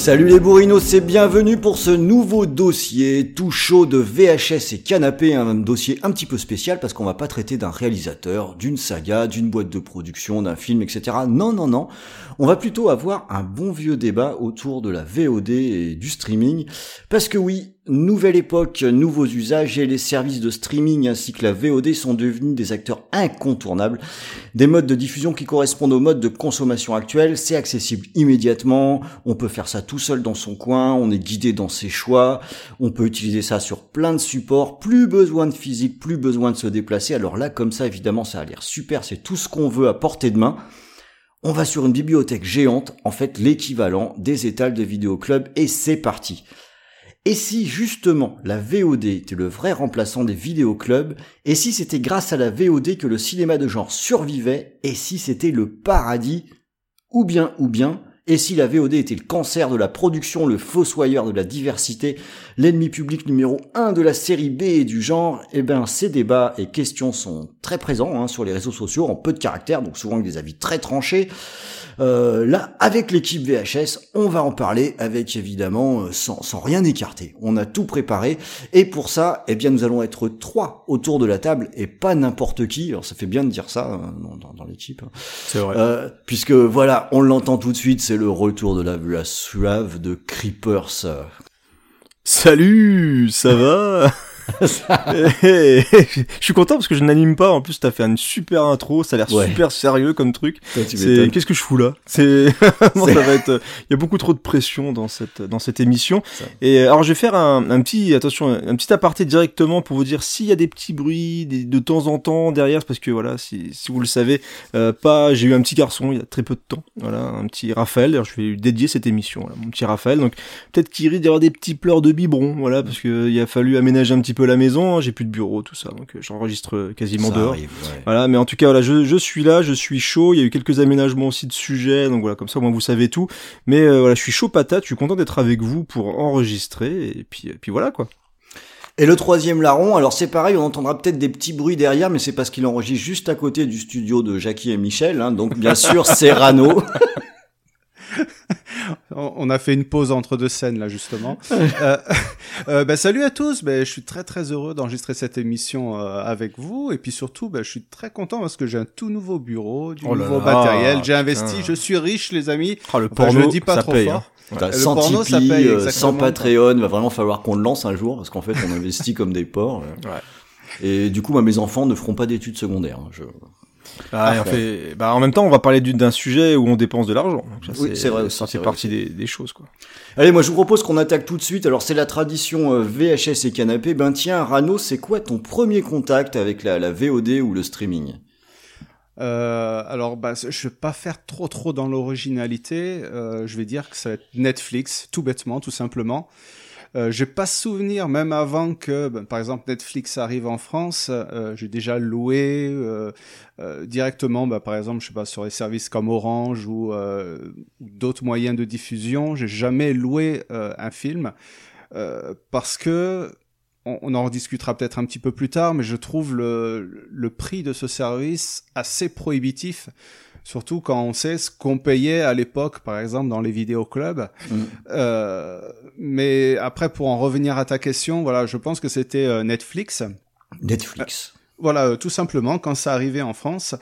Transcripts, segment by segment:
Salut les bourrinos, c'est bienvenue pour ce nouveau dossier tout chaud de VHS et canapé, un dossier un petit peu spécial parce qu'on va pas traiter d'un réalisateur, d'une saga, d'une boîte de production, d'un film, etc. Non, non, non. On va plutôt avoir un bon vieux débat autour de la VOD et du streaming. Parce que oui, nouvelle époque, nouveaux usages et les services de streaming ainsi que la VOD sont devenus des acteurs incontournables. Des modes de diffusion qui correspondent aux modes de consommation actuels. C'est accessible immédiatement. On peut faire ça tout seul dans son coin. On est guidé dans ses choix. On peut utiliser ça sur plein de supports. Plus besoin de physique, plus besoin de se déplacer. Alors là, comme ça, évidemment, ça a l'air super. C'est tout ce qu'on veut à portée de main. On va sur une bibliothèque géante, en fait l'équivalent des étals de vidéoclub, et c'est parti. Et si justement la VOD était le vrai remplaçant des vidéoclubs, et si c'était grâce à la VOD que le cinéma de genre survivait, et si c'était le paradis, ou bien, ou bien, et si la VOD était le cancer de la production, le fossoyeur de la diversité, l'ennemi public numéro un de la série B et du genre, eh ben ces débats et questions sont très présents hein, sur les réseaux sociaux en peu de caractère, donc souvent avec des avis très tranchés. Euh, là, avec l'équipe VHS, on va en parler avec évidemment euh, sans, sans, rien écarter. On a tout préparé et pour ça, eh bien, nous allons être trois autour de la table et pas n'importe qui. Alors, ça fait bien de dire ça dans, dans, l'équipe. Hein. C'est vrai. Euh, puisque voilà, on l'entend tout de suite, c'est le retour de la, la suave de Creepers. Salut, ça va? je suis content parce que je n'anime pas. En plus, t'as fait une super intro. Ça a l'air Ouais. super sérieux comme truc. Qu'est-ce que je fous là? C'est Vraiment, ça va être. Il y a beaucoup trop de pression dans cette dans cette émission. Et euh, alors, je vais faire un, un petit attention, un petit aparté directement pour vous dire s'il y a des petits bruits des- de temps en temps derrière, parce que voilà, si, si vous le savez, euh, pas. J'ai eu un petit garçon il y a très peu de temps. Voilà, un petit Raphaël. D'ailleurs, je vais lui dédier cette émission. Voilà, mon petit Raphaël. Donc peut-être qu'il risque d'y avoir des petits pleurs de biberon. Voilà, parce que il a fallu aménager un petit peu la maison. J'ai plus de bureau, tout ça. Donc euh, j'enregistre euh, quasiment Ça dehors. arrive, ouais. Voilà, mais en tout cas, voilà, je, je suis là, je suis chaud. Il y a eu quelques aménagements aussi de sujets, donc voilà, comme ça, au moins vous savez tout. Mais euh, voilà, je suis chaud patate. Je suis content d'être avec vous pour enregistrer. Et puis, et puis voilà quoi. Et le troisième larron, alors c'est pareil, on entendra peut-être des petits bruits derrière, mais c'est parce qu'il enregistre juste à côté du studio de Jackie et Michel, hein, donc bien sûr c'est Rano. On a fait une pause entre deux scènes là justement. euh, euh, bah, salut à tous. Bah, je suis très très heureux d'enregistrer cette émission euh, avec vous et puis surtout bah, je suis très content parce que j'ai un tout nouveau bureau, du Oh là nouveau là, matériel. J'ai investi, putain. je suis riche les amis. Ah, le Enfin, porno, je le dis pas ça trop paye. fort. hein. Sans porno, ça paye, euh, sans Patreon, va vraiment falloir qu'on le lance un jour, parce qu'en fait on investit comme des porcs. Ouais. Et du coup, moi, mes enfants ne feront pas d'études secondaires. hein, Je... Ah, et on fait- bah, en même temps, on va parler du- d'un sujet où on dépense de l'argent. Oui, c'est vrai Ça c'est fait partie des, des choses quoi. Allez, moi je vous propose qu'on attaque tout de suite. Alors c'est la tradition euh, VHS et canapé. Ben tiens, Rano, c'est quoi ton premier contact avec la, la VOD ou le streaming? Euh, alors, bah, je vais pas faire trop trop dans l'originalité. Euh, je vais dire que ça va être Netflix, tout bêtement, tout simplement. Euh, j'ai pas souvenir, même avant que, ben, par exemple, Netflix arrive en France, euh, j'ai déjà loué euh, euh, directement, bah, par exemple, je sais pas, sur les services comme Orange ou, d'autres moyens de diffusion. J'ai jamais loué un film parce que on, en rediscutera peut-être un petit peu plus tard, mais je trouve le prix de ce service assez prohibitif, surtout quand on sait ce qu'on payait à l'époque, par exemple, dans les vidéoclubs. Mm. Euh, mais après, pour en revenir à ta question, voilà, je pense que c'était euh, Netflix. Netflix. Voilà, euh, tout simplement, quand ça arrivait en France.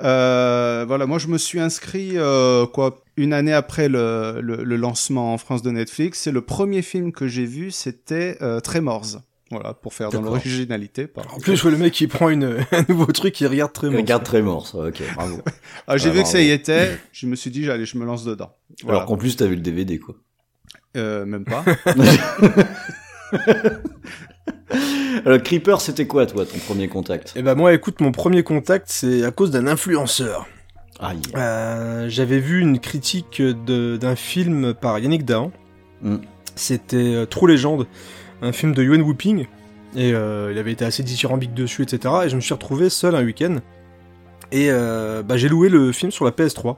Euh, voilà, moi je me suis inscrit euh, quoi une année après le, le, le lancement en France de Netflix. Et le premier film que j'ai vu, c'était euh, Tremors. Voilà, pour faire dans l'originalité. par En plus, je vois le mec qui prend une, un nouveau truc, il regarde très bon. Regarde très mort, ça. Ok, bravo. Ah, j'ai Ah, vu que ça y était, je me suis dit, j'allais, je me lance dedans. Voilà. Alors qu'en plus, t'as vu le DVD, quoi. Euh, même pas. Alors, Creeper, c'était quoi, toi, ton premier contact? Et bah moi, écoute, mon premier contact, c'est à cause d'un influenceur. Aïe. Euh, J'avais vu une critique de- d'un film par Yannick Dahan. Mm. C'était euh, True Legend, un film de Yuan Whooping. Et euh, il avait été assez dithyrambique dessus, etc. Et je me suis retrouvé seul un week-end. Et euh, bah, j'ai loué le film sur la PS3.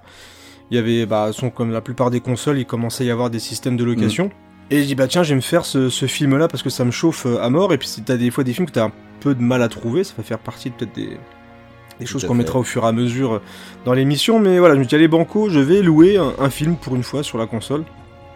Il y avait, bah, son, comme la plupart des consoles, il commençait à y avoir des systèmes de location. Et je dis, bah tiens, je vais me faire ce, ce film-là parce que ça me chauffe euh, à mort. Et puis si t'as des fois des films que t'as un peu de mal à trouver, ça va faire partie de peut-être des, des choses qu'on mettra au fur et à mesure dans l'émission. Mais voilà, je me dis, allez, Banco, je vais louer un, un film pour une fois sur la console.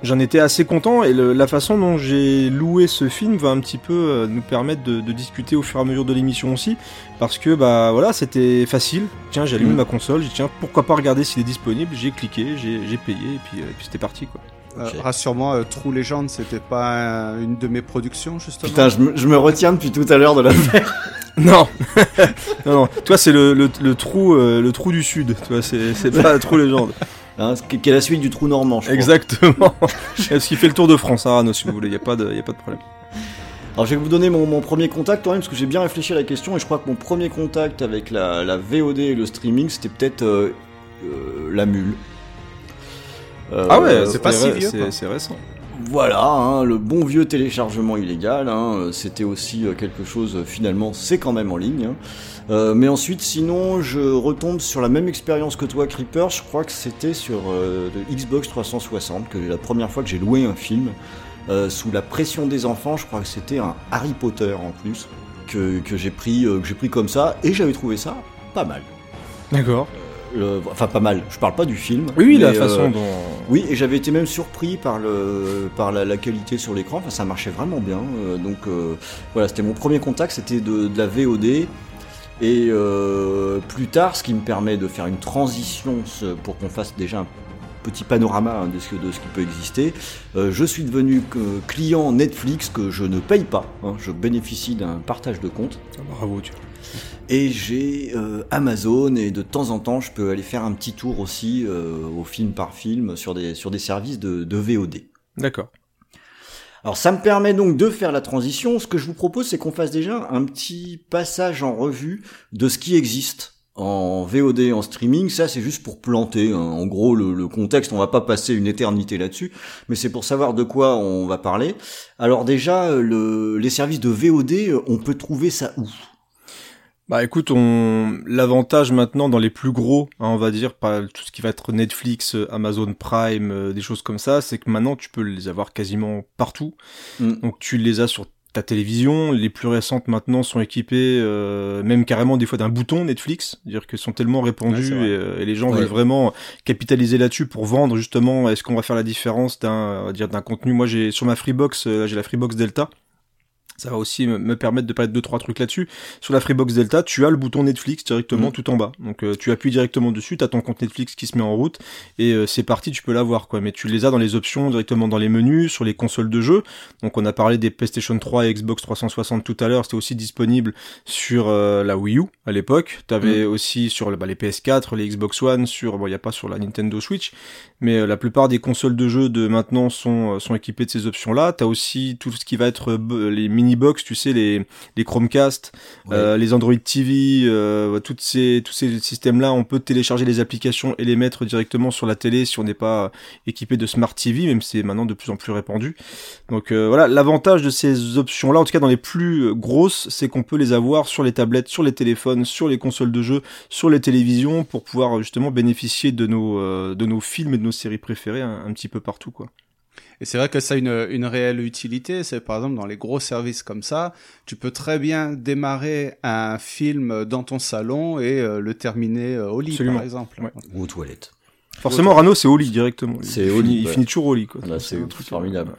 J'en étais assez content et le- la façon dont j'ai loué ce film va un petit peu euh, nous permettre de, de discuter au fur et à mesure de l'émission aussi. Parce que bah voilà, c'était facile. Tiens, j'ai allumé Mm. ma console, j'ai dit, tiens, pourquoi pas regarder s'il est disponible. J'ai cliqué, j'ai j'ai payé et puis, euh, puis c'était parti quoi. Euh. Rassure-moi, euh, True Legend, c'était pas euh, une de mes productions, justement. Putain, je me, je me retiens depuis tout à l'heure de la faire. Non, non, non. Toi, c'est le, le, le trou, euh, le trou du sud. Tu vois, c'est c'est pas la trou légende. Hein, qui est la suite du trou normand, je. Exactement. Est-ce qu'il fait le tour de France, Arano, si vous voulez. Y a pas de, y a pas de problème. Alors je vais vous donner mon, mon premier contact quand même, parce que j'ai bien réfléchi à la question, et je crois que mon premier contact avec la, la VOD et le streaming, c'était peut-être euh, euh, la mule. Euh, Ah ouais, c'est pas si vieux, c'est- récent. Voilà, hein, le bon vieux téléchargement illégal, hein, euh, c'était aussi euh, quelque chose, euh, finalement, c'est quand même en ligne. hein. Euh, mais ensuite, sinon, je retombe sur la même expérience que toi, Creeper, je crois que c'était sur euh, le Xbox 360, que la première fois que j'ai loué un film, euh, sous la pression des enfants, je crois que c'était un Harry Potter en plus, que, que j'ai pris, euh, que j'ai pris comme ça, et j'avais trouvé ça pas mal. D'accord. Euh, enfin, pas mal, je parle pas du film. Oui, oui, la euh, façon dont. oui, et j'avais été même surpris par le par la, la qualité sur l'écran. Enfin, ça marchait vraiment bien. Euh, donc euh, voilà, c'était mon premier contact, c'était de, de la VOD. Et euh, plus tard, ce qui me permet de faire une transition pour qu'on fasse déjà un petit panorama hein, de, ce, que- de ce qui peut exister. euh, je suis devenu que- client Netflix que je ne paye pas. hein. je bénéficie d'un partage de compte. Ah, Bravo, tu. Et j'ai euh, Amazon et de temps en temps je peux aller faire un petit tour aussi euh, au film par film sur des, sur des services de, de VOD. D'accord. Alors ça me permet donc de faire la transition. Ce que je vous propose c'est qu'on fasse déjà un petit passage en revue de ce qui existe en VOD, en streaming. Ça c'est juste pour planter. hein. En gros le, contexte, on va pas passer une éternité là-dessus, mais c'est pour savoir de quoi on va parler. Alors déjà le, les services de VOD, euh, on peut trouver ça où? Bah écoute, on l'avantage maintenant dans les plus gros, hein, on va dire, pas tout ce qui va être Netflix, euh, Amazon Prime, euh, des choses comme ça, c'est que maintenant tu peux les avoir quasiment partout. Mm. Donc tu les as sur ta télévision. Les plus récentes maintenant sont équipées, euh, même carrément des fois d'un bouton Netflix, c'est-à-dire que sont tellement répandus et, euh, et les gens Ouais. veulent vraiment capitaliser là-dessus pour vendre justement. Est-ce qu'on va faire la différence d'un, dire d'un contenu Moi j'ai sur ma Freebox, euh, j'ai la Freebox Delta. Ça va aussi me- me permettre de parler de deux trois trucs là-dessus. Sur la Freebox Delta, tu as le bouton Netflix directement Mhm. tout en bas. Donc euh, tu appuies directement dessus, tu as ton compte Netflix qui se met en route et euh, c'est parti, tu peux l'avoir quoi. Mais tu les as dans les options directement dans les menus, sur les consoles de jeu. Donc on a parlé des PlayStation 3 et Xbox 360 tout à l'heure, c'était aussi disponible sur euh, la Wii U à l'époque. Tu avais aussi sur bah, les PS4, les Xbox One, sur bon il y a pas sur la Nintendo Switch, mais euh, la plupart des consoles de jeu de maintenant sont euh, sont équipées de ces options-là. Tu as aussi tout ce qui va être euh, les mini box, tu sais les les Chromecast, Ouais. euh, les Android TV, euh, toutes ces tous ces systèmes-là, on peut télécharger les applications et les mettre directement sur la télé si on n'est pas équipé de Smart TV, même si c'est maintenant de plus en plus répandu. Donc euh, voilà, l'avantage de ces options-là, en tout cas dans les plus grosses, c'est qu'on peut les avoir sur les tablettes, sur les téléphones, sur les consoles de jeux, sur les télévisions, pour pouvoir justement bénéficier de nos de nos films et de nos séries préférées un, un petit peu partout, quoi. Et c'est vrai que ça a une, une réelle utilité. C'est par exemple dans les gros services comme ça, tu peux très bien démarrer un film dans ton salon et euh, le terminer euh, au lit, Absolument. par exemple. Ouais. Ou aux toilettes. Forcément, Rano, c'est au lit directement. C'est il au finit, lit, il ouais. finit toujours au lit, quoi. Là, c'est un truc, formidable.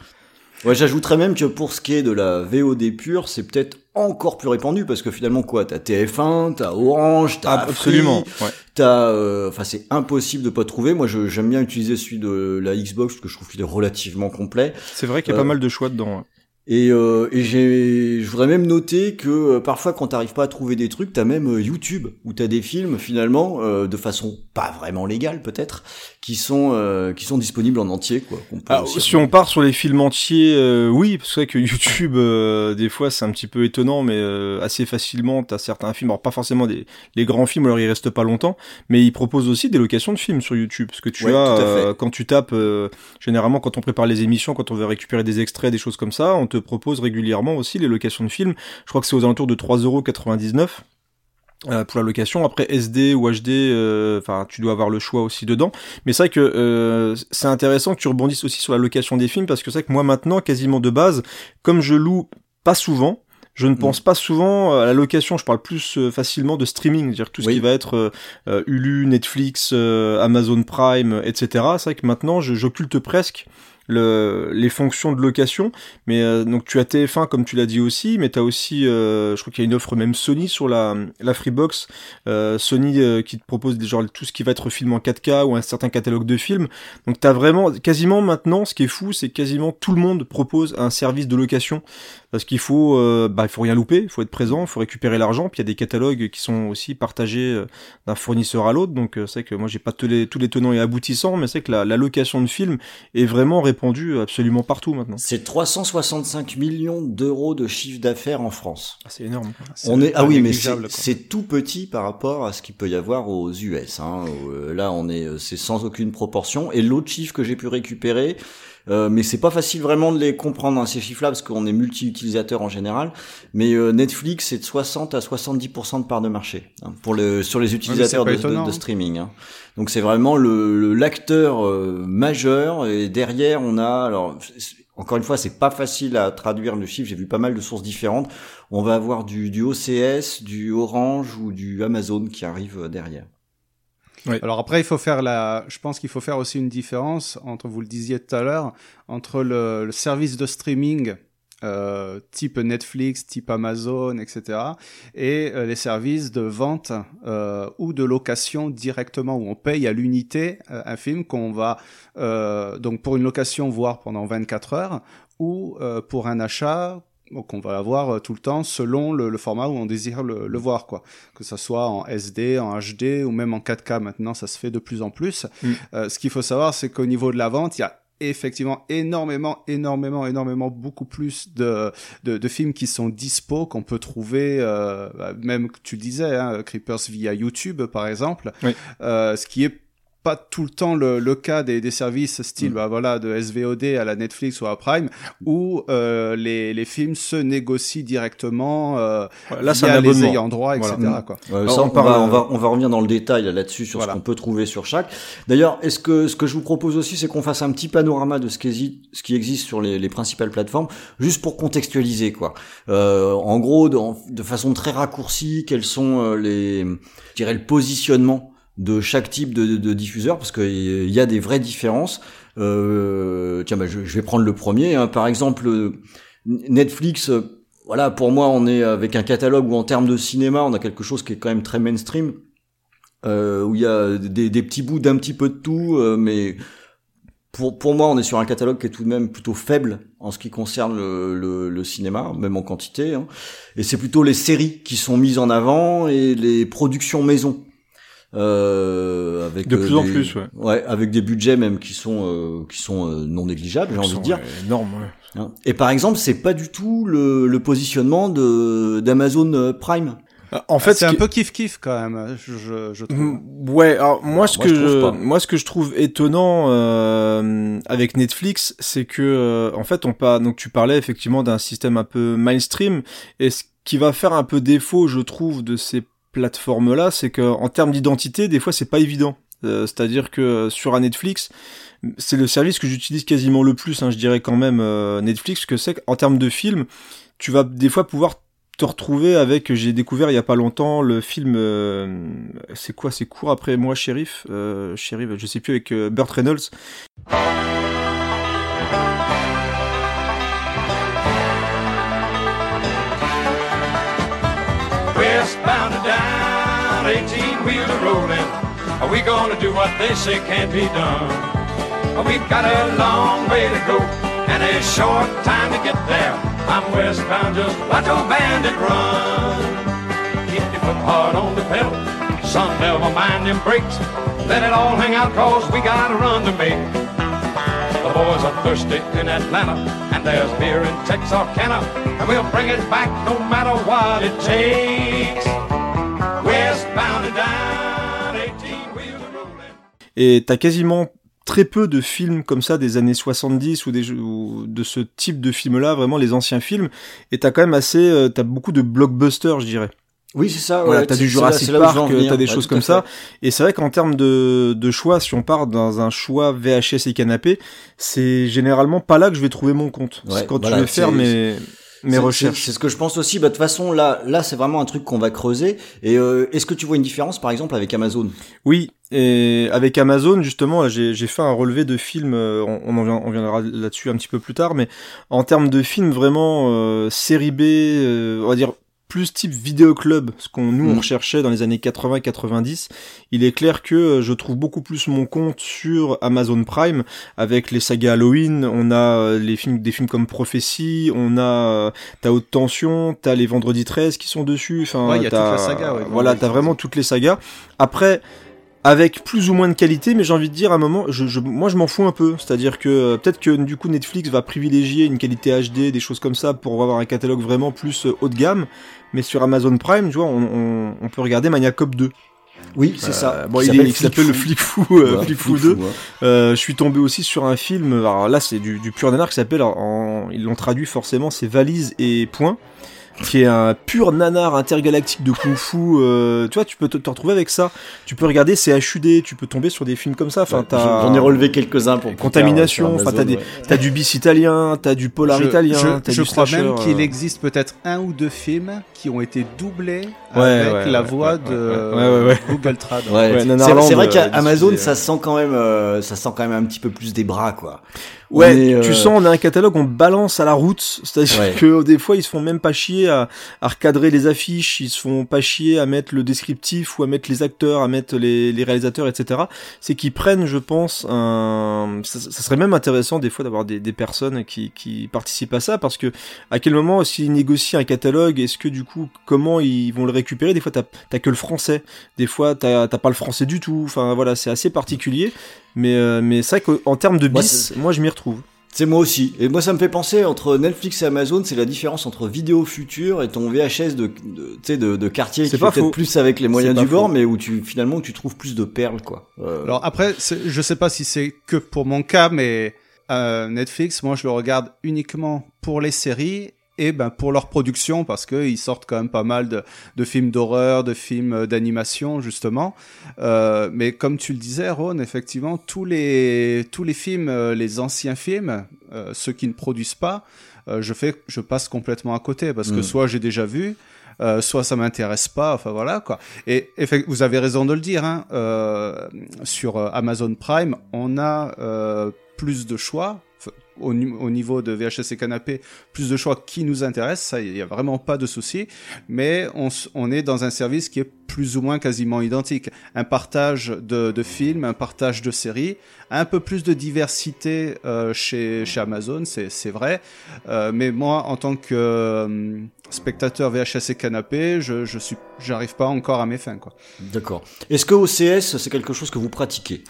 Ouais, j'ajouterais même que pour ce qui est de la VOD pure, c'est peut-être encore plus répandu parce que finalement quoi, t'as TF1, t'as Orange, t'as Ah, absolument. Free, Ouais. t'as, euh, enfin c'est impossible de pas trouver. Moi, j'aime bien utiliser celui de la Xbox parce que je trouve qu'il est relativement complet. C'est vrai qu'il y a Euh, pas mal de choix dedans. ouais. Et, euh, et j'ai, je voudrais même noter que euh, parfois quand t'arrives pas à trouver des trucs, t'as même euh, YouTube où t'as des films finalement euh, de façon pas vraiment légale peut-être, qui sont euh, qui sont disponibles en entier quoi. peut Ah, si on part sur les films entiers, euh, oui, parce que c'est vrai que YouTube, euh, des fois, c'est un petit peu étonnant, mais euh, assez facilement, t'as certains films, alors pas forcément des les grands films, alors ils restent pas longtemps, mais ils proposent aussi des locations de films sur YouTube, parce que tu Ouais, as, euh, quand tu tapes, euh, généralement, quand on prépare les émissions, quand on veut récupérer des extraits, des choses comme ça, on te propose régulièrement aussi les locations de films. Je crois que c'est aux alentours de 3,99€. Euh, pour la location. Après SD ou HD, euh, enfin tu dois avoir le choix aussi dedans. Mais c'est vrai que euh, c'est intéressant que tu rebondisses aussi sur la location des films parce que c'est vrai que moi maintenant, quasiment de base, comme je loue pas souvent, je ne pense pas souvent à la location, je parle plus euh, facilement de streaming, c'est-à-dire tout ce Oui. qui va être euh, Hulu, Netflix, euh, Amazon Prime, etc. C'est vrai que maintenant j'occulte presque le, les fonctions de location, mais euh, donc tu as TF1 comme tu l'as dit aussi, mais tu as aussi, euh, je crois qu'il y a une offre même Sony sur la, la Freebox, euh, Sony euh, qui te propose des- genre tout ce qui va être film en 4K ou un certain catalogue de films. Donc t'as vraiment, quasiment maintenant, ce qui est fou, c'est quasiment tout le monde propose un service de location parce qu'il faut, euh, bah, il faut rien louper, il faut être présent, il faut récupérer l'argent, puis il y a des catalogues qui sont aussi partagés euh, d'un fournisseur à l'autre. Donc euh, c'est que moi j'ai pas tous les, tous les tenants et aboutissants, mais c'est que la, la location de films est vraiment absolument partout maintenant. C'est 365 millions d'euros de chiffre d'affaires en France. Ah, c'est énorme. On est ah oui mais c'est tout petit par rapport à ce qu'il peut y avoir aux US. Hein. Euh, Là on est c'est sans aucune proportion. Et l'autre chiffre que j'ai pu récupérer, euh, mais c'est pas facile vraiment de les comprendre hein, ces chiffres-là parce qu'on est multi-utilisateurs en général. Mais euh, Netflix c'est de 60 à 70% de part de marché hein, pour le sur les utilisateurs de, de- étonnant, de hein. streaming. hein. Donc c'est vraiment le l'acteur euh, majeur et derrière on a alors encore une fois, c'est pas facile à traduire le chiffre. J'ai vu pas mal de sources différentes. On va avoir du, du OCS, du Orange ou du Amazon qui arrive euh, Alors après, il faut faire la. Je pense qu'il faut faire aussi une différence entre, vous le disiez tout à l'heure, entre le, service de streaming euh, type Netflix, type Amazon, etc., et euh, les services de vente euh, ou de location directement où on paye à l'unité un film qu'on va donc pour une location voir pendant 24 heures ou pour un achat donc on va avoir euh, tout le temps selon le, le format où on désire le, le voir quoi que ça soit en SD, en HD ou même en 4K maintenant ça se fait de plus en plus. Mm. Euh, ce qu'il faut savoir c'est qu'au niveau de la vente il y a effectivement énormément, énormément, énormément beaucoup plus de, de, de films qui sont dispo qu'on peut trouver, euh, bah, même que tu disais, hein, Creepers via YouTube par exemple, Oui. euh, ce qui est pas tout le temps le, le cas des, des services style Mm. bah voilà de SVOD à la Netflix ou à Prime où euh, les, les films se négocient directement euh, Voilà, là, c'est via un les ayants droit etc Voilà. quoi. Euh, Alors, ça, on on, parle- va, on, va, on va revenir dans le détail là, là-dessus sur Voilà. ce qu'on peut trouver sur chaque. D'ailleurs, est-ce que ce que je vous propose aussi, c'est qu'on fasse un petit panorama de ce qui existe, ce qui existe sur les, les principales plateformes, juste pour contextualiser quoi. Euh, en gros, de, de façon très raccourcie, quels sont euh, les, je dirais le positionnement de chaque type de, diffuseur, parce qu'il y a des vraies différences. Euh, tiens, bah, je, vais prendre le premier. hein. Par exemple, euh, Netflix. euh, voilà, pour moi, on est avec un catalogue où en termes de cinéma, on a quelque chose qui est quand même très mainstream, euh, où il y a des, petits bouts d'un petit peu de tout, mais pour, pour moi, on est sur un catalogue qui est tout de même plutôt faible en ce qui concerne le, le, le cinéma, même en quantité. hein. Et c'est plutôt les séries qui sont mises en avant et les productions maison. Euh, avec De euh, plus en des- plus, ouais. ouais, avec des budgets même qui sont euh, qui sont euh, non négligeables, j'ai envie de dire. Ouais, énorme, ouais. Hein. Et par exemple, c'est pas du tout le, le positionnement de d'Amazon Prime. En fait, c'est ce un qui- peu kiff kiff quand même je, je, je trouve. Mm, Ouais, alors moi ce moi, que je moi ce que je trouve étonnant euh, avec Netflix, c'est que euh, en fait on pas donc tu parlais effectivement d'un système un peu mainstream et ce qui va faire un peu défaut, je trouve, de ces plateformes là, c'est que en termes d'identité, des fois c'est pas évident. Euh, C'est-à-dire que sur un Netflix, c'est le service que j'utilise quasiment le plus, hein, je dirais quand même euh, Netflix, que c'est qu'en termes de films, tu vas des fois pouvoir te retrouver avec, j'ai découvert il y a pas longtemps le film, euh, c'est quoi, c'est court après moi, Sheriff, euh, Sheriff, je sais plus avec euh, Burt Reynolds. Westbound and down, 18 wheels are rolling. Are we gonna do what they say can't be done? We've got a long way to go and a short time to get there. I'm westbound, just watch old bandit run. Keep your foot hard on the pedal, son, never mind them brakes. Let it all hang out, cause we got a run to make. The boys are thirsty in Atlanta, and there's beer in Texarkana, and we'll bring it back no matter what it takes. Westbound and down, 18 wheels a rolling. Et t'as quasiment très peu de films comme ça des années 70 ou, des, jeux- ou de ce type de films-là, vraiment les anciens films. Et t'as quand même assez, euh, t'as beaucoup de blockbusters, je dirais. Oui, c'est ça. Voilà, ouais, t'as du Jurassic là Park, t'as des Ouais, choses comme ça. Et c'est vrai qu'en termes de, de choix, si on part dans un choix VHS et canapé, c'est généralement pas là que je vais trouver mon compte. Ouais, c'est quand voilà, je vais faire mes, mes recherches. C'est ce que je pense aussi. Bah, de toute façon, là, là, c'est vraiment un truc qu'on va creuser. Et euh, est-ce que tu vois une différence, par exemple, avec Amazon? Oui, et avec Amazon, justement, j'ai fait un relevé de films, euh, on, on en on viendra là-dessus un petit peu plus tard, mais en termes de films vraiment euh, série B, euh, on va dire plus type vidéoclub, ce qu'on nous on Mm. recherchait dans les années 80-90, il est clair que euh, je trouve beaucoup plus mon compte sur Amazon Prime avec les sagas Halloween, on a euh, les films, des films comme Prophétie, on a euh, t'as Haute Tension, t'as les Vendredi 13 qui sont dessus, enfin Ouais, il y a toute t'as- saga, ouais, voilà, t'as 13. vraiment toutes les sagas. Après, avec plus ou moins de qualité, mais j'ai envie de dire à un moment, je, je- moi je m'en fous un peu. C'est-à-dire que peut-être que du coup Netflix va privilégier une qualité HD, des choses comme ça, pour avoir un catalogue vraiment plus haut de gamme. Mais sur Amazon Prime, tu vois, on, on, on peut regarder Mania Cop 2. Oui, c'est ça. Euh, bon, il, s'appelle est- il s'appelle le Flic Fou, euh, Flic Fou Flic 2. ouais. Euh, je suis tombé aussi sur un film, alors là c'est du, du pur nanar qui s'appelle, en, ils l'ont traduit forcément, c'est Valise et Point, qui est un pur nanar intergalactique de kung-fu. euh, tu vois, tu peux te, te retrouver avec ça. Tu peux regarder, c'est HUD, tu peux tomber sur des films comme ça. Enfin, J'en ai relevé quelques-uns pour Contamination, euh, enfin, t'as ouais. T'as du bis italien, t'as du polar je, italien, je, t'as je du crois slasher, même qu'il euh, existe peut-être un ou deux films qui ont été doublés Ouais, avec ouais, la voix ouais, de ouais, ouais, ouais. Google Trad. Ouais, Ouais, c'est- vrai euh, qu'à Amazon, diffusé, ça sent quand même, euh, ça sent quand même un petit peu plus des bras, quoi. Ouais, est, tu euh, sens, on a un catalogue, on balance à la route. C'est-à-dire Ouais. que des fois, ils se font même pas chier à, à recadrer les affiches, ils se font pas chier à mettre le descriptif ou à mettre les acteurs, à mettre les, les réalisateurs, etc. C'est qu'ils prennent, je pense, un. Ça, ça serait même intéressant des fois d'avoir des, des personnes qui, qui participent à ça, parce que à quel moment, s'ils négocient un catalogue, est-ce que du coup, comment ils vont le récupérer? Des fois, t'as t'as que le français, des fois, t'as t'as pas le français du tout. Enfin, voilà, c'est assez particulier. Mais, euh, mais c'est vrai qu'en termes de Moi, bis, moi, je m'y retrouve. C'est moi aussi. Et moi, ça me fait penser entre Netflix et Amazon, c'est la différence entre vidéo future et ton VHS de, de, de, de quartier C'est qui pas fait peut-être plus avec les moyens du bord, faux. mais où tu, finalement, tu trouves plus de perles, quoi. Euh, Alors après, je sais pas si c'est que pour mon cas, mais euh, Netflix, moi je le regarde uniquement pour les séries et ben pour leur production parce que ils sortent quand même pas mal de, de films d'horreur, de films euh, d'animation justement. Euh, mais comme tu le disais, Ron, effectivement, tous les tous les films, euh, les anciens films, euh, ceux qui ne produisent pas, euh, je fais, je passe complètement à côté parce que Mm. soit j'ai déjà vu. euh, soit ça m'intéresse pas, enfin voilà quoi. Et vous avez raison de le dire, hein, euh, sur Amazon Prime, on a euh, plus de choix au, ni- au niveau de VHS et canapé, plus de choix qui nous intéressent, ça il y a vraiment pas de souci. Mais on, on est dans un service qui est plus ou moins quasiment identique, un partage de, de films, un partage de séries, un peu plus de diversité euh, chez chez Amazon, c'est c'est vrai. Euh, mais moi, en tant que euh, spectateur VHS et canapé, je je suis j'arrive pas encore à mes fins quoi. D'accord. Est-ce que OCS, c'est quelque chose que vous pratiquez?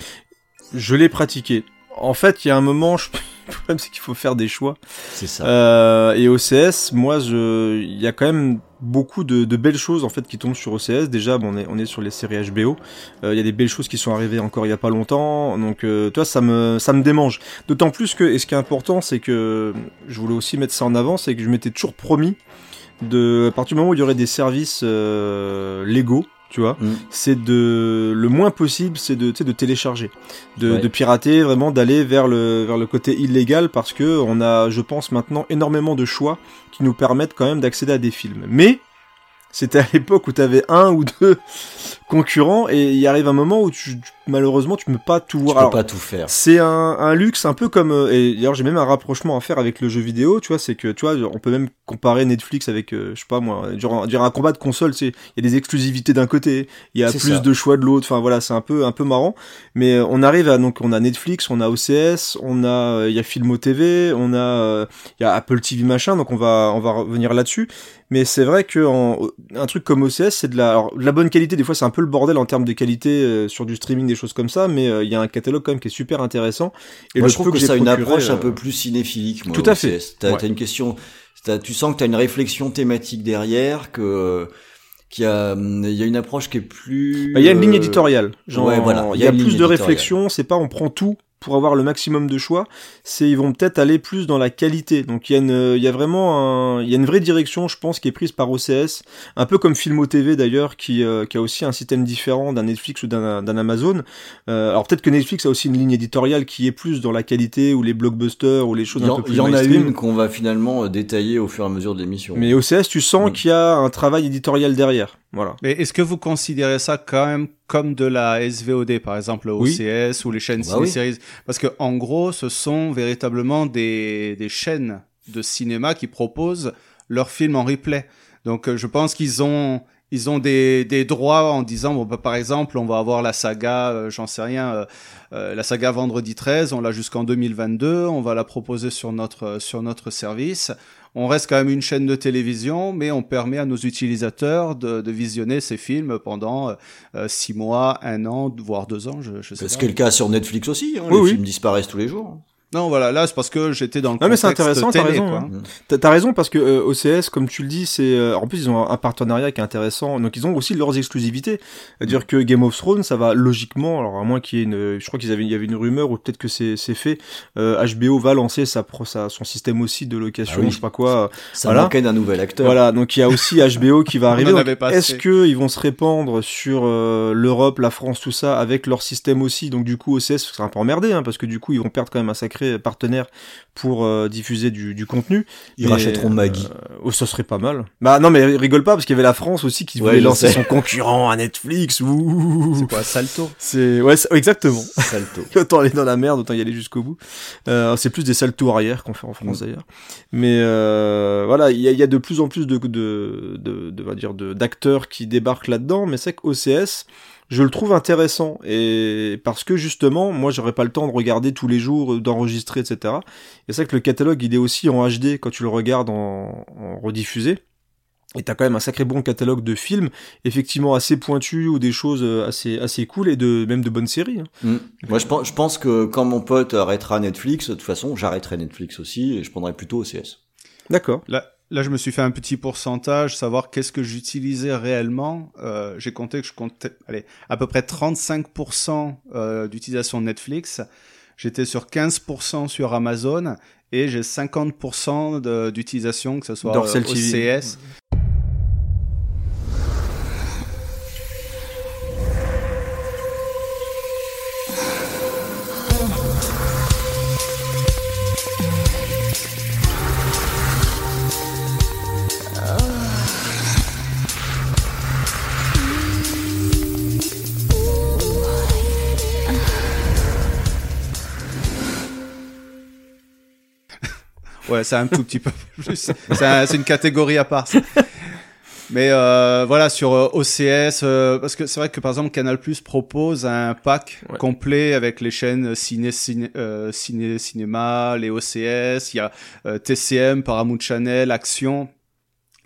Je l'ai pratiqué. En fait, il y a un moment, je... le problème c'est qu'il faut faire des choix. C'est ça. Euh, et OCS, moi, je, il y a quand même beaucoup de, de belles choses en fait qui tombent sur OCS. Déjà, bon, on est on est sur les séries HBO. Euh, Il y a des belles choses qui sont arrivées encore il y a pas longtemps. Donc, euh, toi, ça me ça me démange. D'autant plus que, et ce qui est important, c'est que je voulais aussi mettre ça en avant, c'est que je m'étais toujours promis de, à partir du moment où il y aurait des services euh, légaux. Tu vois, Mm. c'est de le moins possible, c'est de, de télécharger, de, Ouais. de pirater, vraiment d'aller vers le vers le côté illégal parce que on a, je pense maintenant énormément de choix qui nous permettent quand même d'accéder à des films. Mais c'était à l'époque où tu avais un ou deux concurrents et il arrive un moment où tu, tu- malheureusement, tu peux pas tout Tu voir. peux Alors, pas tout faire. c'est un, un luxe un peu comme euh, et d'ailleurs j'ai même un rapprochement à faire avec le jeu vidéo tu vois c'est que tu vois on peut même comparer Netflix avec euh, je sais pas moi genre, dire un combat de console c'est il y a des exclusivités d'un côté il y a plus ça. de choix de l'autre enfin voilà c'est un peu un peu marrant mais euh, on arrive à donc on a Netflix on a OCS on a il y a Filmo TV on a il y a Apple TV machin donc on va on va revenir là-dessus mais c'est vrai que en, un truc comme OCS c'est de la alors, de la bonne qualité des fois c'est un peu le bordel en termes de qualité euh, sur du streaming des choses comme ça mais euh, il y a un catalogue quand même qui est super intéressant et moi, le je trouve que, j'ai ça a une approche un euh, peu plus cinéphilique. Moi, Tout à fait. T'as Ouais. t'as une question. t'as- Tu sens que tu as une réflexion thématique derrière, que qu'il y a, il y a une approche qui est plus. Bah, il y a une ligne euh, éditoriale. Genre, ouais, voilà, il y a, une plus de réflexion. C'est pas on prend tout pour avoir le maximum de choix. C'est ils vont peut-être aller plus dans la qualité. Donc il y a une, il y a vraiment un, il y a une vraie direction, je pense, qui est prise par OCS, un peu comme Filmo TV d'ailleurs, qui, euh, qui a aussi un système différent d'un Netflix ou d'un d'un Amazon. Euh, alors peut-être que Netflix a aussi une ligne éditoriale qui est plus dans la qualité ou les blockbusters ou les choses un peu plus il y en a une qu'on va finalement euh, détailler au fur et à mesure de l'émission. Mais OCS, tu sens Mm. qu'il y a un travail éditorial derrière. Voilà. Mais est-ce que vous considérez ça quand même comme de la SVOD, par exemple, Oui. OCS ou les chaînes Bah oui. ciné-séries Parce que en gros, ce sont véritablement des, des chaînes de cinéma qui proposent leurs films en replay. Donc, euh, je pense qu'ils ont ils ont des, des droits en disant bon bah, par exemple on va avoir la saga euh, j'en sais rien euh, euh, la saga vendredi 13 on l'a jusqu'en 2022 on va la proposer sur notre sur notre service on reste quand même une chaîne de télévision, mais on permet à nos utilisateurs de, de visionner ces films pendant euh, six mois, un an, voire deux ans, je, je sais C'est pas. ce qui est le cas sur Netflix aussi. Hein, Oui, les oui. films disparaissent tous les jours. Non, voilà, là c'est parce que j'étais dans le Non, mais c'est intéressant, t'as raison, hein. T'as t'as raison parce que euh, OCS, comme tu le dis, c'est euh, en plus ils ont un partenariat qui est intéressant. Donc ils ont aussi leurs exclusivités. C'est-à-dire que Game of Thrones, ça va logiquement. Alors à moins qu'il y ait une, je crois qu'ils avaient, il y avait une rumeur ou peut-être que c'est c'est fait. euh, HBO va lancer sa, pro- sa son système aussi de location, Ah oui. je sais pas quoi. Ça Voilà. manquait d'un nouvel acteur. Voilà, donc il y a aussi HBO qui va arriver. Est-ce assez. que ils vont se répandre sur euh, l'Europe, la France, tout ça, avec leur système aussi? Donc du coup, OCS sera un peu emmerdé, hein, parce que du coup, ils vont perdre quand même un sacré partenaire pour euh, diffuser du, du contenu. Ils Mais, rachèteront Maggie. euh, oh, ça serait pas mal. Bah non, mais rigole pas parce qu'il y avait la France aussi qui Ouais, voulait lancer sais. son concurrent à Netflix. C'est quoi, Salto C'est ouais, exactement. Salto. autant aller dans la merde, autant y aller jusqu'au bout. Euh, c'est plus des saltos arrière qu'on fait en France Mm. d'ailleurs. Mais euh, voilà, il y a, il y a de plus en plus de de de, de, on va dire de d'acteurs qui débarquent là-dedans. Mais c'est que OCS, je le trouve intéressant et parce que justement, moi, j'aurais pas le temps de regarder tous les jours, euh, d'enregistrer, etc. Et c'est que le catalogue, il est aussi en HD quand tu le regardes en, en rediffusé. Et t'as quand même un sacré bon catalogue de films, effectivement assez pointus ou des choses euh, assez assez cool et de même de bonnes séries. hein. Mm. Moi, je pense, je pense que quand mon pote arrêtera Netflix, de toute façon, j'arrêterai Netflix aussi et je prendrai plutôt OCS. D'accord. Là, là, je me suis fait un petit pourcentage, savoir qu'est-ce que j'utilisais réellement. Euh, J'ai compté que je comptais, allez, à peu près 35% euh, d'utilisation de Netflix. J'étais sur 15% sur Amazon et j'ai 50% de- d'utilisation, que ce soit euh. OCS. Ouais, c'est un tout petit peu plus. C'est un- c'est une catégorie à part. ça. Mais euh, voilà, sur euh, OCS, euh, parce que c'est vrai que par exemple Canal Plus propose un pack Ouais. complet avec les chaînes ciné, ciné, euh, ciné cinéma, les OCS, il y a euh, TCM, Paramount Channel, Action.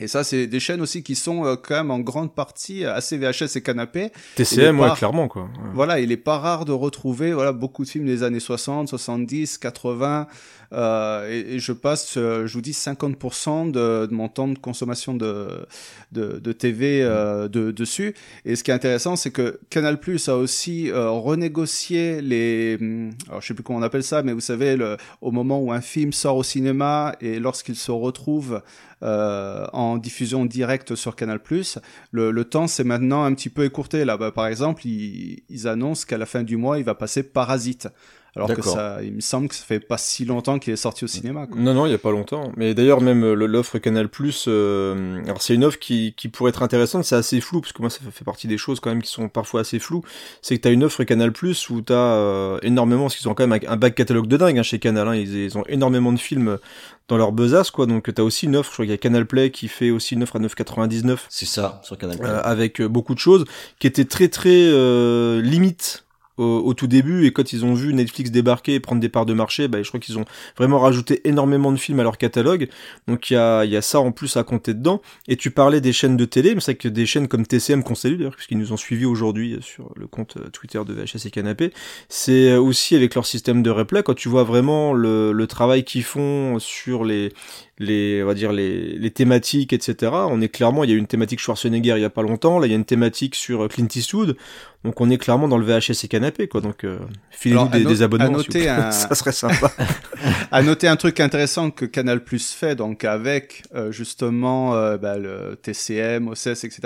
Et ça, c'est des chaînes aussi qui sont euh, quand même en grande partie assez VHS et canapé. TCM, ouais, pas- clairement, quoi. Ouais. Voilà, il est pas rare de retrouver voilà beaucoup de films des années 60, 70, 80 euh, et, et je passe euh, je vous dis 50% de, de mon temps de consommation de de, de TV euh, de, dessus et ce qui est intéressant c'est que Canal+ a aussi euh, renégocié les hum, alors je sais plus comment on appelle ça mais vous savez le, au moment où un film sort au cinéma et lorsqu'il se retrouve euh, en diffusion directe sur Canal+, le, le temps s'est maintenant un petit peu écourté. Là, bah, par exemple, ils, ils annoncent qu'à la fin du mois, il va passer Parasite. Alors que ça, il me semble que ça fait pas si longtemps qu'il est sorti au cinéma. Quoi. Non, non, il y a pas longtemps. Mais d'ailleurs, même euh, l'offre Canal Plus, alors c'est une offre qui, qui pourrait être intéressante. C'est assez flou parce que moi, ça fait partie des choses quand même qui sont parfois assez floues. C'est que t'as une offre Canal Plus où t'as euh, énormément, parce qu'ils ont quand même un, back catalogue de dingue hein, chez Canal. Hein, ils, ils ont énormément de films dans leur besace, quoi. Donc t'as aussi une offre. Je crois qu'il y a Canal Play qui fait aussi une offre à 9,99 C'est ça, sur Canal+. euh, avec euh, beaucoup de choses qui étaient très très euh, limites au, au tout début et quand ils ont vu Netflix débarquer et prendre des parts de marché, bah, je crois qu'ils ont vraiment rajouté énormément de films à leur catalogue. Donc il y a, y a ça en plus à compter dedans. Et tu parlais des chaînes de télé, mais c'est que des chaînes comme TCM qu'on salue d'ailleurs, puisqu'ils nous ont suivis aujourd'hui sur le compte euh, Twitter de VHS et Canapé, c'est euh, aussi avec leur système de replay, quand tu vois vraiment le, le travail qu'ils font sur les les on va dire les, les thématiques etc on est clairement il y a eu une thématique Schwarzenegger il y a pas longtemps là il y a une thématique sur euh, Clint Eastwood donc on est clairement dans le VHS et canapé quoi donc euh, filez-nous des, no- des abonnements à noter un- ça serait sympa À noter un truc intéressant que Canal Plus fait, donc avec euh, justement euh, bah, le TCM, OCS, etc.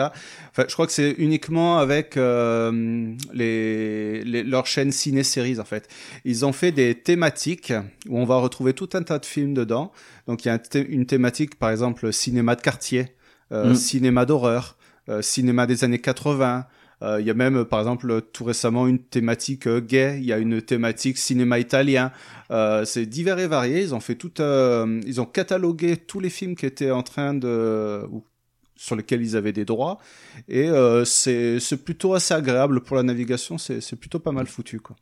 Enfin, je crois que c'est uniquement avec euh, les, les leurs chaînes ciné-séries en fait. Ils ont fait des thématiques où on va retrouver tout un tas de films dedans. Donc il y a une thématique, par exemple cinéma de quartier, euh, Mm. cinéma d'horreur, euh, cinéma des années 80. Euh, Il y a même, par exemple, tout récemment une thématique gay. Il y a une thématique cinéma italien. C'est divers et varié. Ils ont fait tout, ils ont catalogué tous les films qui étaient en train de, ou sur lesquels ils avaient des droits. Et euh, c'est plutôt assez agréable pour la navigation. C'est plutôt pas mal foutu, quoi.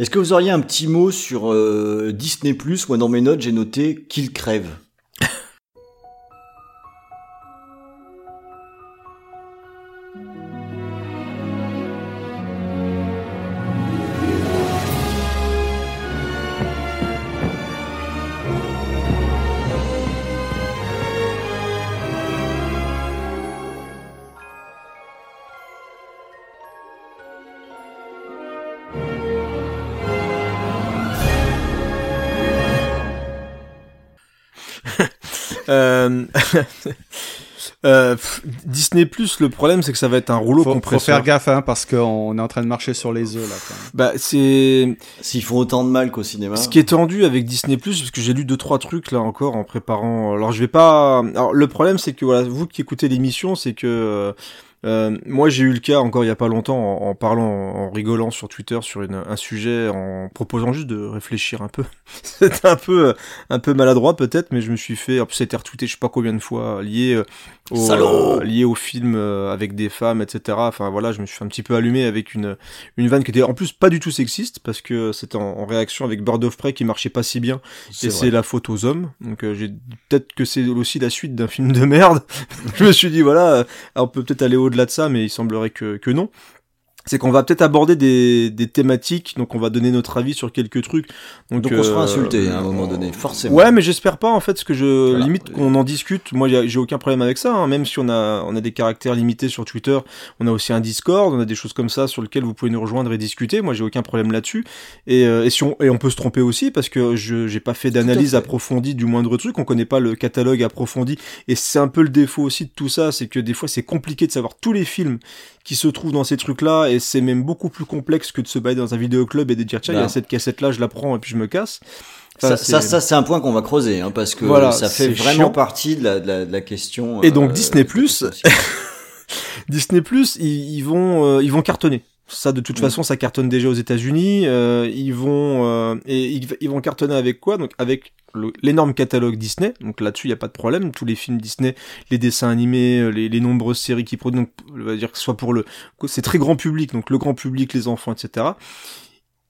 Est-ce que vous auriez un petit mot sur euh, Disney+, Moi, dans mes notes, j'ai noté qu'il crève? Euh... euh, pff, Disney Plus le problème c'est que ça va être un rouleau Faut, faut faire gaffe, hein, parce qu'on est en train de marcher sur les œufs là. quand même. bah c'est S'ils font autant de mal qu'au cinéma. Ce qui est tendu avec Disney Plus, parce que j'ai lu deux trois trucs là encore en préparant. Alors je vais pas. Alors le problème c'est que voilà, vous qui écoutez l'émission, c'est que euh, moi j'ai eu le cas encore il y a pas longtemps en, en parlant, en rigolant sur Twitter sur une, un sujet, en proposant juste de réfléchir un peu. C'était un peu euh, un peu maladroit peut-être, mais je me suis fait. En plus c'était retweeté je sais pas combien de fois lié euh, au euh, lié au film euh, avec des femmes, etc. Enfin voilà, je me suis un petit peu allumé avec une une vanne qui était en plus pas du tout sexiste parce que c'était en, en réaction avec Bird of Prey qui marchait pas si bien et c'est la faute aux hommes. Donc euh, j'ai peut-être que c'est aussi la suite d'un film de merde. je me suis dit voilà, on peut peut-être aller au-delà de ça, mais il semblerait que, non. C'est qu'on va peut-être aborder des, des thématiques, donc on va donner notre avis sur quelques trucs. Donc, Donc on se fera euh, insulter hein, à un moment donné, forcément. Ouais, mais j'espère pas en fait, parce que je Voilà. limite qu'on en discute. Moi, j'ai aucun problème avec ça. hein. Même si on a on a des caractères limités sur Twitter, on a aussi un Discord, on a des choses comme ça sur lesquelles vous pouvez nous rejoindre et discuter. Moi, j'ai aucun problème là-dessus. Et, euh, et si on et on peut se tromper aussi parce que je j'ai pas fait d'analyse approfondie du moindre truc. On connaît pas le catalogue approfondi. Et c'est un peu le défaut aussi de tout ça, c'est que des fois c'est compliqué de savoir tous les films qui se trouvent dans ces trucs-là, et c'est même beaucoup plus complexe que de se balader dans un vidéoclub et de dire tiens, il y a cette cassette-là, je la prends et puis je me casse. ça, Enfin, ça, c'est- ça, c'est un point qu'on va creuser, hein, parce que Voilà, ça fait vraiment chiant. partie de la, de la, de la question. Et donc, euh, Disney+, aussi. Disney Plus, ils, ils vont, euh, ils vont cartonner. Ça, de toute Mm. façon, ça cartonne déjà aux États-Unis. euh, ils vont euh, et ils, ils vont cartonner avec quoi? Donc avec l'énorme catalogue Disney. Donc là-dessus, il y a pas de problème. Tous les films Disney, les dessins animés, euh, les, les nombreuses séries qui produisent. Donc, on va dire que ce soit pour le, c'est très grand public. Donc le grand public, les enfants, etc.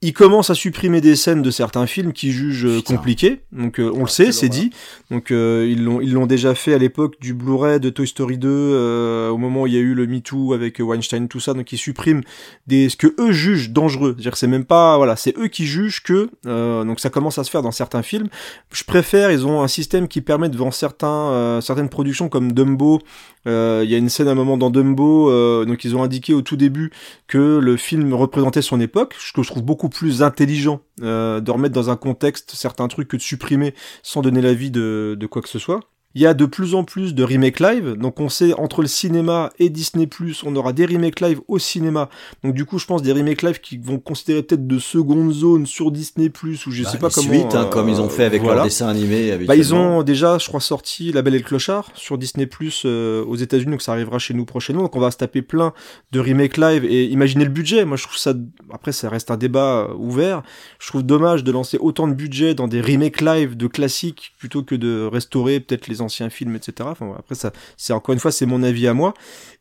Ils commencent à supprimer des scènes de certains films qui jugent euh, Putain. compliqués. Donc euh, on le Ah, sait, c'est dit. Donc euh, ils l'ont ils l'ont déjà fait à l'époque du Blu-ray de Toy Story 2 euh, au moment où il y a eu le Me Too avec euh, Weinstein tout ça donc ils suppriment des ce que eux jugent dangereux. C'est-à-dire c'est même pas voilà, c'est eux qui jugent que euh, donc ça commence à se faire dans certains films. Je préfère ils ont un système qui permet devant certains euh, certaines productions comme Dumbo euh, il y a une scène à un moment dans Dumbo, euh, donc ils ont indiqué au tout début que le film représentait son époque, ce que je trouve beaucoup plus intelligent euh, de remettre dans un contexte certains trucs que de supprimer sans donner l'avis de, de quoi que ce soit. Il y a de plus en plus de remakes live. Donc on sait entre le cinéma et Disney+, on aura des remakes live au cinéma. Donc du coup, je pense des remakes live qui vont considérer peut-être de seconde zone sur Disney+, ou je Bah, sais pas comment. suites, hein, euh, comme ils ont fait avec voilà. leur dessin animé. Bah, ils ont déjà, je crois, sorti La Belle et le Clochard sur Disney Plus aux États-Unis, donc ça arrivera chez nous prochainement. Donc on va se taper plein de remakes live et imaginez le budget. Moi, je trouve ça. Après, ça reste un débat euh, ouvert. Je trouve dommage de lancer autant de budget dans des remakes live de classiques plutôt que de restaurer peut-être les anciens films, etc. Enfin, après, ça, c'est encore une fois, c'est mon avis à moi.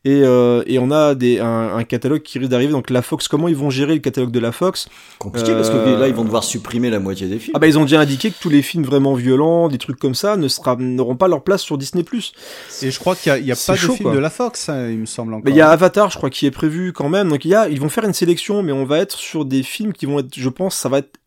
Et, euh, et on a des, un, un catalogue qui risque d'arriver. Donc la Fox, comment ils vont gérer le catalogue de la Fox? Compliqué parce que Euh, là, ils vont devoir supprimer la moitié des films. Ah bah ils ont déjà indiqué que tous les films vraiment violents, des trucs comme ça, ne sera n'auront pas leur place sur Disney+. Et je crois qu'il y a, y pas de film quoi. de la Fox, hein, il me semble encore. Mais il y a Avatar, je crois, qui est prévu quand même. Donc il y a, ils vont faire une sélection, mais on va être sur des films qui vont être, je pense, ça va être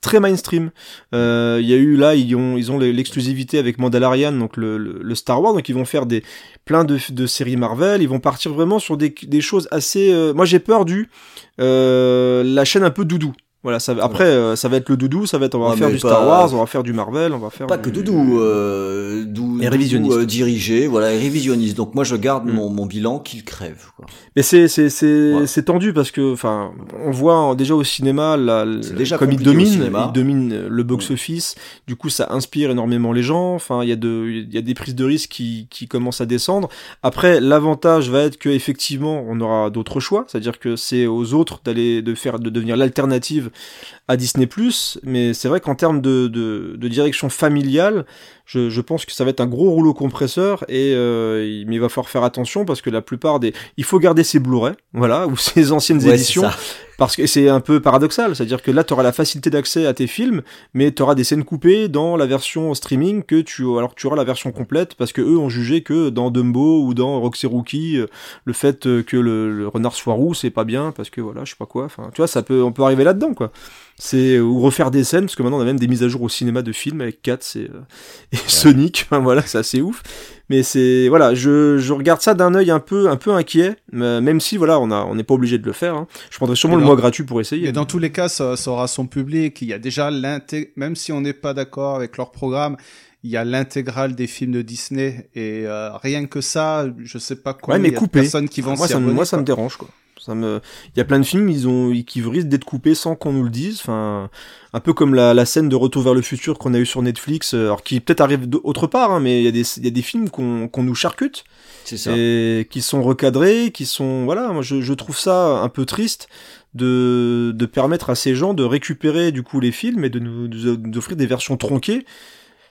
très mainstream. Euh, Il y a eu là, ils ont, ils ont l'exclusivité avec Mandalorian, donc le, le, le Star Wars, donc ils vont faire des plein de, de séries Marvel. Ils vont partir vraiment sur des, des choses assez. euh, moi, j'ai peur du euh, la chaîne un peu doudou. Voilà, ça, va- après, euh, ça va être le doudou, ça va être, on va Ouais, faire du pas- Star Wars, on va faire du Marvel, on va faire Pas du- que doudou, euh, dou, Et révisionniste. euh, dirigé, voilà, et révisionniste. Donc moi je garde Mm. mon, mon bilan qu'il crève. Quoi. Mais c'est c'est c'est Ouais. c'est tendu parce que enfin on voit en- déjà au cinéma la, déjà comme il domine il domine euh, le box office du coup ça inspire énormément les gens enfin il y a de il y a des prises de risques qui qui commencent à descendre après l'avantage va être que effectivement on aura d'autres choix c'est-à-dire que c'est aux autres d'aller de faire de devenir l'alternative à Disney+, mais c'est vrai qu'en termes de, de, de direction familiale, je, je pense que ça va être un gros rouleau compresseur, et euh, il- mais il va falloir faire attention parce que la plupart des... Il faut garder ses Blu-ray, voilà, ou ses anciennes Ouais, éditions. Parce que c'est un peu paradoxal, c'est-à-dire que là, tu auras la facilité d'accès à tes films, mais tu auras des scènes coupées dans la version streaming que tu, alors que tu auras la version complète, parce que eux ont jugé que dans Dumbo ou dans Roxy Rookie, euh, le fait euh, que le, le renard soit roux, c'est pas bien, parce que voilà, je sais pas quoi, enfin, tu vois, ça peut, on peut arriver là-dedans, quoi. C'est, ou refaire des scènes, parce que maintenant on a même des mises à jour au cinéma de films avec Katz et, euh, et Sonic, enfin voilà, c'est assez ouf. Mais c'est, voilà, je, je regarde ça d'un œil un peu, un peu inquiet, mais même si, voilà, on a, on n'est pas obligé de le faire, hein. Je prendrai sûrement Mais le mois gratuit pour essayer. Et dans tous les cas, ça, ça aura son public. Il y a déjà l'inté, même si on n'est pas d'accord avec leur programme, il y a l'intégrale des films de Disney et euh, rien que ça, je sais pas quoi. Ouais, mais il y a de coupé. personnes qui vont moi, ça abonner, moi, ça me dérange, quoi. Ça me, il y a plein de films, ils ont, qui risquent d'être coupés sans qu'on nous le dise. Enfin, un peu comme la, la scène de Retour vers le futur qu'on a eu sur Netflix, euh, alors qui peut-être arrive d'autre part, hein, mais il y a des, il y a des films qu'on, qu'on nous charcute C'est ça. et qui sont recadrés, qui sont, voilà, moi, je, je trouve ça un peu triste de, de permettre à ces gens de récupérer du coup les films et de nous, de nous offrir des versions tronquées.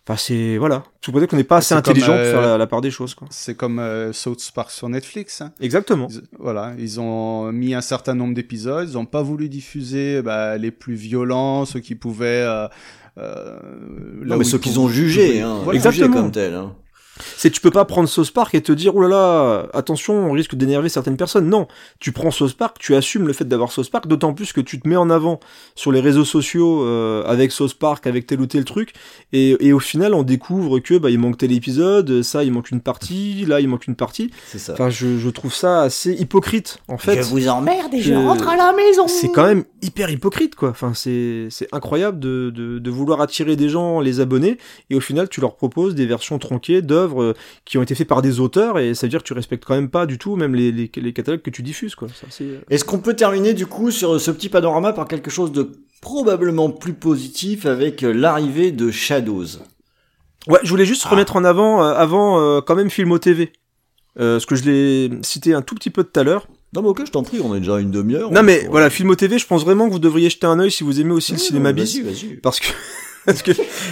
Enfin, c'est, voilà. Tout peut dire qu'on n'est pas assez intelligent comme, pour euh, faire la, la part des choses, quoi. C'est comme euh, South Park sur Netflix. hein. Exactement. Ils- voilà, ils ont mis un certain nombre d'épisodes. Ils n'ont pas voulu diffuser bah, les plus violents, ceux qui pouvaient. Euh, euh, là Non, mais ceux qu'ils ont jugés, hein, Voilà. Exactement. comme tels. Hein. C'est tu peux pas prendre Sauce Park et te dire oh là là attention on risque d'énerver certaines personnes non tu prends Sauce Park tu assumes le fait d'avoir Sauce Park d'autant plus que tu te mets en avant sur les réseaux sociaux euh, avec Sauce Park avec tel ou tel truc et, et au final on découvre que bah il manque tel épisode ça il manque une partie là il manque une partie C'est ça. enfin je, je trouve ça assez hypocrite en fait vous emmerde et je rentre à la maison. c'est quand même hyper hypocrite quoi. Enfin c'est c'est incroyable de, de de vouloir attirer des gens, les abonnés, et au final tu leur proposes des versions tronquées d'œuvres euh, qui ont été faites par des auteurs et ça veut dire que tu respectes quand même pas du tout même les les, les catalogues que tu diffuses quoi. Euh, Est-ce qu'on peut terminer du coup sur ce petit panorama par quelque chose de probablement plus positif avec euh, l'arrivée de Shadows? Ouais, je voulais juste remettre en avant euh, avant euh, quand même Filmo TV. Euh, parce que je l'ai cité un tout petit peu tout à l'heure. Non mais ok, je t'en prie, on est déjà à une demi-heure. Non mais voilà, Filmo TV, je pense vraiment que vous devriez jeter un œil si vous aimez aussi le cinéma bis. Vas-y, vas-y. parce que parce que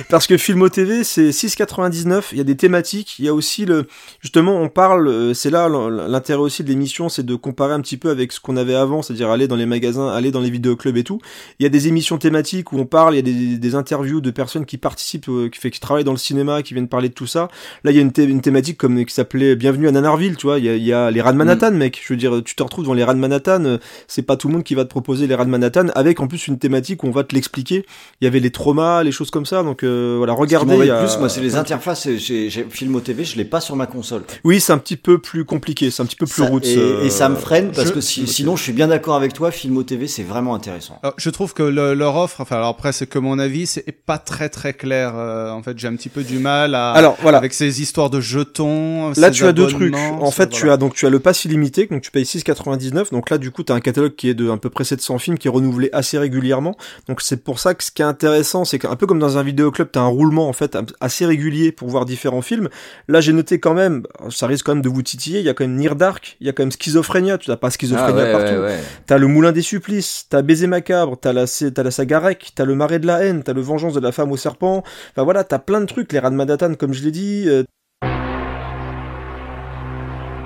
parce que Filmo TV c'est 6,99 il y a des thématiques il y a aussi le justement on parle euh, c'est là l'intérêt aussi de l'émission c'est de comparer un petit peu avec ce qu'on avait avant c'est-à-dire aller dans les magasins aller dans les vidéoclubs et tout. Il y a des émissions thématiques où on parle il y a des, des interviews de personnes qui participent euh, qui fait qui travaillent dans le cinéma qui viennent parler de tout ça. Là il y a une, thé- une thématique comme qui s'appelait Bienvenue à Nanarville tu vois il y a, il y a les rats de Manhattan mec. Je veux dire tu te retrouves dans les rats de Manhattan euh, c'est pas tout le monde qui va te proposer les rats de Manhattan avec en plus une thématique où on va te l'expliquer. Il y avait les traumas, les choses choses comme ça. Donc euh, voilà, Ce qui regardez. y a plus, moi, c'est les interfaces. J'ai, j'ai Filmo TV, je l'ai pas sur ma console. Oui, c'est un petit peu plus compliqué, c'est un petit peu plus Ça- roots. et, euh, et ça me freine parce je- que si- sinon, je suis bien d'accord avec toi. Filmo TV, c'est vraiment intéressant. Alors, je trouve que le- leur offre, enfin alors après c'est que mon avis, c'est pas très très clair. euh, en fait, j'ai un petit peu du mal à Alors voilà, avec ces histoires de jetons. Là, tu as deux trucs. En fait, tu as donc tu as le pass illimité, donc tu payes 6,99. Donc là, du coup, tu as un catalogue qui est de à peu près 700 films qui est renouvelé assez régulièrement. Donc c'est pour ça que ce qui est intéressant, c'est qu'un peu comme dans un vidéoclub, tu as un roulement en fait assez régulier pour voir différents films. Là, j'ai noté quand même, ça risque quand même de vous titiller. Il y a quand même Near Dark, il y a quand même Schizophrénia. Tu n'as pas Schizophrénia partout. T'as le Moulin des Supplices, t'as Baiser Macabre, t'as la, t'as la saga Rec, t'as le Marais de la haine, t'as le Vengeance de la femme au serpent. Enfin voilà, t'as plein de trucs. Les Rats de Manhattan, comme je l'ai dit. euh,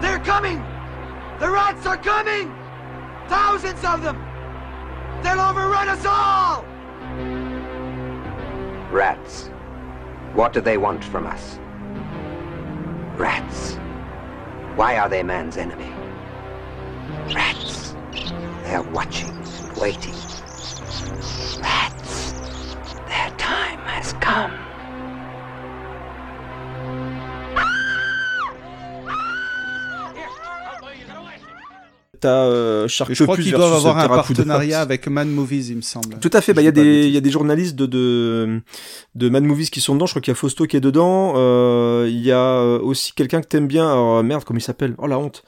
They're coming! The rats are coming! Thousands of them! They'll overrun us all! Rats. What do they want from us? Rats. Why are they man's enemy? Rats. They're watching, and waiting. Rats. Their time has come. T'as euh, Sharktopus je crois qu'ils doivent avoir un partenariat avec Mad Movies, il me semble. Tout à fait, bah il y a des il y a des journalistes de de de Mad Movies qui sont dedans, je crois qu'il y a Fausto qui est dedans, euh, il y a euh, aussi quelqu'un que t'aimes bien, alors merde, comment il s'appelle? Oh la honte.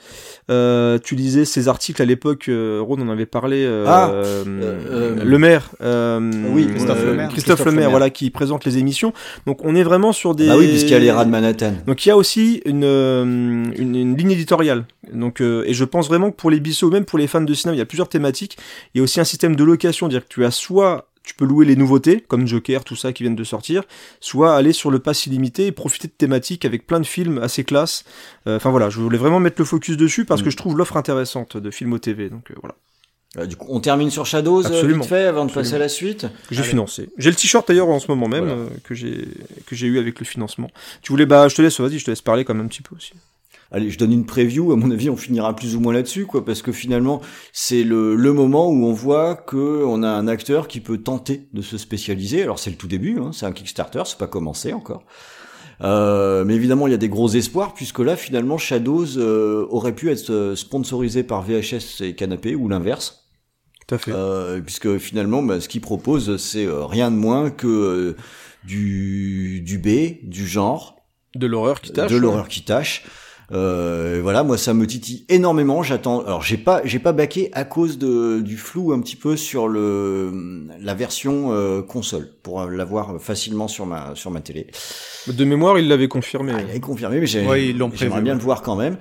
Euh, tu lisais ces articles à l'époque, euh, Ron en avait parlé euh, Ah, euh, euh, Le Maire euh, oui, Christophe euh, Lemaire. Christophe Christophe Lemaire, Lemaire. voilà qui présente les émissions. Donc on est vraiment sur des Bah oui, puisqu'il y a les rats de Manhattan. donc il y a aussi une, euh, une, une ligne éditoriale. Donc euh, et je pense vraiment que pour les même pour les fans de cinéma, il y a plusieurs thématiques. Il y a aussi un système de location, dire que tu as soit tu peux louer les nouveautés comme Joker, tout ça qui viennent de sortir, soit aller sur le pass illimité et profiter de thématiques avec plein de films assez classe. Euh, Enfin voilà, je voulais vraiment mettre le focus dessus parce Mm. que je trouve l'offre intéressante de Filmo TV. Donc euh, voilà, Euh, du coup, on termine sur Shadows Absolument. vite fait avant de Absolument. passer à la suite. j'ai financé. J'ai le t-shirt d'ailleurs en ce moment même Voilà. que j'ai que j'ai eu avec le financement. Tu voulais bah je te laisse, vas-y, je te laisse parler quand même un petit peu aussi. Allez, je donne une preview. À mon avis, on finira plus ou moins là-dessus, quoi, parce que finalement, c'est le, le moment où on voit que on a un acteur qui peut tenter de se spécialiser. Alors, c'est le tout début, hein, c'est un Kickstarter, c'est pas commencé encore. Euh, mais évidemment, il y a des gros espoirs puisque là, finalement, Shadows euh, aurait pu être euh, sponsorisé par VHS et Canapé ou l'inverse. Tout à fait. Euh, puisque finalement, bah, ce qu'il propose, c'est euh, rien de moins que euh, du, du B, du genre, de l'horreur qui tâche. de l'horreur qui tâche. Euh, voilà, moi ça me titille énormément. J'attends. Alors j'ai pas, j'ai pas baqué à cause de du flou un petit peu sur le la version euh, console pour l'avoir facilement sur ma sur ma télé. De mémoire, il l'avait confirmé. Ah, il est confirmé, mais Ouais, j'aimerais bien le voir quand même.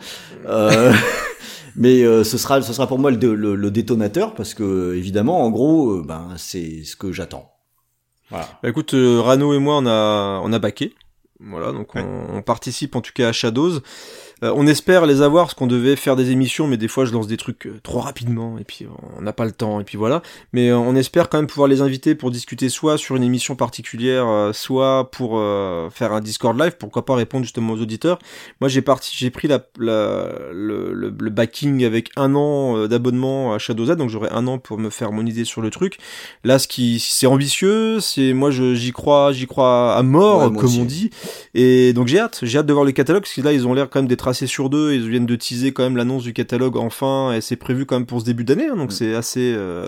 Euh, mais euh, ce sera, ce sera pour moi le, le, le détonateur parce que évidemment, en gros, euh, ben c'est ce que j'attends. Voilà. Bah écoute, euh, Rano et moi, on a, on a baqué. Voilà, donc Ouais. on, on participe en tout cas à Shadows. Euh, on espère les avoir parce qu'on devait faire des émissions, mais des fois je lance des trucs euh, trop rapidement et puis on n'a pas le temps et puis voilà. Mais euh, on espère quand même pouvoir les inviter pour discuter soit sur une émission particulière, euh, soit pour euh, faire un Discord live. Pourquoi pas répondre justement aux auditeurs. Moi j'ai parti, j'ai pris la, la- le, le, le backing avec un an d'abonnement à Shadow Z, donc j'aurai un an pour me faire mon idée sur le truc. Là, ce qui c'est ambitieux, c'est moi j'y crois, j'y crois à mort, Ouais, comme aussi. on dit. Et donc j'ai hâte, j'ai hâte de voir le catalogue parce que là ils ont l'air quand même d'être assez sur deux. Ils viennent de teaser quand même l'annonce du catalogue enfin et c'est prévu quand même pour ce début d'année, hein, donc Mm. c'est assez. euh,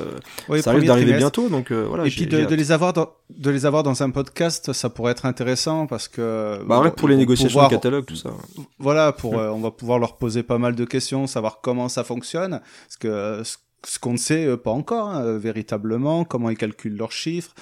Oui, ça premier d'arriver bientôt, donc euh, voilà. Et puis de, les avoir dans, de les avoir dans un podcast, ça pourrait être intéressant parce que Bah, que pour les négociations pouvoir- de catalogue, tout ça. Voilà, pour euh, on va pouvoir leur poser pas mal de questions, savoir comment ça fonctionne, parce que ce- qu'on ne sait euh, pas encore hein, véritablement, comment ils calculent leurs chiffres.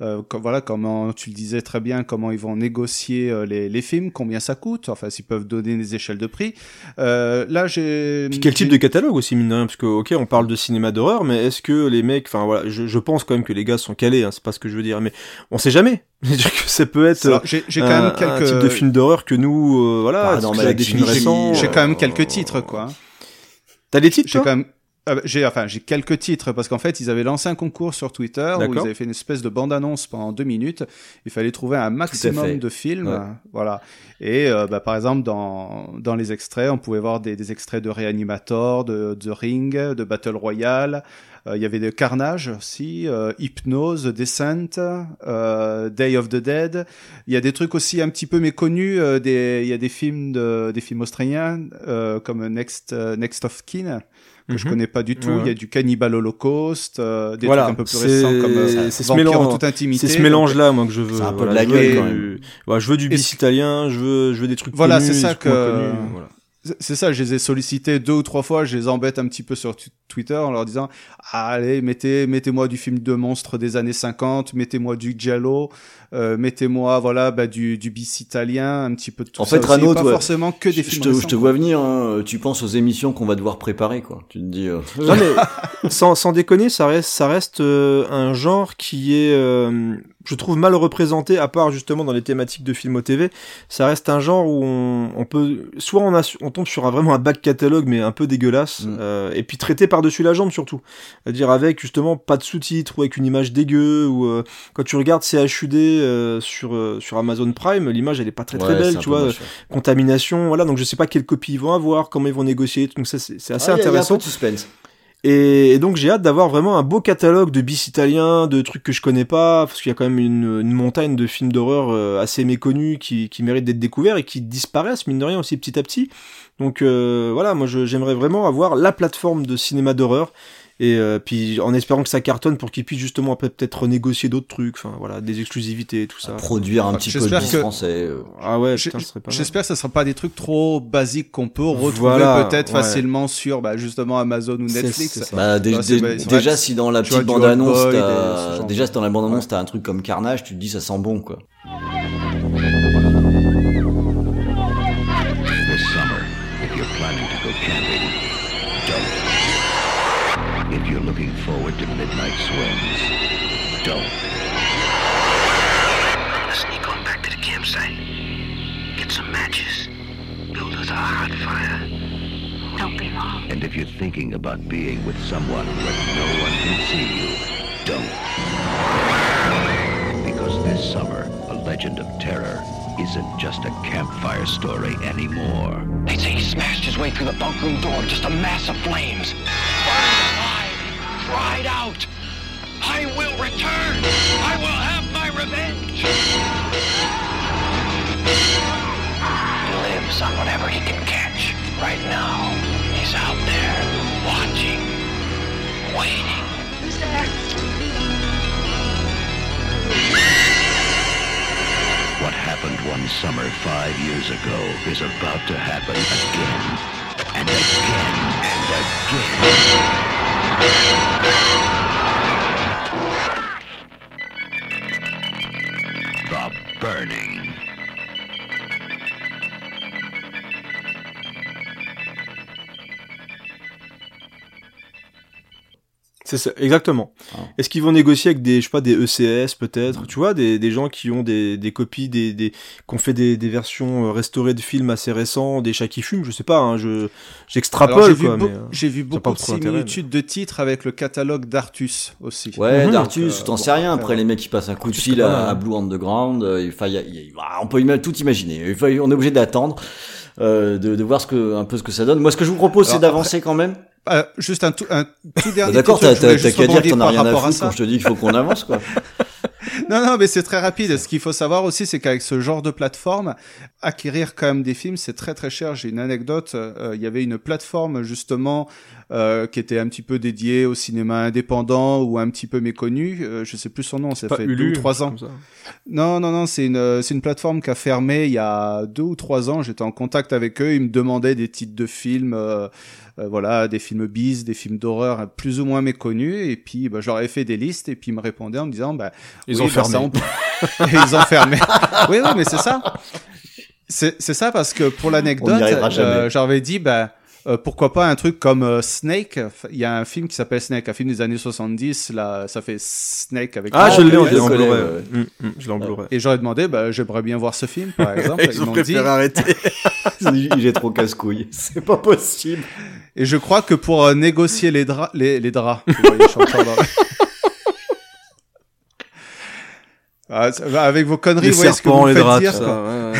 Euh, voilà comment tu le disais très bien comment ils vont négocier euh, les, les films combien ça coûte enfin s'ils peuvent donner des échelles de prix euh, là j'ai Puis quel type de catalogue aussi, mine de rien, parce que, ok, on parle de cinéma d'horreur, mais est-ce que les mecs, enfin voilà, je, je pense quand même que les gars sont calés, hein, c'est pas ce que je veux dire, mais on sait jamais. C'est-à-dire que ça peut être Alors, j'ai j'ai quand un, même quelques un type de film d'horreur que nous, euh, voilà, Bah, non, que mais des films récents. j'ai quand même euh, quelques titres quoi T'as des titres, j'ai quand même Ah bah, j'ai enfin j'ai quelques titres parce qu'en fait ils avaient lancé un concours sur Twitter où ils avaient fait une espèce de bande annonce pendant deux minutes. Il fallait trouver un maximum de films, Ouais. voilà. Et euh, bah, par exemple dans dans les extraits, on pouvait voir des, des extraits de Reanimator, de The Ring, de Battle Royale. Euh, Il y avait de Carnage aussi, euh, Hypnose, Descent, Day of the Dead. Il y a des trucs aussi un petit peu méconnus. des, il y a des films de, des films australiens comme Next Next of Kin que je Mhm. connais pas du tout. Ouais, Il y a du Cannibal Holocaust, euh, des Voilà, trucs un peu plus c'est- récents comme euh, c'est ce Vampire mélange- en toute intimité. C'est ce Donc, mélange-là, moi, que je veux. C'est un peu voilà, de la je veux gueule, du- quand même. ouais, je veux du bis italien, je veux, je veux des trucs Voilà, connus, c'est ça que- connus, voilà. C'est- ça, je les ai sollicités deux ou trois fois, je les embête un petit peu sur Twitter en leur disant allez, mettez mettez-moi du film de monstres des années 50, mettez-moi du giallo, euh, mettez-moi voilà bah, du du bis italien, un petit peu de tout En ça fait, aussi, Rano, pas toi, forcément que des je, films te, je te quoi. vois venir, hein, tu penses aux émissions qu'on va devoir préparer, quoi. Tu te dis. euh, Non mais sans, sans déconner, ça reste, ça reste euh, un genre qui est, euh, je trouve mal représenté, à part justement dans les thématiques de films au TV. Ça reste un genre où on, on peut, soit on, a, on tombe sur un, vraiment un back catalogue mais un peu dégueulasse, Mm. euh, et puis traité par dessus la jambe surtout, c'est-à-dire avec justement pas de sous-titres ou avec une image dégueu ou euh, quand tu regardes CHUD euh, sur euh, sur Amazon Prime, l'image elle est pas très très ouais, belle, tu vois, moche, ouais. contamination, voilà, donc je sais pas quelle copie ils vont avoir, comment ils vont négocier, donc ça c'est assez Ah, il y a- il y a intéressant. un peu de suspense. Et, et donc j'ai hâte d'avoir vraiment un beau catalogue de bis italiens, de trucs que je connais pas, parce qu'il y a quand même une, une montagne de films d'horreur euh, assez méconnus qui, qui méritent d'être découverts et qui disparaissent mine de rien aussi petit à petit. Donc euh, voilà, moi je- j'aimerais vraiment avoir la plateforme de cinéma d'horreur et euh, puis en espérant que ça cartonne pour qu'ils puissent justement après peut-être renégocier d'autres trucs, enfin voilà, des exclusivités tout ça. Produire un Ah, petit peu de que- français. euh. Ah ouais, putain, ce serait pas. J'espère que ça sera pas des trucs trop basiques qu'on peut retrouver Voilà, peut-être ouais. facilement sur bah, justement Amazon ou Netflix. Bah, c'est déjà, vrai. si dans la petite bande-annonce, déjà, si dans la bande-annonce, Ouais. t'as un truc comme Carnage, tu te dis, ça sent bon, quoi. If you're thinking about being with someone where no one can see you, don't. Because this summer, a legend of terror isn't just a campfire story anymore. They say he smashed his way through the bunk room door, just a mass of flames. Burned alive, cried out, I will return! I will have my revenge! He lives on whatever he can catch. Right now, he's out there, watching, waiting. Who's there? What happened one summer five years ago is about to happen again. And again and again. The Burning. C'est ça, exactement. Ah. Est-ce qu'ils vont négocier avec des, je sais pas, des ECS peut-être, tu vois, des, des gens qui ont des, des copies, des, des, qui ont fait des, des versions euh, restaurées de films assez récents, des chats qui fument, je sais pas, hein, je, j'extrapole j'ai vu, quoi, euh, j'ai vu pas beaucoup de mais- similitudes de titres avec le catalogue d'Artus aussi. Ouais, Mhm. Dartus, euh, t'en bon, sais rien. après, les mecs qui passent un coup de fil à. Blue Underground, euh, enfin, il y a- il y a- bah, on peut ima- tout imaginer. Faut- on est obligé d'attendre, euh, de, de voir ce que, un peu ce que ça donne. Moi, ce que je vous propose, c'est d'avancer quand même. Euh, juste un tout, un tout dernier Bah, D'accord, t'as qu'à dire as par rien à rapport à foutre ça. quand je te dis qu'il faut qu'on avance, quoi. Non, non, mais c'est très rapide. Ce qu'il faut savoir aussi, c'est qu'avec ce genre de plateforme, acquérir quand même des films, c'est très très cher. J'ai une anecdote. euh, Il y avait une plateforme justement euh, qui était un petit peu dédiée au cinéma indépendant ou un petit peu méconnu. Euh, je sais plus son nom. Ça fait Hulu, deux ou trois ans. Non, non, non, c'est une, c'est une plateforme qui a fermé il y a deux ou trois ans. J'étais en contact avec eux. Ils me demandaient des titres de films, voilà, des films bis, des films d'horreur euh, plus ou moins méconnus. Et puis, bah, je leur ai fait des listes et puis ils me répondaient en me disant, bah, Ils oui, ont bah, fermé. ça, on ils ont fermé. oui, oui, mais c'est ça. C'est, c'est ça parce que pour l'anecdote, euh, j'avais dit, bah, euh, pourquoi pas un truc comme euh, Snake? Il y a un film qui s'appelle Snake, un film des années 70. Là, ça fait Snake avec. Ah, je l'ai en, Blu-ray. ouais, ouais. Je l'ai en Blu-ray. Et j'aurais demandé, bah, j'aimerais bien voir ce film, par exemple. Ils ont m'ont dit, préféré arrêter. Il est trop casse-couille. C'est pas possible. Et je crois que pour euh, négocier les draps, les, les draps, vous voyez, je suis encore dans- Ah, avec vos conneries, Les vous voyez ce que serpents, vous les faites draps, dire. tout ça. quoi. ouais, ouais.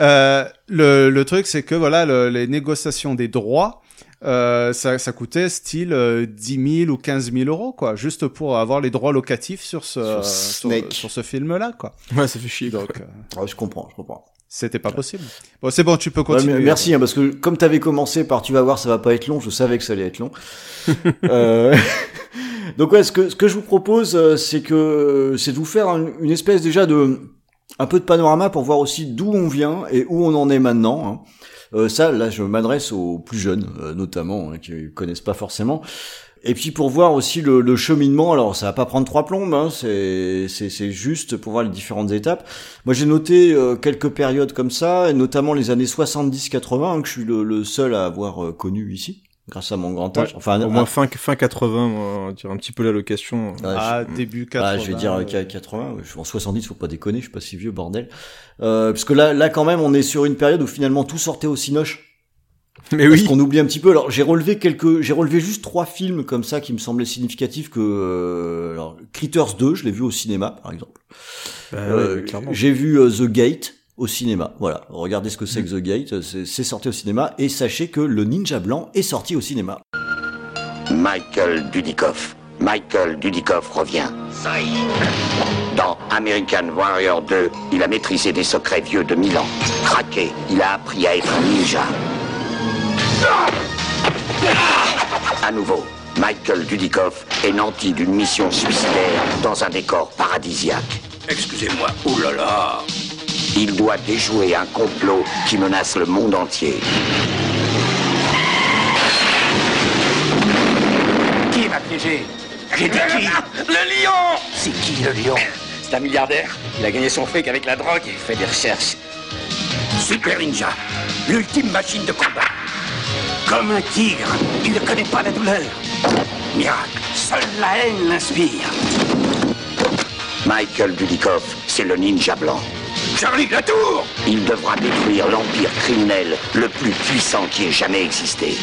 Euh, le, le truc, c'est que voilà, le- les négociations des droits, euh, ça, ça coûtait style euh, 10 000 ou 15 000 euros, quoi, juste pour avoir les droits locatifs sur ce, Sur sur, Snake. sur ce film-là, quoi. Ouais, ça fait chier. quoi. Donc, euh, Ouais, je comprends, je comprends. c'était pas possible. Bon, c'est bon, tu peux continuer. merci, hein, parce que comme t'avais commencé par tu vas voir, ça va pas être long, je savais que ça allait être long. Euh, Donc ouais, ce que, ce que je vous propose, euh, c'est que c'est de vous faire un- une espèce déjà de un peu de panorama pour voir aussi d'où on vient et où on en est maintenant. hein. Euh, ça, là, je m'adresse aux plus jeunes, euh, notamment, hein, qui connaissent pas forcément. Et puis pour voir aussi le, le cheminement, alors ça va pas prendre trois plombes, hein, c'est juste pour voir les différentes étapes. Moi j'ai noté euh, quelques périodes comme ça, et notamment les années 70-80, hein, que je suis le, le seul à avoir euh, connu ici, grâce à mon grand âge. Ouais, enfin, Au un- moins fin, fin 80, moi, on dirait un petit peu la location. Ouais, je- Ah, début 80. ah, je vais dire euh, 80, je suis en 70, faut pas déconner, je suis pas si vieux, bordel. Euh, parce que là, là, quand même, on est sur une période où finalement tout sortait au cinoche. Mais Parce oui. qu'on oublie un petit peu. Alors, j'ai relevé quelques, j'ai relevé juste trois films comme ça qui me semblaient significatifs que, euh, alors, Critters 2, je l'ai vu au cinéma, par exemple. Bah Euh, ouais, clairement. j'ai vu euh, The Gate au cinéma. Voilà. Regardez ce que c'est que The Gate. C'est sorti au cinéma. Et sachez que le Ninja Blanc est sorti au cinéma. Michael Dudikoff. Michael Dudikoff revient. Ça y est. Dans American Warrior 2, il a maîtrisé des secrets vieux de mille ans. Craqué, il a appris à être un ninja. À nouveau, Michael Dudikoff est nanti d'une mission suicidaire dans un décor paradisiaque. Excusez-moi, oulala. Il doit déjouer un complot qui menace le monde entier. Qui m'a piégé J'ai dit qui Le lion C'est qui le lion C'est un milliardaire. Il a gagné son fric avec la drogue et fait des recherches. Super Ninja, l'ultime machine de combat. Comme un tigre, il ne connaît pas la douleur. Miracle, seule la haine l'inspire. Michael Dudikoff, c'est le ninja blanc. Charlie de la tour Il devra détruire l'empire criminel le plus puissant qui ait jamais existé.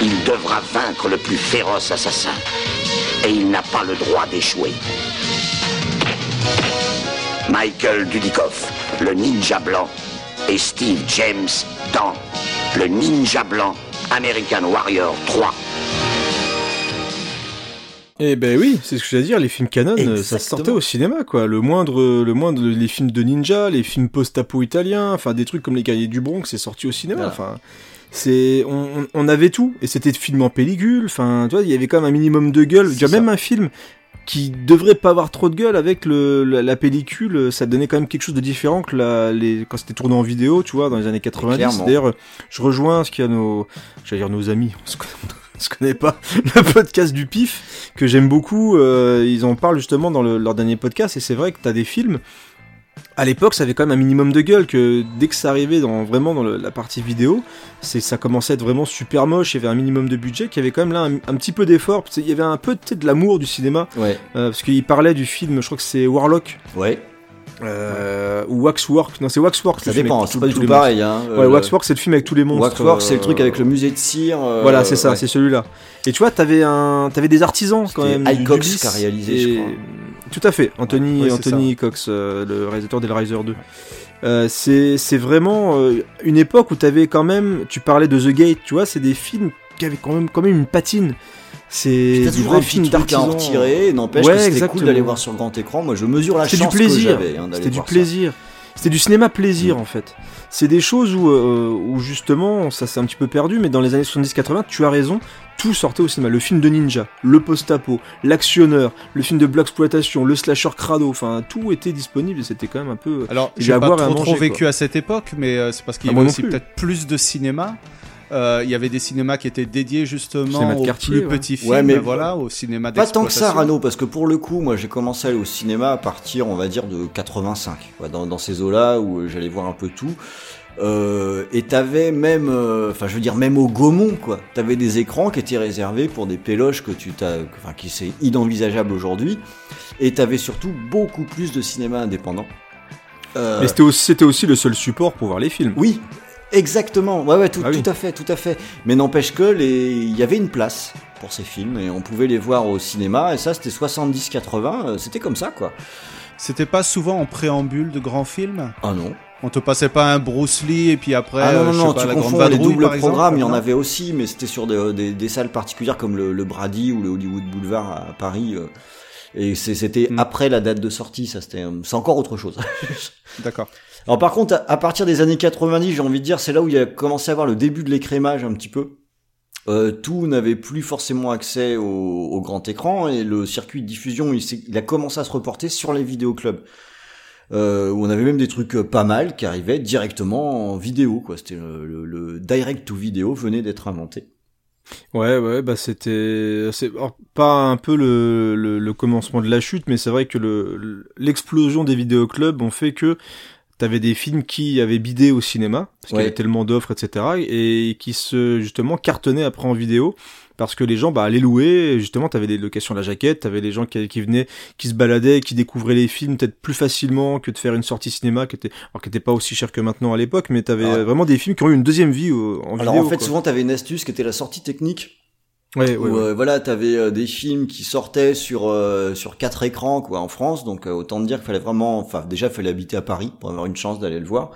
Il devra vaincre le plus féroce assassin. Et il n'a pas le droit d'échouer. Michael Dudikoff, le ninja blanc, et Steve James dans Le Ninja Blanc, American Warrior 3. Eh ben oui, c'est ce que j'allais dire, les films canon, euh, ça sortait au cinéma, quoi. Le moindre, le moindre, les films de ninja, les films post-apo italiens, enfin des trucs comme les Guerriers du Bronx, c'est sorti au cinéma. Enfin, c'est, on, on- avait tout, et c'était film en pellicule. Enfin, tu vois, il y avait quand même un minimum de gueule. Ça. même un film qui devrait pas avoir trop de gueule avec le, la, la pellicule, ça donnait quand même quelque chose de différent que la, les, quand c'était tourné en vidéo, tu vois, dans les années 90. Clairement. D'ailleurs, je rejoins ce qu'il y a nos, j'allais dire nos amis, on se se connaît pas, le podcast du pif, que j'aime beaucoup, euh, ils en parlent justement dans le- leur dernier podcast, et c'est vrai que t'as des films, à l'époque, ça avait quand même un minimum de gueule que dès que ça arrivait dans vraiment dans le- la partie vidéo, c'est ça commençait à être vraiment super moche. Il y avait un minimum de budget, qu'il y avait quand même là un, un petit peu d'effort. qu'il y avait un peu de l'amour du cinéma, Ouais, euh, parce qu'il parlait du film, je crois que c'est Warlock ouais. Euh, ou Waxwork. Non, c'est Waxwork. Ça dépend. C'est pas du tout pareil. Hein. Ouais, Waxwork, c'est le film avec tous les monstres. Waxwork, c'est le euh, truc avec le musée de cire. euh, Voilà, c'est ça, ouais. c'est celui-là. Et tu vois, t'avais un, t'avais des artisans quand même. High du- Cox du bis, qui a réalisé, et- je crois. Tout à fait, Anthony, Ouais, Anthony Cox, euh, le réalisateur d'Hellraiser 2. Euh, c'est, c'est vraiment euh, une époque où t'avais quand même, tu parlais de The Gate, tu vois, c'est des films qui avaient quand même, quand même une patine. C'est truc à en d'artisans. retirer, n'empêche Ouais, que c'était cool d'aller voir sur grand écran. Moi, je mesure la chance du plaisir. que j'avais hein, C'était du plaisir. C'était du cinéma plaisir en fait. C'est des choses où, euh, où justement, ça s'est un petit peu perdu, mais dans les années 70-80, tu as raison, tout sortait au cinéma. Le film de ninja, le post-apo, l'actionneur, le film de black exploitation, le slasher crado, enfin tout était disponible et c'était quand même un peu. Alors, j'ai pas trop, vécu quoi. à cette époque, mais euh, c'est parce qu'il Ah, y moi avait aussi peut-être plus de cinéma. Euh, Il y avait des cinémas qui étaient dédiés justement aux quartier, plus ouais. petits films, Ouais, mais voilà, au cinéma Pas tant que ça. Rano, parce que pour le coup, moi, j'ai commencé à aller au cinéma à partir, on va dire, de 85. quoi, dans, dans ces eaux-là où euh, j'allais voir un peu tout. Euh, et t'avais même, euh, enfin, je veux dire, même au Gaumont, quoi. T'avais des écrans qui étaient réservés pour des péloches que tu t'as, enfin, qui c'est inenvisageable aujourd'hui. Et t'avais surtout beaucoup plus de cinéma indépendant. Euh, Mais c'était aussi, c'était aussi le seul support pour voir les films. oui. Exactement, ouais, ouais, tout, Ah oui. tout à fait, tout à fait. Mais n'empêche que les, il y avait une place pour ces films et on pouvait les voir au cinéma et ça c'était 70-80, euh, c'était comme ça quoi. C'était pas souvent en préambule de grands films? Ah non. On te passait pas un Bruce Lee et puis après, ah non, euh, non, je sais non, pas, tu la confonds les doubles exemple, programmes, il y en avait aussi, mais c'était sur des, des, des salles particulières comme le, le Brady ou le Hollywood Boulevard à Paris. euh, et c'était Mm. après la date de sortie, ça c'était, c'est encore autre chose. D'accord. Alors par contre, à- partir des années 90, j'ai envie de dire, c'est là où il a commencé à avoir le début de l'écrémage un petit peu. Euh, tout n'avait plus forcément accès au, grand écran et le circuit de diffusion, il, a commencé à se reporter sur les vidéoclubs. Euh, où on avait même des trucs euh, pas mal qui arrivaient directement en vidéo. C'était le, direct to vidéo venait d'être inventé. Ouais, ouais, bah c'était, c'est pas un peu le, commencement de la chute, mais c'est vrai que le l'explosion des vidéoclubs ont fait que t'avais des films qui avaient bidé au cinéma parce qu'il y avait tellement d'offres, etc., et qui se justement cartonnaient après en vidéo parce que les gens bah allaient louer. Justement, t'avais des locations à la jaquette, t'avais les gens qui, qui venaient, qui se baladaient, qui découvraient les films peut-être plus facilement que de faire une sortie cinéma qui était, alors qui était pas aussi cher que maintenant à l'époque, mais t'avais Alors- vraiment des films qui ont eu une deuxième vie en Alors vidéo. en fait, quoi. souvent t'avais une astuce qui était la sortie technique. Ouais, ouais, où, ouais. euh, voilà, t'avais euh, des films qui sortaient sur euh, sur quatre écrans quoi en France, donc autant te dire qu'il fallait vraiment, enfin déjà il fallait habiter à Paris pour avoir une chance d'aller le voir.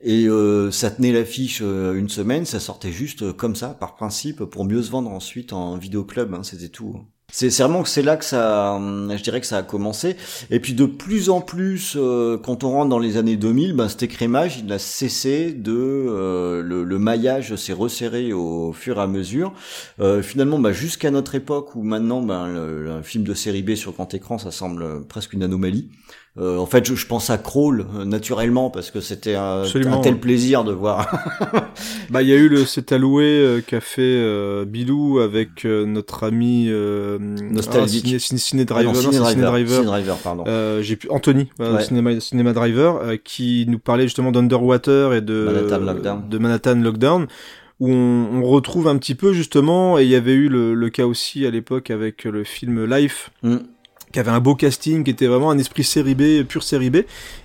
Et euh, ça tenait l'affiche une semaine, ça sortait juste comme ça par principe pour mieux se vendre ensuite en vidéoclub, hein, c'était tout. C'est vraiment que c'est là que ça, je dirais que ça a commencé. Et puis de plus en plus, euh, quand on rentre dans les années 2000, ben cet écrémage, il a cessé de, euh, le, maillage s'est resserré au fur et à mesure. Euh, finalement, bah, jusqu'à notre époque où maintenant, ben, le, film de série B sur grand écran, ça semble presque une anomalie. Euh, en fait, je, je pense à Crawl euh, naturellement parce que c'était un, un tel plaisir de voir. Bah, il y a eu le C'est alloué euh, qu'a fait euh, Bilou avec euh, notre ami euh, Nostalgique. ah, ciné, ciné, Ciné Ah Driver, non, non, Ciné Driver, Driver. Ciné Driver, pardon. Euh, j'ai pu Anthony, Ouais. cinéma, cinéma Driver, euh, qui nous parlait justement d'Underwater et de Manhattan Lockdown. de Manhattan Lockdown, où on, on retrouve un petit peu justement, et il y avait eu le, le cas aussi à l'époque avec le film Life, Mm. Qui avait un beau casting, qui était vraiment un esprit série B, pure série B.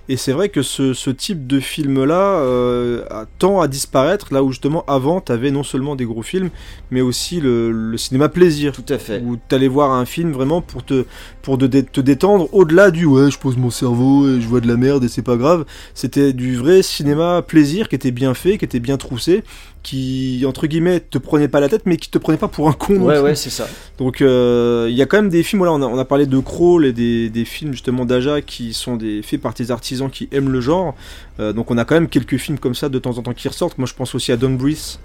Et c'est vrai que ce, ce type de film-là euh, tend à disparaître, là où justement avant, t'avais non seulement des gros films, mais aussi le, le cinéma plaisir. Tout à fait. Où t'allais voir un film vraiment pour te pour de- te détendre au-delà du ouais je pose mon cerveau et je vois de la merde et c'est pas grave. C'était du vrai cinéma plaisir qui était bien fait, qui était bien troussé, qui entre guillemets te prenait pas la tête mais qui te prenait pas pour un con. Ouais, ouais, c'est ça. Donc euh, il y a quand même des films, voilà, on a, on a parlé de Crawl et des, des films justement d'Aja qui sont des faits par des artisans qui aiment le genre. Euh, donc on a quand même quelques films comme ça de temps en temps qui ressortent. Moi je pense aussi à Don Breeze.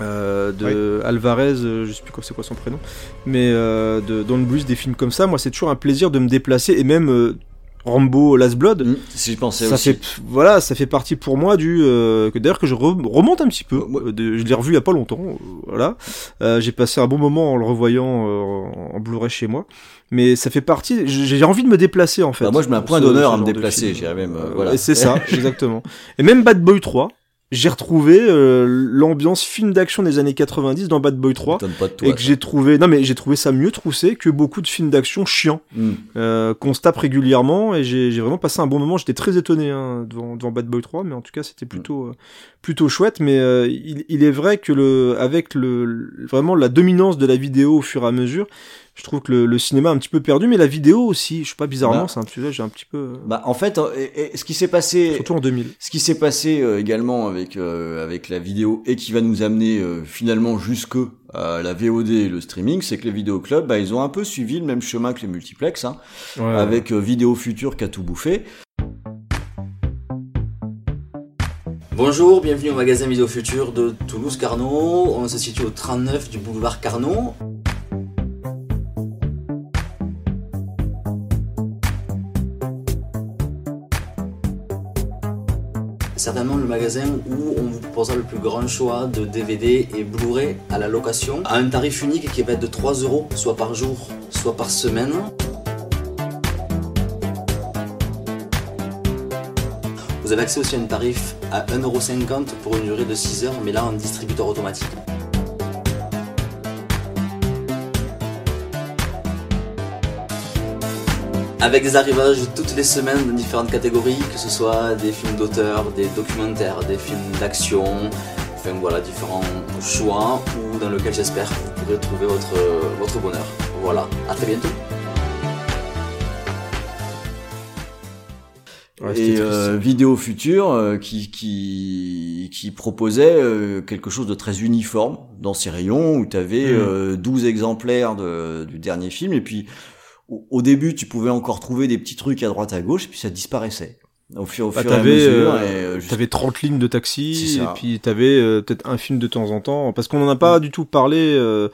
euh, de Alvarez, euh, je sais plus c'est quoi son prénom, mais euh, de Don Breeze, des films comme ça, moi c'est toujours un plaisir de me déplacer et même Rambo Last Blood, Mm, Si je pensais ça aussi. fait voilà ça fait partie pour moi du euh, que d'ailleurs que je re- remonte un petit peu. Euh, de- je l'ai revu il y a pas longtemps euh, voilà. Euh, j'ai passé un bon moment en le revoyant euh, en, Blu-ray chez moi. Mais ça fait partie j'ai envie de me déplacer en fait Bah, moi, je mets un point d'honneur à me déplacer, j'irais même, euh, voilà. c'est ça exactement. Et même Bad Boy 3 j'ai retrouvé euh, l'ambiance film d'action des années 90 dans Bad Boy 3 M'étonne pas de toi. et que j'ai trouvé non mais j'ai trouvé ça mieux troussé que beaucoup de films d'action chiants Mm. euh, qu'on se tape régulièrement et j'ai vraiment passé un bon moment. J'étais très étonné hein, devant, devant Bad Boy 3, mais en tout cas c'était plutôt euh, plutôt chouette. Mais euh, il, il est vrai que le avec le- vraiment la dominance de la vidéo au fur et à mesure, je trouve que le, le cinéma a un petit peu perdu, mais la vidéo aussi. Je sais pas bizarrement, Bah. c'est un sujet j'ai un petit peu euh, Bah, en fait, euh, et- et ce qui s'est passé, surtout en 2000. ce qui s'est passé euh, également avec euh, avec la vidéo et qui va nous amener euh, finalement jusque à la VOD et le streaming, c'est que les vidéoclubs, bah, ils ont un peu suivi le même chemin que les multiplex, hein, Ouais, avec euh, Vidéo Future qui a tout bouffé. Bonjour, bienvenue au magasin Vidéo Futur de Toulouse Carnot. On se situe au 39 du boulevard Carnot. Certainement le magasin où on vous proposera le plus grand choix de DVD et Blu-ray à la location à un tarif unique qui va être de 3 euros, soit par jour, soit par semaine. Vous avez accès aussi à un tarif à 1,50€ pour une durée de 6 heures, mais là en distributeur automatique. Avec des arrivages toutes les semaines dans différentes catégories, que ce soit des films d'auteur, des documentaires, des films d'action, enfin voilà, différents choix ou dans lesquels j'espère que vous pourrez trouver votre, votre bonheur. Voilà, à très bientôt. Ouais, et euh, Vidéo Future euh, qui, qui, qui proposait euh, quelque chose de très uniforme dans ses rayons où tu avais Mm. 12 exemplaires de, du dernier film et puis au, au début tu pouvais encore trouver des petits trucs à droite à gauche et puis ça disparaissait au fur, au Bah, fur et à mesure. euh, euh, juste- T'avais 30 lignes de taxi, et puis t'avais euh, peut-être un film de temps en temps, parce qu'on en a pas du tout parlé, euh,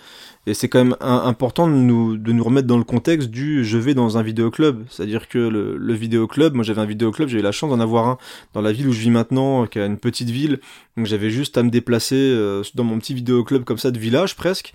et c'est quand même un- important de nous, de nous remettre dans le contexte du je vais dans un vidéoclub. C'est-à-dire que le, le vidéoclub, moi j'avais un vidéoclub, j'ai eu la chance d'en avoir un dans la ville où je vis maintenant, qui est une petite ville, donc j'avais juste à me déplacer euh, dans mon petit vidéoclub comme ça de village presque.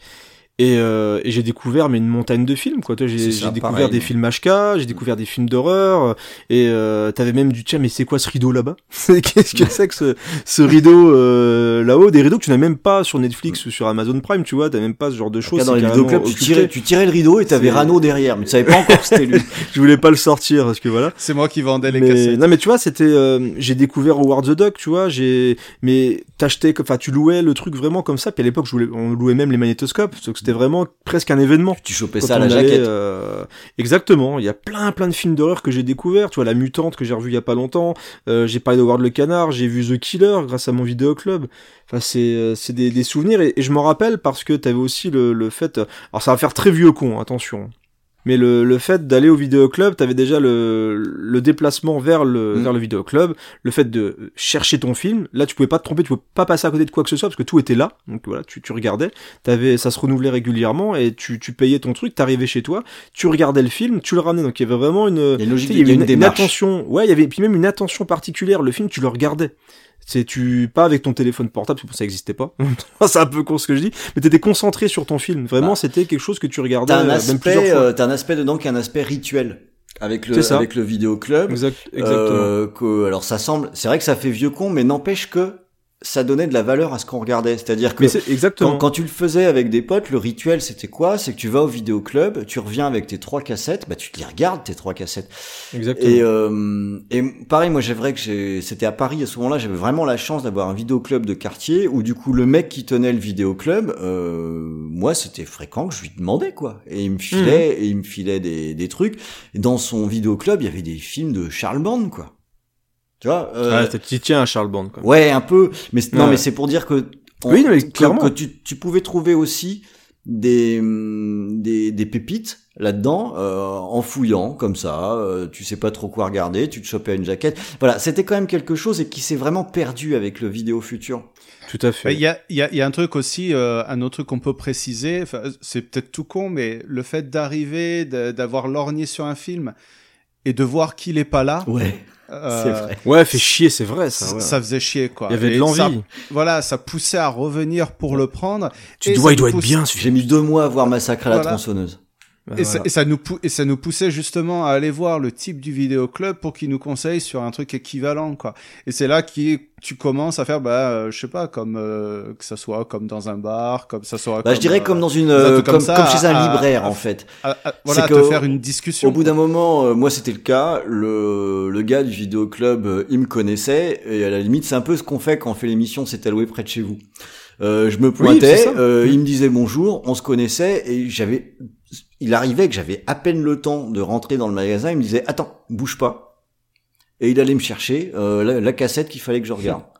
Et, euh, et j'ai découvert mais une montagne de films quoi. J'ai découvert pareil. des films HK, j'ai découvert des films d'horreur et euh, t'avais même du tiens mais c'est quoi ce rideau là-bas? Qu'est-ce que c'est que ce, ce rideau euh, là-haut? Des rideaux que tu n'as même pas sur Netflix ou sur Amazon Prime, tu vois. T'as même pas ce genre de choses. Dans les vidéoclubs, tu tirais, tu tirais le rideau et t'avais Rano derrière, mais tu savais pas encore que c'était lui. Je voulais pas le sortir parce que voilà. C'est moi qui vendais les mais, cassettes. non mais tu vois c'était euh, j'ai découvert Howard the Duck tu vois j'ai mais t'achetais enfin tu louais le truc vraiment comme ça puis à l'époque je voulais- on louait même les magnétoscopes c'était vraiment presque un événement. Tu chopais ça à la allait, jaquette. euh, exactement. Il y a plein plein de films d'horreur que j'ai découvert tu vois la mutante que j'ai revu il y a pas longtemps. Euh, j'ai parlé de Howard le canard. J'ai vu The Killer grâce à mon vidéoclub. Enfin c'est euh, c'est des, des souvenirs. Et, et je m'en rappelle parce que t'avais aussi le, le fait alors ça va faire très vieux con attention mais le, le fait d'aller au vidéoclub, t'avais déjà le, le déplacement vers le, Mm. vers le vidéoclub, le fait de chercher ton film. Là, tu pouvais pas te tromper, tu pouvais pas passer à côté de quoi que ce soit parce que tout était là. Donc voilà, tu, tu regardais, t'avais, ça se renouvelait régulièrement et tu, tu payais ton truc, t'arrivais chez toi, tu regardais le film, tu le ramenais. Donc il y avait vraiment une, Il y a une avait attention. Ouais, il y avait puis même une attention particulière. Le film, tu le regardais. C'est tu pas avec ton téléphone portable, parce que ça existait pas. c'est un peu con ce que je dis, mais t'étais concentré sur ton film. Vraiment, Bah, c'était quelque chose que tu regardais T'as un euh, même plusieurs aspect, fois. euh, t'as un aspect dedans qui est un aspect rituel avec le avec le vidéoclub. Exact, exactement. Euh, que, alors ça semble, c'est vrai que ça fait vieux con, mais n'empêche que ça donnait de la valeur à ce qu'on regardait. C'est-à-dire que exactement. quand, quand tu le faisais avec des potes, le rituel c'était quoi? C'est que tu vas au vidéoclub, tu reviens avec tes trois cassettes, bah tu te les regardes tes trois cassettes. Exactement. Et, euh, et pareil, moi j'ai vrai que c'était à Paris à ce moment-là, j'avais vraiment la chance d'avoir un vidéoclub de quartier où du coup le mec qui tenait le vidéoclub, euh, moi c'était fréquent que je lui demandais quoi, et il me filait et il me filait des, des trucs. Et dans son vidéoclub, il y avait des films de Charles Band quoi. Tu vois euh, Ah, tu tiens à Charles Band, quoi. Ouais, un peu. Mais non, mais c'est pour dire que on- Oui, mais clairement. que tu, tu pouvais trouver aussi des hum, des, des pépites là-dedans euh, en fouillant comme ça. euh, tu sais pas trop quoi regarder, tu te chopais une jaquette. Voilà, c'était quand même quelque chose et qui s'est vraiment perdu avec le vidéo futur. Tout à fait. Il y a, il y, a, il y a un truc aussi, euh, un autre truc qu'on peut préciser, enfin, c'est peut-être tout con, mais le fait d'arriver, d'avoir lorgné sur un film et de voir qu'il est pas là, Ouais, euh, c'est vrai. Ouais, fait chier, c'est vrai, ça. ça, ouais. ça faisait chier, quoi. Il y avait de l'envie. Voilà, ça poussait à revenir pour le prendre. Tu vois, il doit être bien, J'ai mis deux mois à voir Massacre à la tronçonneuse. Et, ça, et, ça nous pou- et ça nous poussait justement à aller voir le type du vidéoclub pour qu'il nous conseille sur un truc équivalent, quoi. Et c'est là que tu commences à faire, bah, euh, je sais pas, comme euh, que ça soit comme dans un bar, comme ça soit. Bah, je dirais euh, comme dans une, euh, comme, ça, comme chez un à- libraire à- en fait. à- voilà, C'est te que faire une discussion. Au bout d'un moment, euh, moi c'était le cas, le, le gars du vidéoclub, il me connaissait, et à la limite c'est un peu ce qu'on fait quand on fait l'émission C'est alloué près de chez vous. Euh, je me pointais, euh, Mm. il me disait bonjour, on se connaissait, et j'avais, il arrivait que j'avais à peine le temps de rentrer dans le magasin, il me disait attends, bouge pas, et il allait me chercher euh, la, la cassette qu'il fallait que je regarde.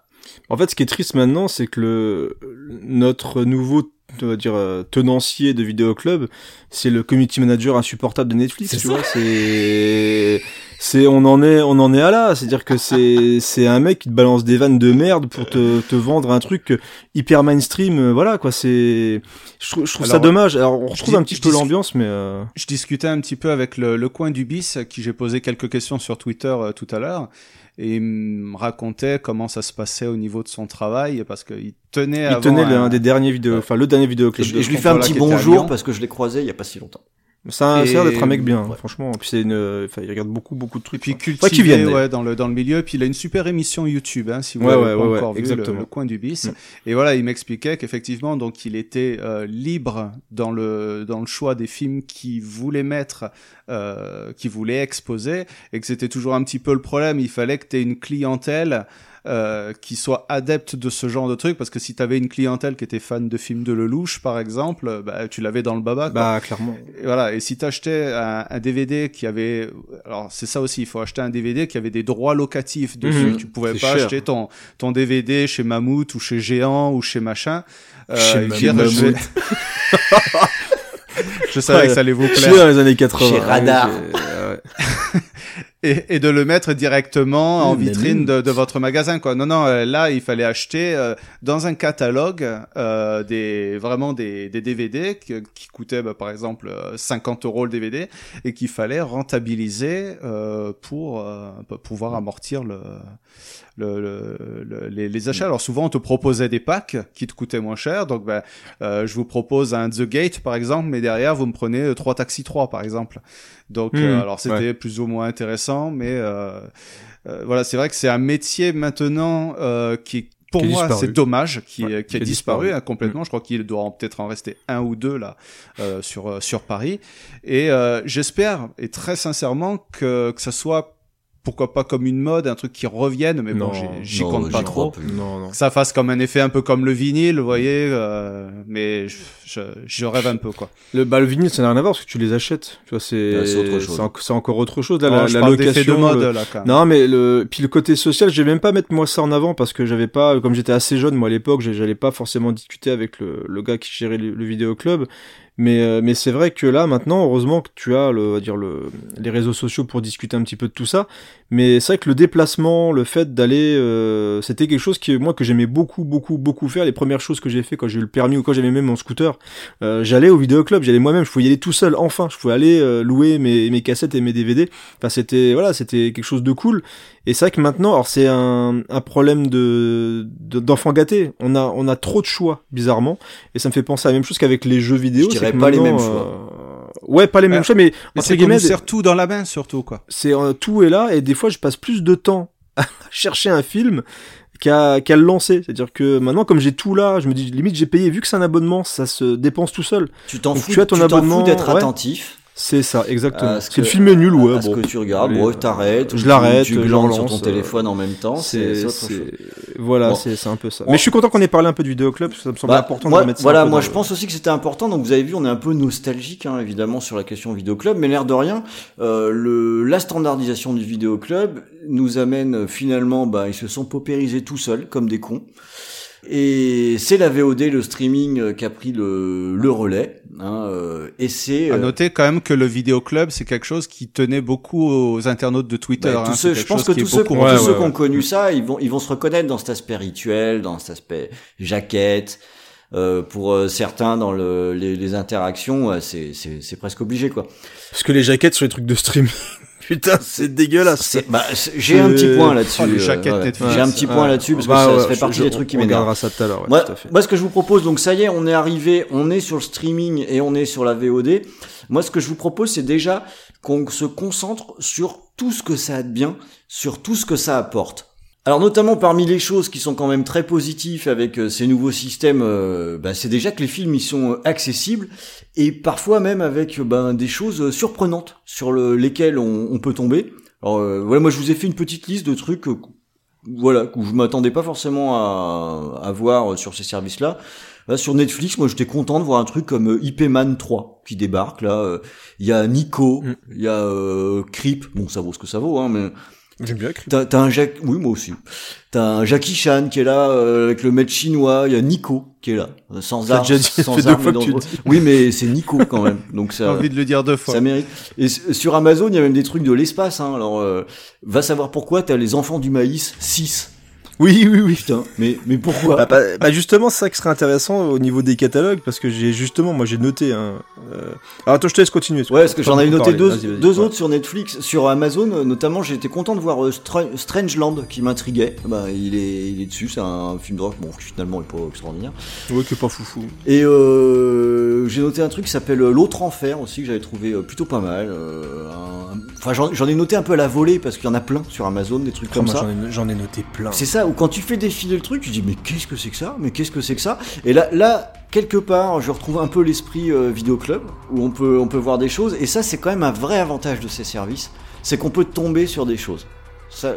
En fait, ce qui est triste maintenant, c'est que le notre nouveau on va dire euh, tenancier de vidéoclub, c'est le community manager insupportable de Netflix, C'est tu ça. vois, c'est c'est on en est on en est à là, c'est-à-dire que c'est c'est un mec qui te balance des vannes de merde pour te te vendre un truc hyper mainstream, euh, voilà quoi, c'est je trouve je trouve ça dommage. Alors on je retrouve dis- un petit peu l'ambiance mais euh, Je discutais un petit peu avec le, le coin du bis, à qui j'ai posé quelques questions sur Twitter euh, tout à l'heure, et il me racontait comment ça se passait au niveau de son travail, parce qu'il tenait il tenait un- l'un des derniers vidéos, enfin le dernier Et vidéoclub. je, je lui fais un petit bonjour parce que je l'ai croisé il y a pas si longtemps. Ça a Et- l'air d'être un mec bien, Ouais. franchement. Puis c'est une, enfin, il regarde beaucoup, beaucoup de Et trucs. puis quoi. cultivé vienne, ouais, dans le dans le milieu. Puis il a une super émission YouTube, hein, si vous Ouais, ouais, pas ouais, encore ouais, vu, le, le coin du bis. Mm. Et voilà, il m'expliquait qu'effectivement, donc il était euh, libre dans le dans le choix des films qu'il voulait mettre, euh, qu'il voulait exposer, et que c'était toujours un petit peu le problème. Il fallait que tu aies une clientèle. Euh, qui soit adepte de ce genre de truc parce que si tu avais une clientèle qui était fan de films de Lelouch par exemple bah, tu l'avais dans le baba quoi. Bah, clairement. Et voilà, et si t'achetais un, un DVD qui avait, alors c'est ça aussi, il faut acheter un DVD qui avait des droits locatifs dessus. Mhm. Tu pouvais pas cher. acheter ton ton DVD chez Mammouth ou chez Géant ou chez machin. Euh, Chez dire, Mammouth. je, vais- Je savais que ça allait vous Je suis plaire. dans les années 80. Chez hein, Radar. ouais. et, et de le mettre directement en Mmh, vitrine de, de votre magasin quoi. Non non, euh, là il fallait acheter euh, dans un catalogue euh, des vraiment des, des DVD qui, qui coûtaient bah, par exemple euh, 50 euros le DVD et qu'il fallait rentabiliser euh, pour euh, pour pouvoir amortir le le, le- le- les, les achats. Alors souvent on te proposait des packs qui te coûtaient moins cher. Donc ben, euh, je vous propose un The Gate par exemple, mais derrière vous me prenez euh, trois Taxi 3 par exemple. Donc Hmm, euh, alors c'était ouais. plus ou moins intéressant, mais euh, euh, voilà c'est vrai que c'est un métier maintenant euh, qui pour Qui moi c'est dommage qui, Ouais, qui a qui a disparu disparu. hein, complètement. Je crois qu'il doit peut-être en rester un ou deux là euh, sur sur Paris. Et euh, j'espère et très sincèrement que que ça soit pourquoi pas comme une mode, un truc qui revienne, mais bon Non, j'y- compte pas trop. Non, non. Que ça fasse comme un effet un peu comme le vinyle, vous voyez, euh, mais je, je, je rêve un peu quoi. Le, bah, le vinyle, ça n'a rien à voir parce que tu les achètes. Tu vois, c'est, c'est encore autre chose. Là, la, je la parle d'effet location. de mode le- là quand même. Non, mais le, puis le côté social, je vais même pas mettre moi ça en avant parce que j'avais pas, comme j'étais assez jeune, moi à l'époque, j'ai- j'allais pas forcément discuter avec le, le gars qui gérait le, le vidéoclub. Mais, euh, mais c'est vrai que là, maintenant, heureusement que tu as le, va dire le, les réseaux sociaux pour discuter un petit peu de tout ça. Mais c'est vrai que le déplacement, le fait d'aller, euh, c'était quelque chose qui, moi, que j'aimais beaucoup, beaucoup, beaucoup faire. Les premières choses que j'ai fait quand j'ai eu le permis ou quand j'avais même mon scooter, euh, j'allais au vidéoclub, j'allais moi-même, je pouvais y aller tout seul, enfin, je pouvais aller euh, louer mes, mes cassettes et mes DVD. Enfin, c'était, voilà, c'était quelque chose de cool. Et c'est vrai que maintenant, alors c'est un, un problème de, de- d'enfants gâtés. On a, on a trop de choix, bizarrement. Et ça me fait penser à la même chose qu'avec les jeux vidéo. C'est pas les mêmes euh, Ouais, pas les mêmes Euh, choix, mais Mais entre guillemets, sert tout dans la main surtout quoi. c'est euh, tout est là et des fois je passe plus de temps à chercher un film qu'à qu'à le lancer. C'est-à-dire que maintenant comme j'ai tout là, je me dis limite j'ai payé vu que c'est un abonnement, ça se dépense tout seul. Tu t'en fous, tu as ton tu t'en abonnement, fous d'être ouais. attentif C'est ça, exactement. à ce Si le que- film est nul, ouais, à ce bon. que tu regardes. Bon, t'arrêtes. je tu- l'arrête, Tu glandes sur ton euh, téléphone en même temps. C'est. Voilà, Bon. c'est un peu ça. On- Mais je suis content qu'on ait parlé un peu du vidéoclub, parce que ça me semble Bah, important moi, de remettre ça voilà, moi dans je pense aussi que c'était important. Donc vous avez vu, on est un peu nostalgique, hein, évidemment, sur la question vidéoclub, mais l'air de rien, euh, le, la standardisation du vidéoclub nous amène finalement, bah, ils se sont paupérisés tout seuls, comme des cons. Et c'est la VOD, le streaming, euh, qui a pris le, le relais. Hein, euh, et c'est À euh, noter quand même que le vidéoclub, c'est quelque chose qui tenait beaucoup aux internautes de Twitter. Bah, tous hein. je pense que tous ceux, beaucoup tous Ouais, ceux ouais, qui ont connu ça, ils vont, ils vont se reconnaître dans cet aspect rituel, dans cet aspect jaquette. Euh, pour euh, certains, dans le, les, les interactions, ouais, c'est, c'est, c'est presque obligé, quoi. Parce que les jaquettes sur les trucs de streaming, putain, c'est dégueulasse. Bah, c'est- j'ai un petit point là-dessus. Oh, euh, ouais. J'ai un petit point Ouais. là-dessus parce que Bah, ça, ouais, ça fait je- partie je- des trucs qui on m'énervent. regardera ça tout à l'heure, ouais, Moi, tout à fait. moi, ce que je vous propose, donc ça y est, on est arrivé, on est sur le streaming et on est sur la VOD. Moi, ce que je vous propose, c'est déjà qu'on se concentre sur tout ce que ça a de bien, sur tout ce que ça apporte. Alors notamment parmi les choses qui sont quand même très positives avec euh, ces nouveaux systèmes, euh, bah, c'est déjà que les films ils sont euh, accessibles et parfois même avec euh, ben, des choses surprenantes sur le- lesquelles on, on peut tomber. Alors euh, voilà, moi je vous ai fait une petite liste de trucs, euh, voilà, que je m'attendais pas forcément à, à voir sur ces services-là. Là, sur Netflix, moi j'étais content de voir un truc comme IP Man 3 qui débarque là. Il y a Nico, Mm. il y a Creep. Bon, ça vaut ce que ça vaut, hein, mais J'aime bien. T'as, t'as un Jack, oui moi aussi. T'as un Jackie Chan qui est là euh, avec le maître chinois. Il y a Nico qui est là, euh, sans T'as armes, déjà dit, ça sans fait deux armes fois que tu le dis. Oui, mais c'est Nico quand même. Donc J'ai ça, envie de le dire deux fois. ça mérite. Et sur Amazon, il y a même des trucs de l'espace. Hein. Alors, euh, va savoir pourquoi. T'as les enfants du maïs 6. Oui, oui, oui. Putain, mais, mais pourquoi Bah, bah, bah, justement, c'est ça qui serait intéressant au niveau des catalogues, parce que j'ai justement, moi j'ai noté un. euh, Alors attends, je te laisse continuer. Ouais, parce que j'en avais noté deux, deux Ouais. autres sur Netflix, sur Amazon euh, notamment. J'étais content de voir euh, Stra- Strangeland qui m'intriguait. Bah, il est, il est dessus. C'est un film d'horreur, bon, qui finalement est pas extraordinaire. Ouais, que pas foufou. Et euh, j'ai noté un truc qui s'appelle euh, L'autre enfer aussi que j'avais trouvé euh, plutôt pas mal. euh, un- Enfin, j'en ai noté un peu à la volée parce qu'il y en a plein sur Amazon, des trucs comme Moi, ça. j'en ai, j'en ai noté plein. C'est ça, ou quand tu fais défiler le truc, tu dis mais qu'est-ce que c'est que ça? Mais qu'est-ce que c'est que ça? Et là, là, quelque part, je retrouve un peu l'esprit euh, vidéoclub où on peut, on peut voir des choses. Et ça, c'est quand même un vrai avantage de ces services, c'est qu'on peut tomber sur des choses. Ça,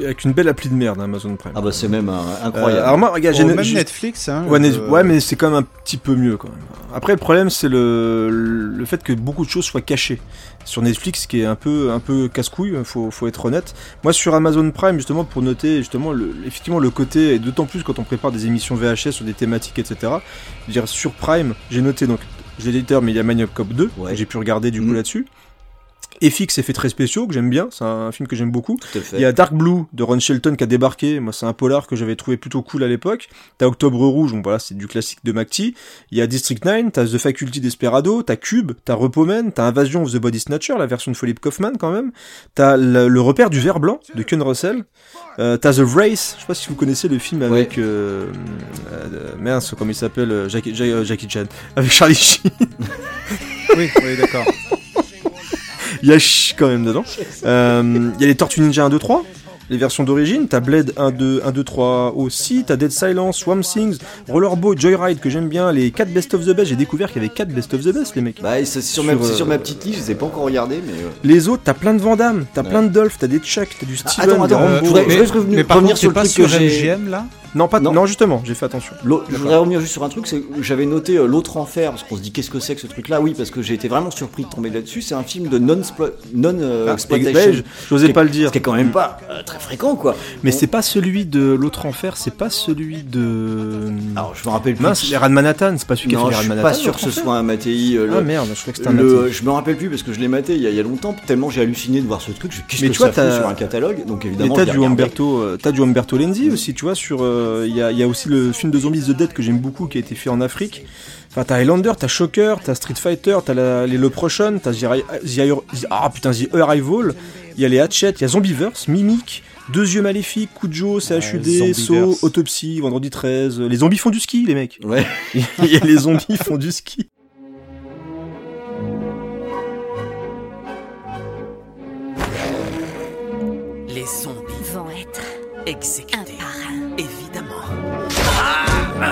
Avec une belle appli de merde, hein, Amazon Prime. ah bah c'est même un- Euh, incroyable. alors moi, regarde, Oh, j'ai même Netflix, hein. Ouais, euh, ouais, mais c'est quand même un petit peu mieux quand même. Après, le problème, c'est le, le fait que beaucoup de choses soient cachées sur Netflix, qui est un peu, un peu casse-couille. Faut, faut être honnête. Moi, sur Amazon Prime, justement, pour noter justement le, effectivement le côté, et d'autant plus quand on prépare des émissions VHS sur des thématiques, etc. Je veux dire, sur Prime, j'ai noté donc, j'ai l'éditeur, mais il y a Maniac Cop 2. Ouais. J'ai pu regarder du coup Mhm. là-dessus. FX effets très spéciaux que j'aime bien, c'est un film que j'aime beaucoup. Tout à fait. Il y a Dark Blue de Ron Shelton qui a débarqué. Moi, c'est un polar que j'avais trouvé plutôt cool à l'époque. T'as Octobre Rouge, bon voilà, c'est du classique de McTee. Il y a District 9, t'as The Faculty Desperado, t'as Cube, t'as Repoman, t'as Invasion of the Body Snatcher, la version de Philip Kaufman quand même. T'as le, le repère du ver blanc de Ken Russell. Euh, t'as The Race, je sais pas si vous connaissez le film avec euh, euh, mince, comment il s'appelle, euh, Jackie, Ja- euh, Jackie Chan, avec Charlie Sheen. Oui, oui, d'accord. Il y a Ch quand même dedans. Euh, Il y a les Tortues Ninja 1, 2, 3. Les versions d'origine, t'as Blade 1, 2, 1, 2, 3 aussi, t'as Dead Silence, Swamp Things, Rollerboat, Joyride que j'aime bien, les 4 Best of the Best, j'ai découvert qu'il y avait 4 Best of the Best les mecs. Bah, c'est sur, Sur, ma, euh, sur ma petite liste, je les ai pas encore regardés, mais. euh, Les autres, t'as plein de Van Damme, t'as Ouais. plein de Dolph, t'as des Chuck, t'as du Steven, attends, des attends, Rambo. je voudrais- mais, je voudrais revenir- mais par revenir contre, sur le pas truc sur que j'ai- MGM là? Non, pas, Non. non. justement, j'ai fait attention. Je voudrais revenir juste sur un truc, c'est j'avais noté euh, l'autre enfer, parce qu'on se dit qu'est-ce que c'est que ce truc-là, oui, parce que j'ai été vraiment surpris de tomber là-dessus. C'est un film de non non euh, Ah, je- j'osais pas le dire. ce qui est quand même pas euh, très fréquent, quoi. Mais c'est pas celui de l'autre enfer, c'est pas celui de. alors je me rappelle plus. Mince, les Rats de Manhattan, c'est pas celui qui a fait les je Rats de suis Manhattan. pas sûr que ce soit un Mattei. euh, le- Ah merde, je crois que c'était un le- je me rappelle plus parce que je l'ai maté il y, a, il y a longtemps, tellement j'ai halluciné de voir ce truc. je- Qu'est-ce Mais que tu vois, ça sur un catalogue? Donc Mais évidemment, je. Umberto, euh, t'as du Umberto Lenzi aussi, tu vois. Sur, il y, a, il y a aussi le film de Zombies the Dead que j'aime beaucoup, qui a été fait en Afrique. Enfin, t'as Highlander, t'as Shocker, t'as Street Fighter, t'as les Leprechaun, t'as ah putain The Arrival. Il y a les Hatchet, il y a Zombieverse, Mimic, Deux yeux maléfiques, Cujo, CHUD, Zombieverse. Autopsie, Vendredi 13. Les zombies font du ski, les mecs. Ouais. Il y a les zombies font du ski. Les zombies vont être exécutés. Ce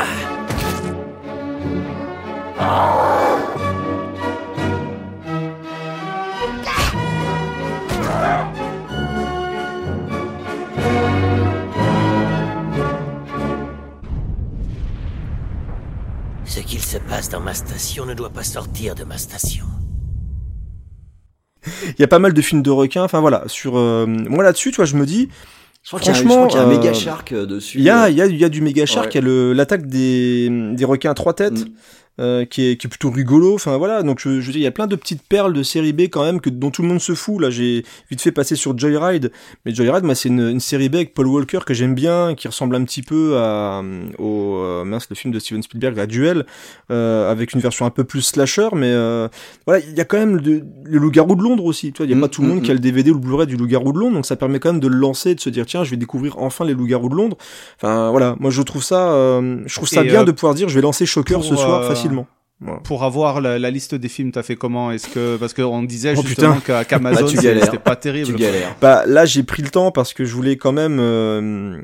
qu'il se passe dans ma station ne doit pas sortir de ma station. Il y a pas mal de films de requins. Enfin voilà, sur euh, moi là-dessus, tu vois, je me dis. Je crois qu'il y a, je Franchement, crois qu'il y a un euh, méga shark euh, dessus. Il y a, euh, il y, a, il y a du méga shark, Ouais. il y a l'attaque des, des requins à trois têtes. Mm. Euh, qui, est, qui est plutôt rigolo, enfin voilà, donc je, je veux dire, il y a plein de petites perles de série B quand même que, dont tout le monde se fout. Là, j'ai vite fait passer sur Joyride, mais Joyride, moi, c'est une, une série B avec Paul Walker que j'aime bien, qui ressemble un petit peu à, au euh, mince, le film de Steven Spielberg, à Duel, euh, avec une version un peu plus slasher, mais euh, voilà, il y a quand même le, le loup-garou de Londres aussi, tu vois, il y a Mm, pas tout le mm, monde qui a le DVD ou le Blu-ray du loup-garou de Londres, donc ça permet quand même de le lancer, de se dire tiens, je vais découvrir enfin les loups-garous de Londres. Enfin voilà, moi je trouve ça, euh, je trouve ça Et, bien euh, de pouvoir dire je vais lancer Shocker ce soir euh, Voilà. Pour avoir la, la liste des films, t'as fait comment? Est-ce que parce qu'on disait Oh, justement qu'à- qu'Amazon Bah, galères. c'était pas terrible. Tu galères. Bah là j'ai pris le temps parce que je voulais quand même euh,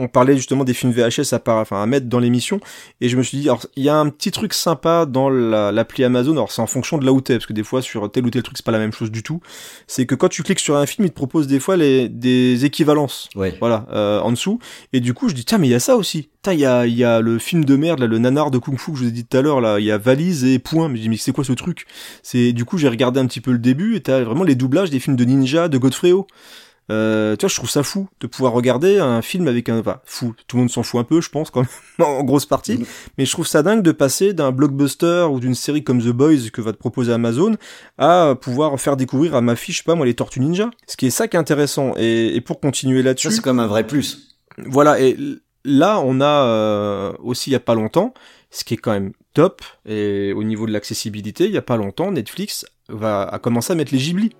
on parlait justement des films VHS à part enfin à mettre dans l'émission. Et je me suis dit alors il y a un petit truc sympa dans la- l'appli Amazon. Alors c'est en fonction de là où t'es parce que des fois sur tel ou tel truc c'est pas la même chose du tout. C'est que quand tu cliques sur un film il te propose des fois les des équivalences. Ouais. voilà euh, en dessous. Et du coup je dis tiens mais il y a ça aussi. Il y a y a le film de merde là le nanar de kung fu que je vous ai dit tout à l'heure là. Il y a valise et point. Mais je dis mais c'est quoi ce truc? C'est du coup j'ai regardé un petit peu le début et t'as vraiment les doublages des films de ninja de Godfrey euh, tu vois, je trouve ça fou de pouvoir regarder un film avec un, enfin, fou. Tout le monde s'en fout un peu, je pense, quand même, en grosse partie. Mhm. Mais je trouve ça dingue de passer d'un blockbuster ou d'une série comme The Boys que va te proposer Amazon à pouvoir faire découvrir à ma fille, je sais pas moi, les Tortues Ninja. Ce qui est ça qui est intéressant. Et, et pour continuer Ça, là-dessus. c'est même un vrai plus. Voilà, et là, on a euh, aussi il y a pas longtemps, ce qui est quand même top, et au niveau de l'accessibilité, il y a pas longtemps, Netflix va a commencé à mettre les Ghibli.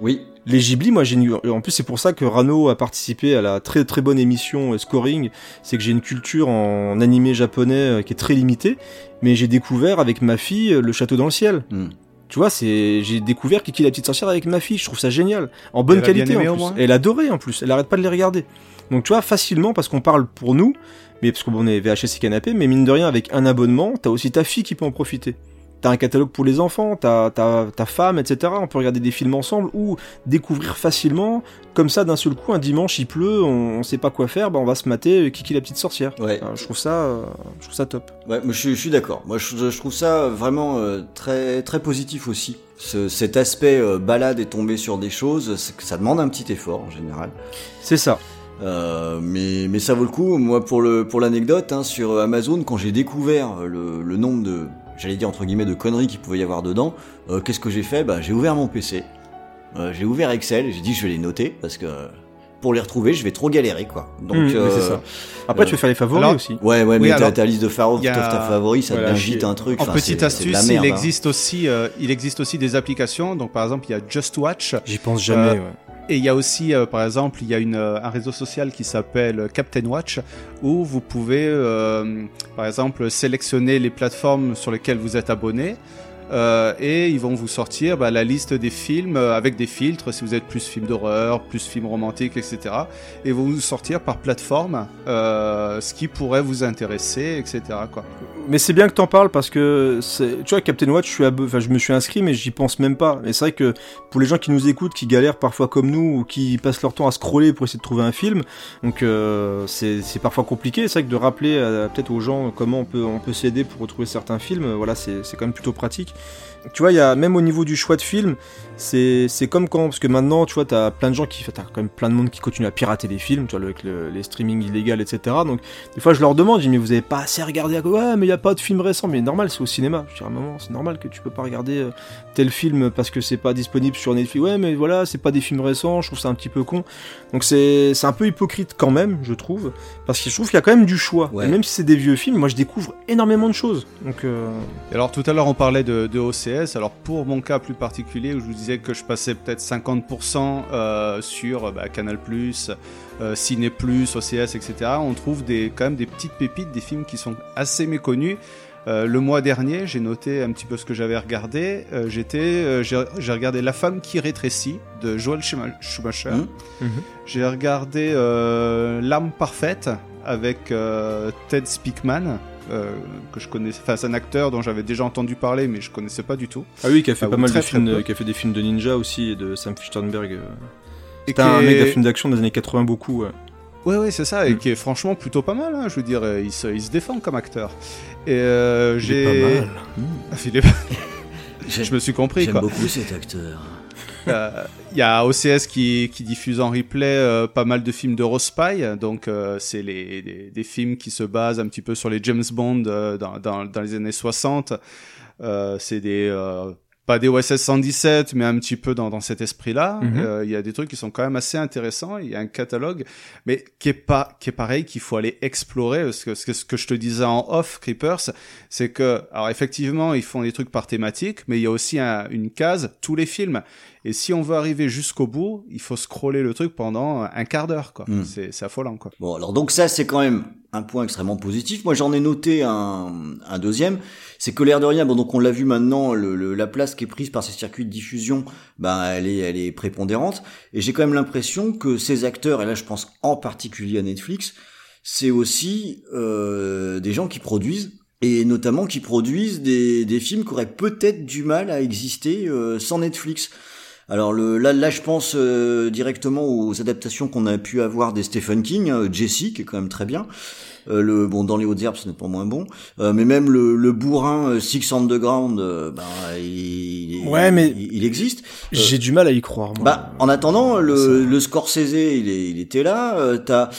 Oui. Les Ghibli, moi j'ai une... en plus c'est pour ça que Rano a participé à la très très bonne émission euh, Scoring, c'est que j'ai une culture en animé japonais euh, qui est très limitée, mais j'ai découvert avec ma fille euh, Le Château dans le ciel. Hmm. Tu vois, c'est j'ai découvert Kiki la petite sorcière avec ma fille, je trouve ça génial, en bonne Elle qualité aimé, en plus. moins Elle adorait en plus, elle arrête pas de les regarder. Donc tu vois facilement parce qu'on parle pour nous, mais parce qu'on est VHS et canapé, mais mine de rien avec un abonnement, t'as aussi ta fille qui peut en profiter. T'as un catalogue pour les enfants, t'as ta femme, etc. On peut regarder des films ensemble ou découvrir facilement, comme ça d'un seul coup, un dimanche il pleut, on, on sait pas quoi faire, bah on va se mater Kiki la petite sorcière. Ouais. Euh, je trouve ça, euh, je trouve ça top. Ouais, moi je suis, je suis d'accord. Moi je, je trouve ça vraiment euh, très très positif aussi. Ce- cet aspect euh, balade et tomber sur des choses, ça demande un petit effort en général. C'est ça. Euh, mais, mais ça vaut le coup. Moi, pour le pour l'anecdote, hein, sur Amazon, quand j'ai découvert le, le nombre de, j'allais dire entre guillemets, de conneries qu'il pouvait y avoir dedans, euh, qu'est-ce que j'ai fait? Bah, j'ai ouvert mon PC, euh, j'ai ouvert Excel, j'ai dit je vais les noter parce que pour les retrouver, je vais trop galérer quoi. Donc Mmh, euh, c'est ça. Après, euh, tu peux faire les favoris alors- aussi. Ouais, ouais, Oui, mais ta, ta liste de favoris, a- ta favori, ça Voilà, devient un truc. En enfin, petite astuce, merde, il hein. existe aussi, euh, il existe aussi des applications. Donc par exemple, il y a Just Watch. J'y pense jamais. Euh, ouais. Et il y a aussi, euh, par exemple, il y a euh, un réseau social qui s'appelle Captain Watch, où vous pouvez, euh, par exemple, sélectionner les plateformes sur lesquelles vous êtes abonné. Euh, et ils vont vous sortir bah, la liste des films euh, avec des filtres, si vous êtes plus film d'horreur, plus film romantique, etc. Et vont vous sortir par plateforme euh, ce qui pourrait vous intéresser, etc. Quoi. Mais c'est bien que t'en parles parce que tu vois Captain Watch, je suis abo- enfin je me suis inscrit mais j'y pense même pas. Et c'est vrai que pour les gens qui nous écoutent, qui galèrent parfois comme nous ou qui passent leur temps à scroller pour essayer de trouver un film, donc euh, c'est parfois compliqué. C'est vrai que de rappeler euh, peut-être aux gens comment on peut on peut s'aider pour retrouver certains films, voilà c'est quand même plutôt pratique. Tu vois, il y a même au niveau du choix de film, c'est comme quand parce que maintenant tu vois t'as plein de gens qui t'as quand même plein de monde qui continue à pirater des films, tu vois avec le- les streaming illégaux etc. Donc des fois, je leur demande, je dis, mais vous avez pas assez regardé à Ouais, mais il y a pas de film récent. Mais normal, c'est au cinéma. Je dis, à un moment, c'est normal que tu peux pas regarder euh, tel film parce que c'est pas disponible sur Netflix. Ouais, mais voilà, c'est pas des films récents. Je trouve ça un petit peu con. Donc c'est c'est un peu hypocrite quand même, je trouve. Parce que je trouve qu'il y a quand même du choix. Ouais. Et même si c'est des vieux films, moi, je découvre énormément de choses. Donc, euh, Et alors tout à l'heure on parlait de, de OCS, alors pour mon cas plus particulier où je vous disais que je passais peut-être 50% euh, sur bah, Canal+, euh, Ciné+, OCS, etc. On trouve des, quand même des petites pépites, des films qui sont assez méconnus. Euh, le mois dernier, j'ai noté un petit peu ce que j'avais regardé. Euh, j'étais, euh, j'ai regardé La femme qui rétrécit de Joel Schuma- Schumacher. Mhm. Mhm. J'ai regardé L'âme parfaite avec Ted Speakman. Euh, que je connais, enfin c'est un acteur dont j'avais déjà entendu parler mais je connaissais pas du tout. Ah oui, qui a fait Ah, pas mal très, de films, qui a fait des films de ninja aussi et de Sam Fichtenberg. euh. C'était qui un mec de film d'action des années 80 beaucoup. ouais. Ouais, ouais, c'est ça, et Mm. qui est franchement plutôt pas mal. hein, je veux dire, euh, il se, il se défend comme acteur. Et euh, Il est j'ai. pas mal. Il est- Je me suis compris J'aime beaucoup cet acteur. Euh, Il y a OCS qui, qui diffuse en replay euh, pas mal de films de Rose Spy, donc euh, c'est les, des, des films qui se basent un petit peu sur les James Bond dans, dans, dans les années 60. Euh, c'est des pas des OSS 117, mais un petit peu dans, dans cet esprit-là. Mhm. Euh, Il y a des trucs qui sont quand même assez intéressants. Il y a un catalogue, mais qui est pas qui est pareil qu'il faut aller explorer. Parce que ce que, ce que je te disais en off, Creepers, c'est que alors effectivement ils font des trucs par thématique, mais il y a aussi un- une case tous les films. Et si on veut arriver jusqu'au bout, il faut scroller le truc pendant un quart d'heure, quoi. Mm. C'est c'est affolant, quoi. Bon, alors donc ça, c'est quand même un point extrêmement positif. Moi, j'en ai noté un, un deuxième. C'est que l'air de rien, bon, donc on l'a vu maintenant, le, le- la place qui est prise par ces circuits de diffusion, ben, elle est, elle est prépondérante. Et j'ai quand même l'impression que ces acteurs, et là, je pense en particulier à Netflix, c'est aussi euh, des gens qui produisent et notamment qui produisent des, des films qui auraient peut-être du mal à exister euh, sans Netflix. Alors le, là, là, je pense euh, directement aux adaptations qu'on a pu avoir des Stephen King, euh, Jesse, qui est quand même très bien. Euh, le bon dans les hautes herbes, ce n'est pas moins bon. Euh, mais même le, le bourrin euh, Six Underground, ben, il, il- Ouais, mais- il, il existe. J'ai du mal à y croire. Moi. Bah, en attendant, le, le Scorsese, il, est, il était là. Euh, t'as,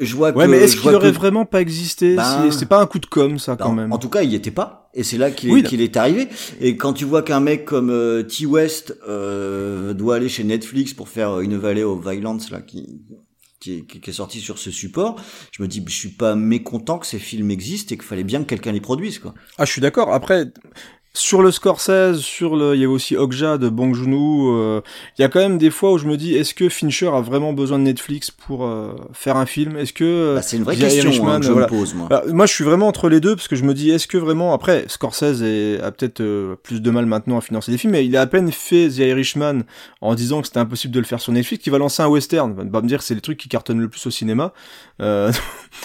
je vois ouais, que, mais est-ce qu'il aurait que- vraiment pas existé Ben- C'est- C'est pas un coup de com, ça, quand en, même? en tout cas, il y était pas, et c'est là qu'il Oui, est, arrivé. Et quand tu vois qu'un mec comme euh, T West euh, doit aller chez Netflix pour faire une vallée of Violence là, qui qui est, qui est sorti sur ce support, je me dis, je suis pas mécontent que ces films existent et qu'il fallait bien que quelqu'un les produise, quoi. Ah, je suis d'accord. Après, sur le Scorsese, sur le, il y avait aussi Okja de Bong Joon-ho. euh, il y a quand même des fois où je me dis, est-ce que Fincher a vraiment besoin de Netflix pour euh, faire un film? Est-ce que euh, Bah, c'est une vraie question Irishman, hein, que je voilà. me pose, moi. Bah, moi, je suis vraiment entre les deux parce que je me dis, est-ce que vraiment après Scorsese est- a peut-être euh, plus de mal maintenant à financer des films, mais il a à peine fait The Irishman en disant que c'était impossible de le faire sur Netflix, qu'il va lancer un western. Va me dire que c'est les trucs qui cartonnent le plus au cinéma. Euh,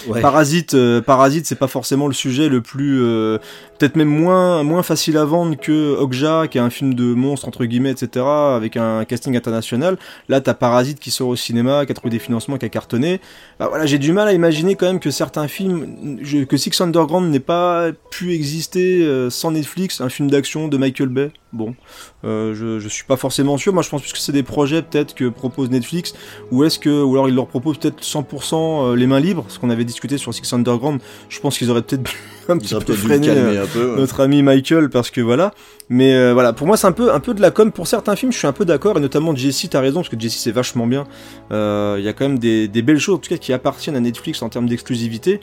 Ouais. Parasite, euh, Parasite, c'est pas forcément le sujet le plus, euh, peut-être même moins moins facile à vendre que Okja, qui est un film de monstre entre guillemets, etc., avec un casting international. Là, t'as Parasite qui sort au cinéma, qui a trouvé des financements, qui a cartonné. Bah, voilà, j'ai du mal à imaginer quand même que certains films, je- que Six Underground n'ait pas pu exister euh, sans Netflix, un film d'action de Michael Bay. Bon, euh, je, je suis pas forcément sûr. Moi, je pense plus que c'est des projets peut-être que propose Netflix, ou est-ce que, ou alors ils leur proposent peut-être 100% euh, les mains libres, ce qu'on avait discuté sur Six Underground. Je pense qu'ils auraient peut-être un petit peu freiné euh, un peu. ouais. notre ami Michael parce que voilà. Mais euh, voilà, pour moi c'est un peu un peu de la com. Pour certains films, je suis un peu d'accord et notamment Jesse, t'as raison parce que Jesse c'est vachement bien. Euh, Il y a quand même des, des belles choses en tout cas qui appartiennent à Netflix en termes d'exclusivité.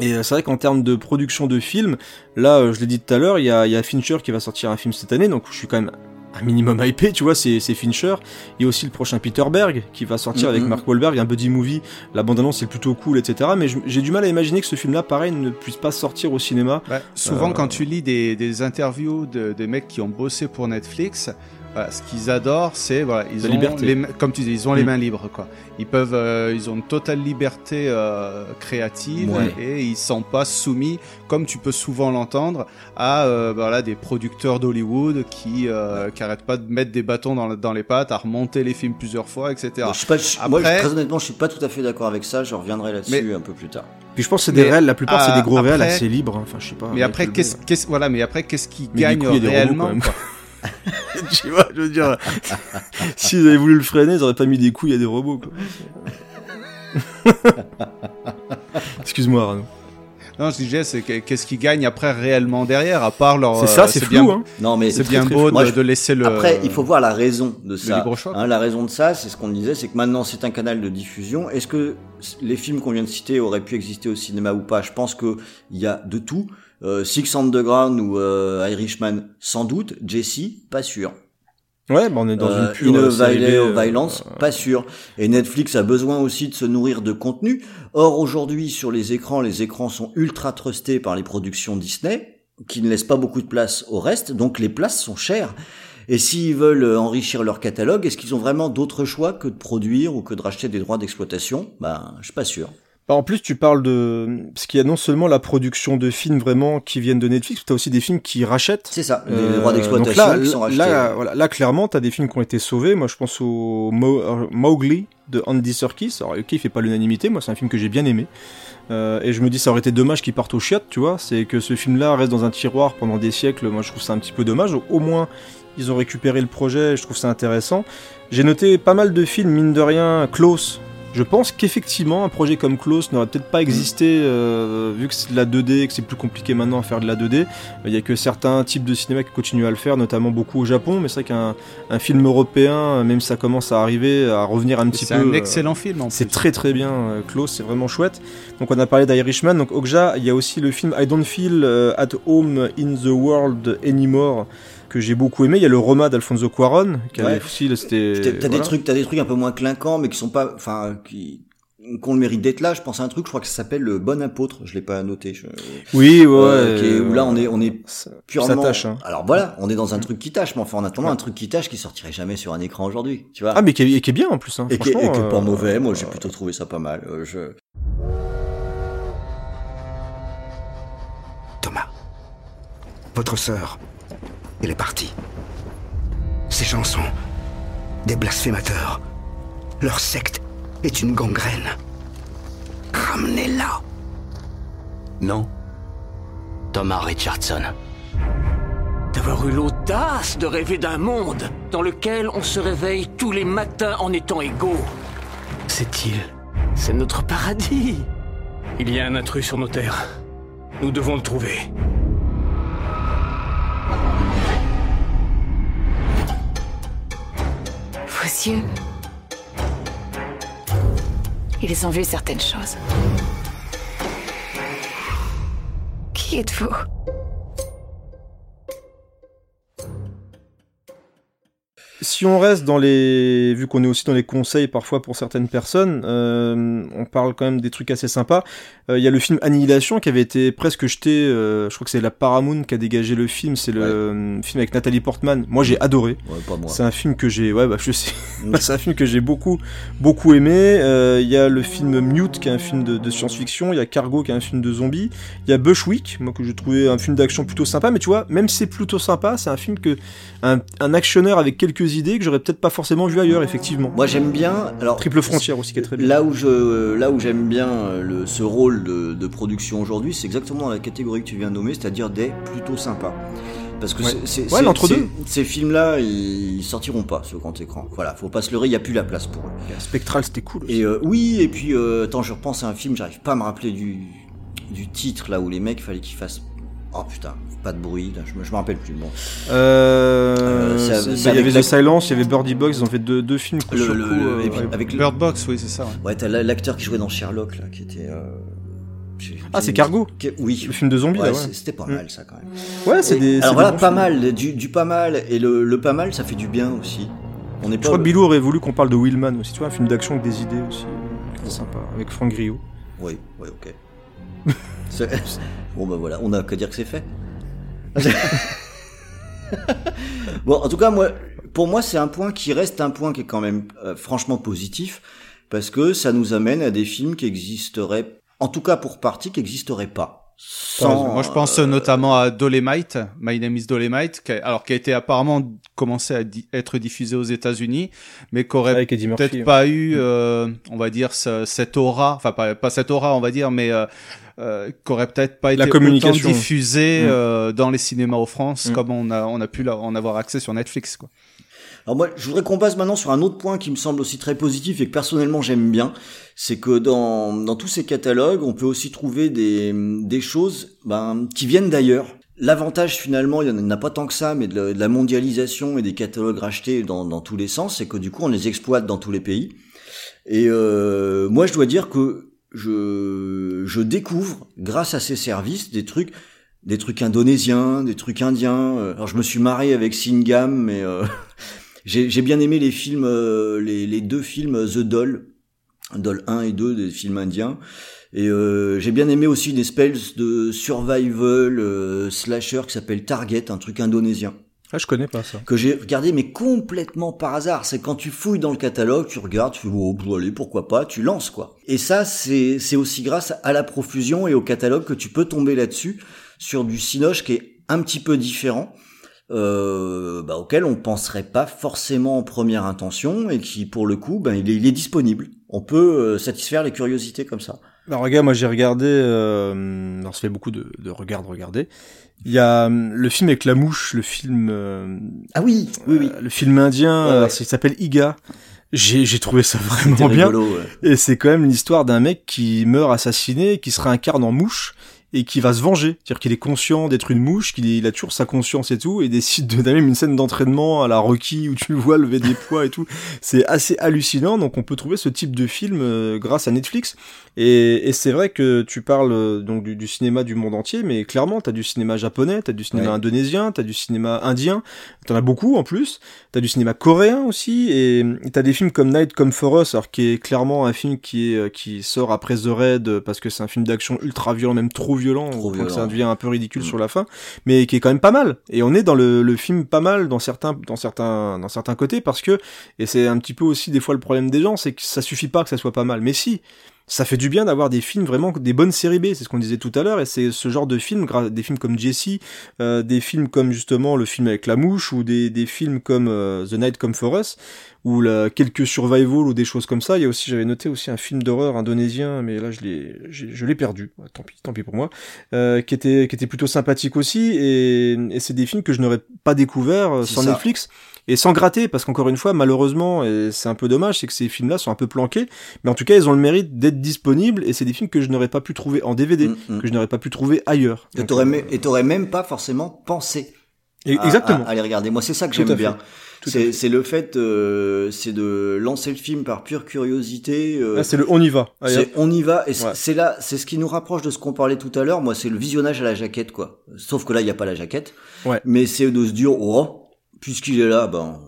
Et c'est vrai qu'en termes de production de films, là, je l'ai dit tout à l'heure, il y a, il y a Fincher qui va sortir un film cette année, donc je suis quand même un minimum hypé, tu vois, c'est Fincher. Il y a aussi le prochain Peter Berg qui va sortir avec Mhm. Mark Wahlberg, un buddy movie. La bande-annonce est plutôt cool, etc. Mais j'ai du mal à imaginer que ce film-là, pareil, ne puisse pas sortir au cinéma. Ouais, souvent, Euh, quand tu lis des, des interviews de, de mecs qui ont bossé pour Netflix, voilà, ce qu'ils adorent, c'est voilà, ils La ont liberté. les comme tu dis, ils ont les Mm. mains libres quoi. Ils peuvent, euh, ils ont une totale liberté euh, créative Ouais. et ils sont pas soumis, comme tu peux souvent l'entendre, à euh, voilà des producteurs d'Hollywood qui euh, qui arrêtent pas de mettre des bâtons dans, dans les pattes, à remonter les films plusieurs fois, etc. Bon, je suis pas, je- moi, très honnêtement, je suis pas tout à fait d'accord avec ça. Je reviendrai là-dessus un peu plus tard. Puis je pense que c'est des Mais, réels, la plupart c'est des gros réels après- assez libres. hein. Enfin, je sais pas. Mais après, qu'est-ce, Bay, qu'est-ce, voilà, mais après, qu'est-ce qui gagne réellement quoi? tu vois, je veux dire, s'ils avaient voulu le freiner, ils auraient pas mis des couilles à des robots, quoi. Excuse-moi, Arnaud. Non, je disais, c'est que- qu'est-ce qui gagne après réellement derrière, à part leur. C'est euh, ça, c'est bien, hein. Non, mais C'est bien très, beau Moi, de, je- de laisser le. Après, il faut voir la raison de ça. libre choix, quoi. Hein, la raison de ça, c'est ce qu'on disait, c'est que maintenant c'est un canal de diffusion. Est-ce que les films qu'on vient de citer auraient pu exister au cinéma ou pas? Je pense que il y a de tout. Euh, Six Underground ou euh, Irishman, sans doute. Jesse, pas sûr. Ouais, bah on est dans Euh, une pure In a série euh, Violence, pas sûr. Et Netflix a besoin aussi de se nourrir de contenu. Or aujourd'hui sur les écrans, les écrans sont ultra trustés par les productions Disney, qui ne laissent pas beaucoup de place au reste, donc les places sont chères. Et s'ils veulent euh, enrichir leur catalogue, est-ce qu'ils ont vraiment d'autres choix que de produire ou que de racheter des droits d'exploitation? Ben, je suis pas sûr. Bah, en plus, tu parles de... Parce qu'il y a non seulement la production de films vraiment qui viennent de Netflix, tu as aussi des films qui rachètent. C'est ça, les Euh, droits donc d'exploitation là, qui sont rachetés. Là, voilà, là clairement, t'as des films qui ont été sauvés. Moi, je pense au Mo- Mowgli de Andy Serkis. Alors, ok, il fait pas l'unanimité. Moi, c'est un film que j'ai bien aimé. Euh, et je me dis, ça aurait été dommage qu'il parte au chiottes, tu vois. C'est que ce film-là reste dans un tiroir pendant des siècles. Moi, je trouve ça un petit peu dommage. Au moins, ils ont récupéré le projet. Je trouve ça intéressant. J'ai noté pas mal de films, mine de rien, Close. Je pense qu'effectivement, un projet comme Close n'aurait peut-être pas existé, euh, vu que c'est de la 2D et que c'est plus compliqué maintenant à faire de la 2D. Il y a que certains types de cinéma qui continuent à le faire, notamment beaucoup au Japon, mais c'est vrai qu'un un film européen, même si ça commence à arriver, à revenir un petit C'est peu... un euh, excellent film en c'est très très bien, euh, Close, c'est vraiment chouette. Donc on a parlé d'Irishman, donc Okja, il y a aussi le film I Don't Feel euh, at Home in the World Anymore, que j'ai beaucoup aimé. Il y a le Roma d'Alfonso Cuaron, qui avait Ouais. aussi, c'était... T'as des trucs, t'as des trucs un peu moins clinquants, mais qui sont pas, enfin, qui qu'on le mérite d'être là. Je pense à un truc, je crois que ça s'appelle le Bon Apôtre. Je l'ai pas noté. je- Oui, ouais, Euh, ouais, qui est- où là euh, on est, on est ça- purement. ça tâche, hein. Alors voilà, on est dans un truc qui tâche, mais enfin en attendant un truc qui tâche qui sortirait jamais sur un écran aujourd'hui, tu vois. Ah, mais qui est, qui est bien en plus, hein, et qui, est- et franchement, qui est pas euh, mauvais. Moi, j'ai plutôt trouvé ça pas mal. Euh, je... Thomas, votre sœur, elle est partie. Ces gens sont des blasphémateurs. Leur secte est une gangrène. Ramenez-la. Non. Thomas Richardson. D'avoir eu l'audace de rêver d'un monde dans lequel on se réveille tous les matins en étant égaux. C'est-il C'est notre paradis. Il y a un intrus sur nos terres. Nous devons le trouver. Yeux. Ils ont vu certaines choses. Qui êtes-vous? Si on reste dans les, vu qu'on est aussi dans les conseils parfois pour certaines personnes, euh, on parle quand même des trucs assez sympas. Euh, Il y a le film Annihilation qui avait été presque jeté. euh, je crois que c'est la Paramount qui a dégagé le film. C'est le euh, film avec Nathalie Portman. Moi, j'ai adoré. Ouais. C'est un film que j'ai, ouais, bah je sais. Bah, c'est un film que j'ai beaucoup, beaucoup aimé. Euh, Il y a le film Mute qui est un film de, de science-fiction. Il y a Cargo qui est un film de zombies. Il y a Bushwick, moi que j'ai trouvé un film d'action plutôt sympa. Mais tu vois, même si c'est plutôt sympa, c'est un film que un, un actionneur avec quelques idées que j'aurais peut-être pas forcément vu ailleurs, effectivement. Moi j'aime bien. Alors Triple Frontière aussi qui est très bien. Là où je, là où j'aime bien euh, le, ce rôle de, de production aujourd'hui, c'est exactement dans la catégorie que tu viens de nommer, c'est-à-dire des plutôt sympas. Parce que Ouais. c'est- Ces films-là, ils sortiront pas sur grand écran. Voilà, faut pas se leurrer, il y a plus la place pour eux. Spectral, c'était cool. Aussi. Et euh, oui, et puis euh, attends, je repense à un film, j'arrive pas à me rappeler du, du titre là où les mecs fallait qu'ils fassent. Oh putain, pas de bruit, là, je, me, je me rappelle plus. Bon. Euh, c'est- c'est- c'est bah, il y avec avait la- The Silence, il y avait Birdie Box, ils ont fait deux, deux films coup Le- sur le- coup, le- euh, et puis ouais. avec le- Bird Box, oui, c'est ça. ouais. Ouais, t'as la- l'acteur qui jouait dans Sherlock là, qui était. euh, j'ai- Ah, c'est Cargo qui- Oui. Le film de zombies, là, ouais. c'est- C'était pas Mm. mal ça quand même. Ouais, c'est Et- des. c'est Alors voilà, bons pas films. mal, du, du pas mal, et le, le pas mal, ça fait du bien aussi. On est Je pas. crois que Bilou aurait voulu qu'on parle de Willman aussi, tu vois, un film d'action avec des idées aussi. C'est sympa, avec Franck Griot. Oui, oui, ok. Bon bah voilà, on a qu'à dire que c'est fait. bon, en tout cas, moi, pour moi, c'est un point qui reste un point qui est quand même euh, franchement positif, parce que ça nous amène à des films qui existeraient, en tout cas pour partie, qui n'existeraient pas. Sans, Moi, je pense euh, notamment à Dolemite, My Name is Dolemite, qui a, alors qui a été apparemment commencé à di- être diffusé aux États-Unis, mais qui aurait peut-être ouais. pas eu, euh, on va dire, ce- cette aura, enfin pas, pas cette aura, on va dire, mais euh, euh, qui aurait peut-être pas La été communication. autant diffusé Mm. euh, dans les cinémas en France Mm. comme on a on a pu la- en avoir accès sur Netflix. Quoi. Alors moi, je voudrais qu'on passe maintenant sur un autre point qui me semble aussi très positif et que personnellement j'aime bien, c'est que dans, dans tous ces catalogues, on peut aussi trouver des, des choses ben, qui viennent d'ailleurs. L'avantage finalement, il n'y en a pas tant que ça, mais de la, de la mondialisation et des catalogues rachetés dans, dans tous les sens, c'est que du coup on les exploite dans tous les pays. Et euh, moi je dois dire que je, je découvre, grâce à ces services, des trucs des trucs indonésiens, des trucs indiens. Euh, Alors je me suis marré avec Singam, mais euh, j'ai bien aimé les films, euh, les, les deux films euh, The Doll, Doll 1 et 2 des films indiens. Et euh, j'ai bien aimé aussi une espèce de survival euh, slasher qui s'appelle Target, un truc indonésien Ah, je connais pas ça. que j'ai regardé mais complètement par hasard. C'est quand tu fouilles dans le catalogue, tu regardes, tu fais oh bon, allez pourquoi pas, tu lances quoi. Et ça c'est c'est aussi grâce à la profusion et au catalogue que tu peux tomber là-dessus sur du cinoche qui est un petit peu différent. Euh, bah, auquel on penserait pas forcément en première intention et qui pour le coup ben il est, il est disponible on peut euh, satisfaire les curiosités comme ça Alors regarde, moi j'ai regardé, euh, alors ça fait beaucoup de, de regarde, regarder. Il y a euh, le film avec la mouche, le film, euh, ah oui oui oui euh, le film indien, Ouais, ça s'appelle Iga. J'ai j'ai trouvé ça vraiment bien. ouais. Et c'est quand même l'histoire d'un mec qui meurt assassiné, qui se réincarne en mouche et qui va se venger. C'est-à-dire qu'il est conscient d'être une mouche, qu'il a toujours sa conscience et tout, et décide de même une scène d'entraînement à la Rocky où tu le vois lever des poids et tout. C'est assez hallucinant. Donc on peut trouver ce type de film euh, grâce à Netflix. Et, et c'est vrai que tu parles euh, donc du, du cinéma du monde entier, mais clairement t'as du cinéma japonais, t'as du cinéma Ouais. indonésien, t'as du cinéma indien, t'en as beaucoup en plus. T'as du cinéma coréen aussi, et t'as des films comme Night Come For Us, alors qui est clairement un film qui est euh, qui sort après The Raid parce que c'est un film d'action ultra violent, même trop violent, Trop que ça devient un peu ridicule Mm. sur la fin, mais qui est quand même pas mal. Et on est dans le, le film pas mal dans certains dans certains dans certains côtés parce que et c'est un petit peu aussi des fois le problème des gens, c'est que ça suffit pas que ça soit pas mal. Mais si ça fait du bien d'avoir des films vraiment des bonnes séries B, c'est ce qu'on disait tout à l'heure, et c'est ce genre de films, des films comme Jesse, euh, des films comme justement le film avec la mouche, ou des, des films comme euh, The Night Come For Us, ou la, quelques survival ou des choses comme ça. Il y a aussi, j'avais noté aussi un film d'horreur indonésien, mais là je l'ai, je l'ai perdu. Tant pis, tant pis pour moi. Euh, qui était, qui était plutôt sympathique aussi, et, et c'est des films que je n'aurais pas découvert euh, sans ça. Netflix. Et sans gratter, parce qu'encore une fois, malheureusement, et c'est un peu dommage, c'est que ces films-là sont un peu planqués, mais en tout cas, ils ont le mérite d'être disponibles, et c'est des films que je n'aurais pas pu trouver en DVD, Mm, mm. que je n'aurais pas pu trouver ailleurs. Et Donc, t'aurais mé- et t'aurais même pas forcément pensé. Et- à- exactement. à, à les regarder. Moi, c'est ça que Tout j'aime bien. C'est le fait, euh, c'est de lancer le film par pure curiosité. euh, Ah, c'est le on y va. Allez, c'est on y va et c'est Ouais. c'est là, c'est ce qui nous rapproche de ce qu'on parlait tout à l'heure. Moi, c'est le visionnage à la jaquette, quoi. Sauf que là, il n'y a pas la jaquette. Ouais. Mais c'est de se dire, oh, puisqu'il est là, ben,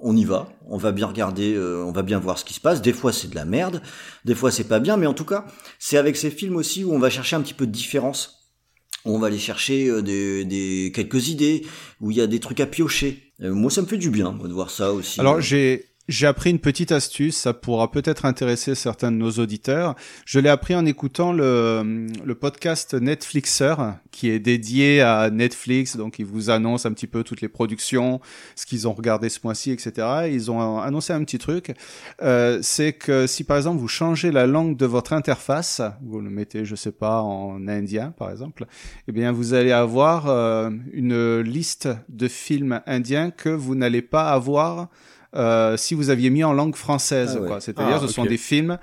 on y va. On va bien regarder, euh, on va bien voir ce qui se passe. Des fois, c'est de la merde. Des fois, c'est pas bien. Mais en tout cas, c'est avec ces films aussi où on va chercher un petit peu de différence. On va aller chercher euh, des, des quelques idées, où il y a des trucs à piocher. Euh, moi, ça me fait du bien moi, de voir ça aussi. Alors j'ai j'ai appris une petite astuce, ça pourra peut-être intéresser certains de nos auditeurs. Je l'ai appris en écoutant le, podcast Netflixer, qui est dédié à Netflix, donc ils vous annoncent un petit peu toutes les productions, ce qu'ils ont regardé ce mois-ci, etc. Et ils ont annoncé un petit truc, euh, c'est que si par exemple vous changez la langue de votre interface, vous le mettez, je sais pas, en indien par exemple, eh bien vous allez avoir euh, une liste de films indiens que vous n'allez pas avoir euh, si vous aviez mis en langue française. Ah ouais. C'est-à-dire, Ah, ce sont des films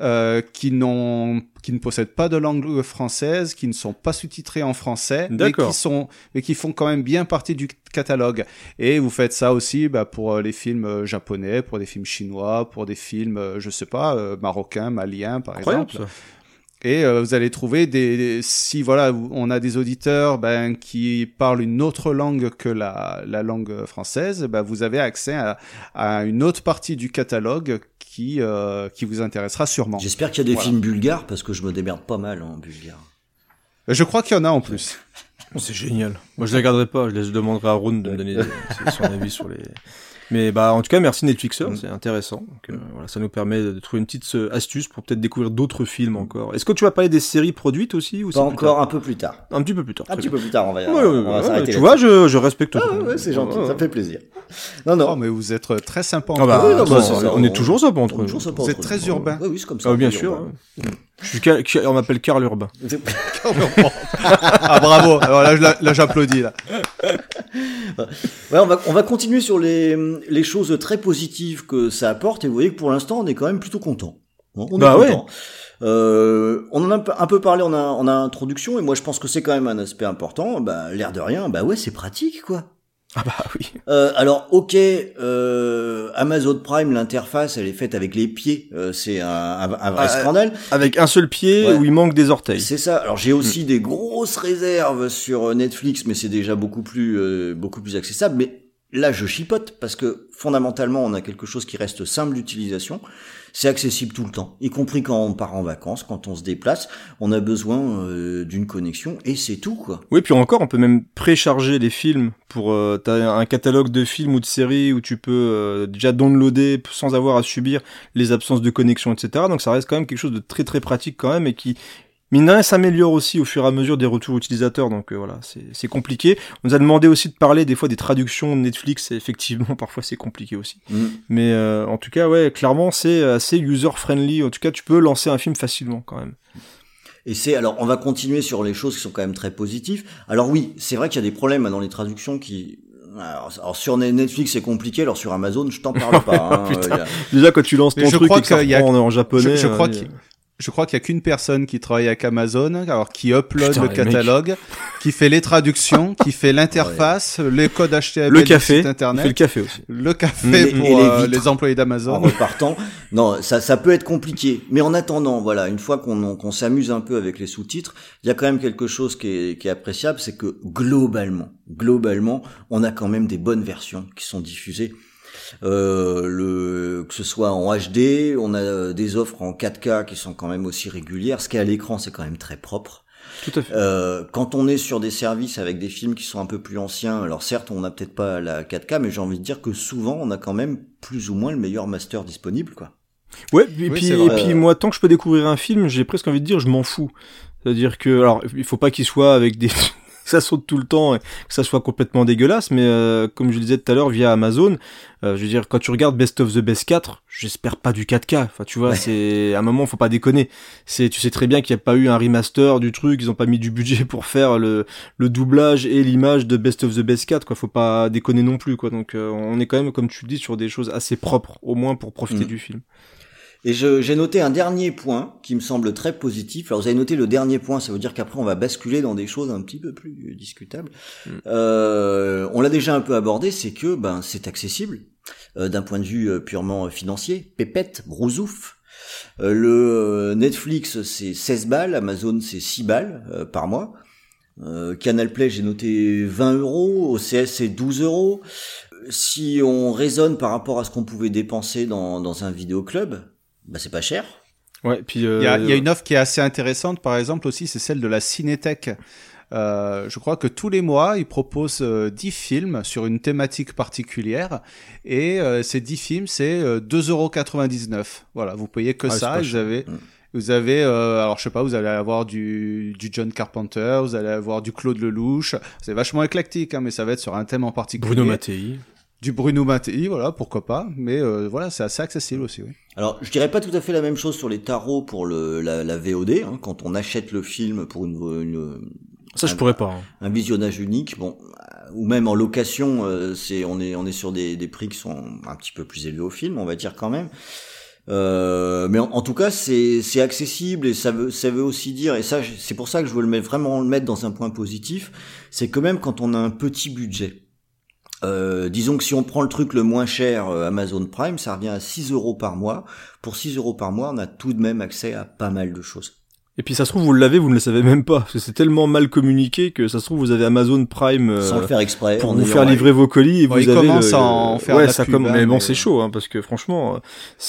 euh, qui n'ont, qui ne possèdent pas de langue française, qui ne sont pas sous-titrés en français, mais qui sont, mais qui font quand même bien partie du catalogue. Et vous faites ça aussi bah, pour euh, les films japonais, pour des films chinois, pour des films, je sais pas, euh, marocains, maliens, par Incroyable, exemple. ça. Et euh, vous allez trouver des, des- si voilà on a des auditeurs ben qui parlent une autre langue que la, la langue française, ben vous avez accès à, à une autre partie du catalogue qui euh, qui vous intéressera sûrement. J'espère qu'il y a des Voilà. films bulgares parce que je me démerde pas mal en bulgare. Je crois qu'il y en a en plus. C'est génial. Moi, je la garderai pas. Je laisse- je demanderai à Ron de me donner son avis sur les. Mais bah, en tout cas, merci Netflixer, Mm. c'est intéressant. Donc, euh, voilà, ça nous permet de trouver une petite euh, astuce pour peut-être découvrir d'autres films encore. Est-ce que tu vas parler des séries produites aussi ou Pas encore, un peu plus tard. Un petit peu plus tard. Un petit bien. peu plus tard, on va, Ouais, on ouais, va ouais, s'arrêter Tu vois, je, je respecte Ah tout. ouais, c'est gentil, Ouais, ça fait plaisir. Non, non. Oh, mais vous êtes très sympa. Ah bah, Oui, non, ça, bah, c'est ça, on est toujours sympa entre nous. Vous entre êtes très urbain. Oui, c'est comme ça. Ah, bien très sûr. urbain. Je suis on m'appelle Karl Urbain. ah bravo. Alors là, là j'applaudis là. Ouais, on va, on va continuer sur les, les choses très positives que ça apporte et vous voyez que pour l'instant on est quand même plutôt content. Bon, on est Bah content. Euh, on en a un peu- parlé en, a- en introduction et moi je pense que c'est quand même un aspect important. Bah, l'air de rien, bah ouais, c'est pratique quoi. Ah bah oui. Euh, alors ok, euh, Amazon Prime, l'interface, elle est faite avec les pieds. Euh, c'est un, un- un vrai Ah, scandale. Avec un seul pied Ouais. où il manque des orteils. C'est ça. Alors j'ai aussi des grosses réserves sur euh, Netflix, mais c'est déjà beaucoup plus euh, beaucoup plus accessible. Mais là, je chipote parce que fondamentalement, on a quelque chose qui reste simple d'utilisation. C'est accessible tout le temps, y compris quand on part en vacances, quand on se déplace. On a besoin euh, d'une connexion et c'est tout quoi. Oui, puis encore, on peut même précharger les films pour. Euh, T'as un catalogue de films ou de séries où tu peux euh, déjà downloader sans avoir à subir les absences de connexion, etc. Donc ça reste quand même quelque chose de très très pratique quand même et qui mine de rien s'améliore aussi au fur et à mesure des retours utilisateurs. Donc euh, voilà, c'est c'est compliqué. On nous a demandé aussi de parler des fois des traductions de Netflix. Et effectivement, parfois c'est compliqué aussi. Mm. Mais euh, en tout cas, ouais, clairement, c'est assez user friendly. En tout cas, tu peux lancer un film facilement quand même. Et c'est alors on va continuer sur les choses qui sont quand même très positives. Alors oui, c'est vrai qu'il y a des problèmes dans les traductions qui alors, alors, sur Netflix c'est compliqué, alors sur Amazon je t'en parle pas. hein. Putain. A- Déjà quand tu lances ton je truc crois et que ça y a- en, en japonais. Je, je crois euh, qu'il je crois qu'il y a qu'une personne qui travaille avec Amazon, alors qui upload Putain, le catalogue, qui fait les traductions, qui fait l'interface, les codes HTML, Le café, internet, fait le café aussi. le café pour les euh, les employés en d'Amazon. repartant. Non, ça, ça peut être compliqué. Mais en attendant, voilà, une fois qu'on qu'on s'amuse un peu avec les sous-titres, il y a quand même quelque chose qui est, qui est appréciable, c'est que globalement, globalement, on a quand même des bonnes versions qui sont diffusées. Euh, le, que ce soit en HD, on a des offres en 4K qui sont quand même aussi régulières. Ce qui est à l'écran, c'est quand même très propre. Tout à fait. Euh, quand on est sur des services avec des films qui sont un peu plus anciens, alors certes, on n'a peut-être pas la 4K, mais j'ai envie de dire que souvent, on a quand même plus ou moins le meilleur master disponible, quoi. Ouais, et Oui, puis, et puis moi, tant que je peux découvrir un film, j'ai presque envie de dire, je m'en fous. C'est-à-dire que, alors, il faut pas qu'il soit avec des, ça saute tout le temps et que ça soit complètement dégueulasse, mais euh, comme je le disais tout à l'heure via Amazon, euh, je veux dire, quand tu regardes Best of the Best 4, j'espère pas du 4K. Enfin, tu vois, Ouais. c'est à un moment, faut pas déconner. C'est, tu sais très bien qu'il n'y a pas eu un remaster du truc, ils ont pas mis du budget pour faire le, le doublage et l'image de Best of the Best 4, quoi. Faut pas déconner non plus, quoi. Donc, euh, on est quand même, comme tu le dis, sur des choses assez propres, au moins pour profiter Mm. du film. Et j'ai noté un dernier point qui me semble très positif. Alors vous avez noté le dernier point, ça veut dire qu'après on va basculer dans des choses un petit peu plus discutables. Euh, on l'a déjà un peu abordé, c'est que ben c'est accessible euh, d'un point de vue euh, purement euh, financier. Pépette, brousouf. Euh, le euh, Netflix c'est 16 balles, Amazon c'est 6 balles euh, par mois. Euh, Canal Play j'ai noté 20 euros, OCS c'est 12 euros. Si on raisonne par rapport à ce qu'on pouvait dépenser dans, dans un vidéoclub, bah c'est pas cher. Ouais, puis euh, Il y, a, il y a une offre qui est assez intéressante, par exemple aussi, c'est celle de la Cinétech. Euh, je crois que tous les mois, ils proposent euh, 10 films sur une thématique particulière. Et euh, ces 10 films, c'est euh, 2,99€. Voilà, vous payez que Ah, ça. pas Vous cher. avez, vous avez euh, alors je sais pas, vous allez avoir du, du John Carpenter, vous allez avoir du Claude Lelouch. C'est vachement éclectique, hein, mais ça va être sur un thème en particulier. Bruno Mattei. Du Bruno Mattei, voilà, pourquoi pas. Mais euh, voilà, c'est assez accessible aussi, oui. Alors, je dirais pas tout à fait la même chose sur les tarots pour le, la, la VOD, hein, quand on achète le film pour une, une Ça, je un- pourrais pas, hein. un visionnage unique, bon, euh, ou même en location, euh, c'est on est on est sur des, des prix qui sont un petit peu plus élevés au film, on va dire quand même. Euh, mais en, en tout cas, c'est c'est accessible et ça veut ça veut aussi dire et ça je- c'est pour ça que je veux le mettre vraiment le mettre dans un point positif, c'est que même quand on a un petit budget, euh, disons que si on prend le truc le moins cher, euh, Amazon Prime, ça revient à 6 euros par mois. Pour 6 euros par mois, on a tout de même accès à pas mal de choses. Et puis ça se trouve vous l'avez, vous ne le savez même pas, parce que c'est tellement mal communiqué que ça se trouve vous avez Amazon Prime euh, Sans le faire exprès, pour vous faire livrer vos colis et Bon, vous avez le- à en faire ouais ça pub, comme hein, mais bon mais- c'est chaud hein, parce que franchement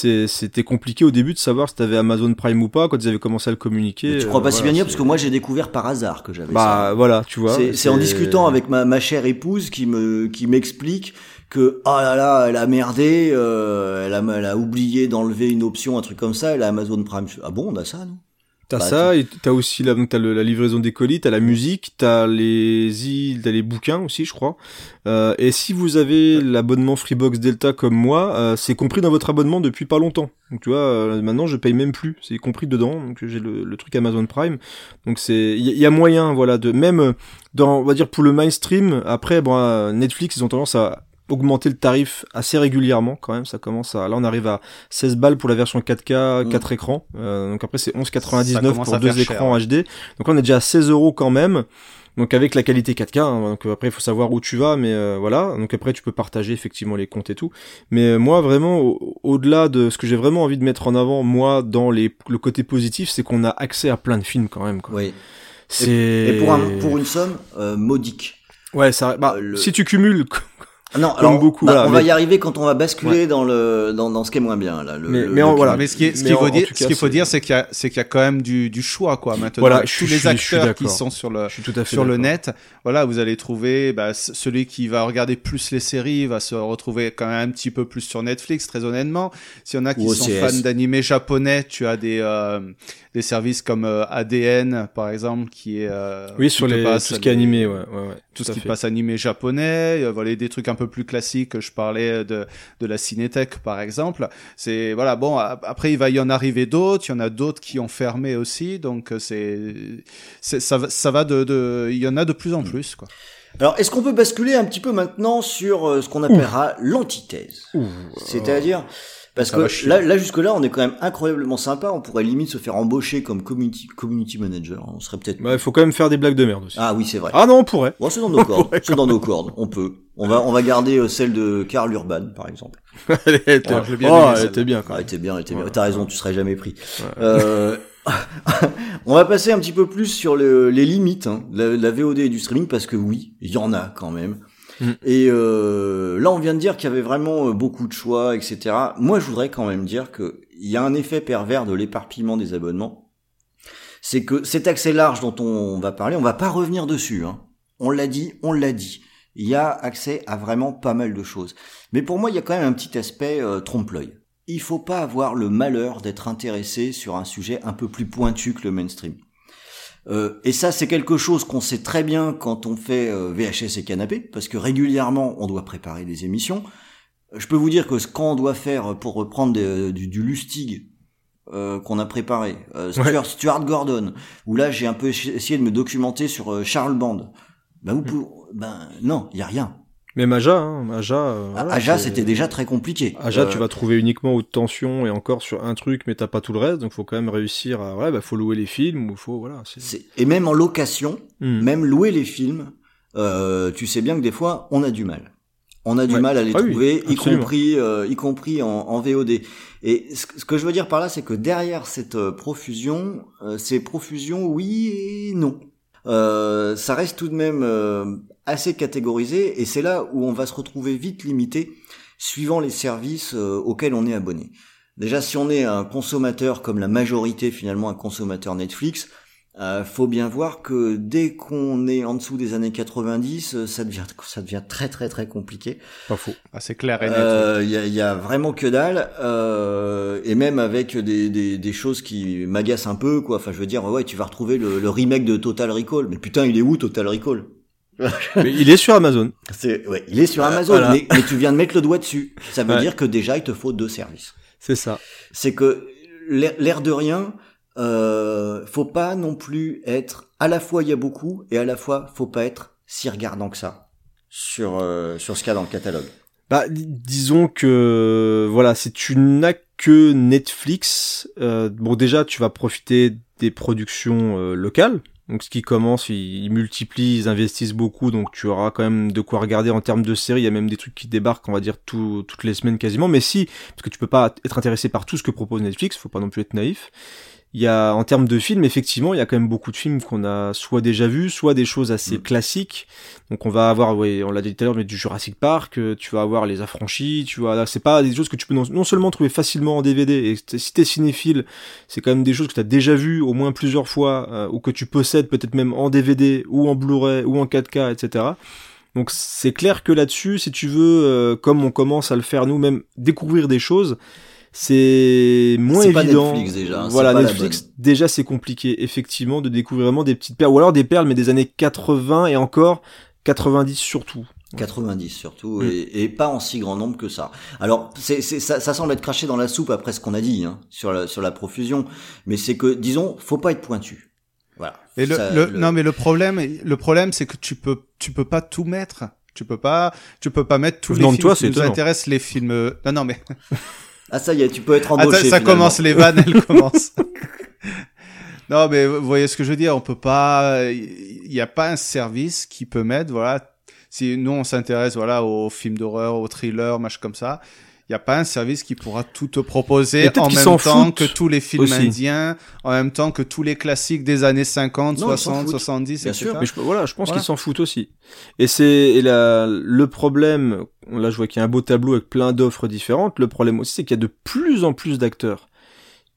euh, c'était compliqué au début de savoir si t'avais Amazon Prime ou pas quand ils avaient commencé à le communiquer. Mais tu crois euh, pas si voilà, bien dire parce que moi j'ai découvert par hasard que j'avais Bah ça. voilà, tu vois. C'est en discutant avec ma, ma chère épouse qui me qui m'explique que oh là là elle a merdé, euh, elle a elle a oublié d'enlever une option un truc comme ça, elle a Amazon Prime. Ah bon on a ça nous T'as Bah, ça, et t'as aussi la, donc t'as le- la livraison des colis, t'as la musique, t'as les îles, t'as les bouquins aussi, je crois. Euh, et si vous avez l'abonnement Freebox Delta comme moi, euh, c'est compris dans votre abonnement depuis pas longtemps. Donc tu vois, euh, maintenant je paye même plus, c'est compris dedans. Donc j'ai le, le truc Amazon Prime. Donc c'est, il y, y a moyen, voilà, de même euh, dans, on va dire pour le mainstream. Après, bon, euh, Netflix, ils ont tendance à augmenter le tarif assez régulièrement quand même ça commence à là on arrive à 16 balles pour la version 4K 4 écrans Euh, donc après c'est Ça 11,99 commence pour deux cher, écrans. HD donc là on est déjà à 16 euros quand même donc avec la qualité 4K hein, donc après il faut savoir où tu vas mais euh, voilà donc après tu peux partager effectivement les comptes et tout mais euh, moi vraiment au- au-delà de ce que j'ai vraiment envie de mettre en avant moi dans les le côté positif c'est qu'on a accès à plein de films quand même quoi. Oui. c'est Et, pour un pour une somme euh, modique. ouais ça bah, le- si tu cumules Non, comme alors, beaucoup bah, voilà, on mais- va y arriver quand on va basculer dans le dans, dans ce qui est moins bien là. Le, Mais- le- mais en- le- voilà. Mais ce qui est- ce qu'il faut dire, ce qu'il faut c'est- dire, c'est qu'il y a, c'est qu'il y a quand même du, du choix, quoi. Maintenant, Voilà, je tous suis- les je suis acteurs qui sont sur le, je suis tout à fait sur le net, voilà, vous allez trouver, bah, celui qui va regarder plus les séries va se retrouver quand même un petit peu plus sur Netflix, très honnêtement. S'il y en a qui Ou sont OCS. fans d'animé japonais, tu as des, euh, des services comme euh, ADN, par exemple, qui est, euh, oui sur les passe tout ce qui est animé ouais ouais, ouais tout tout ce qui fait. passe animé japonais, euh, voilà des trucs un peu plus classiques. Je parlais de de la Cinétech par exemple. C'est voilà bon. a- Après il va y en arriver d'autres. Il y en a d'autres qui ont fermé aussi. Donc euh, c'est c'est ça va ça va de de il y en a de plus en plus quoi. Alors, est-ce qu'on peut basculer un petit peu maintenant sur euh, ce qu'on appellera l'antithèse? C'est-à-dire, parce Ça que là, là jusque-là, on est quand même incroyablement sympa. On pourrait limite se faire embaucher comme community, community manager. On serait peut-être. Bah, il faut quand même faire des blagues de merde aussi. Ah oui, c'est vrai. Ah non, on pourrait. Bon, c'est dans nos cordes. c'est dans nos cordes. On peut. On va, on va garder euh, celle de Karl Urban, par exemple. elle était, Ouais, oh, elle était bien quand même. elle était bien, elle était bien. Ouais. T'as raison, tu serais jamais pris. Euh, on va passer un petit peu plus sur le- les limites hein, de la, de la VOD et du streaming parce que oui, il y en a quand même. Mm. Et euh, là, on vient de dire qu'il y avait vraiment euh, beaucoup de choix, etc. Moi, je voudrais quand même dire que il y a un effet pervers de l'éparpillement des abonnements. C'est que cet accès large dont on va parler, on va pas revenir dessus. Hein. On l'a dit, on l'a dit. Il y a accès à vraiment pas mal de choses. Mais pour moi, il y a quand même un petit aspect euh, trompe-l'œil. Il faut pas avoir le malheur d'être intéressé sur un sujet un peu plus pointu que le mainstream. Euh, et ça, c'est quelque chose qu'on sait très bien quand on fait euh, VHS et canapé, parce que régulièrement, on doit préparer des émissions. Euh, Je peux vous dire que ce qu'on doit faire pour reprendre des- du, du Lustig euh, qu'on a préparé, euh, Stuart, Stuart Gordon, où là j'ai un peu essayé de me documenter sur euh, Charles Band. Ben, vous pouvez- ben non, il y a rien. Même Aja, hein, Aja. euh, voilà, Aja, c'est- c'était déjà très compliqué. Aja, Euh, tu vas trouver uniquement haute tension et encore sur un truc, mais t'as pas tout le reste, donc faut quand même réussir à, ouais, bah, faut louer les films ou faut, voilà. c'est- Et même en location, Hmm. même louer les films, euh, tu sais bien que des fois, on a du mal. On a du Ouais. mal à les Ah oui, trouver, y compris, euh, y compris en, en VOD. Et ce, ce que je veux dire par là, c'est que derrière cette euh, profusion, euh, c'est profusion oui et non. Euh, ça reste tout de même euh, assez catégorisé, et c'est là où on va se retrouver vite limité suivant les services euh, auxquels on est abonné. Déjà, si on est un consommateur comme la majorité finalement un consommateur Netflix, euh, faut bien voir que dès qu'on est en dessous des années 90, euh, ça devient ça devient très très très compliqué. Pas faux. Ah, c'est clair et net. Euh, Il y, a, y a vraiment que dalle, euh, et même avec des, des, des choses qui m'agacent un peu, quoi. Enfin, je veux dire, ouais, tu vas retrouver le, le remake de Total Recall, mais putain, il est où Total Recall? Mais il est sur Amazon. C'est, ouais, il est sur Euh, Amazon, voilà. mais, mais tu viens de mettre le doigt dessus. Ça veut Ouais. dire que déjà, il te faut deux services. C'est ça. C'est que l'air de rien, euh, faut pas non plus être. À la fois, il y a beaucoup, et à la fois, faut pas être si regardant que ça sur euh, sur ce qu'il y a dans le catalogue. Bah, dis- disons que voilà, si tu n'as que Netflix, euh, bon déjà tu vas profiter des productions euh, locales. Donc ce qui commence, ils, multiplient, ils investissent beaucoup, donc tu auras quand même de quoi regarder en termes de séries. Il y a même des trucs qui débarquent, on va dire tout- toutes les semaines quasiment. Mais si, parce que tu peux pas être intéressé par tout ce que propose Netflix, faut pas non plus être naïf. Il y a en termes de films, effectivement, il y a quand même beaucoup de films qu'on a soit déjà vus, soit des choses assez classiques. Donc on va avoir, oui, on l'a dit tout à l'heure, mais du Jurassic Park, euh, tu vas avoir les affranchis, tu vois, c'est pas des choses que tu peux non, non seulement trouver facilement en DVD, et si t'es cinéphile, c'est quand même des choses que t'as déjà vues au moins plusieurs fois, euh, ou que tu possèdes peut-être même en DVD, ou en Blu-ray, ou en 4K, etc. Donc c'est clair que là-dessus, si tu veux, euh, comme on commence à le faire nous-mêmes, découvrir des choses, c'est moins C'est pas évident. Netflix déjà, hein, voilà, pas Netflix, déjà c'est compliqué, effectivement, de découvrir vraiment des petites perles, ou alors des perles, mais des années 80 et encore 90 surtout. 90 surtout, Mm. et, et pas en si grand nombre que ça. Alors, c'est, c'est, ça, ça semble être craché dans la soupe après ce qu'on a dit hein, sur, la, sur la profusion, mais c'est que, disons, faut pas être pointu. Voilà. Et le, Ça, le- le- non mais le problème, le problème c'est que tu peux, tu peux pas tout mettre. Tu peux pas, tu peux pas mettre tous Venant les films toi, qui c'est nous intéressent, les films. euh, Non non mais. Ah ça y est, tu peux être Attends, embauché. ça finalement. commence les vannes, elles commencent. non mais vous voyez ce que je veux dire, on peut pas, il y a pas un service qui peut mettre, voilà. Si nous on s'intéresse voilà aux films d'horreur, aux thrillers, machin comme ça. Il n'y a pas un service qui pourra tout te proposer en même temps que tous les films aussi. indiens, en même temps que tous les classiques des années 50, Non, ils s'en 60, foutent. 70, Bien etc. sûr. Mais je, voilà, je pense Voilà. qu'ils s'en foutent aussi. Et c'est et la, le problème, là je vois qu'il y a un beau tableau avec plein d'offres différentes. Le problème aussi, c'est qu'il y a de plus en plus d'acteurs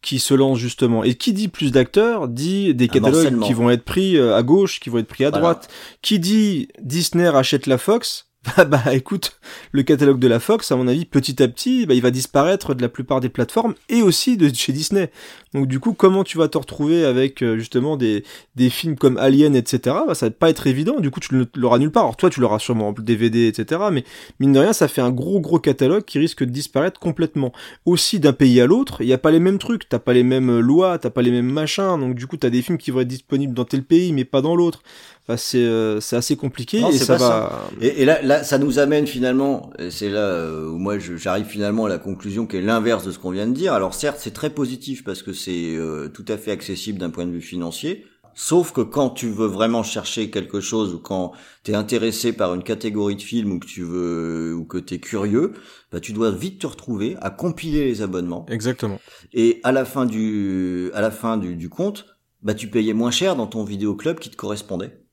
qui se lancent justement. Et qui dit plus d'acteurs, dit des catalogues qui vont être pris euh, à gauche, qui vont être pris à Voilà. droite. Qui dit Disney rachète la Fox, bah, bah écoute, le catalogue de la Fox, à mon avis, petit à petit, bah, il va disparaître de la plupart des plateformes et aussi de chez Disney. Donc du coup, comment tu vas te retrouver avec euh, justement des, des films comme Alien, etc. Bah, ça va pas être évident. Du coup, tu l'auras nulle part. Alors toi, tu l'auras sûrement en DVD, etc. Mais mine de rien, ça fait un gros gros catalogue qui risque de disparaître complètement. Aussi d'un pays à l'autre, il y a pas les mêmes trucs. T'as pas les mêmes euh, lois, t'as pas les mêmes machins. Donc du coup, t'as des films qui vont être disponibles dans tel pays, mais pas dans l'autre. Enfin, c'est euh, c'est assez compliqué Non, et c'est ça pas va. Et, et là, là, ça nous amène finalement, et c'est là euh, où moi j'arrive finalement à la conclusion qui est l'inverse de ce qu'on vient de dire. Alors certes, c'est très positif parce que c'est euh, tout à fait accessible d'un point de vue financier. Sauf que quand tu veux vraiment chercher quelque chose ou quand tu es intéressé par une catégorie de films ou que tu veux ou que tu es curieux, bah tu dois vite te retrouver à compiler les abonnements. Exactement. Et à la fin du à la fin du, du compte, bah tu payais moins cher dans ton vidéoclub qui te correspondait.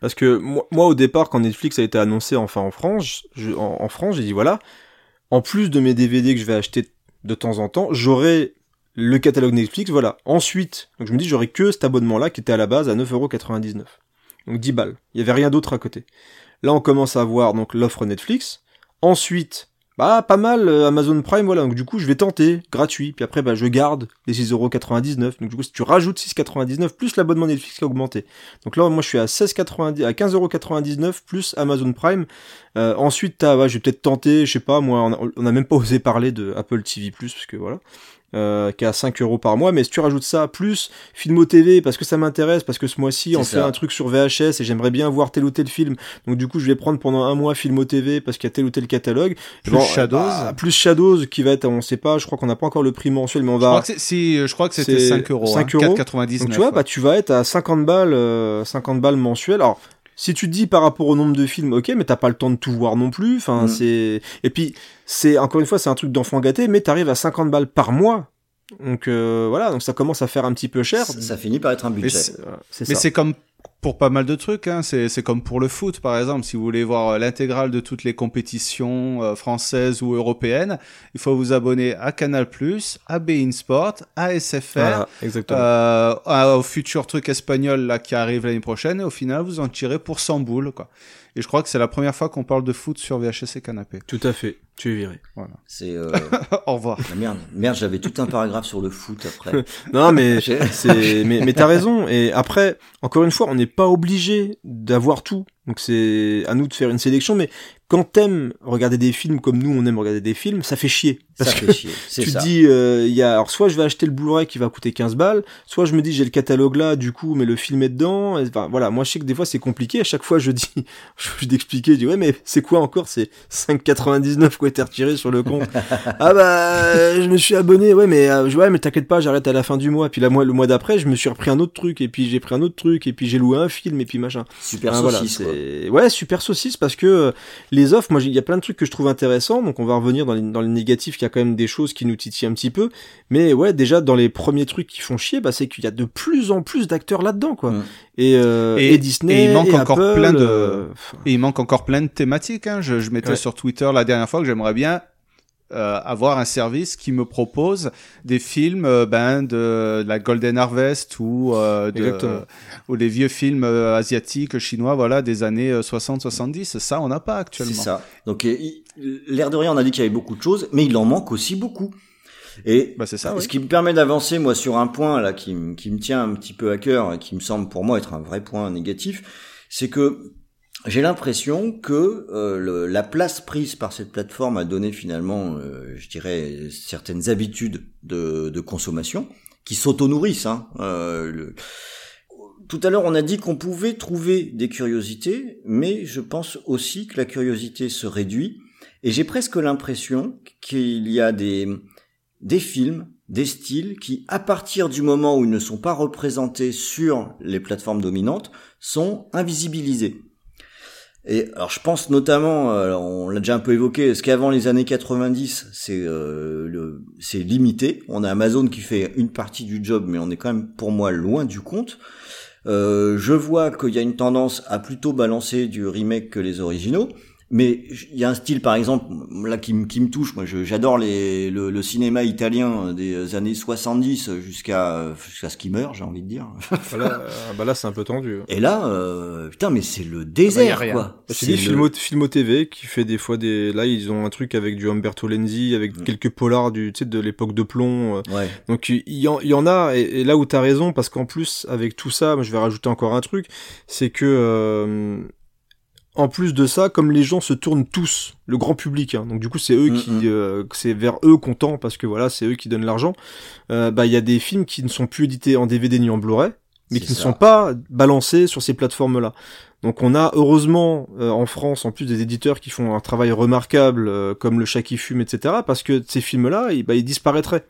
Parce que moi, au départ, quand Netflix a été annoncé enfin en France, en, France, j'ai dit voilà, en plus de mes DVD que je vais acheter de temps en temps, j'aurai le catalogue Netflix, voilà. Ensuite, donc je me dis j'aurai que cet abonnement-là qui était à la base à 9,99€. Donc 10 balles. Il y avait rien d'autre à côté. Là, on commence à voir donc l'offre Netflix. Ensuite, bah pas mal euh, Amazon Prime, voilà. Donc du coup, je vais tenter gratuit. Puis après, bah je garde les 6,99€. Donc du coup, si tu rajoutes 6,99 plus l'abonnement Netflix qui a augmenté. Donc là, moi, je suis à 16,90 à 15,99€ plus Amazon Prime. Euh, ensuite, t'as, ouais, je vais peut-être tenter, je sais pas, moi, on a, on a même pas osé parler de Apple TV+, parce que voilà. Euh, qui est à 5 euros par mois. Mais si tu rajoutes ça plus Filmo TV parce que ça m'intéresse, parce que ce mois-ci on fait un truc sur VHS et j'aimerais bien voir tel ou tel film. Donc du coup je vais prendre pendant un mois Filmo TV parce qu'il y a tel ou tel catalogue. Plus Shadows. bah, plus Shadows qui va être, on sait pas, je crois qu'on n'a pas encore le prix mensuel, mais on Je va. crois que c'est- si, euh, je crois que c'était c'est 5 euros. 5 hein, euros. 4,99. Donc tu vois, ouais. bah tu vas être à 50 balles, euh, 50 balles mensuelles. Alors si tu te dis par rapport au nombre de films, ok, mais t'as pas le temps de tout voir non plus. Enfin, Mm. c'est et puis c'est encore une fois c'est un truc d'enfant gâté, mais t'arrives à 50 balles par mois. Donc euh, voilà, donc ça commence à faire un petit peu cher. Ça, ça finit par être un budget. c'est- Voilà, c'est Mais c'est comme pour pas mal de trucs, hein. c'est c'est comme pour le foot par exemple. Si vous voulez voir euh, l'intégrale de toutes les compétitions euh, françaises ou européennes, il faut vous abonner à Canal+, à Bein Sport, à SFR, Voilà, exactement. euh, à- au futur truc espagnol là qui arrive l'année prochaine. Et au final, vous en tirez pour 100 boules quoi. Et je crois que c'est la première fois qu'on parle de foot sur VHS et canapé. Tout à fait. Tu es viré. Voilà. C'est euh... Au revoir. ah, merde, merde, j'avais tout un paragraphe sur le foot après. Non, mais c'est, mais, mais t'as raison. Et après, encore une fois, on n'est pas obligé d'avoir tout. Donc c'est à nous de faire une sélection. Mais quand t'aimes regarder des films comme nous, on aime regarder des films, ça fait chier. Ça Parce fait que chier, c'est tu ça. te dis, euh, il y a, alors soit je vais acheter le Blu-ray qui va coûter 15 balles, soit je me dis j'ai le catalogue là, du coup, mais le film est dedans. Et, voilà, moi je sais que des fois c'est compliqué. À chaque fois je dis, je d'expliquer, je dis ouais mais c'est quoi encore C'est 5,99 quoi été retiré sur le compte? ah bah je me suis abonné, ouais mais euh, ouais mais t'inquiète pas, j'arrête à la fin du mois. Puis là moi le mois d'après, je me suis repris un autre truc et puis j'ai pris un autre truc et puis j'ai loué un film et puis machin. Super Enfin, saucisse, voilà, c'est- ouais super saucisse parce que euh, les offres, moi il y a plein de trucs que je trouve intéressants. Donc on va revenir dans les, dans les négatifs, qu'il y a quand même des choses qui nous titillent un petit peu. Mais ouais déjà dans les premiers trucs qui font chier, bah c'est qu'il y a de plus en plus d'acteurs là-dedans quoi. Mm. Et, euh, et, Disney, et il manque et encore Apple, plein de, euh, et il manque encore plein de thématiques. Hein. Je, je mettais Ouais. sur Twitter la dernière fois que j'aimerais bien euh, avoir un service qui me propose des films euh, ben de, la Golden Harvest ou euh, de, ou les vieux films euh, asiatiques chinois voilà des années 60-70 ça on n'a pas actuellement C'est ça. Donc, l'air de rien, on a dit qu'il y avait beaucoup de choses, mais il en manque aussi beaucoup. Et Bah, c'est ça, ce oui. qui me permet d'avancer, moi, sur un point là qui, qui me tient un petit peu à cœur et qui me semble pour moi être un vrai point négatif, c'est que j'ai l'impression que euh, le- la place prise par cette plateforme a donné finalement, euh, je dirais, certaines habitudes de, de consommation qui s'auto-nourrissent. Hein. Euh, tout à l'heure, on a dit qu'on pouvait trouver des curiosités, mais je pense aussi que la curiosité se réduit. Et j'ai presque l'impression qu'il y a des, des films, des styles qui, à partir du moment où ils ne sont pas représentés sur les plateformes dominantes, sont invisibilisés. Et alors je pense notamment, euh, on l'a déjà un peu évoqué, ce qu'avant les années 90, c'est euh, c'est limité. On a Amazon qui fait une partie du job, mais on est quand même pour moi loin du compte. Euh, je vois qu'il y a une tendance à plutôt balancer du remake que les originaux. Mais il y a un style, par exemple, là qui, me- qui me touche. Moi, je- j'adore les le, le cinéma italien des années 70 jusqu'à jusqu'à ce qu'il meure, j'ai envie de dire. Voilà, euh, bah là c'est un peu tendu. Et là, euh, putain, mais c'est le Ah bah, désert, rien. quoi. C'est C'est le- Filmo, Filmo TV qui fait des fois des. Là, ils ont un truc avec du Umberto Lenzi, avec quelques polars du, tu sais, de l'époque de plomb. euh. Ouais. Donc il y, en, il y en a, et, et là où t'as raison, parce qu'en plus avec tout ça, moi, je vais rajouter encore un truc, c'est que euh, en plus de ça, comme les gens se tournent tous, le grand public, hein, donc du coup c'est eux Mm, qui, mm. euh, c'est vers eux qu'on tend parce que voilà, c'est eux qui donnent l'argent. Euh, bah il y a des films qui ne sont plus édités en DVD ni en Blu-ray, mais qui ne sont pas balancés sur ces plateformes-là. Donc on a heureusement euh, en France en plus des éditeurs qui font un travail remarquable euh, comme le chat qui fume etc parce que ces films-là ils, bah, ils disparaîtraient.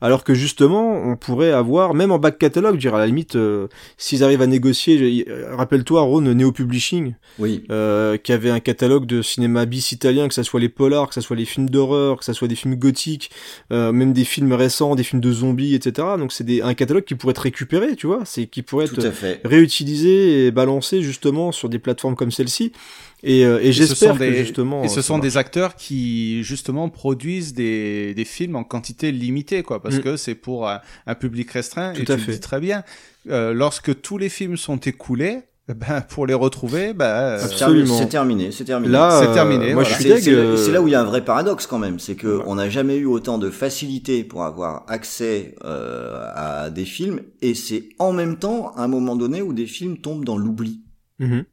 Alors que justement on pourrait avoir même en back catalogue, je dirais à la limite euh, s'ils arrivent à négocier, euh, rappelle-toi Rhône Neo Publishing Oui. euh, qui avait un catalogue de cinéma bis italien, que ça soit les polars, que ça soit les films d'horreur, que ça soit des films gothiques, euh, même des films récents, des films de zombies, etc. Donc c'est un catalogue qui pourrait être récupéré, tu vois, c'est qui pourrait être réutilisé et balancé justement sur des plateformes comme celle-ci. Et, euh, et, Et ce j'espère sont que des- justement. Et ce ça sont marche. des acteurs qui justement produisent des, des films en quantité limitée, quoi, parce Mm. que c'est pour un, un public restreint. Tout et à tu fait. le dis très bien. Euh, lorsque tous les films sont écoulés, eh ben pour les retrouver, ben euh, C'est terminé, Absolument. C'est terminé. C'est terminé. Là, C'est euh, terminé, Moi, voilà. je suis C'est deg. c'est là- euh, où il y a un vrai paradoxe quand même, c'est que on n'a jamais eu autant de facilité pour avoir accès euh, à des films, et c'est en même temps à un moment donné où des films tombent dans l'oubli. mhm.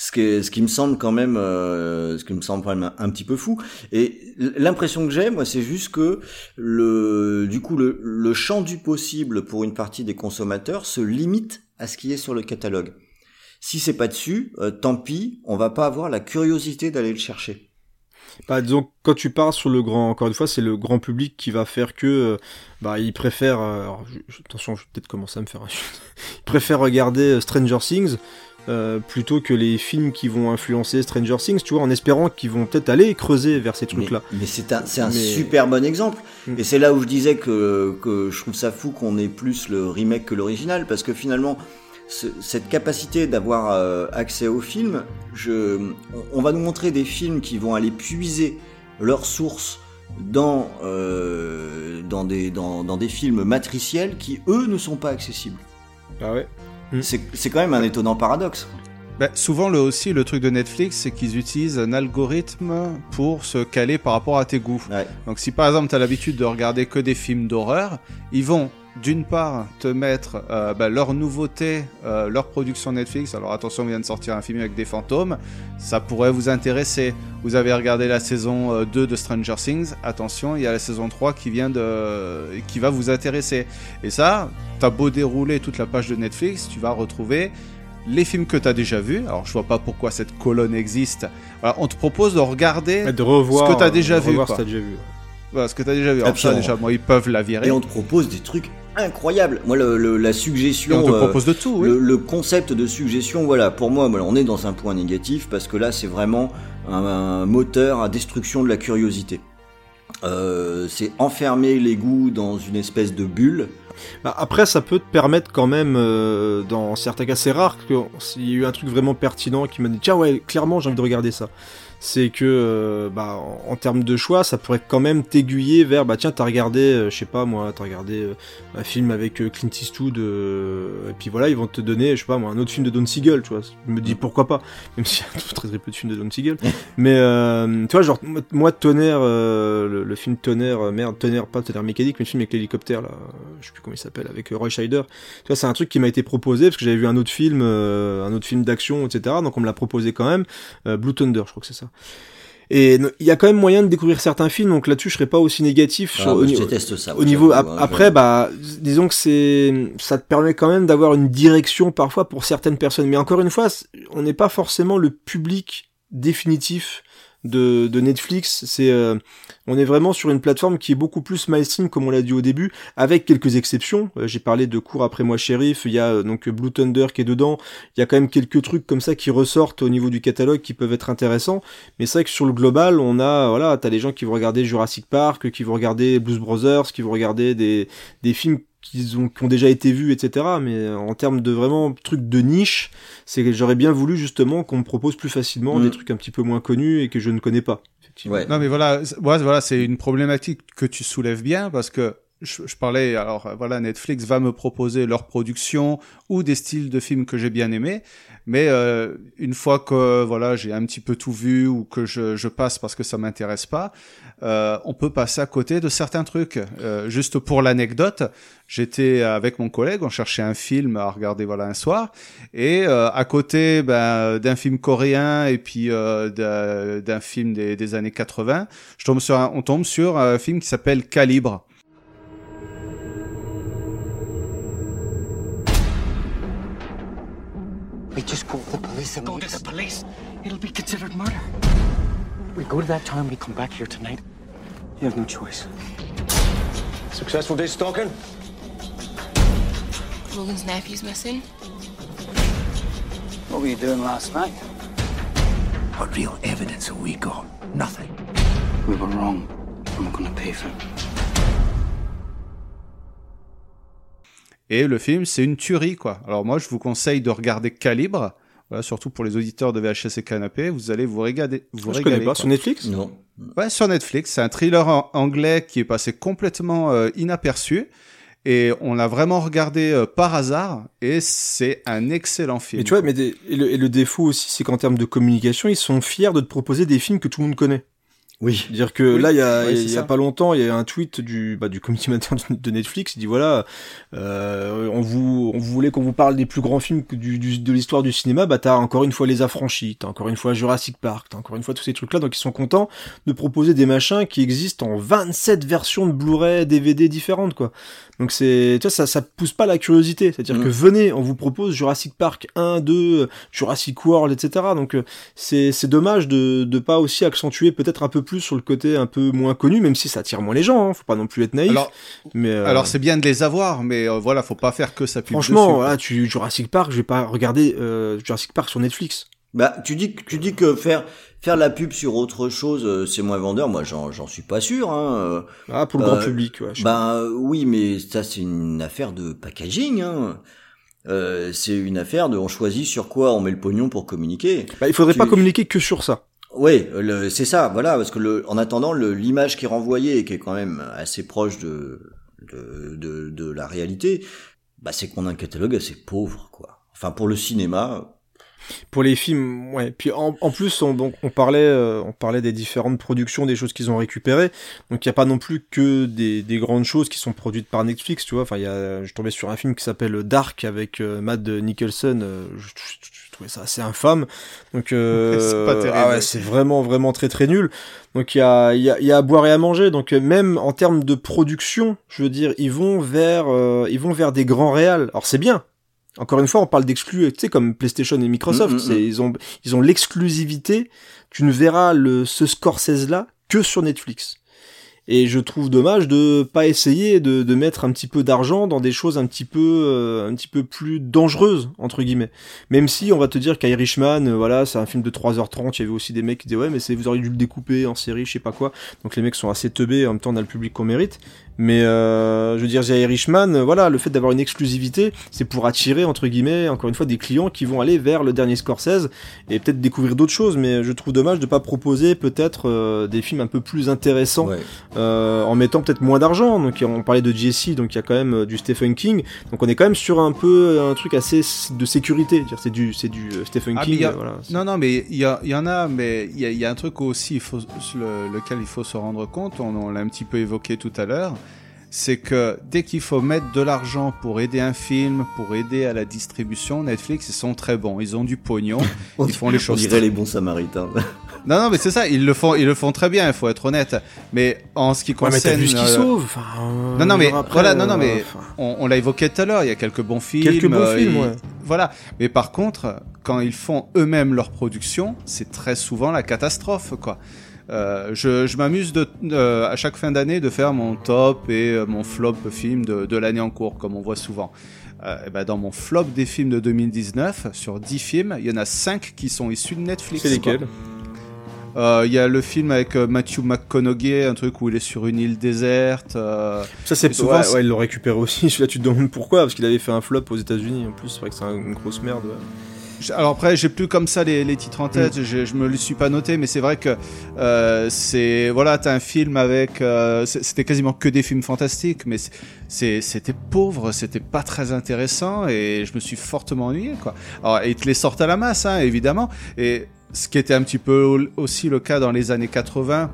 Ce qui, ce qui me semble quand même, euh, ce qui me semble quand même un, petit peu fou. Et l'impression que j'ai, moi, c'est juste que le, du coup, le, le champ du possible pour une partie des consommateurs se limite à ce qui est sur le catalogue. Si c'est pas dessus, euh, tant pis, on va pas avoir la curiosité d'aller le chercher. Bah, disons, quand tu pars sur le grand, encore une fois, c'est le grand public qui va faire que, euh, bah, il préfère, euh, attention, je vais peut-être commencer à me faire un il préfère regarder euh, Stranger Things, euh, plutôt que les films qui vont influencer Stranger Things, tu vois, en espérant qu'ils vont peut-être aller creuser vers ces trucs-là. Mais c'est un, c'est un Mais- super bon exemple. Mm. Et c'est là où je disais que, que je trouve ça fou qu'on ait plus le remake que l'original, parce que finalement, ce- cette capacité d'avoir euh, accès au film, je, on, on va nous montrer des films qui vont aller puiser leurs sources dans, euh, dans, des, dans, dans des films matriciels qui, eux, ne sont pas accessibles. Ah ouais. C'est c'est quand même un étonnant paradoxe. Ben, souvent, le, aussi, le truc de Netflix, c'est qu'ils utilisent un algorithme pour se caler par rapport à tes goûts. Donc, si par exemple, tu as l'habitude de regarder que des films d'horreur, ils vont d'une part te mettre euh, ben, leurs nouveautés, euh, leur production Netflix. Alors attention, on vient de sortir un film avec des fantômes, ça pourrait vous intéresser. Vous avez regardé la saison euh, 2 de Stranger Things, attention, il y a la saison 3 qui vient de qui va vous intéresser. Et ça, t'as beau dérouler toute la page de Netflix, tu vas retrouver les films que tu as déjà vus. Alors, je vois pas pourquoi cette colonne existe. Voilà, on te propose de regarder de revoir, ce que tu as déjà de vu. ce que t'as déjà vu. Voilà, ce que tu as déjà vu. Alors, ça, déjà, moi, ils peuvent la virer. Et on te propose des trucs incroyables. Moi, le, le- la suggestion. Et on te euh, propose de tout, oui. le, le concept de suggestion, voilà, pour moi, on est dans un point négatif parce que là, c'est vraiment un, un moteur à destruction de la curiosité. Euh, c'est enfermer les goûts dans une espèce de bulle. Bah, après, ça peut te permettre quand même, euh, dans certains cas, c'est rare qu'il y ait eu un truc vraiment pertinent qui m'a dit tiens ouais, clairement j'ai envie de regarder ça. C'est que, euh, bah, en, en termes de choix, ça pourrait quand même t'aiguiller vers, bah tiens, t'as regardé, euh, je sais pas moi, t'as regardé euh, un film avec Clint Eastwood, euh, et puis voilà, ils vont te donner, je sais pas moi, un autre film de Don Siegel, tu vois. Je me dis pourquoi pas, même s'il y a très très peu de films de Don Siegel. Mais euh, tu vois, genre moi- Tonnerre, euh, le, le film Tonnerre, merde, Tonnerre, pas Tonnerre mécanique, mais le film avec l'hélicoptère là, je sais plus comment il s'appelle, avec Roy Scheider. Tu vois, c'est un truc qui m'a été proposé parce que j'avais vu un autre film, euh, un autre film d'action, etc. Donc on me l'a proposé quand même. Euh, Blue Thunder, je crois que c'est ça. Et il y a quand même moyen de découvrir certains films, donc là-dessus je serais pas aussi négatif. Ah, sur- bah, au, je niveau- déteste ça, Au niveau ap- hein, après, bah disons que c'est, ça te permet quand même d'avoir une direction parfois pour certaines personnes. Mais encore une fois, on n'est pas forcément le public définitif de, Netflix. C'est, euh, on est vraiment sur une plateforme qui est beaucoup plus mainstream, comme on l'a dit au début, avec quelques exceptions. Euh, J'ai parlé de Cours après moi, shérif. Il y a euh, donc Blue Thunder qui est dedans. Il y a quand même quelques trucs comme ça qui ressortent au niveau du catalogue qui peuvent être intéressants. Mais c'est vrai que sur le global, on a, voilà, t'as des gens qui vont regarder Jurassic Park, qui vont regarder Blues Brothers, qui vont regarder des, des films qui ont, qui ont déjà été vus, etc. Mais euh, en termes de vraiment trucs de niche, c'est que j'aurais bien voulu justement qu'on me propose plus facilement Mm. des trucs un petit peu moins connus et que je ne connais pas. Effectivement. Non, mais voilà, c'est- voilà, c'est une problématique que tu soulèves bien parce que je, je parlais, alors voilà, Netflix va me proposer leur production ou des styles de films que j'ai bien aimés, mais euh, une fois que voilà, j'ai un petit peu tout vu ou que je, je passe parce que ça m'intéresse pas, euh, on peut passer à côté de certains trucs. Euh, juste pour l'anecdote, j'étais avec mon collègue, on cherchait un film à regarder voilà un soir, et euh, à côté ben, d'un film coréen et puis euh, d'un film des, des années 80, je tombe sur un- on tombe sur un film qui s'appelle Calibre. We just call the police and go to the police. It'll be considered murder. We go to that town, we come back here tonight. You have no choice. Successful day stalking? Logan's nephew's missing. What were you doing last night? What real evidence have we got? Nothing. We were wrong, and we're gonna pay for it. Et le film, c'est une tuerie, quoi. Alors moi, je vous conseille de regarder Calibre. Voilà, surtout pour les auditeurs de VHS et Canapé, vous allez vous régaler. Vous Je régaler, connais pas. quoi. Sur Netflix? Non. Ouais, sur Netflix. C'est un thriller en- anglais qui est passé complètement euh, inaperçu. Et on l'a vraiment regardé euh, par hasard. Et c'est un excellent film. Mais tu vois, mais des- et, le, et le défaut aussi, c'est qu'en termes de communication, ils sont fiers de te proposer des films que tout le monde connaît. Oui. Dire que Oui. là, il y a, il y a pas longtemps, il y a un tweet du, bah, du comité de- Netflix. Il dit voilà, euh, on vous, on voulait qu'on vous parle des plus grands films du, du- de l'histoire du cinéma. Bah, t'as encore une fois Les Affranchis, t'as encore une fois Jurassic Park, t'as encore une fois tous ces trucs-là. Donc, ils sont contents de proposer des machins qui existent en 27 versions de Blu-ray, DVD différentes, quoi. Donc, c'est, tu vois, ça, ça pousse pas la curiosité. C'est-à-dire Mm. que venez, on vous propose Jurassic Park 1, 2, Jurassic World, etc. Donc, euh, c'est, c'est dommage de, de pas aussi accentuer peut-être un peu plus sur le côté un peu moins connu, même si ça attire moins les gens. Hein, faut pas non plus être naïf. Alors, mais euh, alors c'est bien de les avoir, mais euh, voilà, faut pas faire que ça franchement, dessus. voilà, tu Jurassic Park, je vais pas regarder euh, Jurassic Park sur Netflix. Bah, tu dis, que- tu dis que faire faire la pub sur autre chose, euh, c'est moins vendeur. Moi, j'en j'en suis pas sûr. Hein. euh. Ah, pour le Euh, grand public, ouais. je- euh, oui, mais ça c'est une affaire de packaging. Hein. Euh, c'est une affaire de on choisit sur quoi on met le pognon pour communiquer. Bah, il faudrait Tu- pas communiquer que sur ça. Oui, c'est ça, voilà, parce que le, en attendant, l'image qui est renvoyée, et qui est quand même assez proche de, de, de, de la réalité, bah, c'est qu'on a un catalogue assez pauvre, quoi. Enfin, pour le cinéma, Pour les films, ouais. Puis en, en plus, on, donc, on parlait, euh, on parlait des différentes productions, des choses qu'ils ont récupérées. Donc il y a pas non plus que des, des grandes choses qui sont produites par Netflix, tu vois. Enfin, il y a, je tombais sur un film qui s'appelle Dark avec euh, Matt Nicholson. euh, je, je- je trouvais ça assez infâme. Donc euh, C'est ah ouais, c'est vraiment vraiment très très nul. Donc il y a, il y, a, y a à boire et à manger. Donc même en termes de production, je veux dire, ils vont vers, euh, ils vont vers des grands réals. Alors c'est bien. Encore une fois, on parle d'exclus, tu sais, comme PlayStation et Microsoft. Mm, mm, c'est, ils ont, ils ont l'exclusivité. Tu ne verras le, ce Scorsese-là que sur Netflix. Et je trouve dommage de pas essayer de, de mettre un petit peu d'argent dans des choses un petit peu euh, un petit peu plus dangereuses entre guillemets. Même si on va te dire qu'Irishman, euh, voilà, c'est un film de 3h30, il y avait aussi des mecs qui disaient ouais mais c'est vous auriez dû le découper en série, je sais pas quoi. Donc les mecs sont assez teubés, en même temps on a le public qu'on mérite. Mais euh, je veux dire, The Irishman, euh, voilà, le fait d'avoir une exclusivité, c'est pour attirer entre guillemets encore une fois des clients qui vont aller vers le dernier Scorsese et peut-être découvrir d'autres choses. Mais je trouve dommage de pas proposer peut-être euh, des films un peu plus intéressants ouais. euh, en mettant peut-être moins d'argent. Donc on parlait de Jesse, donc il y a quand même euh, du Stephen King. Donc on est quand même sur un peu un truc assez de sécurité. C'est du c'est du euh, Stephen Ah, King. a- euh, voilà. Non, non, mais il y, a- il y en a, mais il y a, il y a un truc aussi il faut, le- lequel il faut se rendre compte, on, on l'a un petit peu évoqué tout à l'heure, c'est que dès qu'il faut mettre de l'argent pour aider un film, pour aider à la distribution, Netflix, ils sont très bons, ils ont du pognon, ils font les on choses dirait très- les bons samaritains. Non, non, mais c'est ça, ils le font, ils le font très bien, il faut être honnête. Mais en ce qui Ouais, mais t'as concerne, vu ce qu'il euh, sauve. Enfin, euh, non, non, mais après, voilà, non, non, euh, mais enfin, on, on l'a évoqué tout à l'heure. Il y a quelques bons films. Quelques bons euh, films, ouais. Voilà. Mais par contre, quand ils font eux-mêmes leur production, c'est très souvent la catastrophe, quoi. Euh, je je m'amuse de euh, à chaque fin d'année de faire mon top et euh, mon flop film de, de l'année en cours, comme on voit souvent. Et ben dans mon flop des films de 2019, sur 10 films, il y en a 5 qui sont issus de Netflix. C'est lesquels? Il y a le film avec Matthew McConaughey, un truc où il est sur une île déserte. Ça c'est souvent, ouais, ouais, ils l'ont récupéré aussi. Celui-là, tu te demandes pourquoi Parce qu'il avait fait un flop aux États-Unis. En plus, c'est vrai que c'est un- une grosse merde. ouais. Alors après, j'ai plus comme ça les, les titres en tête. Je, je me le suis pas noté, mais c'est vrai que euh, c'est voilà, t'as un film avec, euh, c'était quasiment que des films fantastiques, mais c'était pauvre, c'était pas très intéressant et je me suis fortement ennuyé quoi. Alors ils te les sortent à la masse, hein, évidemment. Et ce qui était un petit peu au- aussi le cas dans les années 80.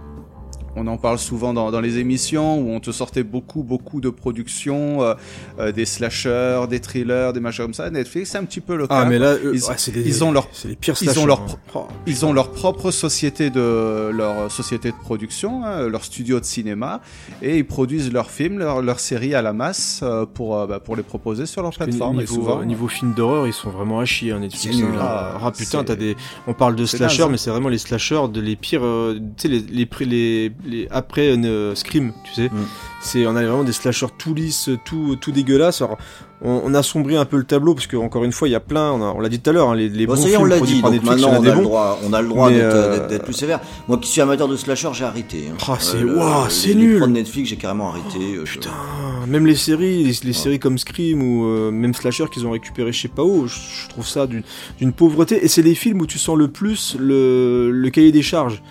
On en parle souvent dans, dans les émissions où on te sortait beaucoup, beaucoup de productions, euh, euh, des slashers, des thrillers, des machins comme ça. Netflix, c'est un petit peu le cas. Ah, mais là, eux, ils, des- ont leur, c'est les pires ils ont leur, hein. pro- ils ont leur propre société de leur société de production, hein, leur studio de cinéma, et ils produisent leurs films, leurs leurs séries à la masse euh, pour euh, bah, pour les proposer sur leur Parce plateforme. et niveau, souvent, niveau film d'horreur, ils sont vraiment à chier, hein, Netflix. Nul, hein. ah, Ah, putain, t'as des. On parle de slashers, mais c'est vraiment les slashers de les pires. euh, tu sais, les, les, les, les après euh, Scream, tu sais. Mm. C'est, on a vraiment des slashers tout lisses, tout, tout dégueulasses. Alors, on, on assombrit un peu le tableau parce que encore une fois, il y a plein. On, a- l'a dit tout à l'heure, hein, les, les Bon, bons ça y est, films on l'a dit, donc Netflix, maintenant a on a, le bons. droit, on a le droit Mais, d'être euh, d'être- plus sévère. Moi qui suis amateur de slasher, j'ai arrêté. hein. Ah, c'est- le- ouah, c'est les- nul. Les Netflix, j'ai carrément arrêté. euh, Même les séries, les, les séries comme Scream ou euh, même Slasher qu'ils ont récupéré pas où, je, je trouve ça d'une d'une pauvreté. Et c'est les films où tu sens le plus le, le cahier des charges.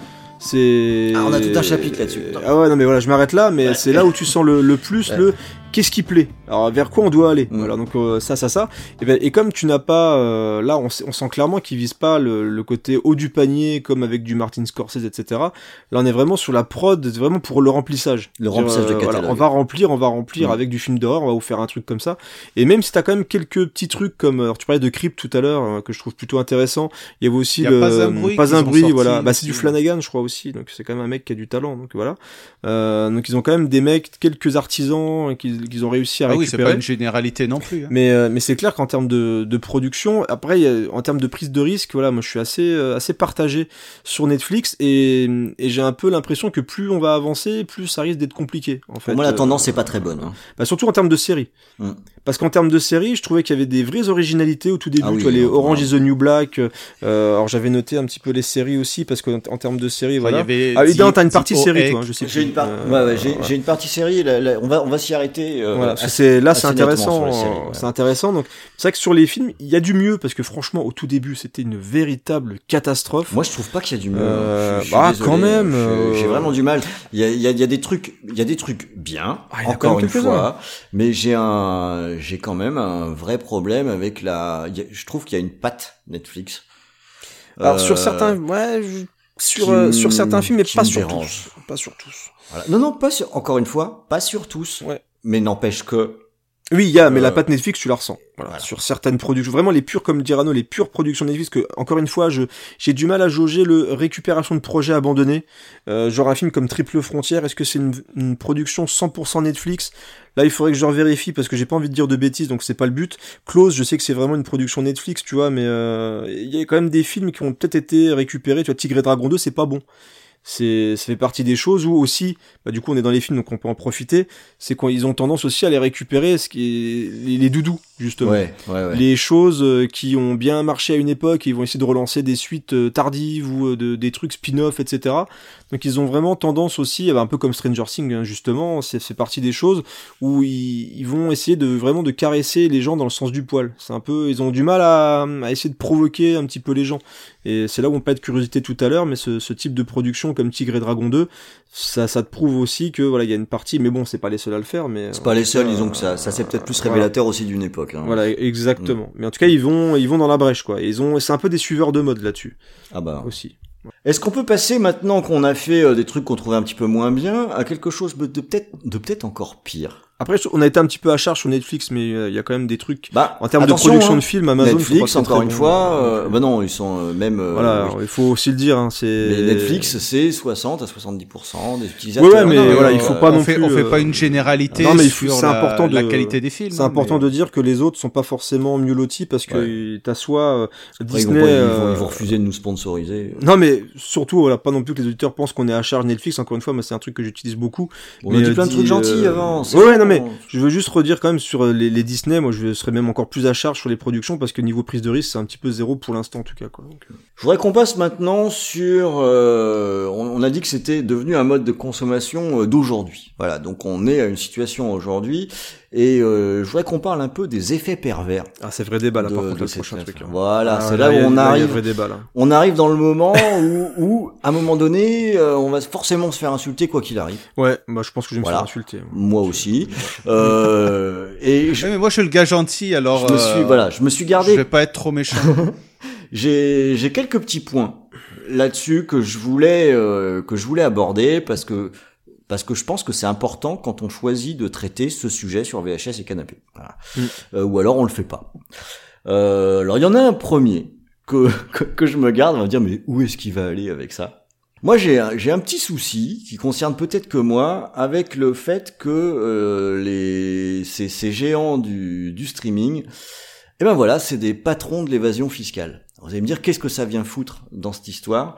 C'est. Ah, on a tout un chapitre là-dessus. Ah ouais, non mais voilà, je m'arrête là, mais c'est là où tu sens le, le plus Ouais. le. Qu'est-ce qui plaît Alors vers quoi on doit aller Voilà, donc euh, ça, ça, ça. Et, ben, et comme tu n'as pas, euh, là, on, on sent clairement qu'ils visent pas le, le côté haut du panier comme avec du Martin Scorsese, etc. Là, on est vraiment sur la prod, vraiment pour le remplissage. Le remplissage de C'est-à-dire, catalogue. on va remplir, on va remplir avec du film d'horreur, on va vous faire un truc comme ça. Et même si t'as quand même quelques petits trucs comme, alors tu parlais de Crypt tout à l'heure, euh, que je trouve plutôt intéressant. Il y avait aussi Il y a le Pas un bruit pas un bruit, sorti voilà. Bah c'est du. Flanagan, je crois aussi. Donc c'est quand même un mec qui a du talent. Donc voilà. Euh, donc ils ont quand même des mecs, quelques artisans qu'ils ont réussi à Ah oui, c'est récupérer. pas une généralité non plus. hein. Mais, euh, mais c'est clair qu'en termes de, de production, après, a- en termes de prise de risque, voilà, moi je suis assez, euh, assez partagé sur Netflix et, et j'ai un peu l'impression que plus on va avancer, plus ça risque d'être compliqué. En fait, Pour moi, la Euh, tendance n'est pas très bonne. hein. bah, surtout en termes de série. Mm. Parce qu'en termes de série, je trouvais qu'il y avait des vraies originalités au tout début. Ah oui, tu vois, les Orange is the New Black. euh, alors j'avais noté un petit peu les séries aussi parce qu'en en termes de série, voilà. il y avait ah, t'as une partie série, OX. toi. hein, je sais J'ai une, par- Euh, ouais, ouais, j'ai, voilà. j'ai une partie série. là, là, on va, on va s'y arrêter. Euh, Voilà, assez- c'est là c'est intéressant, euh, ouais. c'est intéressant. Donc c'est vrai que sur les films, il y a du mieux parce que franchement, au tout début, c'était une véritable catastrophe. Moi, je trouve pas qu'il y a du mieux. Euh, Je- je suis bah, désolé, quand même, je- euh, J'ai vraiment du mal. Il y a, il y a- y a des trucs, il y a des trucs bien. Ah, encore une fois, mais j'ai un, j'ai quand même un vrai problème avec la. je trouve qu'il y a une patte Netflix. Alors Euh, sur certains, ouais, je- sur euh, sur certains films, mais pas sur tous, pas sur tous. Voilà. Non, non, pas sur. Encore une fois, pas sur tous. Ouais. Mais n'empêche que. Oui, il y a, mais Euh, la patte Netflix, tu la ressens. Voilà, Sur certaines productions, vraiment les pures, comme dit Rano, les pures productions Netflix, que, encore une fois, je, j'ai du mal à jauger le récupération de projets abandonnés. Euh, genre un film comme Triple Frontière, est-ce que c'est une, une production 100% Netflix? Là, il faudrait que je revérifie parce que j'ai pas envie de dire de bêtises, donc c'est pas le but. Close, je sais que c'est vraiment une production Netflix, tu vois, mais euh, il y a quand même des films qui ont peut-être été récupérés. Tu vois, Tigre et Dragon 2, c'est pas bon. C'est, ça fait partie des choses où aussi, bah, du coup, on est dans les films, donc on peut en profiter. C'est qu'ils ont tendance aussi à les récupérer, ce qui est les, les doudous, justement. Ouais, ouais, ouais. Les choses euh, qui ont bien marché à une époque, et ils vont essayer de relancer des suites euh, tardives ou euh, de, des trucs spin-off, etc. Donc ils ont vraiment tendance aussi, eh ben, un peu comme Stranger Things, hein, justement, c'est c'est partie des choses où ils, ils vont essayer de vraiment de caresser les gens dans le sens du poil. C'est un peu, ils ont du mal à, à essayer de provoquer un petit peu les gens. Et c'est là où on parlait de curiosité tout à l'heure, mais ce, ce type de production comme Tigre et Dragon 2, ça, ça te prouve aussi que voilà, il y a une partie, mais bon, c'est pas les seuls à le faire, mais C'est pas les seuls, disons que ça, ça c'est peut-être plus voilà. révélateur aussi d'une époque. hein. Voilà, exactement. Mais en tout cas, ils vont, ils vont dans la brèche, quoi. Ils ont, c'est un peu des suiveurs de mode là-dessus. Ah bah. Aussi. Est-ce qu'on peut passer maintenant qu'on a fait euh, des trucs qu'on trouvait un petit peu moins bien à quelque chose de peut-être de peut-être encore pire? Après, on a été un petit peu à charge sur Netflix, mais euh, il y a quand même des trucs. Bah, en termes de production hein. de films, Amazon, Netflix, encore une bon. fois, euh, bah non, ils sont euh, même. euh, Voilà, oui. il faut aussi le dire. Hein, c'est. Mais Netflix, c'est 60 à 70% des utilisateurs. ouais, mais Non, voilà, euh, il faut pas on non fait, plus. on fait pas une généralité Non, mais il faut- sur la, important de la qualité des films. C'est hein, important mais- de dire que les autres sont pas forcément mieux lotis parce que t'as soit euh, Après, ils, vont Disney. ils vont, ils vont refuser de nous sponsoriser. Non mais surtout voilà pas non plus que les auditeurs pensent qu'on est à charge Netflix encore une fois moi c'est un truc que j'utilise beaucoup On a mais dit plein de trucs gentils avant, ouais. Non mais je veux juste redire quand même sur euh, les, les Disney moi je serais même encore plus à charge sur les productions parce que niveau prise de risque c'est un petit peu zéro pour l'instant en tout cas quoi Donc, euh, Je voudrais qu'on passe maintenant sur. euh, on, on a dit que c'était devenu un mode de consommation euh, d'aujourd'hui. Voilà, donc on est à une situation aujourd'hui, et euh, je voudrais qu'on parle un peu des effets pervers. ah c'est vrai débat là de- par contre le prochain truc hein. Voilà, Ah, c'est là, a- où on arrive. vrai débat là On arrive dans le moment où, où, à un moment donné, euh, on va forcément se faire insulter quoi qu'il arrive. ouais bah je pense que je vais me Voilà. faire insulter Moi aussi. Euh, et je, Ouais, mais moi, je suis le gars gentil, alors. je me euh, suis, voilà, je me suis Je gardé vais pas être trop méchant. J'ai j'ai quelques petits points là-dessus que je voulais euh, que je voulais aborder parce que parce que je pense que c'est important quand on choisit de traiter ce sujet sur VHS et canapé. Voilà. Mm. Euh, ou alors on le fait pas. Euh, alors il y en a un premier que, que que je me garde, on va me dire mais où est-ce qu'il va aller avec ça? Moi j'ai un- j'ai un petit souci qui concerne peut-être que moi avec le fait que euh, les ces, ces géants du du streaming eh ben voilà, c'est des patrons de l'évasion fiscale. Vous allez me dire qu'est-ce que ça vient foutre dans cette histoire?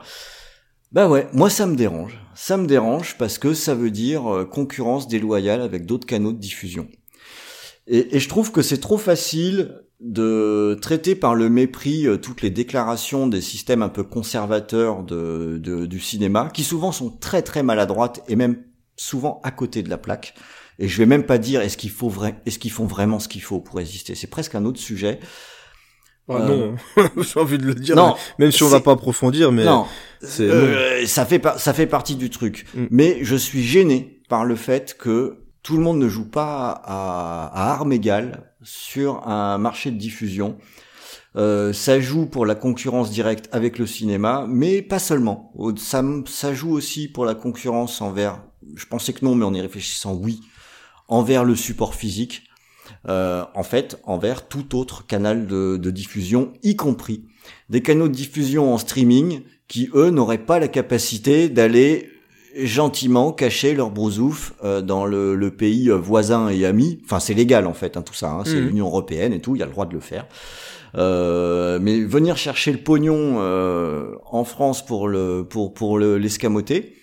Bah ouais, moi ça me dérange. Ça me dérange parce que ça veut dire euh, concurrence déloyale avec d'autres canaux de diffusion. Et, et je trouve que c'est trop facile de traiter par le mépris euh, toutes les déclarations des systèmes un peu conservateurs de, de- du cinéma, qui souvent sont très très maladroites et même souvent à côté de la plaque. Et je vais même pas dire est-ce qu'il faut vrai, est-ce qu'ils font vraiment ce qu'il faut pour exister. C'est presque un autre sujet. Ah, Euh, non j'ai envie de le dire non, même si on va pas approfondir mais non, Euh, ça fait ça fait partie du truc. Mm. Mais je suis gêné par le fait que tout le monde ne joue pas à, à armes égales sur un marché de diffusion. Euh, ça joue pour la concurrence directe avec le cinéma, mais pas seulement. Ça, ça joue aussi pour la concurrence envers, je pensais que non, mais en y réfléchissant, oui, envers le support physique, euh, en fait, envers tout autre canal de, de diffusion, y compris des canaux de diffusion en streaming qui, eux, n'auraient pas la capacité d'aller gentiment cacher leur brousouf euh, dans le, le, pays voisin et ami. Enfin, c'est légal en fait, hein, tout ça. Hein, c'est Mhm. l'Union européenne et tout. Il y a le droit de le faire. Euh, mais venir chercher le pognon euh, en France pour le pour pour le l'escamoter,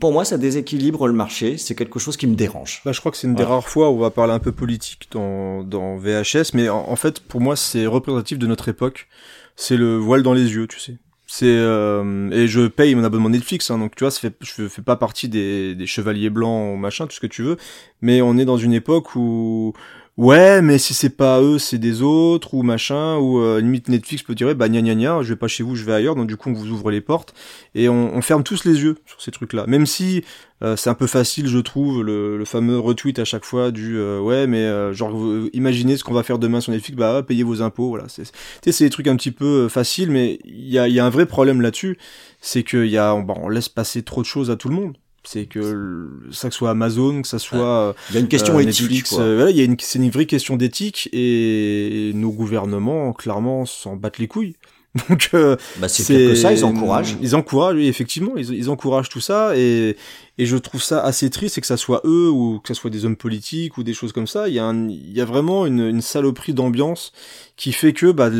pour moi, ça déséquilibre le marché. C'est quelque chose qui me dérange. Bah, je crois que c'est une des rares fois où on va parler un peu politique dans, dans VHS, mais en, en fait, pour moi, c'est représentatif de notre époque. C'est le voile dans les yeux, tu sais. C'est euh, et je paye mon abonnement Netflix, hein, donc tu vois, je fais pas partie des, chevaliers blancs, machin, tout ce que tu veux, mais on est dans une époque où ouais, mais si c'est pas eux, c'est des autres ou machin, ou euh, limite Netflix peut dire bah gna gna gna, je vais pas chez vous, je vais ailleurs, donc du coup on vous ouvre les portes et on, on ferme tous les yeux sur ces trucs-là, même si euh, c'est un peu facile, je trouve, le, le fameux retweet à chaque fois du euh, ouais, mais euh, genre euh, imaginez ce qu'on va faire demain sur Netflix, bah payez vos impôts, voilà. C'est, tu sais, c'est des trucs un petit peu euh, faciles, mais il y a, il y a un vrai problème là-dessus, c'est que y a, on, bah, on laisse passer trop de choses à tout le monde. C'est que le- ça que soit Amazon, que ça soit Il y a une question euh, éthique, Netflix, quoi. euh, voilà, il y a une, c'est une vraie question d'éthique et nos gouvernements clairement s'en battent les couilles. Donc euh, Bah, c'est que ça, ils encouragent. Ils encouragent, oui, effectivement, ils, ils encouragent tout ça et et je trouve ça assez triste, c'est que ça soit eux ou que ça soit des hommes politiques ou des choses comme ça. Il y a un, il y a vraiment une, une saloperie d'ambiance qui fait que bah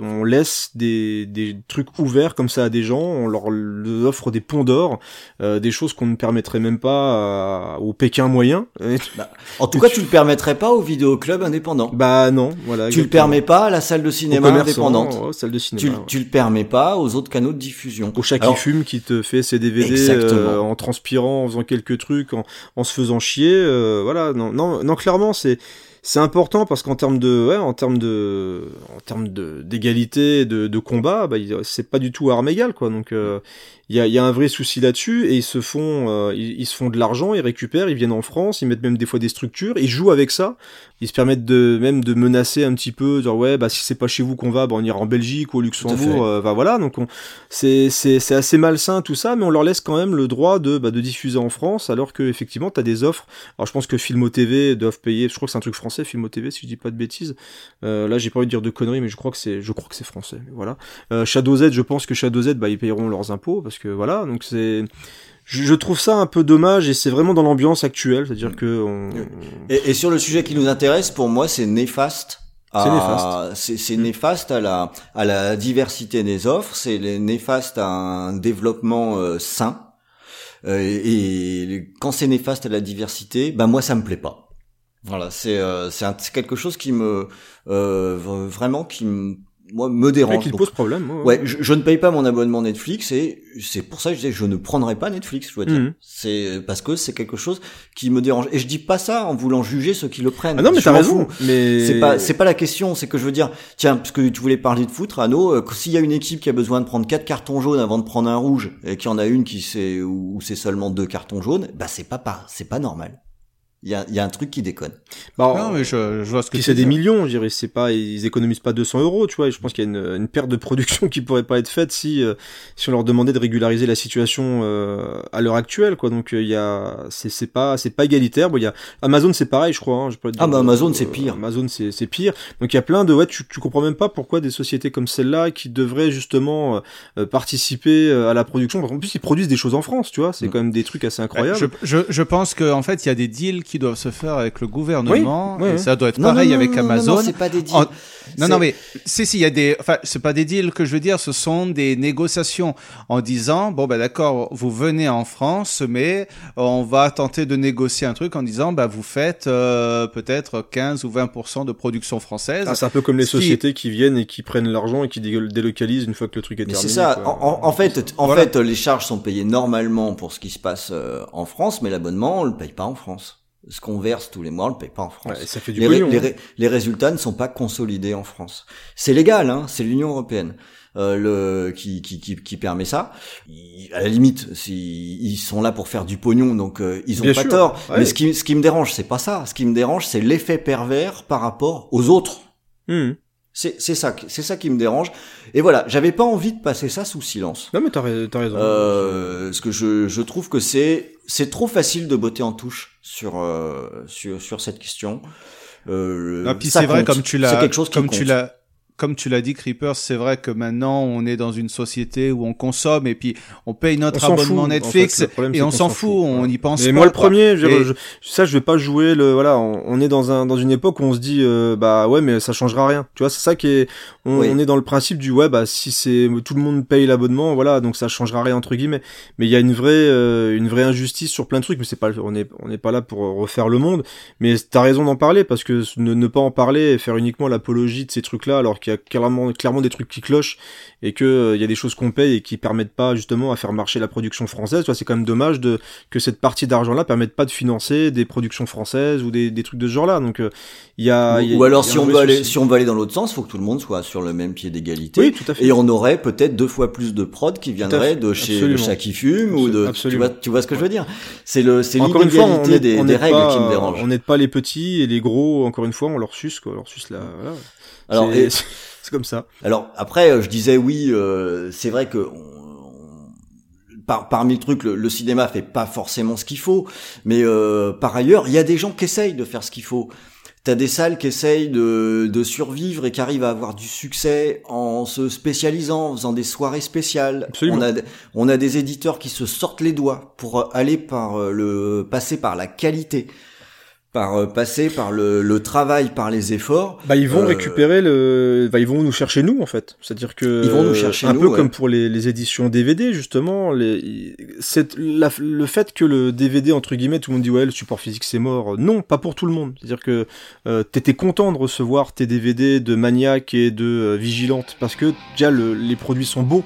on laisse des des trucs ouverts comme ça à des gens, on leur leur offre des ponts d'or, euh, des choses qu'on ne permettrait même pas à- au Pékin moyen. Bah, En tout cas, tu le permettrais pas au vidéoclub indépendant. Bah non, voilà. Tu le exactement. permets pas à la salle de cinéma indépendante. ouais, salle de cinéma, Tu, ouais. tu le permets pas aux autres canaux de diffusion. Au chat qui fume, qui te fait ses DVD euh, en transpirant, en faisant quelques trucs, en, en se faisant chier. euh, voilà, non, non, clairement, c'est important parce qu'en termes de, en termes de, en termes de d'égalité, de, combat, bah, c'est pas du tout arme égale, quoi. Donc, euh, il y a, y a un vrai souci là-dessus et ils se font, euh, ils, ils se font de l'argent, ils récupèrent, ils viennent en France, ils mettent même des fois des structures, ils jouent avec ça, ils se permettent de même de menacer un petit peu, genre ouais, bah si c'est pas chez vous qu'on va, bah on ira en Belgique ou au. Luxembourg, euh, bah voilà, donc on, c'est c'est c'est assez malsain tout ça, mais on leur laisse quand même le droit de bah, de diffuser en France, alors que effectivement t'as des offres. Alors je pense que Filmo TV doivent payer, je crois que c'est un truc français, Filmo TV, si je dis pas de bêtises. Euh, là j'ai pas envie de dire de conneries, mais je crois que c'est je crois que c'est français. mais Voilà. Euh, Shadow Z, je pense que Shadow Z, bah ils payeront leurs impôts parce que voilà, donc c'est je, trouve ça un peu dommage et c'est vraiment dans l'ambiance actuelle, c'est-à-dire que on... Et, et sur le sujet qui nous intéresse, pour moi, c'est néfaste. à- C'est néfaste. C'est néfaste à la à la diversité des offres. C'est néfaste à un développement euh, sain. Euh, et quand c'est néfaste à la diversité, ben moi ça me plaît pas. Voilà, c'est euh, c'est quelque chose qui me euh, vraiment qui me moi me dérange. Donc, pose problème, ouais, ouais. Ouais, je, je ne paye pas mon abonnement Netflix et c'est pour ça que je disais je ne prendrai pas Netflix, je dois dire. Mhm. C'est parce que c'est quelque chose qui me dérange et je dis pas ça en voulant juger ceux qui le prennent. Ah non, mais t'as raison, fous. mais- c'est pas c'est pas la question, c'est que je veux dire tiens parce que tu voulais parler de foot Rano, euh, s'il y a une équipe qui a besoin de prendre quatre cartons jaunes avant de prendre un rouge et qu'il y en a une qui c'est où où c'est seulement deux cartons jaunes, bah c'est pas pas c'est pas normal. Il y a il y a un truc qui déconne. Bah, Non, mais je, je vois ce que c'est des millions, je dirais, c'est pas, ils économisent pas 200 euros, tu vois, et je pense qu'il y a une, une perte de production qui pourrait pas être faite si, euh, si on leur demandait de régulariser la situation, euh, à l'heure actuelle, quoi. Donc, euh, il y a, c'est, c'est pas, c'est pas égalitaire. Bon, il y a, Amazon, c'est pareil, je crois, hein, je peux te Ah bah, Amazon, euh, c'est pire. Amazon, c'est, c'est pire. Donc, il y a plein de, ouais, tu, tu comprends même pas pourquoi des sociétés comme celle-là, qui devraient justement, participer à la production, parce qu'en plus, ils produisent des choses en France, tu vois, c'est quand même des trucs assez incroyables. Je, je, je pense qu'en fait, il y a des deals qui doivent se faire avec le gouvernement. Oui, oui, et oui. ça doit être Non, pareil non, non, avec Amazon. non, c'est pas des deals. En- Non, non, mais si, si, il y a des. Enfin, c'est pas des deals que je veux dire, ce sont des négociations en disant bon, bah d'accord, vous venez en France, mais on va tenter de négocier un truc en disant bah vous faites euh, peut-être 15 ou 20% de production française. Ah, c'est un peu comme les qui- sociétés qui viennent et qui prennent l'argent et qui dé- délocalisent une fois que le truc est Mais terminé. c'est ça. quoi. En, en- en fait, en Voilà. fait, les charges sont payées normalement pour ce qui se passe euh, en France, mais l'abonnement, on le paye pas en France. Ce qu'on verse tous les mois, on le paye pas en France. Ouais, ça fait du les, pognon, les hein. les résultats ne sont pas consolidés en France. C'est légal, hein, c'est l'Union européenne. euh, le qui, qui, qui, qui permet ça. Ils- à la limite, si, ils sont là pour faire du pognon, donc euh, ils ont Bien pas sûr, tort. ouais. Mais ce qui, ce qui me dérange, c'est pas ça. Ce qui me dérange, c'est l'effet pervers par rapport aux autres. Hmm. C'est ça, qui- c'est ça qui me dérange. Et voilà, j'avais pas envie de passer ça sous silence. Non mais t'as raison. Euh, parce que je, je trouve que c'est c'est trop facile de botter en touche sur euh, sur sur cette question. Euh, c'est vrai, comme tu l'as, comme tu compte. l'as, comme tu l'as dit, Creeper, c'est vrai que maintenant on est dans une société où on consomme et puis on paye notre On abonnement fout, en Netflix fait, le problème, et on s'en fout, fout, on n'y pense Mais pas. moi le premier, je, Et- je- ça je vais pas jouer le voilà, on, on est dans un dans une époque où on se dit euh, bah ouais mais ça changera rien. Tu vois, c'est ça qui est on, Oui. on est dans le principe du ouais bah si c'est tout le monde paye l'abonnement, voilà, donc ça changera rien entre guillemets. Mais il y a une vraie euh, une vraie injustice sur plein de trucs, mais c'est pas on est on n'est pas là pour refaire le monde, mais t'as raison d'en parler parce que ne, ne pas en parler et faire uniquement l'apologie de ces trucs-là alors qu'il y a clairement clairement des trucs qui clochent et que euh, il y a des choses qu'on paye et qui permettent pas justement à faire marcher la production française. Tu c'est quand même dommage de que cette partie d'argent-là permette pas de financer des productions françaises ou des, des trucs de ce genre-là. Donc euh, il y a il y a- Ou alors il y a si on veut aller si on veut aller dans l'autre sens, faut que tout le monde soit sur le même pied d'égalité. Oui, tout à fait. Et on aurait peut-être deux fois plus de prod qui viendraient de chez le chat qui fume ou de tu vois tu vois ce que je veux dire? C'est le c'est l'inégalité des, règles pas- qui me dérange. On n'aide pas les petits et les gros. Encore une fois, on leur suce quoi, on leur suce là. Voilà. Alors, C'est- comme ça. Alors après, euh, je disais oui, euh, c'est vrai que on- par, parmi le truc, le, le cinéma fait pas forcément ce qu'il faut, mais euh, par ailleurs, il y a des gens qui essayent de faire ce qu'il faut. T'as des salles qui essayent de, de survivre et qui arrivent à avoir du succès en se spécialisant, en faisant des soirées spéciales. Absolument. On a, on a des éditeurs qui se sortent les doigts pour aller par euh, le passer par la qualité, par euh, passer par le, le travail, par les efforts. Bah ils vont Euh, récupérer le, bah, ils vont nous chercher nous en fait. C'est-à-dire que Ils vont nous chercher un nous, peu ouais. comme pour les, les éditions DVD justement. Les, c'est la- le fait que le DVD entre guillemets, tout le monde dit ouais le support physique c'est mort. Non, pas pour tout le monde. C'est-à-dire que euh, t'étais content de recevoir tes DVD de Maniac et de euh, Vigilante parce que déjà le- les produits sont beaux.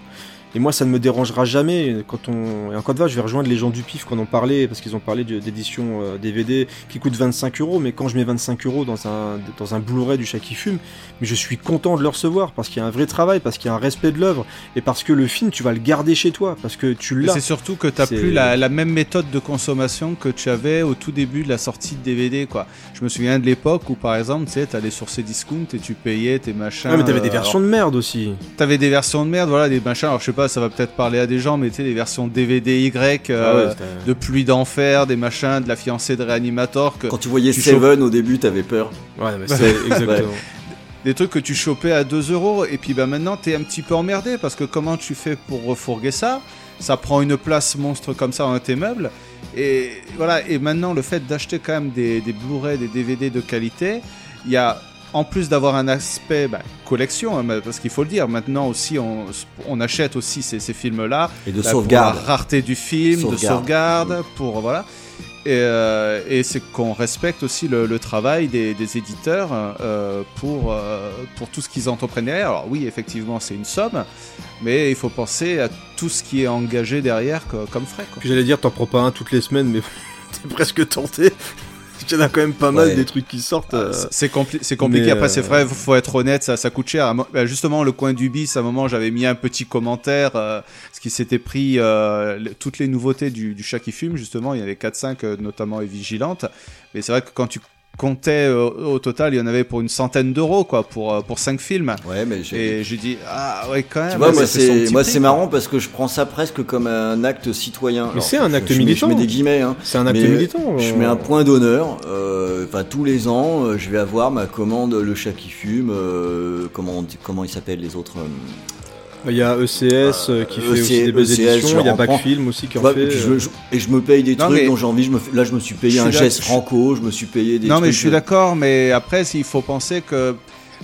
Et moi, ça ne me dérangera jamais quand on. Et encore une fois, je vais rejoindre les gens du pif quand on parlait, parce qu'ils ont parlé de- d'édition euh, DVD qui coûte 25 euros. Mais quand je mets 25 euros dans un, dans un Blu-ray du chat qui fume, mais je suis content de le recevoir, parce qu'il y a un vrai travail, parce qu'il y a un respect de l'œuvre, et parce que le film, tu vas le garder chez toi, parce que tu l'as. C'est surtout que t'as C'est- plus la, la même méthode de consommation que tu avais au tout début de la sortie de DVD, quoi. Je me souviens de l'époque où, par exemple, tu sais, t'allais sur ces discounts et tu payais tes machins. Ah, mais t'avais des euh, versions alors, de merde aussi. T'avais des versions de merde, voilà, des machins. Alors je sais pas, ça va peut-être parler à des gens, mais tu sais, des versions DVD Y, euh, Ah ouais, de pluie d'enfer, des machins, de la fiancée de Reanimator. Que Quand tu voyais chopes- Seven au début, t'avais peur. Ouais, mais c'est exactement. Des trucs que tu chopais à 2 euros, et puis bah maintenant t'es un petit peu emmerdé parce que comment tu fais pour refourguer ça? Ça prend une place monstre comme ça dans tes meubles. Et voilà, et maintenant le fait d'acheter quand même des, des Blu-ray, des DVD de qualité, il y a en plus d'avoir un aspect bah, collection, hein, parce qu'il faut le dire, maintenant aussi on, on achète aussi ces, ces films-là. Et de bah, sauvegarde. Pour la rareté du film, de Sauvegarde. pour voilà. Et, euh, et c'est qu'on respecte aussi le, le travail des, des éditeurs euh, pour, euh, pour tout ce qu'ils entreprennent derrière. Alors oui, effectivement, c'est une somme, mais il faut penser à tout ce qui est engagé derrière co- comme frais. Quoi. Puis j'allais dire, t'en prends pas un toutes les semaines, mais t'es presque tenté. Il y en a quand même pas mal Ouais. des trucs qui sortent. euh, C'est- C'est compli- c'est compliqué. mais, Après, euh, c'est vrai, faut être honnête, ça, ça coûte cher. Bah, justement, le coin du bis, à un moment, j'avais mis un petit commentaire, euh, ce qui s'était pris euh, toutes les nouveautés du, du chat qui fume. Justement, il y avait 4-5, euh, notamment et vigilante. Mais c'est vrai que quand tu comptais euh, au total, il y en avait pour une centaine d'euros, quoi, pour euh, pour cinq films. Ouais, mais j'ai- et j'ai dit ah ouais quand même. Tu vois, ouais, moi c'est moi prix, c'est marrant parce que je prends ça presque comme un acte citoyen. Mais Alors, c'est un je- acte je mets- militant. Je mets des guillemets. Hein. C'est un acte Mais militant, Je euh. mets un point d'honneur. euh, Enfin, tous les ans, euh, je vais avoir ma commande Le Chat qui fume. euh, comment on dit- comment ils s'appellent les autres euh, Il y a ECS euh, qui fait aussi EC, des belles ECS, éditions, je il y a. Backfilm aussi qui en Ouais, fait. je- euh. je- et je me paye des Non, trucs mais- dont j'ai envie. Je me, fais- là, je me suis payé Je un geste franco. Je me suis payé des Non, trucs. mais je suis d'accord, mais après, il faut penser que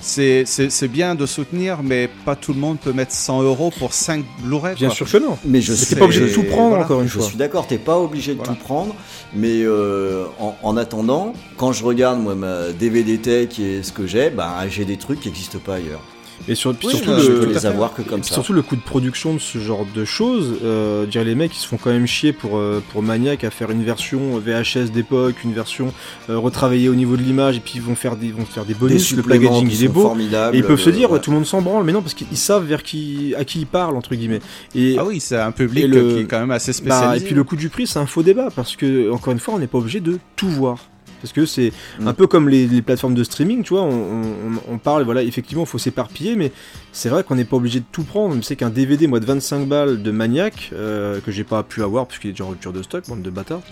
c'est c'est- c'est bien de soutenir, mais pas tout le monde peut mettre 100 euros pour 5 Blu-ray. Bien quoi. sûr que non. Mais je suis pas obligé de tout prendre, voilà, encore une je fois. suis d'accord, t'es pas obligé de tout prendre, mais euh, en, en attendant, quand je regarde moi ma DVD tech et ce que j'ai, bah j'ai des trucs qui n'existent pas ailleurs. Mais sur, puis Oui, surtout bah, je le, peux les avoir que comme puis ça. surtout le coût de production de ce genre de choses. Euh, dire les mecs, ils se font quand même chier pour euh, pour Maniac à faire une version VHS d'époque, une version euh, retravaillée au niveau de l'image, et puis ils vont faire des vont faire des bonus. le packaging il est beau. Et ils peuvent se dire, ouais. tout le monde s'en branle, mais non parce qu'ils savent vers qui à qui ils parlent entre guillemets. Et Ah oui, c'est un public et le- qui est quand même assez bah, spécialisé. et puis le coût du prix, c'est un faux débat parce que encore une fois, on n'est pas obligé de tout voir. Parce que c'est Mm. un peu comme les, les plateformes de streaming, tu vois, on, on- on parle, voilà, effectivement, il faut s'éparpiller, mais c'est vrai qu'on n'est pas obligé de tout prendre. Je sais qu'un DVD, moi, de 25 balles de Maniac, euh, que j'ai pas pu avoir puisqu'il est déjà en rupture de stock, bande de bâtards.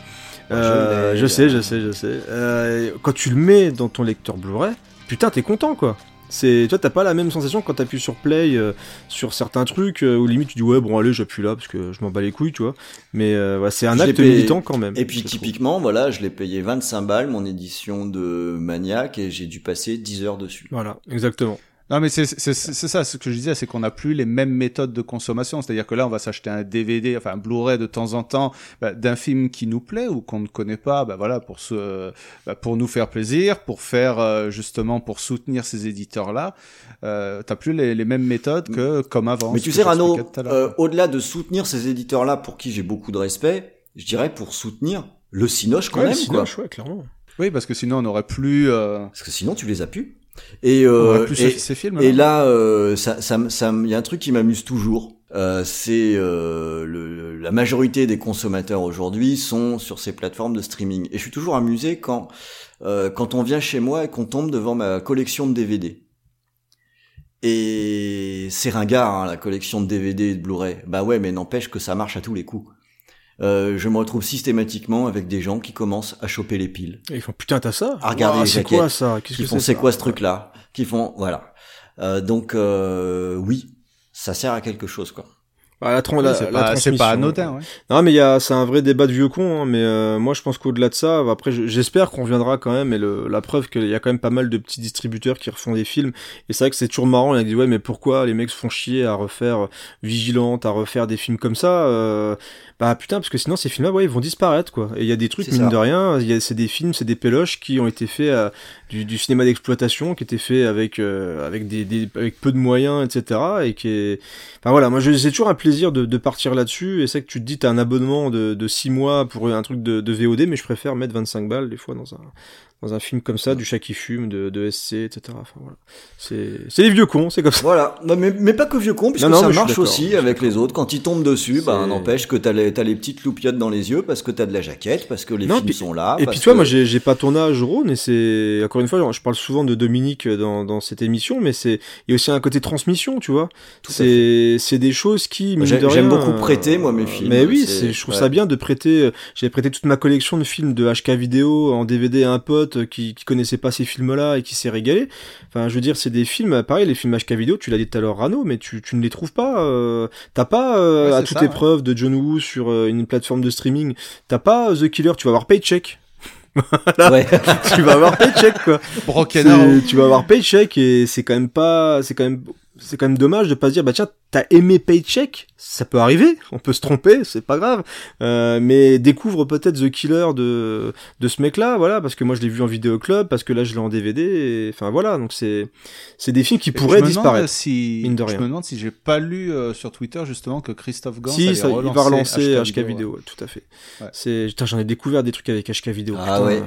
Euh, je sais, je sais, je sais. Euh, quand tu le mets dans ton lecteur Blu-ray, putain, t'es content, quoi. C'est, tu vois, t'as pas la même sensation quand t'appuies sur play euh, sur certains trucs euh, où limite tu dis ouais bon allez j'appuie là parce que je m'en bats les couilles tu vois mais euh, ouais, c'est un Je acte payé- militant quand même Et puis trouve. typiquement, voilà, je l'ai payé 25 balles mon édition de Maniac et j'ai dû passer 10 heures dessus. voilà exactement Non, mais c'est ça, ce que je disais, c'est qu'on n'a plus les mêmes méthodes de consommation. C'est-à-dire que là, on va s'acheter un DVD, enfin un Blu-ray de temps en temps bah, d'un film qui nous plaît ou qu'on ne connaît pas, bah, voilà, pour se, bah, pour nous faire plaisir, pour faire euh, justement pour soutenir ces éditeurs-là. Euh, T'as plus les, les mêmes méthodes que comme avant. Mais tu sais, Rano, euh, au-delà de soutenir ces éditeurs-là pour qui j'ai beaucoup de respect, je dirais pour soutenir le Cinoche quand Ouais, même, le quoi. Cinoche, ouais, clairement. Oui, parce que sinon on n'aurait plus. euh, Parce que sinon, tu les as pu. Et, euh, plus et, ces- ces films, et là, euh, ça, ça, ça, il y a un truc qui m'amuse toujours. Euh, c'est euh, le, la majorité des consommateurs aujourd'hui sont sur ces plateformes de streaming. Et je suis toujours amusé quand euh, quand on vient chez moi et qu'on tombe devant ma collection de DVD. Et c'est ringard hein, la collection de DVD et de Blu-ray. Bah ouais, mais n'empêche que ça marche à tous les coups. Euh, je me retrouve systématiquement avec des gens qui commencent à choper les piles Et ils font putain t'as ça à regarder les c'est quoi ça Qu'est-ce qui que font c'est quoi ce truc là Qui font voilà. Euh, donc euh, oui, ça sert à quelque chose quoi. Bah, la, tran- Oui, la- c'est la pas- c'est pas transmission. anodin, ouais. Non, mais il y a, c'est un vrai débat de vieux con. Hein, mais euh, moi, je pense qu'au-delà de ça, après, je- j'espère qu'on reviendra quand même. Et le, la preuve qu'il y a quand même pas mal de petits distributeurs qui refont des films. Et c'est vrai que c'est toujours marrant. Il a dit ouais, mais pourquoi les mecs se font chier à refaire euh, Vigilante, à refaire des films comme ça euh, Bah putain, parce que sinon ces films-là, ouais, ils vont disparaître quoi. Et il y a des trucs mine ça. de rien. Il y a, c'est des films, c'est des péloches qui ont été faits à, du, du cinéma d'exploitation, qui étaient faits avec euh, avec des, des avec peu de moyens, etc. Et qui est, enfin voilà, moi c'est toujours un plaisir de, de partir là-dessus. Et c'est que tu te dis t'as un abonnement de de six mois pour un truc de, de VOD, mais je préfère mettre 25 balles des fois dans un dans un film comme ça, du chat qui fume, de, de SC, etc. Enfin voilà, c'est c'est les vieux cons, c'est comme ça. Voilà, Non, mais, mais pas que vieux con, puisque Non, non, ça marche aussi avec les autres. Quand ils tombent dessus, bah n'empêche que t'as les, t'as les petites loupiottes dans les yeux parce que t'as de la jaquette, parce que les films puis- sont là. Et puis toi, que- moi j'ai j'ai pas ton âge, Rhône, et c'est encore une fois, je parle souvent de Dominique dans, dans cette émission, mais c'est il y a aussi un côté transmission, tu vois. À C'est c'est des choses qui J'ai- j'aime beaucoup euh, prêter, moi, mes films. Mais oui, je trouve ouais. ça bien de prêter. euh, J'avais prêté toute ma collection de films de HK vidéo en DVD à un pote qui qui connaissait pas ces films-là et qui s'est régalé. Enfin, je veux dire, c'est des films, pareil, les films HK vidéo, tu l'as dit tout à l'heure, Rano, mais tu tu ne les trouves pas. euh, T'as pas euh, Ouais, à toute ça, ouais. épreuve de John Woo sur euh, une plateforme de streaming. T'as pas euh, The Killer, tu vas avoir Paycheck. Voilà. Ouais. tu vas avoir paycheck quoi. Tu vas avoir paycheck et c'est quand même pas, c'est quand même, c'est quand même dommage de pas se dire bah tiens t'as aimé paycheck, ça peut arriver, on peut se tromper, c'est pas grave, euh, mais découvre peut-être The Killer de de ce mec là, voilà parce que moi je l'ai vu en vidéo club, parce que là je l'ai en DVD, et, enfin voilà donc c'est c'est des films qui pourraient je me demande disparaître. Si, mine de Je rien. me demande si j'ai pas lu euh, sur Twitter justement que Christophe Gans Si, ça, il va relancer HK, vidéo, ouais. ouais, tout à fait. Ouais. C'est, putain, j'en ai découvert des trucs avec HK vidéo. Ah putain. ouais.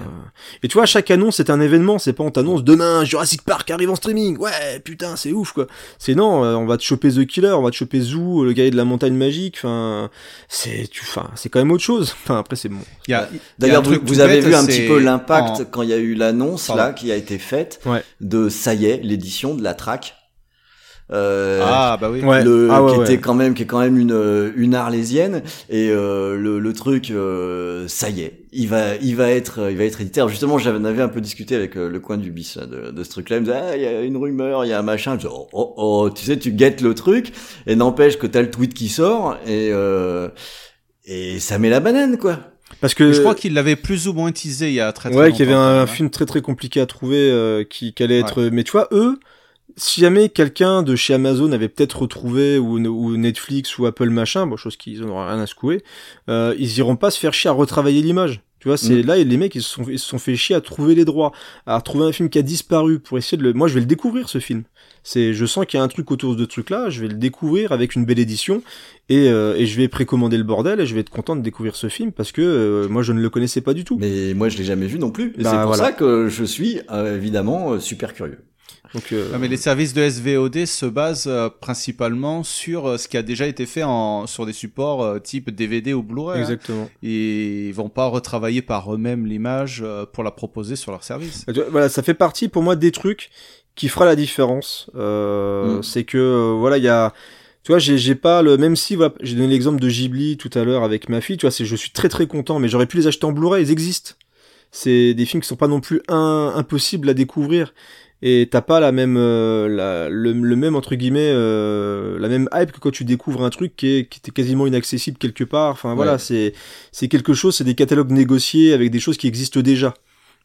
Et tu vois, chaque annonce c'est un événement, c'est pas on t'annonce demain Jurassic Park arrive en streaming. Ouais, putain, c'est ouf quoi. C'est non, euh, on va te choper The Killer, on va te choper Zoo, le guerrier de la montagne magique. Enfin, c'est, tu, enfin, c'est quand même autre chose. Enfin, après c'est bon. Il y a- il y a D'ailleurs, vous, vous avez vu un petit peu l'impact en- quand il y a eu l'annonce Pardon. là qui a été faite Ouais. de ça y est l'édition de la track. Euh, Ah bah oui. Ouais. le, Ah ouais, qui ouais. était quand même qui est quand même une euh, une arlésienne et euh, le, le truc euh, ça y est il va il va être il va être édité Alors justement j'avais avais un peu discuté avec euh, le coin du bis là, de, de ce truc là il me disait ah il y a une rumeur il y a un machin je dis, oh, oh, oh, tu sais tu guettes le truc et n'empêche que t'as le tweet qui sort et euh, et ça met la banane quoi Parce que Je crois qu'il l'avait plus ou moins teasé il y a très très ouais, qu'il y avait longtemps, un, hein. film très très compliqué à trouver euh, qui, qui allait être. Mais tu vois, eux, si jamais quelqu'un de chez Amazon avait peut-être retrouvé ou, ou Netflix ou Apple machin, bon chose qu'ils en auraient rien à secouer, euh, ils iront pas se faire chier à retravailler l'image. Tu vois, c'est Mm. là, les mecs, ils se, sont, ils se sont fait chier à trouver les droits, à trouver un film qui a disparu pour essayer de le. Moi, je vais le découvrir, ce film. C'est, je sens qu'il y a un truc autour de ce truc-là, je vais le découvrir avec une belle édition, et, euh, et je vais précommander le bordel, et je vais être content de découvrir ce film, parce que euh, moi, je ne le connaissais pas du tout. Mais moi, je l'ai jamais vu non plus. Et Bah, c'est pour voilà. ça que je suis euh, évidemment euh, super curieux. Donc, euh, Ah, mais les services de SVOD se basent euh, principalement sur euh, ce qui a déjà été fait en, sur des supports euh, type DVD ou Blu-ray. hein. Exactement. Et ils vont pas retravailler par eux-mêmes l'image euh, pour la proposer sur leur service. Vois, Voilà, ça fait partie pour moi des trucs qui fera la différence. Euh, Mm. C'est que voilà, il y a, tu vois, j'ai j'ai pas le même si voilà, j'ai donné l'exemple de Ghibli tout à l'heure avec ma fille. Tu vois, c'est je suis très très content, mais j'aurais pu les acheter en Blu-ray, ils existent. C'est des films qui sont pas non plus un, impossibles à découvrir. Et t'as pas la même, euh, la, le, le même entre guillemets, euh, la même hype que quand tu découvres un truc qui est, qui était quasiment inaccessible quelque part. Enfin voilà, c'est, c'est quelque chose, c'est des catalogues négociés avec des choses qui existent déjà.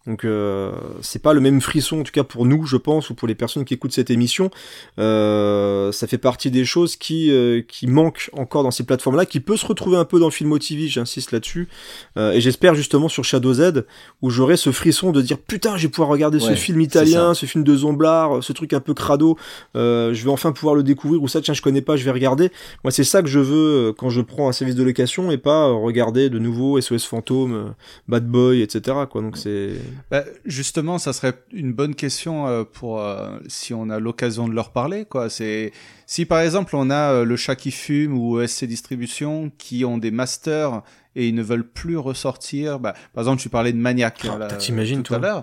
Donc euh, c'est pas le même frisson en tout cas pour nous je pense ou pour les personnes qui écoutent cette émission. Euh, ça fait partie des choses qui euh, qui manquent encore dans ces plateformes là, qui peut se retrouver un peu dans Filmo TV, j'insiste là-dessus. Euh, et j'espère justement sur Shadow Z où j'aurai ce frisson de dire putain je vais pouvoir regarder ce film italien, ce film de Zomblard, ce truc un peu crado. Euh, je vais enfin pouvoir le découvrir ou ça tiens je connais pas, je vais regarder. Moi c'est ça que je veux euh, quand je prends un service de location et pas euh, regarder de nouveau SOS Fantôme, euh, Bad Boy, etc. Quoi donc c'est Bah, justement, ça serait une bonne question euh, pour euh, si on a l'occasion de leur parler. Quoi, c'est si par exemple on a euh, le chat qui fume ou SC Distribution qui ont des masters et ils ne veulent plus ressortir. Bah, par exemple, tu parlais de Maniac Oh, là, tout à toi, l'heure.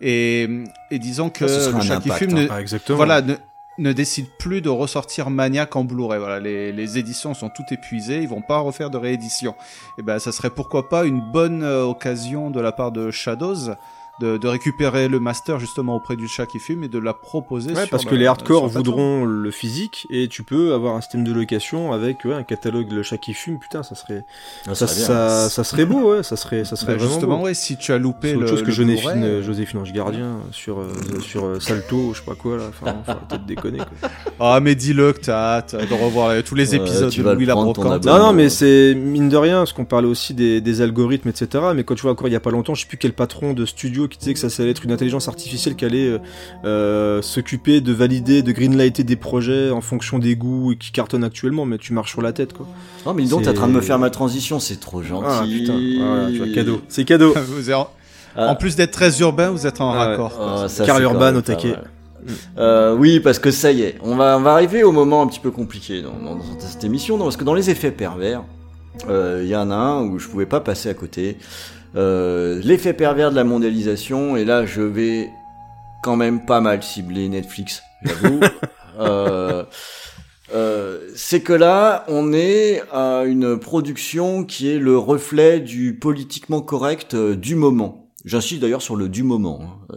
Et, et disons que Ça, ce sera le chat qui fume hein. ne, Ah, exactement. voilà, ne, ne décide plus de ressortir Maniac en Blu-ray. Voilà, les, éditions sont toutes épuisées, ils vont pas refaire de réédition. Et ben, ça serait pourquoi pas une bonne euh, occasion de la part de Shadows de, de récupérer le master justement auprès du chat qui fume et de la proposer. Ouais, sur parce la- que les hardcore voudront le physique et tu peux avoir un système de location avec ouais, un catalogue le chat qui fume. Putain, ça serait Ah, ça, ça serait bien. ça, ça serait beau, ouais, ça serait ça serait Bah, vraiment justement, beau. ouais, si tu as loupé C'est autre le, chose que le Joséphine, euh, Joséphine Ange Gardien sur euh, sur euh, Salto, je sais pas quoi là. Enfin, faut de déconner. Quoi. Ah, mais dis-le que t'as hâte de revoir euh, tous les épisodes de Louis la Brocante. Non, non, mais c'est mine de rien, parce qu'on parlait aussi des, des algorithmes, etc. Mais quand tu vois encore il y a pas longtemps, je sais plus quel patron de studio qui disait que ça, ça allait être une intelligence artificielle qui allait euh, euh, s'occuper de valider, de greenlighter des projets en fonction des goûts et qui cartonnent actuellement. Mais tu marches sur la tête, quoi. Non, mais dis donc, t'es en train de me faire ma transition, c'est trop gentil. Ah putain, voilà, tu vois, cadeau. C'est cadeau. Vous êtes en... Ah. en plus d'être très urbain, vous êtes en Ah ouais. raccord. Ah, quand Urban même au taquet. mal. Euh, oui, parce que ça y est, on va, on va arriver au moment un petit peu compliqué dans, dans cette émission, non, parce que dans les effets pervers, euh, il y en a un où je pouvais pas passer à côté. Euh, L'effet pervers de la mondialisation, et là je vais quand même pas mal cibler Netflix, j'avoue. euh, euh, c'est que là, on est à une production qui est le reflet du politiquement correct euh, du moment. J'insiste d'ailleurs sur le du moment. hein.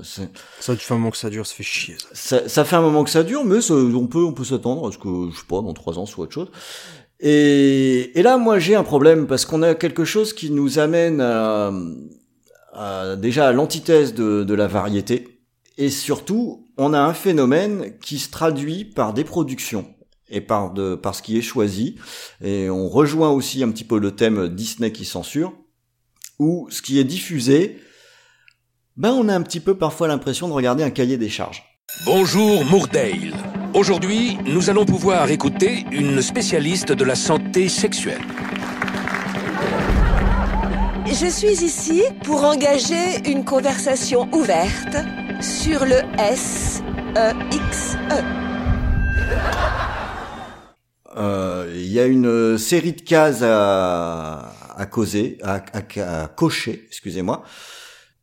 Ça fait un moment que ça dure, ça fait chier. Ça. ça, ça fait un moment que ça dure, mais ça- on peut, on peut s'attendre à ce que, je sais pas, dans trois ans, soit autre chose. Et, et là, moi, j'ai un problème parce qu'on a quelque chose qui nous amène à, à- déjà à l'antithèse de, de la variété. Et surtout, on a un phénomène qui se traduit par des productions et par, de, par ce qui est choisi. Et on rejoint aussi un petit peu le thème Disney qui censure, où ce qui est diffusé, ben on a un petit peu parfois l'impression de regarder un cahier des charges. Bonjour Moordale. Aujourd'hui, nous allons pouvoir écouter une spécialiste de la santé sexuelle. Je suis ici pour engager une conversation ouverte sur le S-E-X-E. Euh, Il y a une série de cases à, à causer, à, à- à cocher, excusez-moi.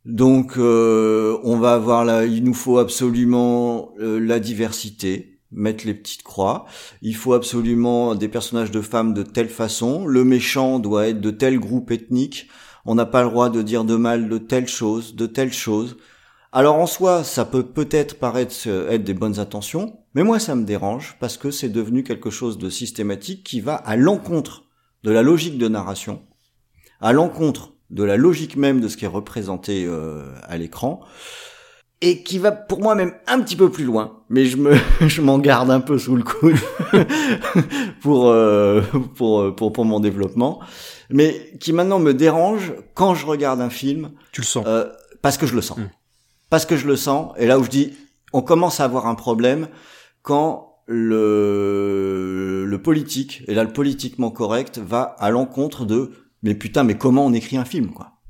Donc, euh, on va avoir là, il nous faut absolument euh, la diversité, mettre les petites croix. Il faut absolument des personnages de femmes de telle façon. Le méchant doit être de tel groupe ethnique. On n'a pas le droit de dire de mal de telle chose, de telle chose. Alors en soi, ça peut peut-être paraître euh, être des bonnes intentions, mais moi ça me dérange parce que c'est devenu quelque chose de systématique qui va à l'encontre de la logique de narration, à l'encontre de la logique même de ce qui est représenté euh, à l'écran. Et qui va pour moi même un petit peu plus loin, mais je me je m'en garde un peu sous le coude pour, euh, pour euh, pour pour mon développement, mais qui maintenant me dérange quand je regarde un film. Tu le sens euh, parce que je le sens, parce que je le sens, et là où je dis on commence à avoir un problème quand le le politique et là le politiquement correct va à l'encontre de mais putain mais comment on écrit un film quoi.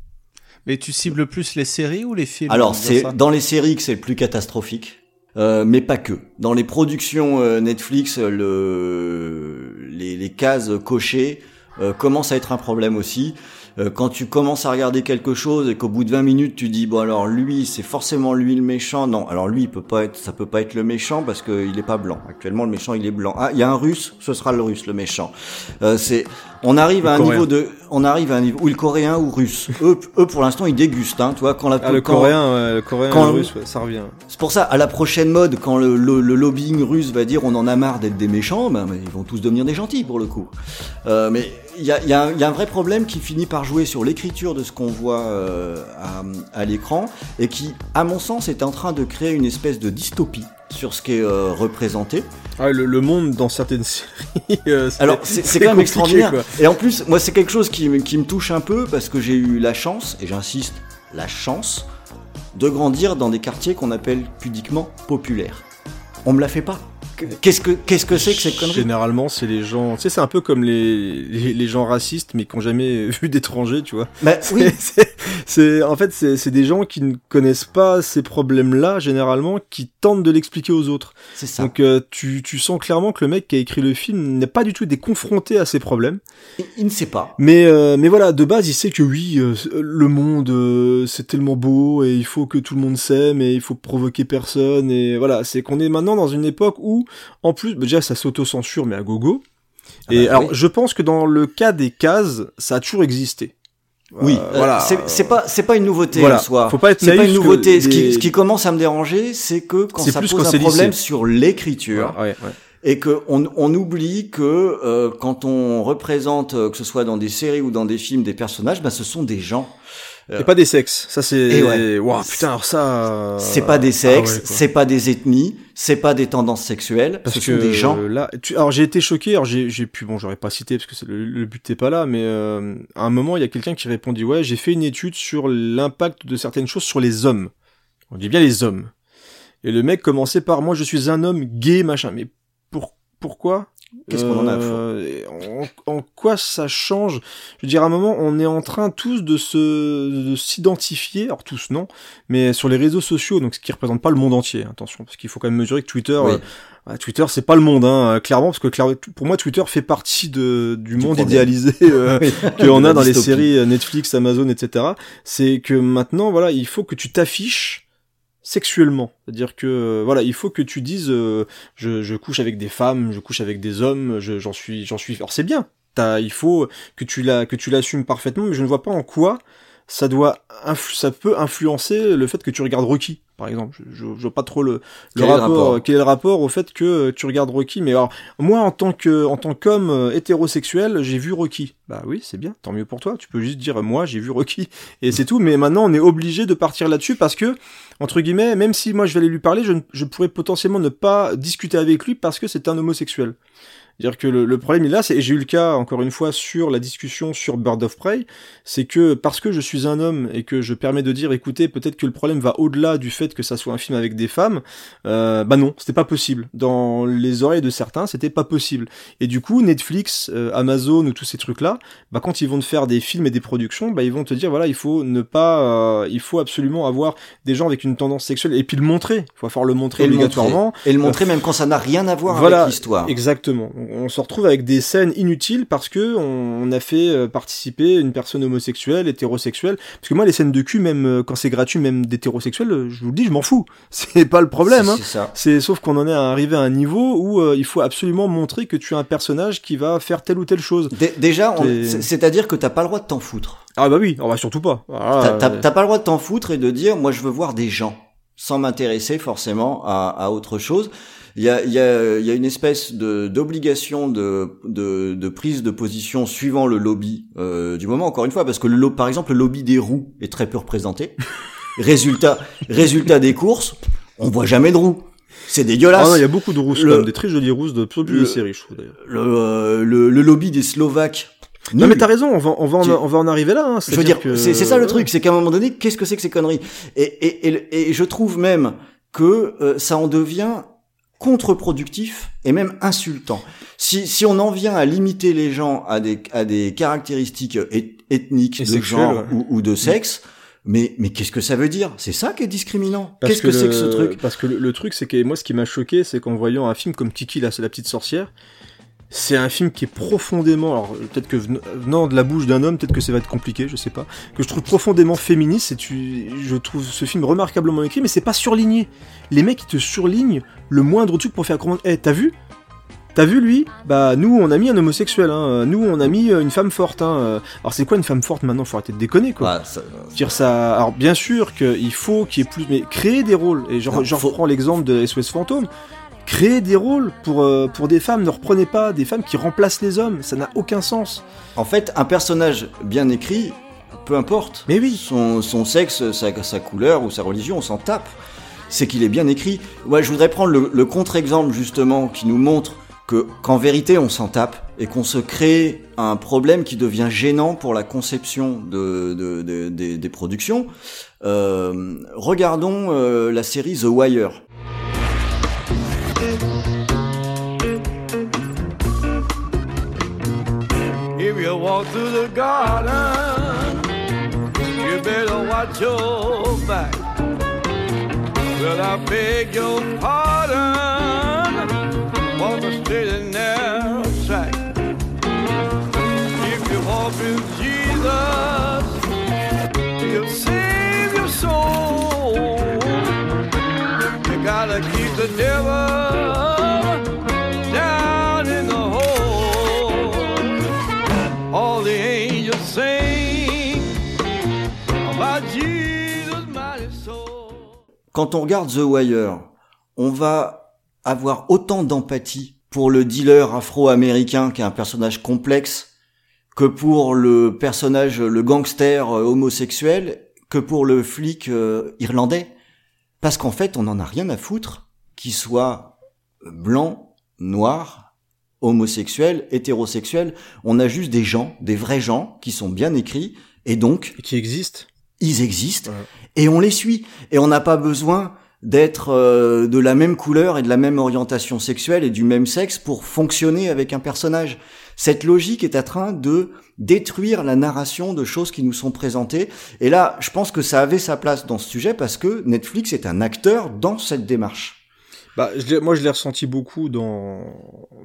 Mais tu cibles plus les séries ou les films Alors c'est dans les séries que c'est le plus catastrophique, euh, mais pas que. Dans les productions euh, Netflix, le les, les cases cochées euh, commencent à être un problème aussi. Euh, quand tu commences à regarder quelque chose et qu'au bout de 20 minutes tu dis bon alors lui c'est forcément lui le méchant non alors lui il peut pas être ça peut pas être le méchant parce qu'il est pas blanc actuellement le méchant il est blanc ah il y a un russe ce sera le russe le méchant euh, c'est on arrive Le à un coréen. niveau de on arrive à un niveau ou le coréen ou russe eux eux pour l'instant ils dégustent hein tu vois quand la Ah, le quand- coréen, ouais, le coréen, quand- et le russe, ouais, ça revient. c'est pour ça, à la prochaine mode, quand le, le- le lobbying russe va dire on en a marre d'être des méchants, ben, ils vont tous devenir des gentils pour le coup. Euh, mais il y a, il y a y a un vrai problème qui finit par jouer sur l'écriture de ce qu'on voit euh, à, à l'écran et qui, à mon sens, est en train de créer une espèce de dystopie sur ce qui est euh, représenté. Ah, le, le monde dans certaines séries. euh, Alors c'est quand même extraordinaire. quoi. Et en plus, moi c'est quelque chose qui, me- qui me touche un peu parce que j'ai eu la chance, et j'insiste, la chance de grandir dans des quartiers qu'on appelle pudiquement populaires. On me la fait pas. Qu'est-ce que qu'est-ce que c'est que cette connerie? Généralement, c'est les gens. Tu sais, c'est un peu comme les, les, les gens racistes, mais qui ont jamais vu d'étrangers, tu vois. Bah, oui. c'est- en fait, c'est c'est des gens qui ne connaissent pas ces problèmes-là, généralement, qui tentent de l'expliquer aux autres. C'est ça. Donc, euh, tu, tu sens clairement que le mec qui a écrit le film n'est pas du tout des confronté à ces problèmes. Il, il ne sait pas. Mais euh, mais voilà, de base, il sait que oui, euh, le monde euh, c'est tellement beau et il faut que tout le monde s'aime et il faut provoquer personne et voilà, c'est qu'on est maintenant dans une époque où en plus bah, déjà ça s'auto-censure mais à gogo. et bah alors oui. je pense que dans le cas des cases, ça a toujours existé. Oui, Euh, euh, voilà. c'est pas c'est pas une nouveauté Voilà. en soi. Faut pas être c'est pas une nouveauté. Ce, qui, les- ce qui commence à me déranger, c'est que quand ça plus pose quand un problème sur l'écriture, Ouais, ouais. et que on, on oublie que euh, quand on représente, euh, que ce soit dans des séries ou dans des films, des personnages, bah, ce sont des gens. Et pas des sexes. Ça c'est. Et ouais. Waouh, putain, alors ça. C'est pas des Ah sexes, ouais, quoi. c'est pas des ethnies, c'est pas des tendances sexuelles, Parce ce que sont des gens. là, tu- alors j'ai été choqué. Alors j'ai, j'ai pu, bon, j'aurais pas cité parce que le but n'est pas là, mais euh, à un moment il y a quelqu'un qui répondit ouais, j'ai fait une étude sur l'impact de certaines choses sur les hommes. On dit bien les hommes. Et le mec commençait par moi, je suis un homme gay, machin. Mais pour pourquoi? Qu'est-ce qu'on en a Euh, en, en quoi ça change? Je veux dire, à un moment, on est en train tous de se de s'identifier, alors tous non, mais sur les réseaux sociaux, donc ce qui représente pas le monde entier, attention, parce qu'il faut quand même mesurer que Twitter, Oui. euh, ah, Twitter c'est pas le monde, hein, euh, clairement, parce que clair- pour moi Twitter fait partie de du, monde problème. idéalisé euh, qu'on a dans les séries Netflix, Amazon, etc. C'est que maintenant, voilà, il faut que tu t'affiches sexuellement. C'est-à-dire que euh, voilà, il faut que tu dises euh, je, couche avec des femmes, je couche avec des hommes, je- j'en suis j'en suis alors c'est bien. Il faut que tu la que tu l'assumes parfaitement, mais je ne vois pas en quoi ça doit ça peut influencer le fait que tu regardes Rocky par exemple. Je, je, je vois pas trop le, rapport, rapport? quel est le rapport au fait que euh, tu regardes Rocky mais alors moi en tant que en tant qu'homme euh, hétérosexuel, j'ai vu Rocky. Bah oui, c'est bien, tant mieux pour toi. Tu peux juste dire moi j'ai vu Rocky et c'est tout mais maintenant on est obligé de partir là-dessus parce que entre guillemets, même si moi je vais aller lui parler, je pourrais potentiellement ne pas discuter avec lui parce que c'est un homosexuel. C'est-à-dire que le, le problème il est là, c'est, et j'ai eu le cas encore une fois sur la discussion sur Bird of Prey, c'est que parce que je suis un homme et que je permets de dire, écoutez, peut-être que le problème va au-delà du fait que ça soit un film avec des femmes, euh, bah non, c'était pas possible. Dans les oreilles de certains, c'était pas possible. Et du coup, Netflix, euh, Amazon ou tous ces trucs-là, bah quand ils vont te faire des films et des productions, bah ils vont te dire, voilà, il faut ne pas, euh, il faut absolument avoir des gens avec une tendance sexuelle et puis le montrer. Il faut falloir le montrer Et le obligatoirement. montrer. Et le montrer même quand ça n'a rien à voir Voilà, avec l'histoire. Exactement. On se retrouve avec des scènes inutiles parce que on, on a fait euh, participer une personne homosexuelle, hétérosexuelle. Parce que moi, les scènes de cul, même euh, quand c'est gratuit, même d'hétérosexuels, euh, je vous le dis, je m'en fous. C'est pas le problème. C'est- hein. sauf qu'on en est arrivé à un niveau où euh, il faut absolument montrer que tu as un personnage qui va faire telle ou telle chose. Dé- Déjà, c'est-à-dire que t'as pas le droit de t'en foutre. Ah bah oui, on va surtout pas. Voilà, T'as- pas le droit de t'en foutre et de dire, moi, je veux voir des gens, sans m'intéresser forcément à, à autre chose. Il y a, y a, y a une espèce de d'obligation de, de, de prise de position suivant le lobby euh, du moment. Encore une fois, parce que le par exemple, le lobby des roues est très peu représenté. Résultat, résultat des courses, on voit jamais de roues. C'est dégueulasse. Ah il y a beaucoup de rousses, Le- quand même, des très jolies rousses de plus série, je trouve d'ailleurs. Le, euh, le, le lobby des Slovaques. Non mais t'as raison, on va, on va, en, on va en arriver là. hein, Je veux dire, que- c'est c'est ça le truc, c'est qu'à un moment donné, qu'est-ce que c'est que ces conneries? Et, et, et, et je trouve même que euh, ça en devient contre-productif et même insultant. Si, si on en vient à limiter les gens à des, à des caractéristiques eth- ethniques, Et de genre ouais. ou, ou de sexe, mais, mais qu'est-ce que ça veut dire? C'est ça qui est discriminant. Qu'est-ce que, c'est que ce truc? Parce que le, le truc, c'est que moi, ce qui m'a choqué, c'est qu'en voyant un film comme Kiki, là, c'est la petite sorcière, c'est un film qui est profondément, alors peut-être que ven- venant de la bouche d'un homme, peut-être que ça va être compliqué, je sais pas, que je trouve profondément féministe. Et tu, je trouve ce film remarquablement écrit, mais c'est pas surligné. Les mecs, ils te surlignent le moindre truc pour faire comprendre. Eh, t'as vu? T'as vu lui? Bah nous on a mis un homosexuel, hein. nous on a mis euh, une femme forte. Hein. Euh, Alors c'est quoi une femme forte maintenant? Faut arrêter de déconner quoi. Bah, ça- Dire ça. Alors bien sûr qu'il faut qu'il y ait plus, mais créer des rôles. Et genre, Non, je faut- reprends l'exemple de SOS Fantôme. Créer des rôles pour euh, pour des femmes. Ne reprenez pas des femmes qui remplacent les hommes. Ça n'a aucun sens. En fait, un personnage bien écrit, peu importe. Mais oui. Son, son sexe, sa, sa couleur ou sa religion, on s'en tape. C'est qu'il est bien écrit. Ouais, je voudrais prendre le, le contre-exemple justement qui nous montre que qu'en vérité on s'en tape et qu'on se crée un problème qui devient gênant pour la conception de, de- de- des- des productions. Euh, regardons euh, la série The Wire. If you walk through the garden, you better watch your back. Well, I beg your pardon for the straight and narrow track. If you walk with Jesus, he'll save your soul. You gotta keep the devil Quand on regarde The Wire, on va avoir autant d'empathie pour le dealer afro-américain qui est un personnage complexe que pour le personnage, le gangster euh, homosexuel, que pour le flic euh, irlandais. Parce qu'en fait, on n'en a rien à foutre qu'il soit blanc, noir, homosexuel, hétérosexuel. On a juste des gens, des vrais gens, qui sont bien écrits, et donc... qui existent. Ils existent, et on les suit. Et on n'a pas besoin d'être euh, de la même couleur et de la même orientation sexuelle et du même sexe pour fonctionner avec un personnage. Cette logique est en train de détruire la narration de choses qui nous sont présentées. Et là, je pense que ça avait sa place dans ce sujet parce que Netflix est un acteur dans cette démarche. Bah, je moi, je l'ai ressenti beaucoup dans,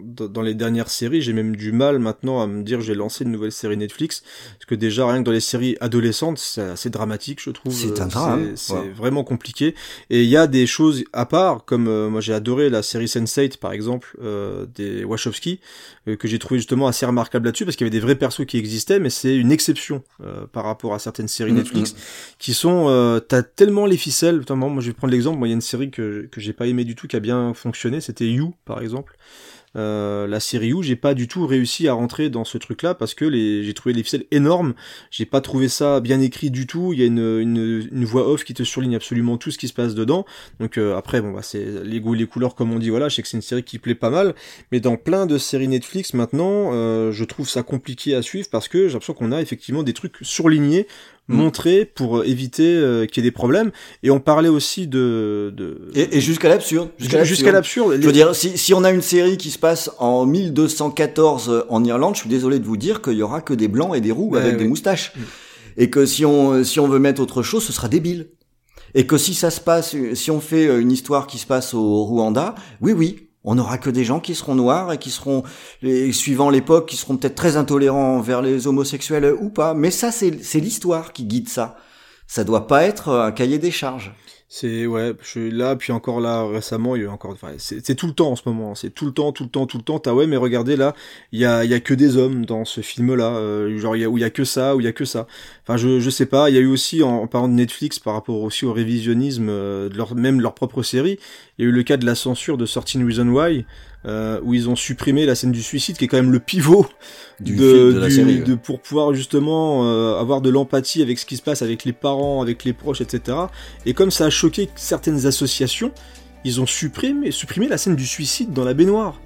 dans, dans les dernières séries. J'ai même du mal maintenant à me dire j'ai lancé une nouvelle série Netflix. Parce que déjà, rien que dans les séries adolescentes, c'est assez dramatique, je trouve. C'est un Euh, drame, C'est ouais. vraiment compliqué. Et il y a des choses à part, comme euh, moi j'ai adoré la série Sense8, par exemple, euh, des Wachowski, que j'ai trouvé justement assez remarquable là-dessus, parce qu'il y avait des vrais persos qui existaient, mais c'est une exception euh, par rapport à certaines séries Mm, Netflix qui sont euh, t'as tellement les ficelles notamment moi je vais prendre l'exemple moi il y a une série que que j'ai pas aimé du tout qui a bien fonctionné c'était You par exemple euh, la série You j'ai pas du tout réussi à rentrer dans ce truc là parce que les j'ai trouvé les ficelles énormes. J'ai pas trouvé ça bien écrit du tout. Il y a une, une, une voix off qui te surligne absolument tout ce qui se passe dedans. Donc euh, après bon bah c'est les goûts les couleurs comme on dit. Voilà je sais que c'est une série qui plaît pas mal. Mais dans plein de séries Netflix maintenant euh, je trouve ça compliqué à suivre parce que j'ai l'impression qu'on a effectivement des trucs surlignés Mm. montrés pour éviter euh, qu'il y ait des problèmes et on parlait aussi de, de... Et, et jusqu'à l'absurde. Jusqu'à l'absurde. Je veux dire, si, si on a une série qui se passe en 1214 en Irlande, je suis désolé de vous dire qu'il y aura que des blancs et des roux Ouais, avec ouais. des moustaches. Et que si on, si on veut mettre autre chose, ce sera débile. Et que si ça se passe, si on fait une histoire qui se passe au Rwanda, oui, oui, on n'aura que des gens qui seront noirs et qui seront, suivant l'époque, qui seront peut-être très intolérants envers les homosexuels ou pas. Mais ça, c'est c'est l'histoire qui guide ça. Ça doit pas être un cahier des charges. C'est ouais, je suis là, puis encore là récemment, il y a encore, c'est tout le temps en ce moment, c'est tout le temps, tout le temps, tout le temps. T'as ouais, mais regardez là, il y a, y a que des hommes dans ce film-là, euh, genre y a où il y a que ça, où il y a que ça. Enfin, je je sais pas. Il y a eu aussi en, en parlant de Netflix par rapport aussi au révisionnisme euh, de leur même leur propre série, il y a eu le cas de la censure de 13 Reasons Why. Euh, où ils ont supprimé la scène du suicide, qui est quand même le pivot Du de, de la du- série, ouais. de- pour pouvoir justement euh, avoir de l'empathie avec ce qui se passe avec les parents, avec les proches, etc. Et comme ça a choqué certaines associations, ils ont supprimé, supprimé la scène du suicide dans la baignoire.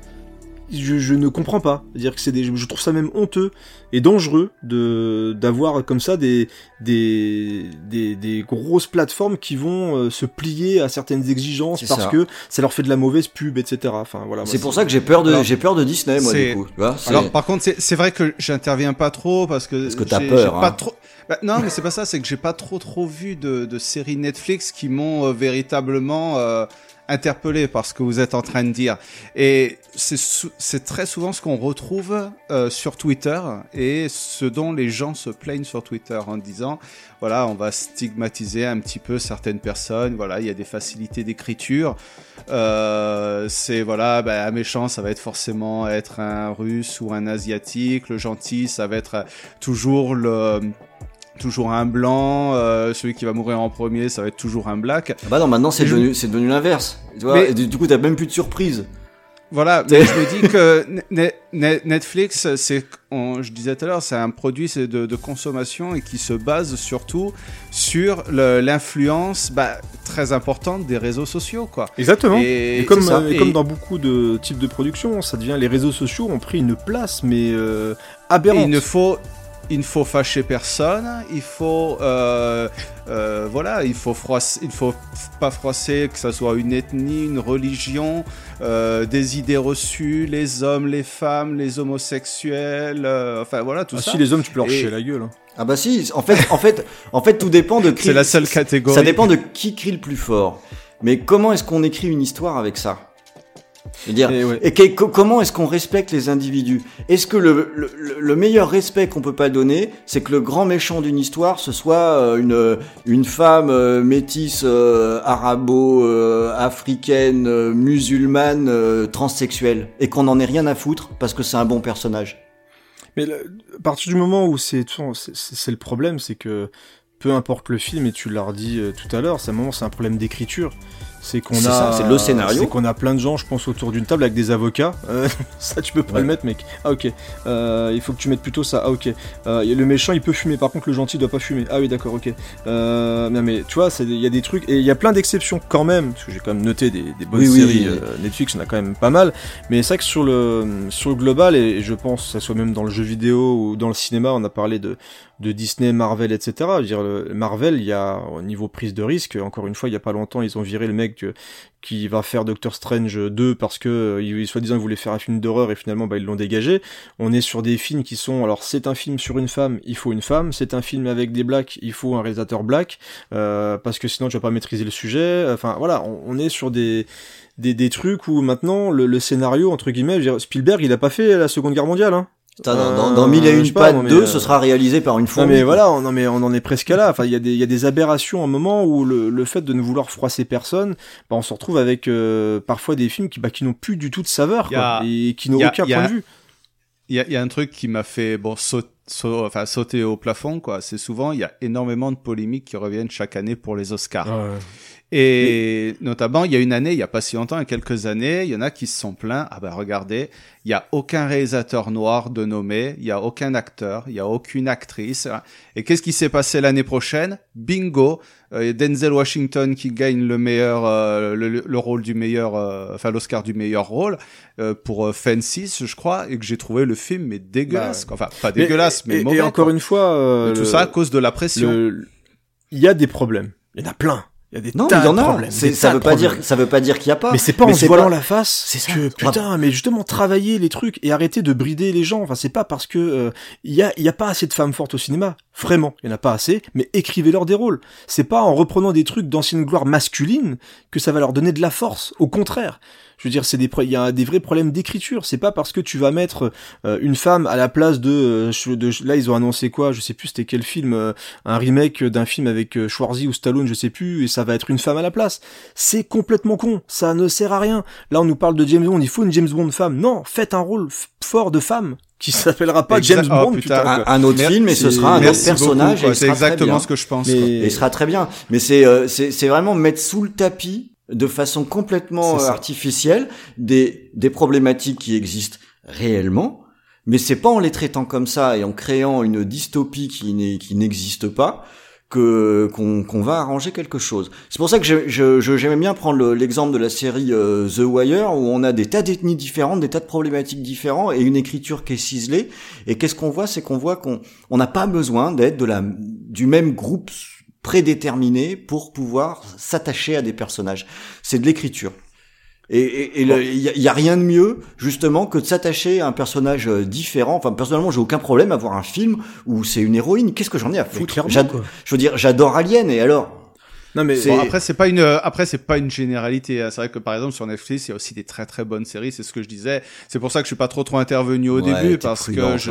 Je, je ne comprends pas. C'est-à-dire que c'est des, je trouve ça même honteux et dangereux de d'avoir comme ça des des, des des grosses plateformes qui vont euh, se plier à certaines exigences parce ça. que ça leur fait de la mauvaise pub, etc. Enfin voilà. C'est pour ça que j'ai peur de j'ai peur de Disney moi du coup. Tu vois, c'est- Alors par contre, c'est c'est vrai que j'interviens pas trop parce que Parce que t'as peur, j'ai pas hein. trop. Bah, non, mais c'est pas ça. C'est que j'ai pas trop trop vu de, de séries Netflix qui m'ont euh, véritablement euh, interpellé par ce que vous êtes en train de dire. Et c'est très souvent ce qu'on retrouve euh, sur Twitter et ce dont les gens se plaignent sur Twitter en disant voilà, on va stigmatiser un petit peu certaines personnes. Voilà, il y a des facilités d'écriture. Euh, c'est voilà, ben, un méchant, ça va être forcément être un russe ou un asiatique. Le gentil, ça va être toujours le toujours un blanc. Euh, celui qui va mourir en premier, ça va être toujours un black. Ah bah non, maintenant c'est devenu c'est devenu l'inverse. Tu vois, Mais- et du, coup t'as même plus de surprise. Voilà, mais je me dis que Ne- Ne- Netflix, c'est, on- je disais tout à l'heure, c'est un produit c'est de, de consommation et qui se base surtout sur l'influence bah, très importante des réseaux sociaux, quoi. Exactement. Et, Et, comme, ça. euh, et Et- comme dans beaucoup de types de production, ça devient les réseaux sociaux ont pris une place mais euh, aberrante. Il ne faut, il ne faut fâcher personne. Il faut, euh, euh, voilà, il faut froisser, il faut pas froisser que ça soit une ethnie, une religion, euh, des idées reçues, les hommes, les femmes, les homosexuels, euh, enfin voilà tout Ah ça. si les hommes tu peux leur Et- chier la gueule. hein. Ah bah si, en fait, en fait, en fait, tout dépend de. C'est la seule catégorie. Ça dépend de qui crie le plus fort. Mais comment est-ce qu'on écrit une histoire avec ça? Je veux dire, Et ouais. et que- comment est-ce qu'on respecte les individus? Est-ce que le, le, le meilleur respect qu'on peut pas donner, c'est que le grand méchant d'une histoire, ce soit euh, une une femme euh, métisse euh, arabo-africaine, euh, musulmane, euh, transsexuelle, et qu'on en ait rien à foutre parce que c'est un bon personnage? Mais à partir du moment où c'est le problème, c'est que peu importe le film, et tu l'as dit euh, tout à l'heure, c'est un moment, c'est un problème d'écriture. C'est qu'on a, C'est le scénario. C'est qu'on a plein de gens, je pense, autour d'une table avec des avocats. Euh, ça, tu peux pas Ouais. le mettre, mec. Ah ok. Euh, il faut que tu mettes plutôt ça. Ah ok. Euh, le méchant, il peut fumer. Par contre, le gentil doit pas fumer. Ah oui, d'accord, ok. Euh, non mais tu vois, il y a des trucs et il y a plein d'exceptions quand même, parce que j'ai quand même noté des, des bonnes Oui, oui, séries oui. euh, Netflix, on a quand même pas mal. Mais c'est vrai que sur le sur le global et, et je pense que ça soit même dans le jeu vidéo ou dans le cinéma, on a parlé de de Disney, Marvel, etc. Je veux dire, Marvel, il y a au niveau prise de risque. Encore une fois, il y a pas longtemps, ils ont viré le mec euh, qui va faire Doctor Strange 2 parce que euh, il soi-disant il voulait faire un film d'horreur et finalement bah, ils l'ont dégagé. On est sur des films qui sont alors c'est un film sur une femme, il faut une femme. C'est un film avec des blacks, il faut un réalisateur black euh, parce que sinon tu vas pas maîtriser le sujet. Enfin voilà, on, est sur des des, des trucs où maintenant le, le scénario entre guillemets, je veux dire, Spielberg il a pas fait la Seconde Guerre mondiale. Hein. Putain, dans, dans, Euh, dans Mille et une pas, pattes non, mais, 2, euh, ce sera réalisé par une non fourmi. mais quoi. voilà, on, non mais on en est presque à là. Enfin, il y a des il y a des aberrations à un moment où le, le fait de ne vouloir froisser personne, bah, on se retrouve avec euh, parfois des films qui bah, qui n'ont plus du tout de saveur a- et qui n'ont aucun a- point de vue. Il y a, il y a un truc qui m'a fait bon saut- saut- enfin, sauter au plafond quoi. C'est souvent il y a énormément de polémiques qui reviennent chaque année pour les Oscars. Et notamment, il y a une année, il y a pas si longtemps, il y a quelques années, il y en a qui se sont plaints. Ah ben regardez, il y a aucun réalisateur noir de nommé, il y a aucun acteur, il y a aucune actrice. Et qu'est-ce qui s'est passé l'année prochaine? Bingo, euh, Denzel Washington qui gagne le meilleur, euh, le, le rôle du meilleur, euh, enfin l'Oscar du meilleur rôle euh, pour Fences, je crois, et que j'ai trouvé le film mais dégueulasse. quoi. Enfin, pas dégueulasse, mais, et mauvais. encore quoi. une fois, euh, tout le- ça à cause de la pression. Il y a des problèmes. Il y en a plein. Il y a des Non, tas mais il y en a. problèmes. Ça veut pas dire, problèmes. ça veut pas dire qu'il y a pas. Mais c'est pas en se c'est voilant pas- la face. C'est ça. que putain, mais justement travailler les trucs et arrêter de brider les gens. Enfin, c'est pas parce que euh, il y a il y a pas assez de femmes fortes au cinéma. Vraiment, il y en a pas assez. Mais écrivez-leur des rôles. C'est pas en reprenant des trucs d'ancienne gloire masculine que ça va leur donner de la force. Au contraire. Je veux dire, c'est des pro- il y a des vrais problèmes d'écriture. C'est pas parce que tu vas mettre euh, une femme à la place de, euh, je- de- là ils ont annoncé quoi? Je sais plus c'était quel film, euh, un remake d'un film avec euh, Schwarzy ou Stallone, je sais plus, et ça va être une femme à la place. C'est complètement con. Ça ne sert à rien. Là on nous parle de James Bond. Il faut une James Bond femme. Non, faites un rôle f- fort de femme qui s'appellera pas Exact- James oh, Bond. putain. putain, un, autre film et ce sera un autre personnage. C'est sera très exactement bien. ce que je pense. Mais- quoi. Et il sera très bien. Mais c'est euh, c'est c'est vraiment mettre sous le tapis de façon complètement euh, artificielle des, des problématiques qui existent réellement, mais c'est pas en les traitant comme ça et en créant une dystopie qui n'est qui n'existe pas que qu'on va arranger quelque chose. C'est pour ça que je- je- je- j'aimais bien prendre le- l'exemple de la série euh, The Wire où on a des tas d'ethnies différentes, des tas de problématiques différentes et une écriture qui est ciselée. Et qu'est-ce qu'on voit, c'est qu'on voit qu'on on n'a pas besoin d'être de la du même groupe prédéterminé pour pouvoir s'attacher à des personnages. C'est de l'écriture. Et et- et le- il y, a- rien de mieux justement que de s'attacher à un personnage euh, différent. Enfin personnellement, j'ai aucun problème à voir un film où c'est une héroïne. Qu'est-ce que j'en ai à foutre? Je veux dire, j'adore Alien et alors? Non mais Bon, après c'est pas une après c'est pas une généralité. hein. C'est vrai que par exemple sur Netflix il y a aussi des très très bonnes séries. C'est ce que je disais. C'est pour ça que je suis pas trop trop intervenu au Ouais, début parce prudent, que je.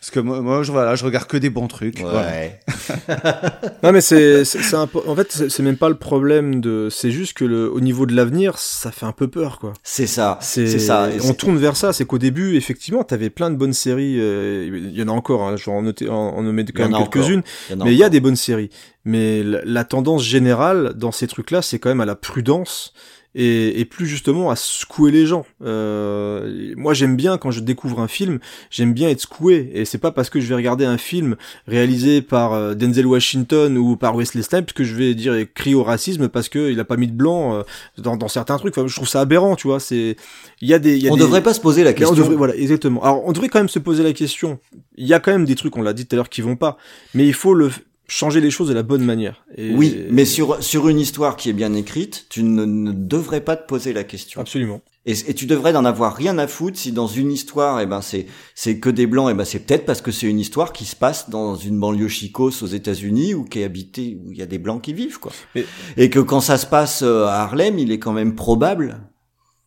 Parce que moi, moi, je voilà je regarde que des bons trucs. voilà. Ouais. Non mais c'est c'est c'est un peu- en fait c'est c'est même pas le problème de c'est juste que le au niveau de l'avenir ça fait un peu peur quoi. C'est ça. C'est C'est ça. On c'est- tourne vers ça, c'est qu'au début effectivement t'avais plein de bonnes séries, euh, il y en a encore, hein, je vais en noter, en, nommer quand même a quelques-unes, mais il y a des bonnes séries. Mais la, la tendance générale dans ces trucs-là, c'est quand même à la prudence et, et plus justement à secouer les gens. Euh, moi, j'aime bien quand je découvre un film, j'aime bien être secoué. Et c'est pas parce que je vais regarder un film réalisé par euh, Denzel Washington ou par Wesley Snipes que je vais dire crier au racisme parce que il a pas mis de blanc euh, dans, dans certains trucs. Enfin, je trouve ça aberrant, tu vois. C'est il y a des y a On des- devrait pas se poser la on question. devrait- voilà, exactement. Alors, on devrait quand même se poser la question. Il y a quand même des trucs, on l'a dit tout à l'heure, qui vont pas. Mais il faut le changer les choses de la bonne manière. Et- Oui, mais sur sur une histoire qui est bien écrite, tu ne, ne devrais pas te poser la question. Absolument. Et, et tu devrais n'en avoir rien à foutre si dans une histoire, eh ben c'est c'est que des blancs, eh ben c'est peut-être parce que c'est une histoire qui se passe dans une banlieue chicose aux États-Unis ou qui est habitée où il y a des blancs qui vivent quoi. Mais- Et que quand ça se passe euh, à Harlem, il est quand même probable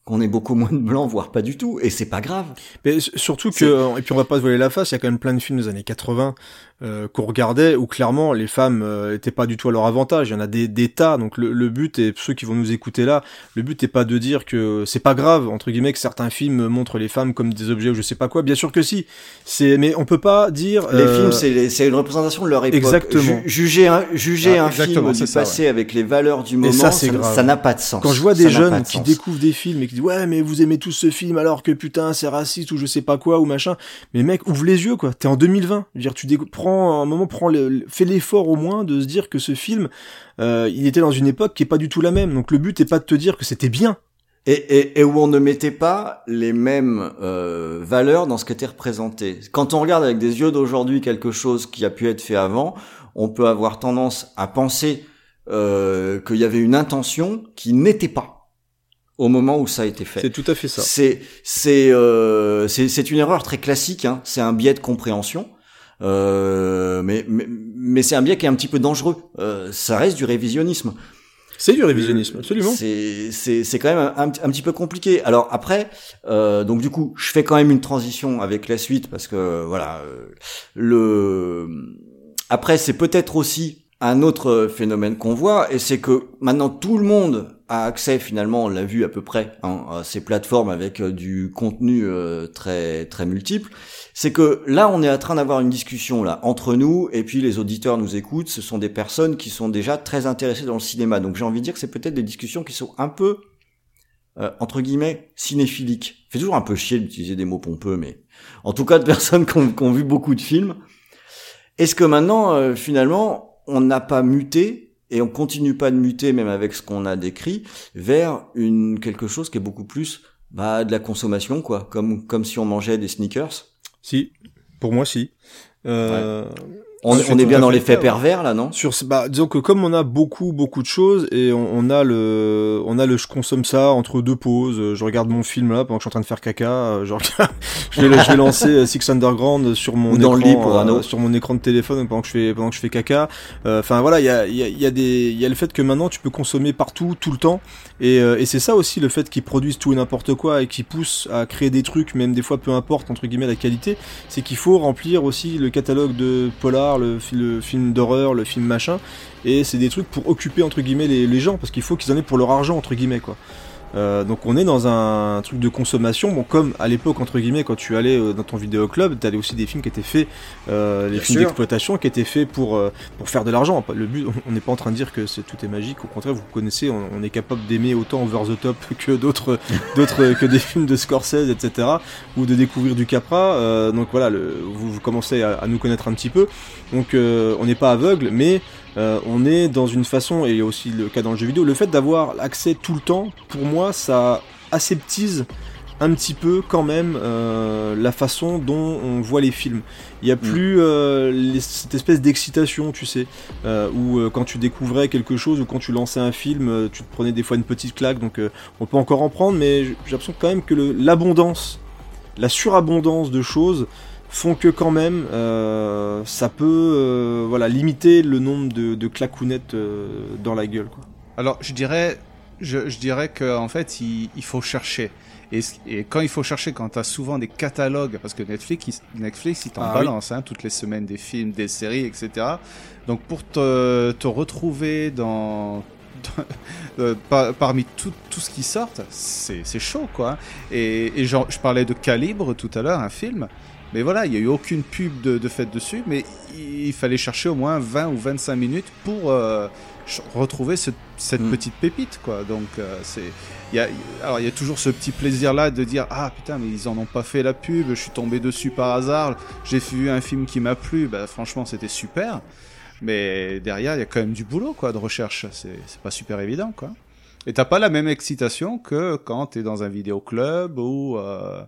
qu'on ait beaucoup moins de blancs, voire pas du tout, et c'est pas grave. Mais surtout que, et puis on va pas se voiler la face, il y a quand même plein de films des années 80 euh, qu'on regardait où clairement les femmes euh, étaient pas du tout à leur avantage. Il y en a des, des tas. Donc le, le but, et ceux qui vont nous écouter là, le but est pas de dire que c'est pas grave, entre guillemets, que certains films montrent les femmes comme des objets ou je sais pas quoi. Bien sûr que si. C'est, mais on peut pas dire. Les euh, films, c'est c'est une représentation de leur époque. Exactement. Ju- juger un, juger Ah, un film du ça, passé avec les valeurs du Et moment, ça, ça c'est grave. ça n'a pas de sens. Quand je vois des jeunes qui sens. découvrent des films et qui disent ouais mais vous aimez tous ce film alors que putain c'est raciste ou je sais pas quoi ou machin, mais mec ouvre les yeux quoi. T'es en 2020. Je veux dire tu prends un moment, prends le, fais l'effort au moins de se dire que ce film, euh, il était dans une époque qui est pas du tout la même. Donc le but est pas de te dire que c'était bien. Et, et, et où on ne mettait pas les mêmes euh, valeurs dans ce qui était représenté. Quand on regarde avec des yeux d'aujourd'hui quelque chose qui a pu être fait avant, on peut avoir tendance à penser euh, qu'il y avait une intention qui n'était pas au moment où ça a été fait. C'est tout à fait ça. C'est c'est euh, c'est c'est une erreur très classique. Hein. C'est un biais de compréhension. Euh, mais mais, mais c'est un biais qui est un petit peu dangereux. Euh, ça reste du révisionnisme. C'est du révisionnisme, absolument. C'est c'est c'est quand même un, un, un petit peu compliqué. Alors après, euh, donc du coup, je fais quand même une transition avec la suite parce que voilà, euh, le après c'est peut-être aussi un autre phénomène qu'on voit et c'est que maintenant tout le monde a accès finalement, on l'a vu à peu près, hein, à ces plateformes avec euh, du contenu euh, très très multiple. C'est que là, on est en train d'avoir une discussion là entre nous et puis les auditeurs nous écoutent. Ce sont des personnes qui sont déjà très intéressées dans le cinéma. Donc j'ai envie de dire que c'est peut-être des discussions qui sont un peu euh, entre guillemets cinéphiliques. Fait toujours un peu chier d'utiliser des mots pompeux, mais en tout cas de personnes qui ont, qui ont vu beaucoup de films. Est-ce que maintenant, euh, finalement, on n'a pas muté et on continue pas de muter, même avec ce qu'on a décrit, vers une quelque chose qui est beaucoup plus bah, de la consommation, quoi, comme comme si on mangeait des sneakers. Si, pour moi si. Euh, On, suis on est bien dans l'effet pervers là, non? Sur, bah, disons que comme on a beaucoup beaucoup de choses et on, on a le, on a le, je consomme ça entre deux pauses. euh, Je regarde mon film là pendant que je suis en train de faire caca. euh, Je, regarde- je vais, je vais lancer euh, Six Underground sur mon Ou dans écran, le lit pour euh, sur mon écran de téléphone pendant que je fais pendant que je fais caca. Euh, Enfin voilà, il y a, il y a, il y a des, il y a le fait que maintenant tu peux consommer partout tout le temps et, euh, et c'est ça aussi le fait qu'ils produisent tout et n'importe quoi et qu'ils poussent à créer des trucs même des fois peu importe entre guillemets la qualité, c'est qu'il faut remplir aussi le catalogue de polar, le, fi- le film d'horreur, le film machin et c'est des trucs pour occuper entre guillemets les, les gens parce qu'il faut qu'ils en aient pour leur argent entre guillemets quoi. Euh, donc on est dans un, truc de consommation, bon comme à l'époque entre guillemets quand tu allais euh, dans ton vidéoclub, t'avais aussi des films qui étaient faits, euh, les Bien films d'exploitation qui étaient faits pour euh, pour faire de l'argent. Le but, on n'est pas en train de dire que c'est tout est magique. Au contraire, vous connaissez, on, on est capable d'aimer autant Over the Top que d'autres d'autres que des films de Scorsese, etc. Ou de découvrir du Capra. Euh, donc voilà, le, vous, vous commencez à, à nous connaître un petit peu. Donc euh, on n'est pas aveugle, mais euh, on est dans une façon, et il y a aussi le cas dans le jeu vidéo, le fait d'avoir accès tout le temps, pour moi, ça aseptise un petit peu quand même euh, la façon dont on voit les films. Il n'y a plus euh, les- cette espèce d'excitation, tu sais, euh, où quand tu découvrais quelque chose ou quand tu lançais un film, tu te prenais des fois une petite claque. Donc on peut encore en prendre, mais j'ai l'impression quand même que l'abondance, la surabondance de choses font que quand même euh, ça peut euh, voilà limiter le nombre de, de claquounettes euh, dans la gueule quoi. Alors, je dirais, je, je dirais que en fait, il, il faut chercher. Et, quand il faut chercher, quand tu as souvent des catalogues, parce que Netflix, il, Netflix, il t'en Ah oui. balance hein, toutes les semaines des films, des séries, etc. Donc pour te, te retrouver dans, euh, par- parmi tout, tout ce qui sort, c'est c'est chaud quoi. Et, et genre, je parlais de Calibre tout à l'heure, un film. Mais voilà, il n'y a eu aucune pub de, de faite dessus, mais il, il fallait chercher au moins 20 ou 25 minutes pour euh, retrouver ce- cette petite pépite, quoi. Donc, euh, c'est. il Y a, alors, il y a toujours ce petit plaisir-là de dire Ah putain, mais ils en ont pas fait la pub, je suis tombé dessus par hasard, j'ai vu un film qui m'a plu, bah, franchement, c'était super. Mais derrière, il y a quand même du boulot, quoi, de recherche. C'est c'est pas super évident, quoi. Et t'as pas la même excitation que quand t'es dans un vidéoclub ou. euh,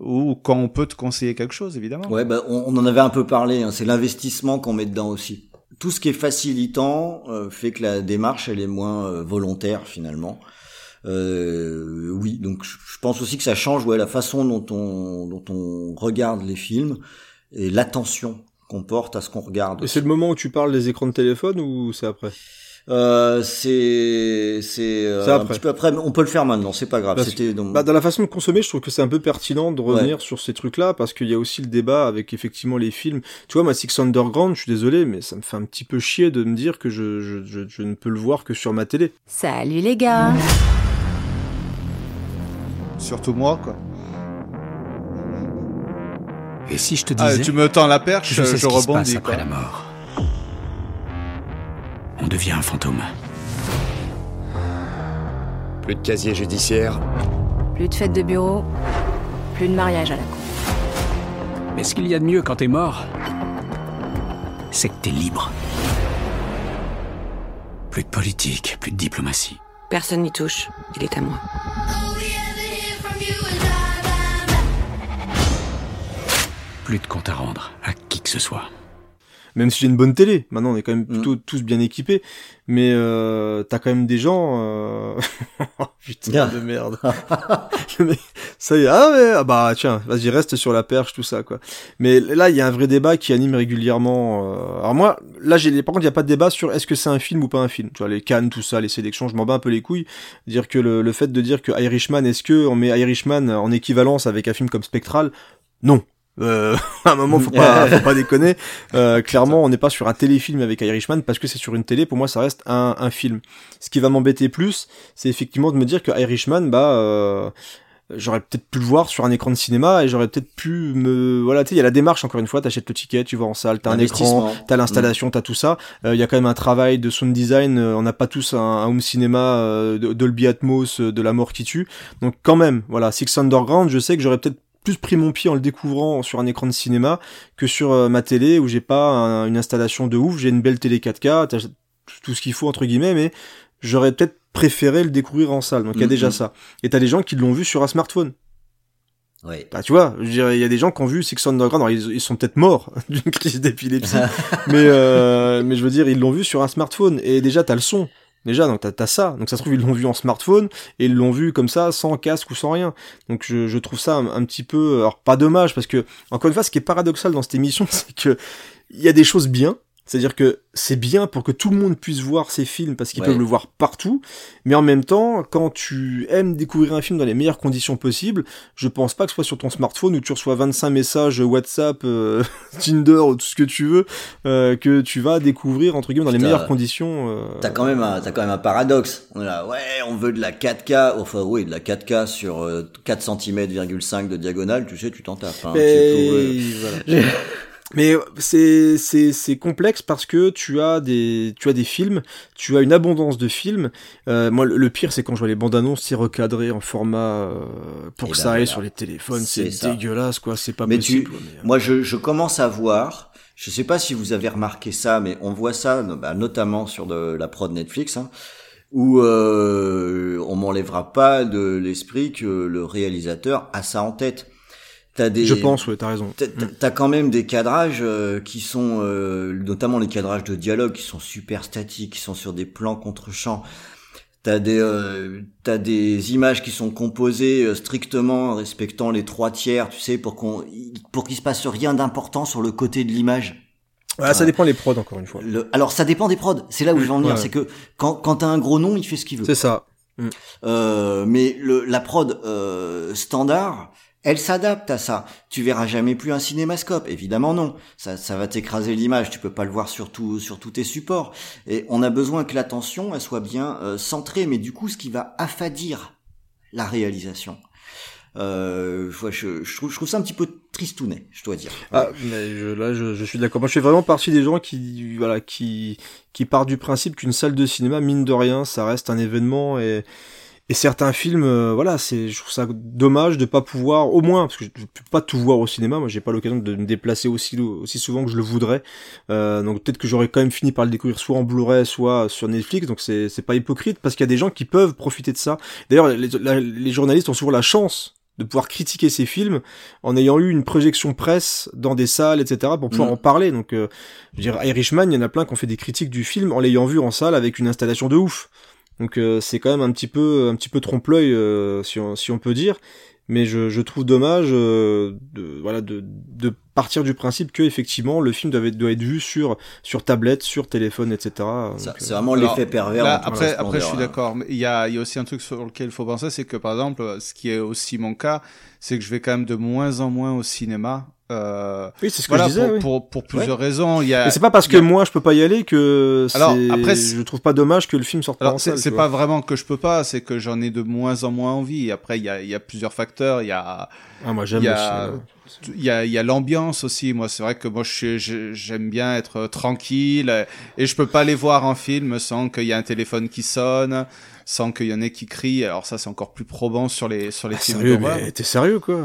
ou quand on peut te conseiller quelque chose, évidemment. Ouais, bah, on, on en avait un peu parlé. hein, c'est l'investissement qu'on met dedans aussi. Tout ce qui est facilitant euh, fait que la démarche elle est moins euh, volontaire finalement. Euh, oui, donc je pense aussi que ça change ouais la façon dont on dont on regarde les films et l'attention qu'on porte à ce qu'on regarde. Et c'est le moment où tu parles des écrans de téléphone ou c'est après? Euh, c'est c'est euh, un petit peu après, mais on peut le faire maintenant, c'est pas grave. Parce- C'était donc bah, dans la façon de consommer, je trouve que c'est un peu pertinent de revenir Ouais. sur ces trucs-là parce qu'il y a aussi le débat avec effectivement les films. Tu vois, moi, Six Underground, je suis désolé, mais ça me fait un petit peu chier de me dire que je, je, je, je ne peux le voir que sur ma télé. Salut les gars Surtout moi, quoi. Et si je te Ah, disais tu me tends la perche, je, sais je ce qui se passe rebondis, après quoi. la mort. On devient un fantôme. Plus de casier judiciaire. Plus de fête de bureau, plus de mariage à la con. Mais ce qu'il y a de mieux quand t'es mort, c'est que t'es libre. Plus de politique, plus de diplomatie. Personne n'y touche. Il est à moi. Plus de compte à rendre à qui que ce soit. Même si j'ai une bonne télé, maintenant on est quand même plutôt tous bien équipés, mais euh, t'as quand même des gens... Euh... oh, putain de merde. Ça y est, ah, ah bah tiens, vas-y reste sur la perche, tout ça quoi. Mais là il y a un vrai débat qui anime régulièrement. euh, Alors moi, là j'ai, par contre il y a pas de débat sur est-ce que c'est un film ou pas un film. Tu vois les cannes, tout ça, les sélections, je m'en bats un peu les couilles. Dire que le, le fait de dire que Irishman, est-ce que on met Irishman en équivalence avec un film comme Spectral? Non. Euh, à un moment, faut pas, faut pas déconner. Euh, clairement, on n'est pas sur un téléfilm avec Irishman parce que c'est sur une télé. Pour moi, ça reste un, un film. Ce qui va m'embêter plus, c'est effectivement de me dire que Irishman, bah, euh, j'aurais peut-être pu le voir sur un écran de cinéma et j'aurais peut-être pu me, voilà, tu sais, il y a la démarche encore une fois. T'achètes le ticket, tu vas en salle, t'as un écran, t'as l'installation, t'as tout ça. Euh, Il y a quand même un travail de sound design. euh, on n'a pas tous un, un home cinéma euh, de- Dolby Atmos de la mort qui tue. Donc quand même, voilà, Six Underground, je sais que j'aurais peut-être plus pris mon pied en le découvrant sur un écran de cinéma que sur euh, ma télé où j'ai pas un- une installation de ouf, j'ai une belle télé 4K, t'as tout ce qu'il faut entre guillemets, mais j'aurais peut-être préféré le découvrir en salle. Donc il y a Mhm. déjà ça. Et t'as des gens qui l'ont vu sur un smartphone. Ouais. Bah tu vois, il y a des gens qui ont vu Six Underground, alors ils, ils sont peut-être morts d'une crise d'épilepsie, mais euh, mais je veux dire ils l'ont vu sur un smartphone et déjà t'as le son. Déjà, donc t'as, t'as ça. Donc ça se trouve ils l'ont vu en smartphone et ils l'ont vu comme ça, sans casque ou sans rien. Donc je, je trouve ça un, un petit peu, alors pas dommage parce que encore une fois, ce qui est paradoxal dans cette émission, c'est que il y a des choses bien. C'est-à-dire que c'est bien pour que tout le monde puisse voir ces films parce qu'ils Ouais. peuvent le voir partout, mais en même temps, quand tu aimes découvrir un film dans les meilleures conditions possibles, je pense pas que ce soit sur ton smartphone où tu reçois 25 messages WhatsApp, euh, Tinder ou tout ce que tu veux, euh, que tu vas découvrir entre guillemets dans les meilleures conditions. euh, T'as quand même un, t'as quand même un paradoxe. On est là, ouais, on veut de la 4K, enfin oui, de la 4K sur euh, 4 cm,5 de diagonale, tu sais, tu t'en tapes. Hein, euh, voilà. Mais c'est c'est c'est complexe parce que tu as des tu as des films, tu as une abondance de films. Euh, moi le, le pire c'est quand je vois les bandes annonces si recadrées en format euh, pour Et que ben ça aille voilà. sur les téléphones, C'est c'est ça. dégueulasse quoi, c'est pas mais possible. tu, moi, je, je commence à voir. Je sais pas si vous avez remarqué ça, mais on voit ça, bah, notamment sur de, la prod Netflix, hein, où euh, on m'enlèvera pas de l'esprit que le réalisateur a ça en tête. T'as des, Je pense, ouais, t'as raison. T'as- t'as- quand même des cadrages euh, qui sont, euh, notamment les cadrages de dialogue, qui sont super statiques, qui sont sur des plans contre champs. T'as des, euh, t'as des images qui sont composées euh, strictement en respectant les trois tiers, tu sais, pour qu'on, pour qu'il se passe rien d'important sur le côté de l'image. Ouais, ça dépend les prods encore une fois. Le- alors ça dépend des prods. C'est là où je vais en venir, Ouais. c'est que quand quand t'as un gros nom, il fait ce qu'il veut. C'est ça. Mm. Euh, mais le, la prod euh, standard, elle s'adapte à ça. Tu verras jamais plus un cinémascope, évidemment non. Ça, ça va t'écraser l'image. Tu peux pas le voir sur tout, sur tous tes supports. Et on a besoin que l'attention elle soit bien euh, centrée. Mais du coup, ce qui va affadir la réalisation. Euh, je, je, trouve, je trouve ça un petit peu tristounet, je dois dire. Ah, mais je, là, je, je suis d'accord. Moi, je fais vraiment partie des gens qui, voilà, qui, qui partent du principe qu'une salle de cinéma, mine de rien, ça reste un événement et, et certains films, euh, voilà, c'est, je trouve ça dommage de pas pouvoir, au moins, parce que je peux pas tout voir au cinéma. Moi, j'ai pas l'occasion de me déplacer aussi, aussi souvent que je le voudrais. Euh, donc peut-être que j'aurais quand même fini par le découvrir soit en Blu-ray, soit sur Netflix. Donc c'est, c'est pas hypocrite parce qu'il y a des gens qui peuvent profiter de ça. D'ailleurs, les, les journalistes ont souvent la chance de pouvoir critiquer ces films en ayant eu une projection presse dans des salles, etc., pour pouvoir Mm. en parler. Donc, euh, je veux dire, Irishman, il y en a plein qui ont fait des critiques du film en l'ayant vu en salle avec une installation de ouf. Donc, euh, c'est quand même un petit peu, un petit peu trompe-l'œil, euh, si, on, si on peut dire. Mais je, je trouve dommage, euh, de, voilà, de, de partir du principe que effectivement le film doit être, doit être vu sur sur tablette, sur téléphone, etc. Euh, c'est vraiment Alors, l'effet pervers. là, après, après, je suis hein. d'accord. Mais il y a, il y a aussi un truc sur lequel il faut penser, c'est que par exemple, ce qui est aussi mon cas, c'est que je vais quand même de moins en moins au cinéma. Euh, Oui, c'est ce que voilà, je disais, pour, oui. pour, pour plusieurs Ouais. raisons. Il y a, Mais c'est pas parce a- que moi je peux pas y aller que Alors, après, je trouve pas dommage que le film sorte pas en Alors, c'est salle. c'est pas vraiment que je peux pas, c'est que j'en ai de moins en moins envie. Après, il y a, il y a plusieurs facteurs. Il y a, Ah, moi, j'aime il y a, cinéma. il y a, il y a l'ambiance aussi. Moi, c'est vrai que moi, je suis- je- j'aime bien être euh, tranquille et je peux pas les voir en film sans qu'il y ait un téléphone qui sonne, sans qu'il y en ait qui crient. Alors ça, c'est encore plus probant sur les sur les Ah, films sérieux, d'horreur. mais t'es sérieux quoi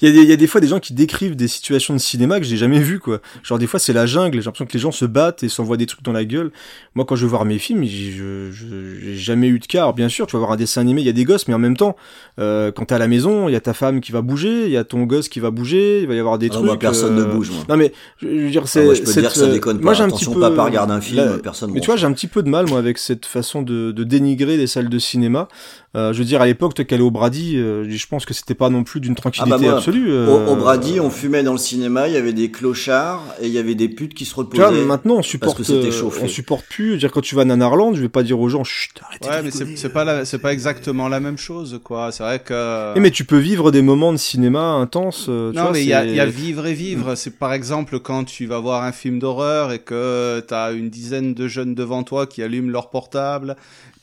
il y, a des, il y a des fois des gens qui décrivent des situations de cinéma que j'ai jamais vues quoi. Genre des fois c'est la jungle, j'ai l'impression que les gens se battent et s'envoient des trucs dans la gueule. Moi quand je vais voir mes films, j'ai jamais eu de cas. Alors bien sûr, tu vas voir un dessin animé, il y a des gosses, mais en même temps, euh, quand t'es à la maison, il y a ta femme qui va bouger, il y a ton gosse qui va bouger, il va y avoir des Ah non, trucs. moi, personne euh, ne bouge, moi. Non mais je, veux dire c'est. Ah, moi, je peux te cette, dire que ça déconne pas. Moi j'ai un petit peu. papa regarde un film, personne Mais tu vois, j'ai un petit peu de mal moi avec cette façon de, de dénigrer les salles de cinéma. Euh, je veux dire à l'époque, toi qui allais au Brady, euh, je pense que c'était pas non plus d'une Ah tranquillité bah moi, absolue. euh, au, au Brady, on fumait dans le cinéma, il y avait des clochards et il y avait des putes qui se Tu reposaient. vois, maintenant on supporte, parce que c'était euh, chauffé. on supporte plus. Je veux dire quand tu vas à Nanarland, je vais pas dire aux gens, chut, arrêtez. Ouais, mais c'est c'est pas la, c'est pas exactement la même chose, quoi. C'est vrai que. Eh, mais tu peux vivre des moments de cinéma intenses. euh, tu non, vois, mais il y a, c'est- il y a vivre et vivre. C'est par exemple quand tu vas voir un film d'horreur et que t'as une dizaine de jeunes devant toi qui allument leur portable,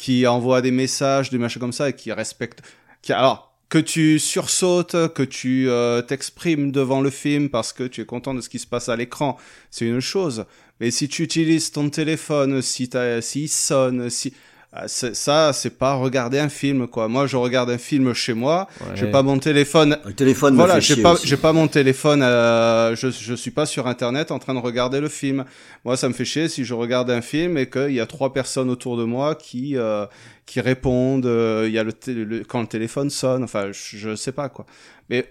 qui envoient des messages, des machins comme ça et qui respectent. Qui, alors, que tu sursautes, que tu euh, t'exprimes devant le film parce que tu es content de ce qui se passe à l'écran, c'est une chose. Mais si tu utilises ton téléphone, si t'as, s'il sonne, si ça, c'est pas regarder un film, quoi. Moi, je regarde un film chez moi. Ouais. J'ai pas mon téléphone. Le téléphone me Voilà, j'ai pas, aussi. j'ai pas mon téléphone. euh, je, je suis pas sur Internet en train de regarder le film. Moi, ça me fait chier si je regarde un film et qu'il y a trois personnes autour de moi qui euh, qui répondent. euh, Il y a le, le- quand le téléphone sonne. Enfin, je, je sais pas quoi. Mais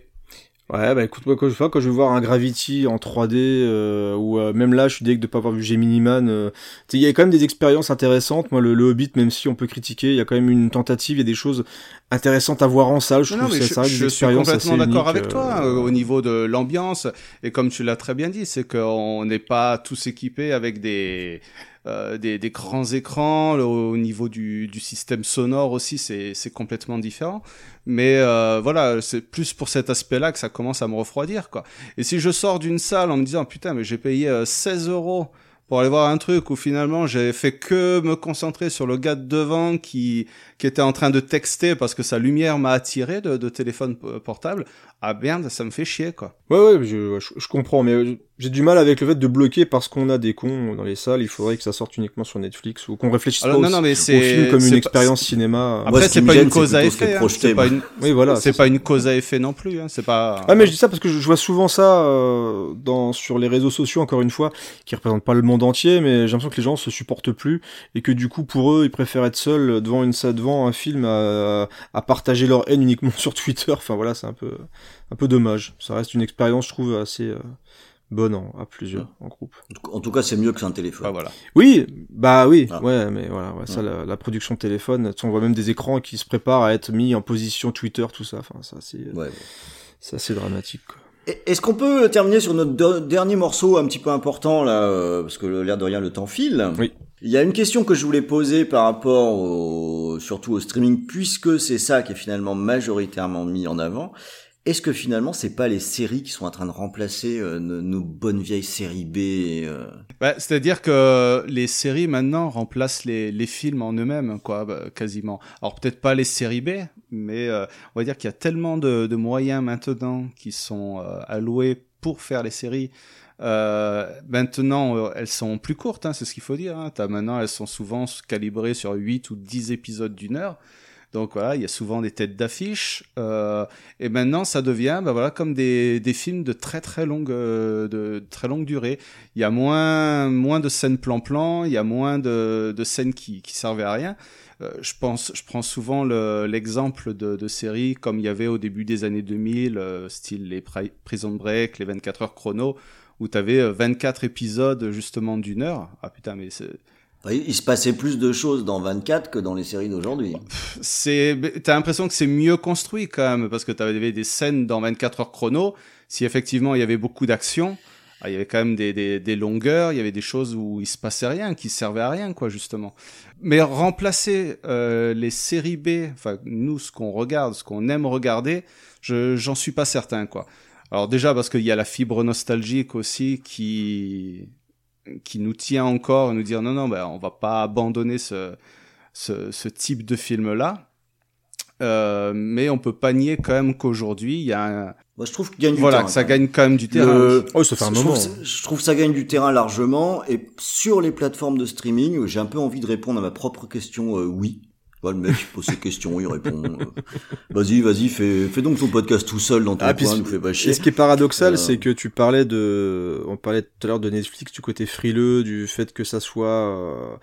Ouais, bah écoute, moi, quand je, vois, quand je vais voir un Gravity en 3D, euh, ou euh, même là, je suis deg de pas avoir vu Gemini Man, euh, tu sais, il y a quand même des expériences intéressantes. Moi, le, le Hobbit, même si on peut critiquer, il y a quand même une tentative, il y a des choses intéressantes à voir en salle. Je Non, trouve non, ça, je, je suis complètement d'accord avec euh, toi euh, au niveau de l'ambiance et comme tu l'as très bien dit, c'est qu'on n'est pas tous équipés avec des euh, des, des grands écrans. Au niveau du, du système sonore aussi, c'est complètement différent. Mais euh, voilà, c'est plus pour cet aspect-là que ça commence à me refroidir, quoi. Et si je sors d'une salle en me disant putain, mais j'ai payé euh, 16 euros pour aller voir un truc où finalement j'ai fait que me concentrer sur le gars de devant qui qui était en train de texter parce que sa lumière m'a attiré de, de téléphone portable. Ah merde, ça me fait chier quoi. Ouais, ouais, je, je, je comprends, mais euh, j'ai du mal avec le fait de bloquer parce qu'on a des cons dans les salles. Il faudrait que ça sorte uniquement sur Netflix ou qu'on réfléchisse Alors, pas non, au, non, mais au c'est- film comme une pas- expérience cinéma. Après, c'est pas une cause à effet. hein. C'est pas une. Oui, voilà. C'est pas une cause à effet non plus. Hein. C'est pas. Ah mais je dis ça parce que je je vois souvent ça euh, dans sur les réseaux sociaux encore une fois qui représentent pas le monde entier mais j'ai l'impression que les gens se supportent plus et que du coup pour eux ils préfèrent être seuls devant une salle devant un film à, à partager leur haine uniquement sur Twitter enfin voilà c'est un peu un peu dommage ça reste une expérience je trouve assez euh, bonne en, à plusieurs en groupe En tout cas, c'est mieux que un téléphone. voilà. oui bah oui Ah. ouais mais voilà ouais, ça la, la production de téléphone on voit même des écrans qui se préparent à être mis en position Twitter tout ça enfin ça c'est Ouais. c'est assez dramatique quoi. Et- Est-ce qu'on peut terminer sur notre de- dernier morceau un petit peu important là, euh, parce que l'air de rien le temps file. Oui. Il y a une question que je voulais poser par rapport au, surtout au streaming, puisque c'est ça qui est finalement majoritairement mis en avant. Est-ce que finalement c'est pas les séries qui sont en train de remplacer euh, nos, bonnes vieilles séries B euh, Bah, C'est-à-dire que les séries maintenant remplacent les, films en eux-mêmes, quoi, bah, quasiment. Alors peut-être pas les séries B, mais euh, on va dire qu'il y a tellement de, moyens maintenant qui sont alloués pour faire les séries. Maintenant, elles sont plus courtes, hein, c'est ce qu'il faut dire. Hein. Maintenant, elles sont souvent calibrées sur 8 ou 10 épisodes d'une heure. Donc voilà, il y a souvent des têtes d'affiche. Euh, et maintenant, ça devient, bah voilà, comme des, des films de très très longue euh, de très longue durée. Il y a moins moins de scènes plan-plan, il y a moins de, de scènes qui qui servaient à rien. Euh, je pense, je prends souvent le- l'exemple de, de séries comme il y avait au début des années 2000, euh, style les Pri- Prison Break, les 24 heures chrono, où tu avais 24 épisodes justement d'une heure. Ah putain, mais il se passait plus de choses dans 24 que dans les séries d'aujourd'hui. c'est t'as l'impression que c'est mieux construit quand même parce que t'avais des scènes dans 24 heures chrono. Si effectivement il y avait beaucoup d'action ah, il y avait quand même des, des, des longueurs il y avait des choses où il se passait rien qui servaient à rien quoi justement. Mais remplacer euh, les séries B enfin nous ce qu'on regarde ce qu'on aime regarder je j'en suis pas certain quoi. Alors déjà parce qu'il y a la fibre nostalgique aussi qui qui nous tient encore à nous dire non non ben on va pas abandonner ce ce, ce type de film là euh, mais on peut pas nier quand même qu'aujourd'hui il y a un... Moi, je trouve qu'il gagne du voilà terrain, que ça gagne quand même du terrain Le- Oh, ça fait un je moment. Trouve, ça- je trouve ça gagne du terrain largement et sur les plateformes de streaming, j'ai un peu envie de répondre à ma propre question. euh, oui. Voilà, le mec il pose ses questions, il répond. euh, vas-y, vas-y, fais, fais donc ton podcast tout seul dans ton Ah, coin, nous fais pas et chier. ce qui est paradoxal, Euh, c'est que tu parlais de, on parlait tout à l'heure de Netflix, du côté frileux, du fait que ça soit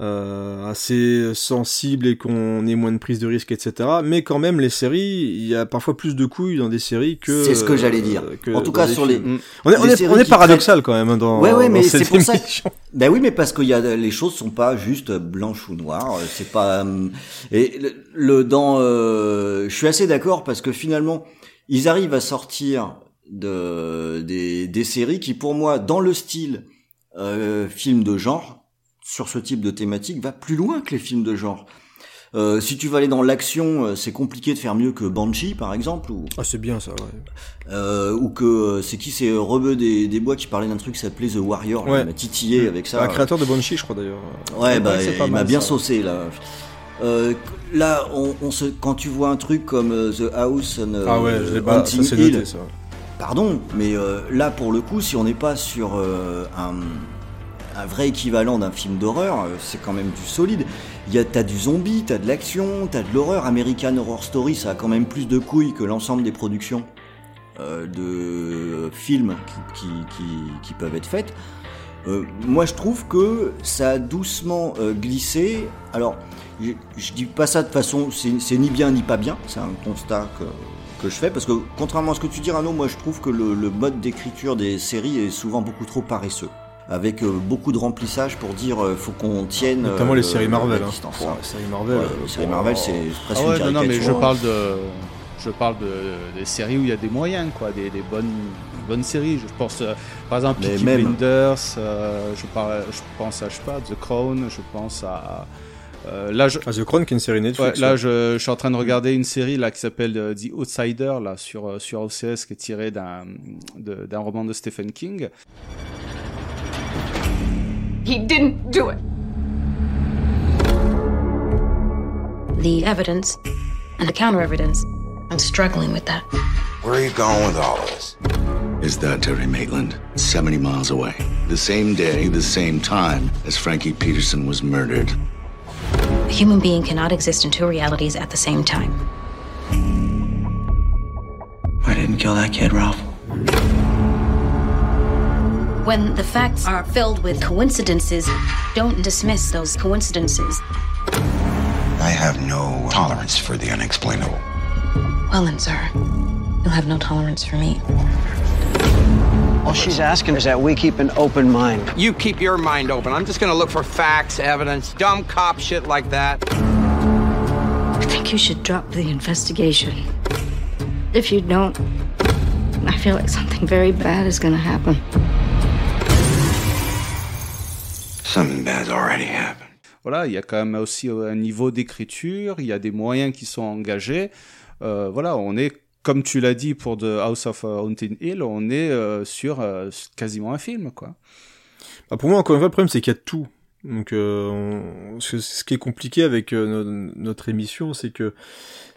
euh, assez sensible et qu'on ait moins de prise de risque, etc. Mais quand même, les séries, il y a parfois plus de couilles dans des séries que. C'est ce que j'allais dire. euh, que En tout cas, sur les-. On est, on est, on est paradoxal quand même hein, dans. Ouais, ouais, dans mais c'est pour ça. Que... Ben oui, mais parce qu'il y a les choses sont pas juste blanches ou noires. euh, C'est pas. euh, Et le, le- dans. euh, Je suis assez d'accord parce que finalement, ils arrivent à sortir de des, des séries qui, pour moi, dans le style euh, film de genre, sur ce type de thématique, va plus loin que les films de genre. Euh, si tu vas aller dans l'action, euh, c'est compliqué de faire mieux que Banshee, par exemple, ou Ah, c'est bien ça, ouais. euh, ou que euh, c'est qui c'est Rebeu des, des bois qui parlait d'un truc qui s'appelait The Warrior Ouais. il m'a titillé avec ça Un créateur de Banshee, je crois d'ailleurs. ouais bah il m'a bien ça. saucé là euh, là on, on se quand tu vois un truc comme euh, The House on euh, Ah ouais, je l'ai pas- ça, c'est Hill, noté, ça. pardon mais euh, là pour le coup si on n'est pas sur euh, un un vrai équivalent d'un film d'horreur, euh, c'est quand même du solide. Y a, t'as du zombie, t'as de l'action, t'as de l'horreur. American Horror Story, ça a quand même plus de couilles que l'ensemble des productions euh, de films qui, peuvent être faites. Euh, moi, je trouve que ça a doucement glissé. Alors, je, je dis pas ça de façon, c'est ni bien ni pas bien. C'est un constat que, je fais parce que contrairement à ce que tu dis Rano, moi je trouve que le mode d'écriture des séries est souvent beaucoup trop paresseux. Avec euh, beaucoup de remplissage pour dire euh, faut qu'on tienne. Notamment euh, les séries Marvel. la Hein. distance. Oh, les séries Marvel. Ouais, euh, les séries oh. Marvel, c'est presque Ah ouais, une non, non, mais je caricature. parle de, je parle de des séries où il y a des moyens, quoi, des, des bonnes, bonnes séries. Je pense, euh, par exemple, Peaky même- Blinders. euh, je parle, je pense à, je sais pas, The Crown. Je pense à. euh, là, je, Ah, The Crown, qui est une série Netflix. Ouais, là, ouais. je, je suis en train de regarder une série là qui s'appelle euh, The Outsider là sur euh, sur OCS qui est tirée d'un d'un roman de Stephen King. He didn't do it. The evidence and the counter evidence. I'm struggling with that. Where are you going with all of this? Is that Terry Maitland? 70 miles away. The same day, the same time as Frankie Peterson was murdered. A human being cannot exist in two realities at the same time. I didn't kill that kid, Ralph. When the facts are filled with coincidences, don't dismiss those coincidences. I have no tolerance for the unexplainable. Well then, sir, you'll have no tolerance for me. All she's asking is that we keep an open mind. You keep your mind open. I'm just gonna look for facts, evidence, dumb cop shit like that. I think you should drop the investigation. If you don't, I feel like something very bad is gonna happen. Voilà, il y a quand même aussi un niveau d'écriture, il y a des moyens qui sont engagés. Euh, voilà, on est, comme tu l'as dit pour The House of Haunted Hill, on est euh, sur euh, quasiment un film, quoi. Bah, pour moi, encore une fois, le problème, c'est qu'il y a tout. Donc, euh, on- ce, qui est compliqué avec euh, no- notre émission, c'est que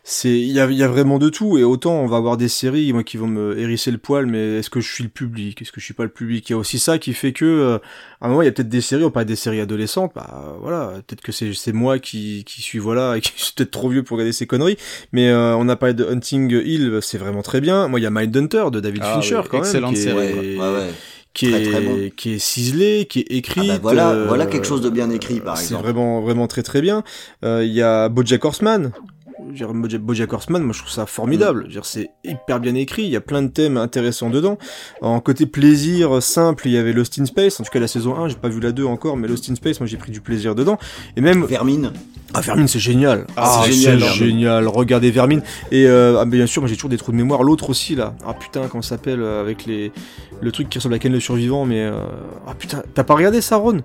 c'est il y a, il y a vraiment de tout. Et autant on va avoir des séries, moi, qui vont me hérisser le poil, mais est-ce que je suis le public? Est-ce que je suis pas le public? Il y a aussi ça qui fait que, euh, à un moment, il y a peut-être des séries, on parle des séries adolescentes, bah voilà, peut-être que c'est c'est moi qui qui suis voilà et qui suis peut-être trop vieux pour regarder ces conneries. Mais euh, on a parlé de Hunting Hill, c'est vraiment très bien. Moi, il y a Mindhunter de David Ah Fincher oui, quand même, excellente qui est- série. Ouais, ouais. qui Très, est très bon. qui est ciselé, qui est écrit. Ah bah voilà- voilà quelque chose de bien écrit, par C'est exemple. vraiment vraiment très très bien. Euh, Il y a BoJack Horseman. Dire, BoJack, Horseman, moi je trouve ça formidable. Dire, c'est hyper bien écrit. Il y a plein de thèmes intéressants dedans. En côté plaisir simple, il y avait Lost in Space. En tout cas, la saison 1, j'ai pas vu la 2 encore, mais Lost in Space, moi j'ai pris du plaisir dedans. Et même Vermine. ah Vermine c'est génial. Ah, c'est génial, génial, génial. Regardez Vermine et euh, ah, bien sûr moi j'ai toujours des trous de mémoire. L'autre aussi là. Ah putain comment ça s'appelle euh, avec les le truc qui ressemble à Ken le survivant mais euh... ah putain t'as pas regardé ça Ron?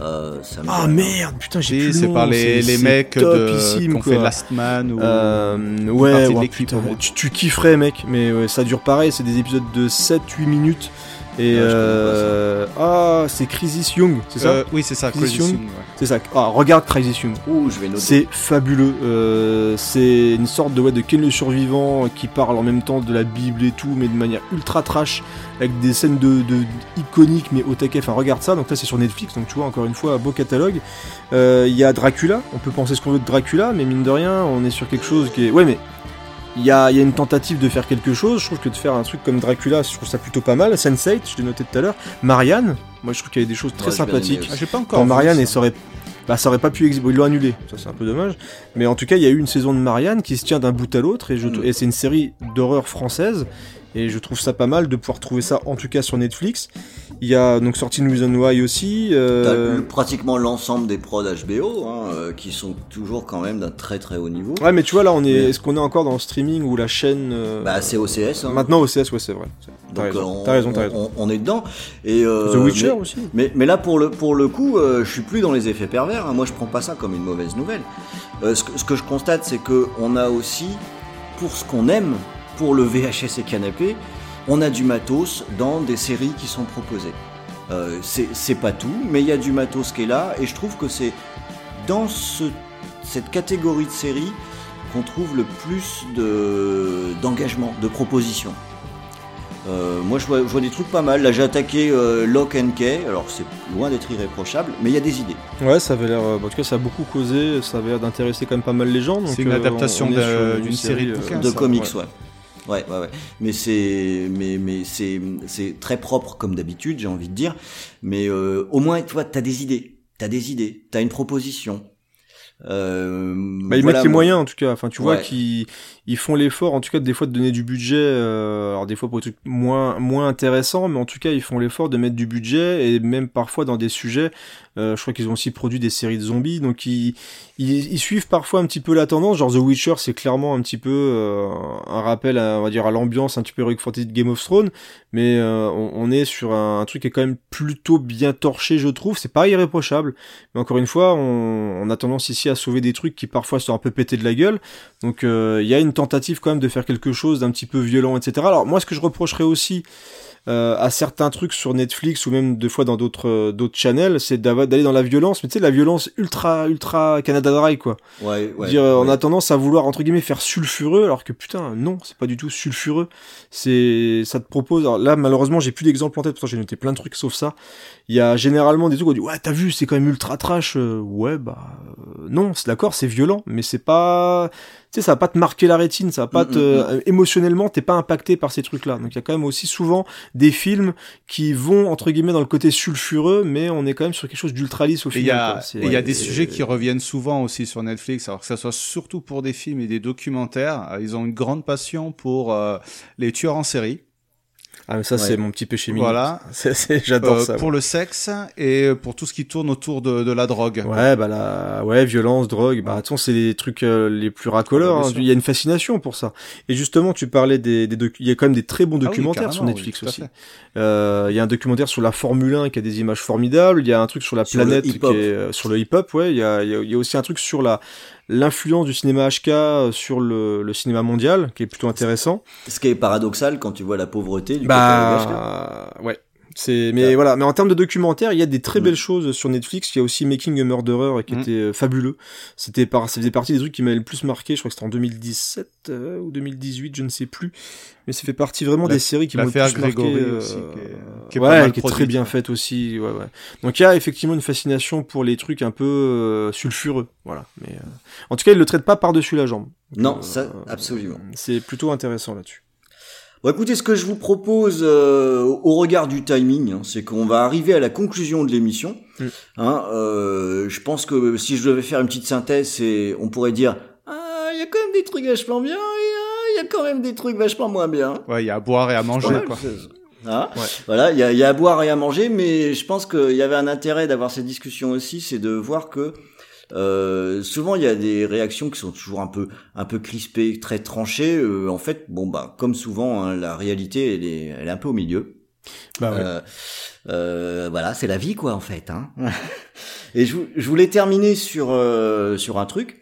Euh, ça me Ah merde putain j'ai Si, plus c'est par les, les mecs de, qu'on fait Last Man ou Euh, ouais, ouais, putain, tu, tu kifferais mec, mais ouais, ça dure pareil, c'est des épisodes de 7-8 minutes. Et pas euh... ah, c'est Crisis Young, c'est ça Euh, oui, c'est ça, Crisis Young, ouais. C'est ça. Ah, regarde Crisis Young. Ouh, je vais noter. C'est fabuleux. Euh, c'est une sorte de ouais, de Ken le survivant qui parle en même temps de la Bible et tout, mais de manière ultra trash, avec des scènes de, de iconiques mais au taquet. Enfin, regarde ça. Donc là, c'est sur Netflix. Donc tu vois, encore une fois, beau catalogue. Euh, Il y a Dracula. On peut penser ce qu'on veut de Dracula, mais mine de rien, on est sur quelque chose qui est. Ouais, mais il y a, il y a une tentative de faire quelque chose. Je trouve que de faire un truc comme Dracula, je trouve ça plutôt pas mal. Sense8, je l'ai noté tout à l'heure. Marianne, moi je trouve qu'il y avait des choses très Ouais, sympathiques. Ah, j'ai pas encore Marianne, ça aurait, bah, ça aurait pas pu exister. Ils l'ont annulé. Ça, c'est un peu dommage. Mais en tout cas, il y a eu une saison de Marianne qui se tient d'un bout à l'autre. Et, je, Mm. et c'est une série d'horreur française. Et je trouve ça pas mal de pouvoir trouver ça, en tout cas, sur Netflix. Il y a donc sorti Reason Why aussi. Euh... le- pratiquement l'ensemble des prods HBO, hein, euh, qui sont toujours quand même d'un très très haut niveau. Ouais, mais tu vois, là, on est. Mais- Est-ce qu'on est encore dans le streaming ou la chaîne euh, Bah, c'est OCS. Hein. Maintenant, OCS, ouais, c'est vrai. T'as raison. euh, T'as raison, t'as on- raison. on- on est dedans. Et, euh, The Witcher mais, aussi. Mais, mais là, pour le, pour le coup, je suis plus dans les effets pervers. hein. Moi, je prends pas ça comme une mauvaise nouvelle. Ce, que, ce que je constate, c'est que on a aussi, pour ce qu'on aime, pour le VHS et canapé, on a du matos dans des séries qui sont proposées. Euh, c'est pas tout, mais il y a du matos qui est là, et je trouve que c'est dans ce, cette catégorie de séries qu'on trouve le plus de- d'engagement, de, propositions. Euh, moi, je vois, je vois des trucs pas mal. Là, j'ai attaqué euh, Lock and Key. Alors, c'est loin d'être irréprochable, mais il y a des idées. Ouais, ça avait l'air. euh, En tout cas, ça a beaucoup causé. Ça avait l'air d'intéresser quand même pas mal les gens. donc, C'est une euh, adaptation de- d'une série de bouquins, de ça, comics, ouais. ouais. Ouais, ouais, ouais. Mais c'est, mais, mais c'est, c'est très propre comme d'habitude, j'ai envie de dire. Mais euh, au moins, tu vois, t'as des idées, t'as des idées, t'as une proposition. Euh, Bah, ils voilà, mettent les moyens en tout cas. Enfin, tu vois Ouais. Ils font l'effort, en tout cas, des fois de donner du budget. Euh, alors des fois pour des trucs moins moins intéressants, mais en tout cas, ils font l'effort de mettre du budget et même parfois dans des sujets. Euh, je crois qu'ils ont aussi produit des séries de zombies, donc ils, ils, suivent parfois un petit peu la tendance. Genre The Witcher, c'est clairement un petit peu euh, un rappel, à, on va dire, à l'ambiance un petit peu Heroic Fantasy de Game of Thrones, mais on, est sur un, truc qui est quand même plutôt bien torché, je trouve. C'est pas irréprochable, mais encore une fois, on, a tendance ici à sauver des trucs qui parfois sont un peu pétés de la gueule. Donc il y a une tentative quand même de faire quelque chose d'un petit peu violent, etc. Alors moi, ce que je reprocherais aussi euh, à certains trucs sur Netflix ou même deux fois dans d'autres euh, d'autres channels, c'est d'aller dans la violence, mais tu sais la violence ultra ultra Canada Dry quoi. Ouais, ouais. Dire, euh, ouais. on a tendance à vouloir entre guillemets faire sulfureux, alors que putain non, c'est pas du tout sulfureux. C'est ça te propose. Alors là malheureusement j'ai plus d'exemples en tête, pourtant j'ai noté plein de trucs sauf ça. Il y a généralement des trucs où on dit ouais t'as vu c'est quand même ultra trash. ouais bah non c'est d'accord c'est violent, mais c'est pas tu sais, ça va pas te marquer la rétine, ça va pas Mm, te, euh, émotionnellement, t'es pas impacté par ces trucs-là. Donc il y a quand même aussi souvent des films qui vont, entre guillemets, dans le côté sulfureux, mais on est quand même sur quelque chose d'ultra lisse au Et il y final. a, et y a des et- sujets qui reviennent souvent aussi sur Netflix, alors que ça soit surtout pour des films et des documentaires. Euh, Ils ont une grande passion pour euh, les tueurs en série. Ah, mais ça, c'est mon petit péché mignon. Voilà. C'est- c'est- j'adore Euh, ça, Pour ouais. le sexe et pour tout ce qui tourne autour de, de la drogue. Ouais, bah la, ouais, violence, drogue, bah attends, c'est les trucs euh, les plus racoleurs. Hein. Il y a une fascination pour ça. Et justement, tu parlais des, des docu- il y a quand même des très bons Ah oui, documentaires sur Netflix oui, aussi. Euh, Il y a un documentaire sur la Formule 1 qui a des images formidables. Il y a un truc sur la Sur planète qui est euh, sur le hip-hop. Ouais, il y a- il y a aussi un truc sur la l'influence du cinéma HK euh, sur le, le cinéma mondial qui est plutôt intéressant. Ce qui est paradoxal quand tu vois la pauvreté du côté Bah ouais. C'est mais voilà, mais en termes de documentaire, il y a des très belles choses sur Netflix. Il y a aussi Making a Murderer qui Mm. était euh, fabuleux. C'était par ça faisait partie des trucs qui m'avaient le plus marqué, je crois que c'était en 2017 euh, ou 2018, je ne sais plus. Mais ça fait partie vraiment La- des séries qui m'ont le plus marqué euh, qui est- qui est pas ouais, mal qui est très bien faite aussi, ouais ouais. Donc il y a effectivement une fascination pour les trucs un peu euh, sulfureux, voilà. Mais euh, en tout cas, ils le traitent pas par-dessus la jambe. Non, Donc, ça, absolument. C'est plutôt intéressant là-dessus. Bon, écoutez, ce que je vous propose euh, au regard du timing, hein, c'est qu'on va arriver à la conclusion de l'émission. Mm. Hein, euh, je pense que si je devais faire une petite synthèse, c'est, on pourrait dire, ah, il y a quand même des trucs vachement bien, et ah, il y a quand même des trucs vachement moins bien. Ouais, il y a à boire et à manger, mal, quoi. Hein Voilà, il y a, il y a à boire et à manger, mais je pense qu'il y avait un intérêt d'avoir cette discussion aussi, c'est de voir que euh, souvent il y a des réactions qui sont toujours un peu un peu crispées, très tranchées. Euh, en fait, bon bah comme souvent, hein, la réalité elle est elle est un peu au milieu. Bah ouais. Euh, euh, voilà, c'est la vie quoi en fait. Hein. et je, je voulais terminer sur euh, sur un truc,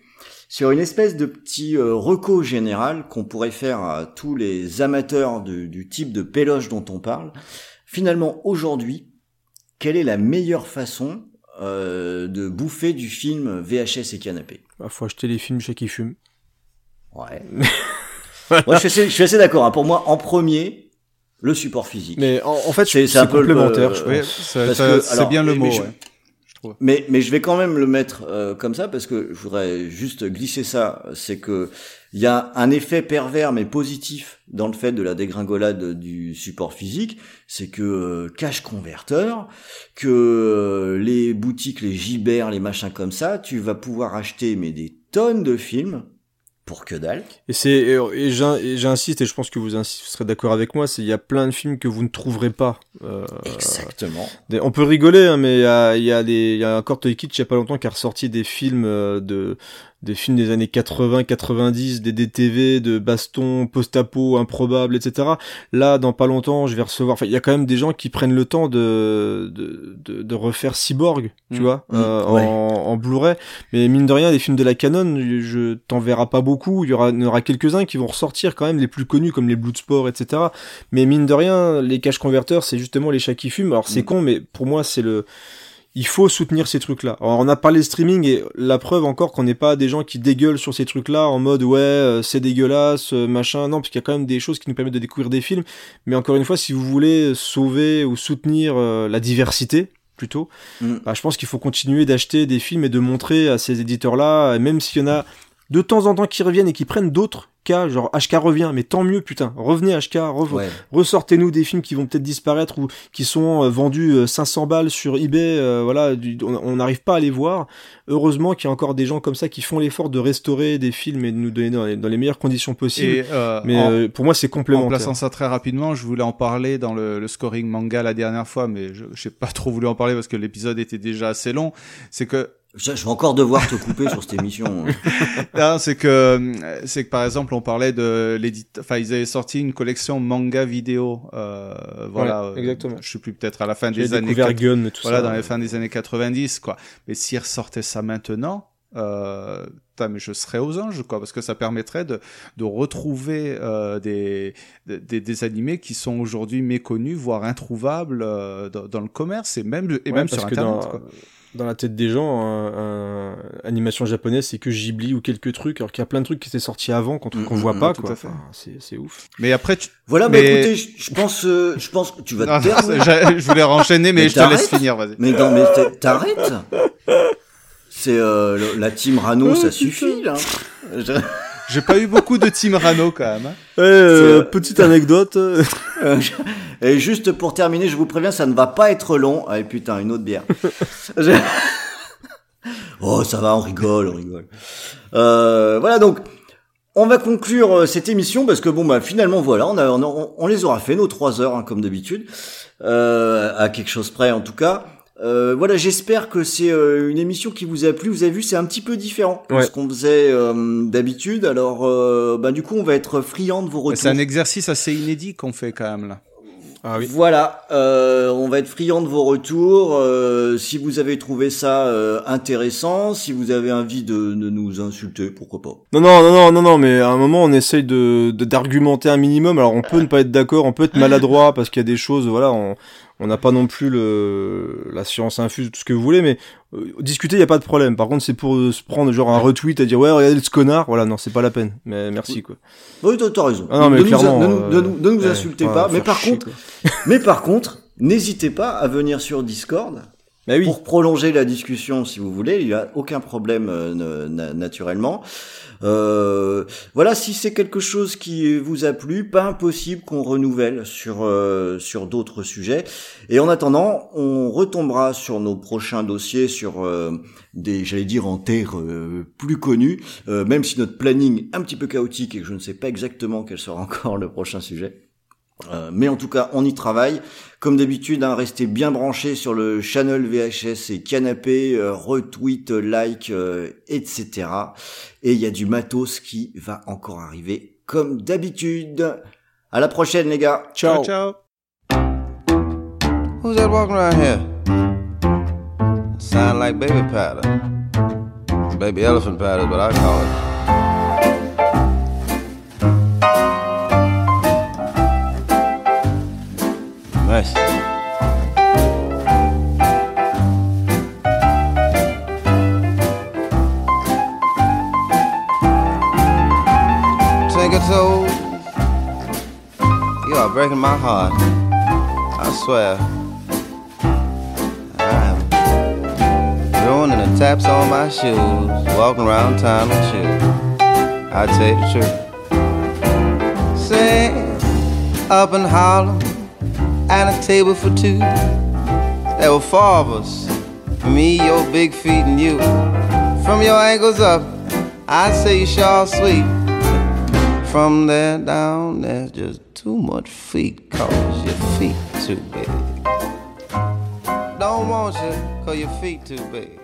sur une espèce de petit euh, reco général qu'on pourrait faire à tous les amateurs de- du type de péloche dont on parle. Finalement, aujourd'hui, quelle est la meilleure façon euh, de bouffer du film VHS et canapé? Bah, faut acheter les films chez qui fume. Ouais. Moi, je suis assez, assez d'accord. hein. Pour moi, en premier, le support physique. Mais en, en fait, c'est complémentaire, que- c'est bien le mot, mais je- ouais. Mais, mais je vais quand même le mettre euh, comme ça parce que je voudrais juste glisser ça. C'est que il y a un effet pervers mais positif dans le fait de la dégringolade du support physique. C'est que euh, cash converteur, que euh, les boutiques, les gibers, les machins comme ça, tu vas pouvoir acheter mais des tonnes de films pour que dalle. Et c'est et, et j'in- et j'insiste et je pense que vous, vous serez d'accord avec moi, c'est il y a plein de films que vous ne trouverez pas. euh, Exactement. des- on peut rigoler, hein, mais il y a, il y a des, il y a un Corto Kitsch il y a pas longtemps qui a ressorti des films euh, de des films des années 80, 90, des DTV, de baston, post-apo, improbable, etc. Là, dans pas longtemps, je vais recevoir. Enfin, il y a quand même des gens qui prennent le temps de de, de, de refaire Cyborg, tu Mm. vois, Mm. euh, Ouais. en, en Blu-ray. Mais mine de rien, des films de la canon, je, je t'en verras pas beaucoup. Il y aura, il y en aura quelques-uns qui vont ressortir quand même les plus connus, comme les Bloodsport, etc. Mais mine de rien, les cash converters, c'est justement les chats qui fument. Alors c'est Mm. con, mais pour moi, c'est le il faut soutenir ces trucs-là. Alors on a parlé de streaming et la preuve encore qu'on n'est pas des gens qui dégueulent sur ces trucs-là en mode ouais euh, c'est dégueulasse euh, machin non parce qu'il y a quand même des choses qui nous permettent de découvrir des films. Mais encore une fois si vous voulez sauver ou soutenir euh, la diversité plutôt, Mm. bah, je pense qu'il faut continuer d'acheter des films et de montrer à ces éditeurs-là, même s'il y en a de temps en temps qui reviennent et qui prennent d'autres HK, genre HK revient, mais tant mieux, putain, revenez HK, re- Ouais. ressortez-nous des films qui vont peut-être disparaître ou qui sont euh, vendus euh, 500 balles sur eBay, euh, voilà, du- on n'arrive pas à les voir. Heureusement qu'il y a encore des gens comme ça qui font l'effort de restaurer des films et de nous donner dans les, dans les meilleures conditions possibles. Euh, mais en- euh, pour moi, c'est En complémentaire. plaçant ça très rapidement, je voulais en parler dans le, le scoring manga la dernière fois, mais je n'ai pas trop voulu en parler parce que l'épisode était déjà assez long. C'est que Je, vais encore devoir te couper sur cette émission. non, c'est que euh, c'est que par exemple on parlait de l'édite, enfin ils avaient sorti une collection manga vidéo, euh, voilà, Ouais, exactement. euh, je sais plus peut-être à la fin des années, découvert quat- Gun et tout voilà, ça. dans les fins des années 90 quoi. Mais s'ils ressortaient ça maintenant, euh, mais je serais aux anges quoi, parce que ça permettrait de de retrouver euh, des, des des animés qui sont aujourd'hui méconnus, voire introuvables euh, dans, dans le commerce et même et Ouais, même sur internet. dans, quoi. Dans la tête des gens, un, un- animation japonaise, c'est que Ghibli ou quelques trucs, alors qu'il y a plein de trucs qui étaient sortis avant qu'on qu'on Mm, voit mm, pas, tout quoi. à fait. Enfin, c'est ouf. Mais après tu Voilà, bah Mais- écoutez, je, pense, euh, je pense que tu vas te non, oui. je- je voulais renchaîner, mais je te laisse finir, vas-y. Mais non, mais t'a- t'arrêtes. C'est euh, la team Rano, ça suffit là. J'ai pas eu beaucoup de Team Rano quand même. hein. Euh, C'est- petite anecdote. Euh, Et juste pour terminer, je vous préviens, ça ne va pas être long. Ah putain, une autre bière. Je- oh, ça va, on rigole, on rigole. Euh, voilà donc. On va conclure euh, cette émission parce que bon bah finalement voilà on a on, a- on les aura fait nos trois heures hein, comme d'habitude euh, à quelque chose près en tout cas Euh, voilà j'espère que c'est euh, une émission qui vous a plu vous avez vu c'est un petit peu différent de ce qu'on faisait euh, d'habitude alors euh, bah du coup on va être friand de vos retours C'est un exercice assez inédit qu'on fait quand même là. Ah voilà, euh, on va être friand de vos retours. euh, si vous avez trouvé ça euh, intéressant, si vous avez envie de, de nous insulter, pourquoi pas. Non, non, non, non, non, non, mais à un moment, on essaye de de- d'argumenter un minimum. Alors, on peut ne pas être d'accord, on peut être maladroit parce qu'il y a des choses, voilà, on on n'a pas non plus le la science infuse, tout ce que vous voulez, mais euh, discuter, il y a pas de problème. Par contre, c'est pour euh, se prendre genre un retweet et dire ouais, regardez ce connard. Voilà, non, c'est pas la peine. Mais merci quoi. Oui, t'as raison. Ah non, mais ne, clairement, ne nous- euh, ne nous- ne nous ouais, insultez pas. Mais par chier, contre, mais par contre, n'hésitez pas à venir sur Discord. Bah Pour prolonger la discussion, si vous voulez, il n'y a aucun problème euh, naturellement. Euh, voilà, si c'est quelque chose qui vous a plu, pas impossible qu'on renouvelle sur euh, sur d'autres sujets. Et en attendant, on retombera sur nos prochains dossiers sur euh, des, j'allais dire en terre euh, plus connues, euh, même si notre planning est un petit peu chaotique et que je ne sais pas exactement quel sera encore le prochain sujet. Euh, mais en tout cas, on y travaille. Comme d'habitude, hein, restez bien branchés sur le channel VHS et canapé, euh, retweet, like, euh, etc. Et il y a du matos qui va encore arriver, comme d'habitude. À la prochaine, les gars. Ciao. ciao. Who's that walking around here? Sound like baby powder. Baby elephant powder what I call it. Nice. Take a. You are breaking my heart. I swear. I'm ruining the taps on my shoes, walking around town with you. I tell you the truth. Say, up in Harlem, at a table for two, there were four of us. Me, your big feet, and you. From your ankles up, I say you sure sweet. From there down, there's just too much feet, cause your feet too big. Don't want you, cause your feet too big.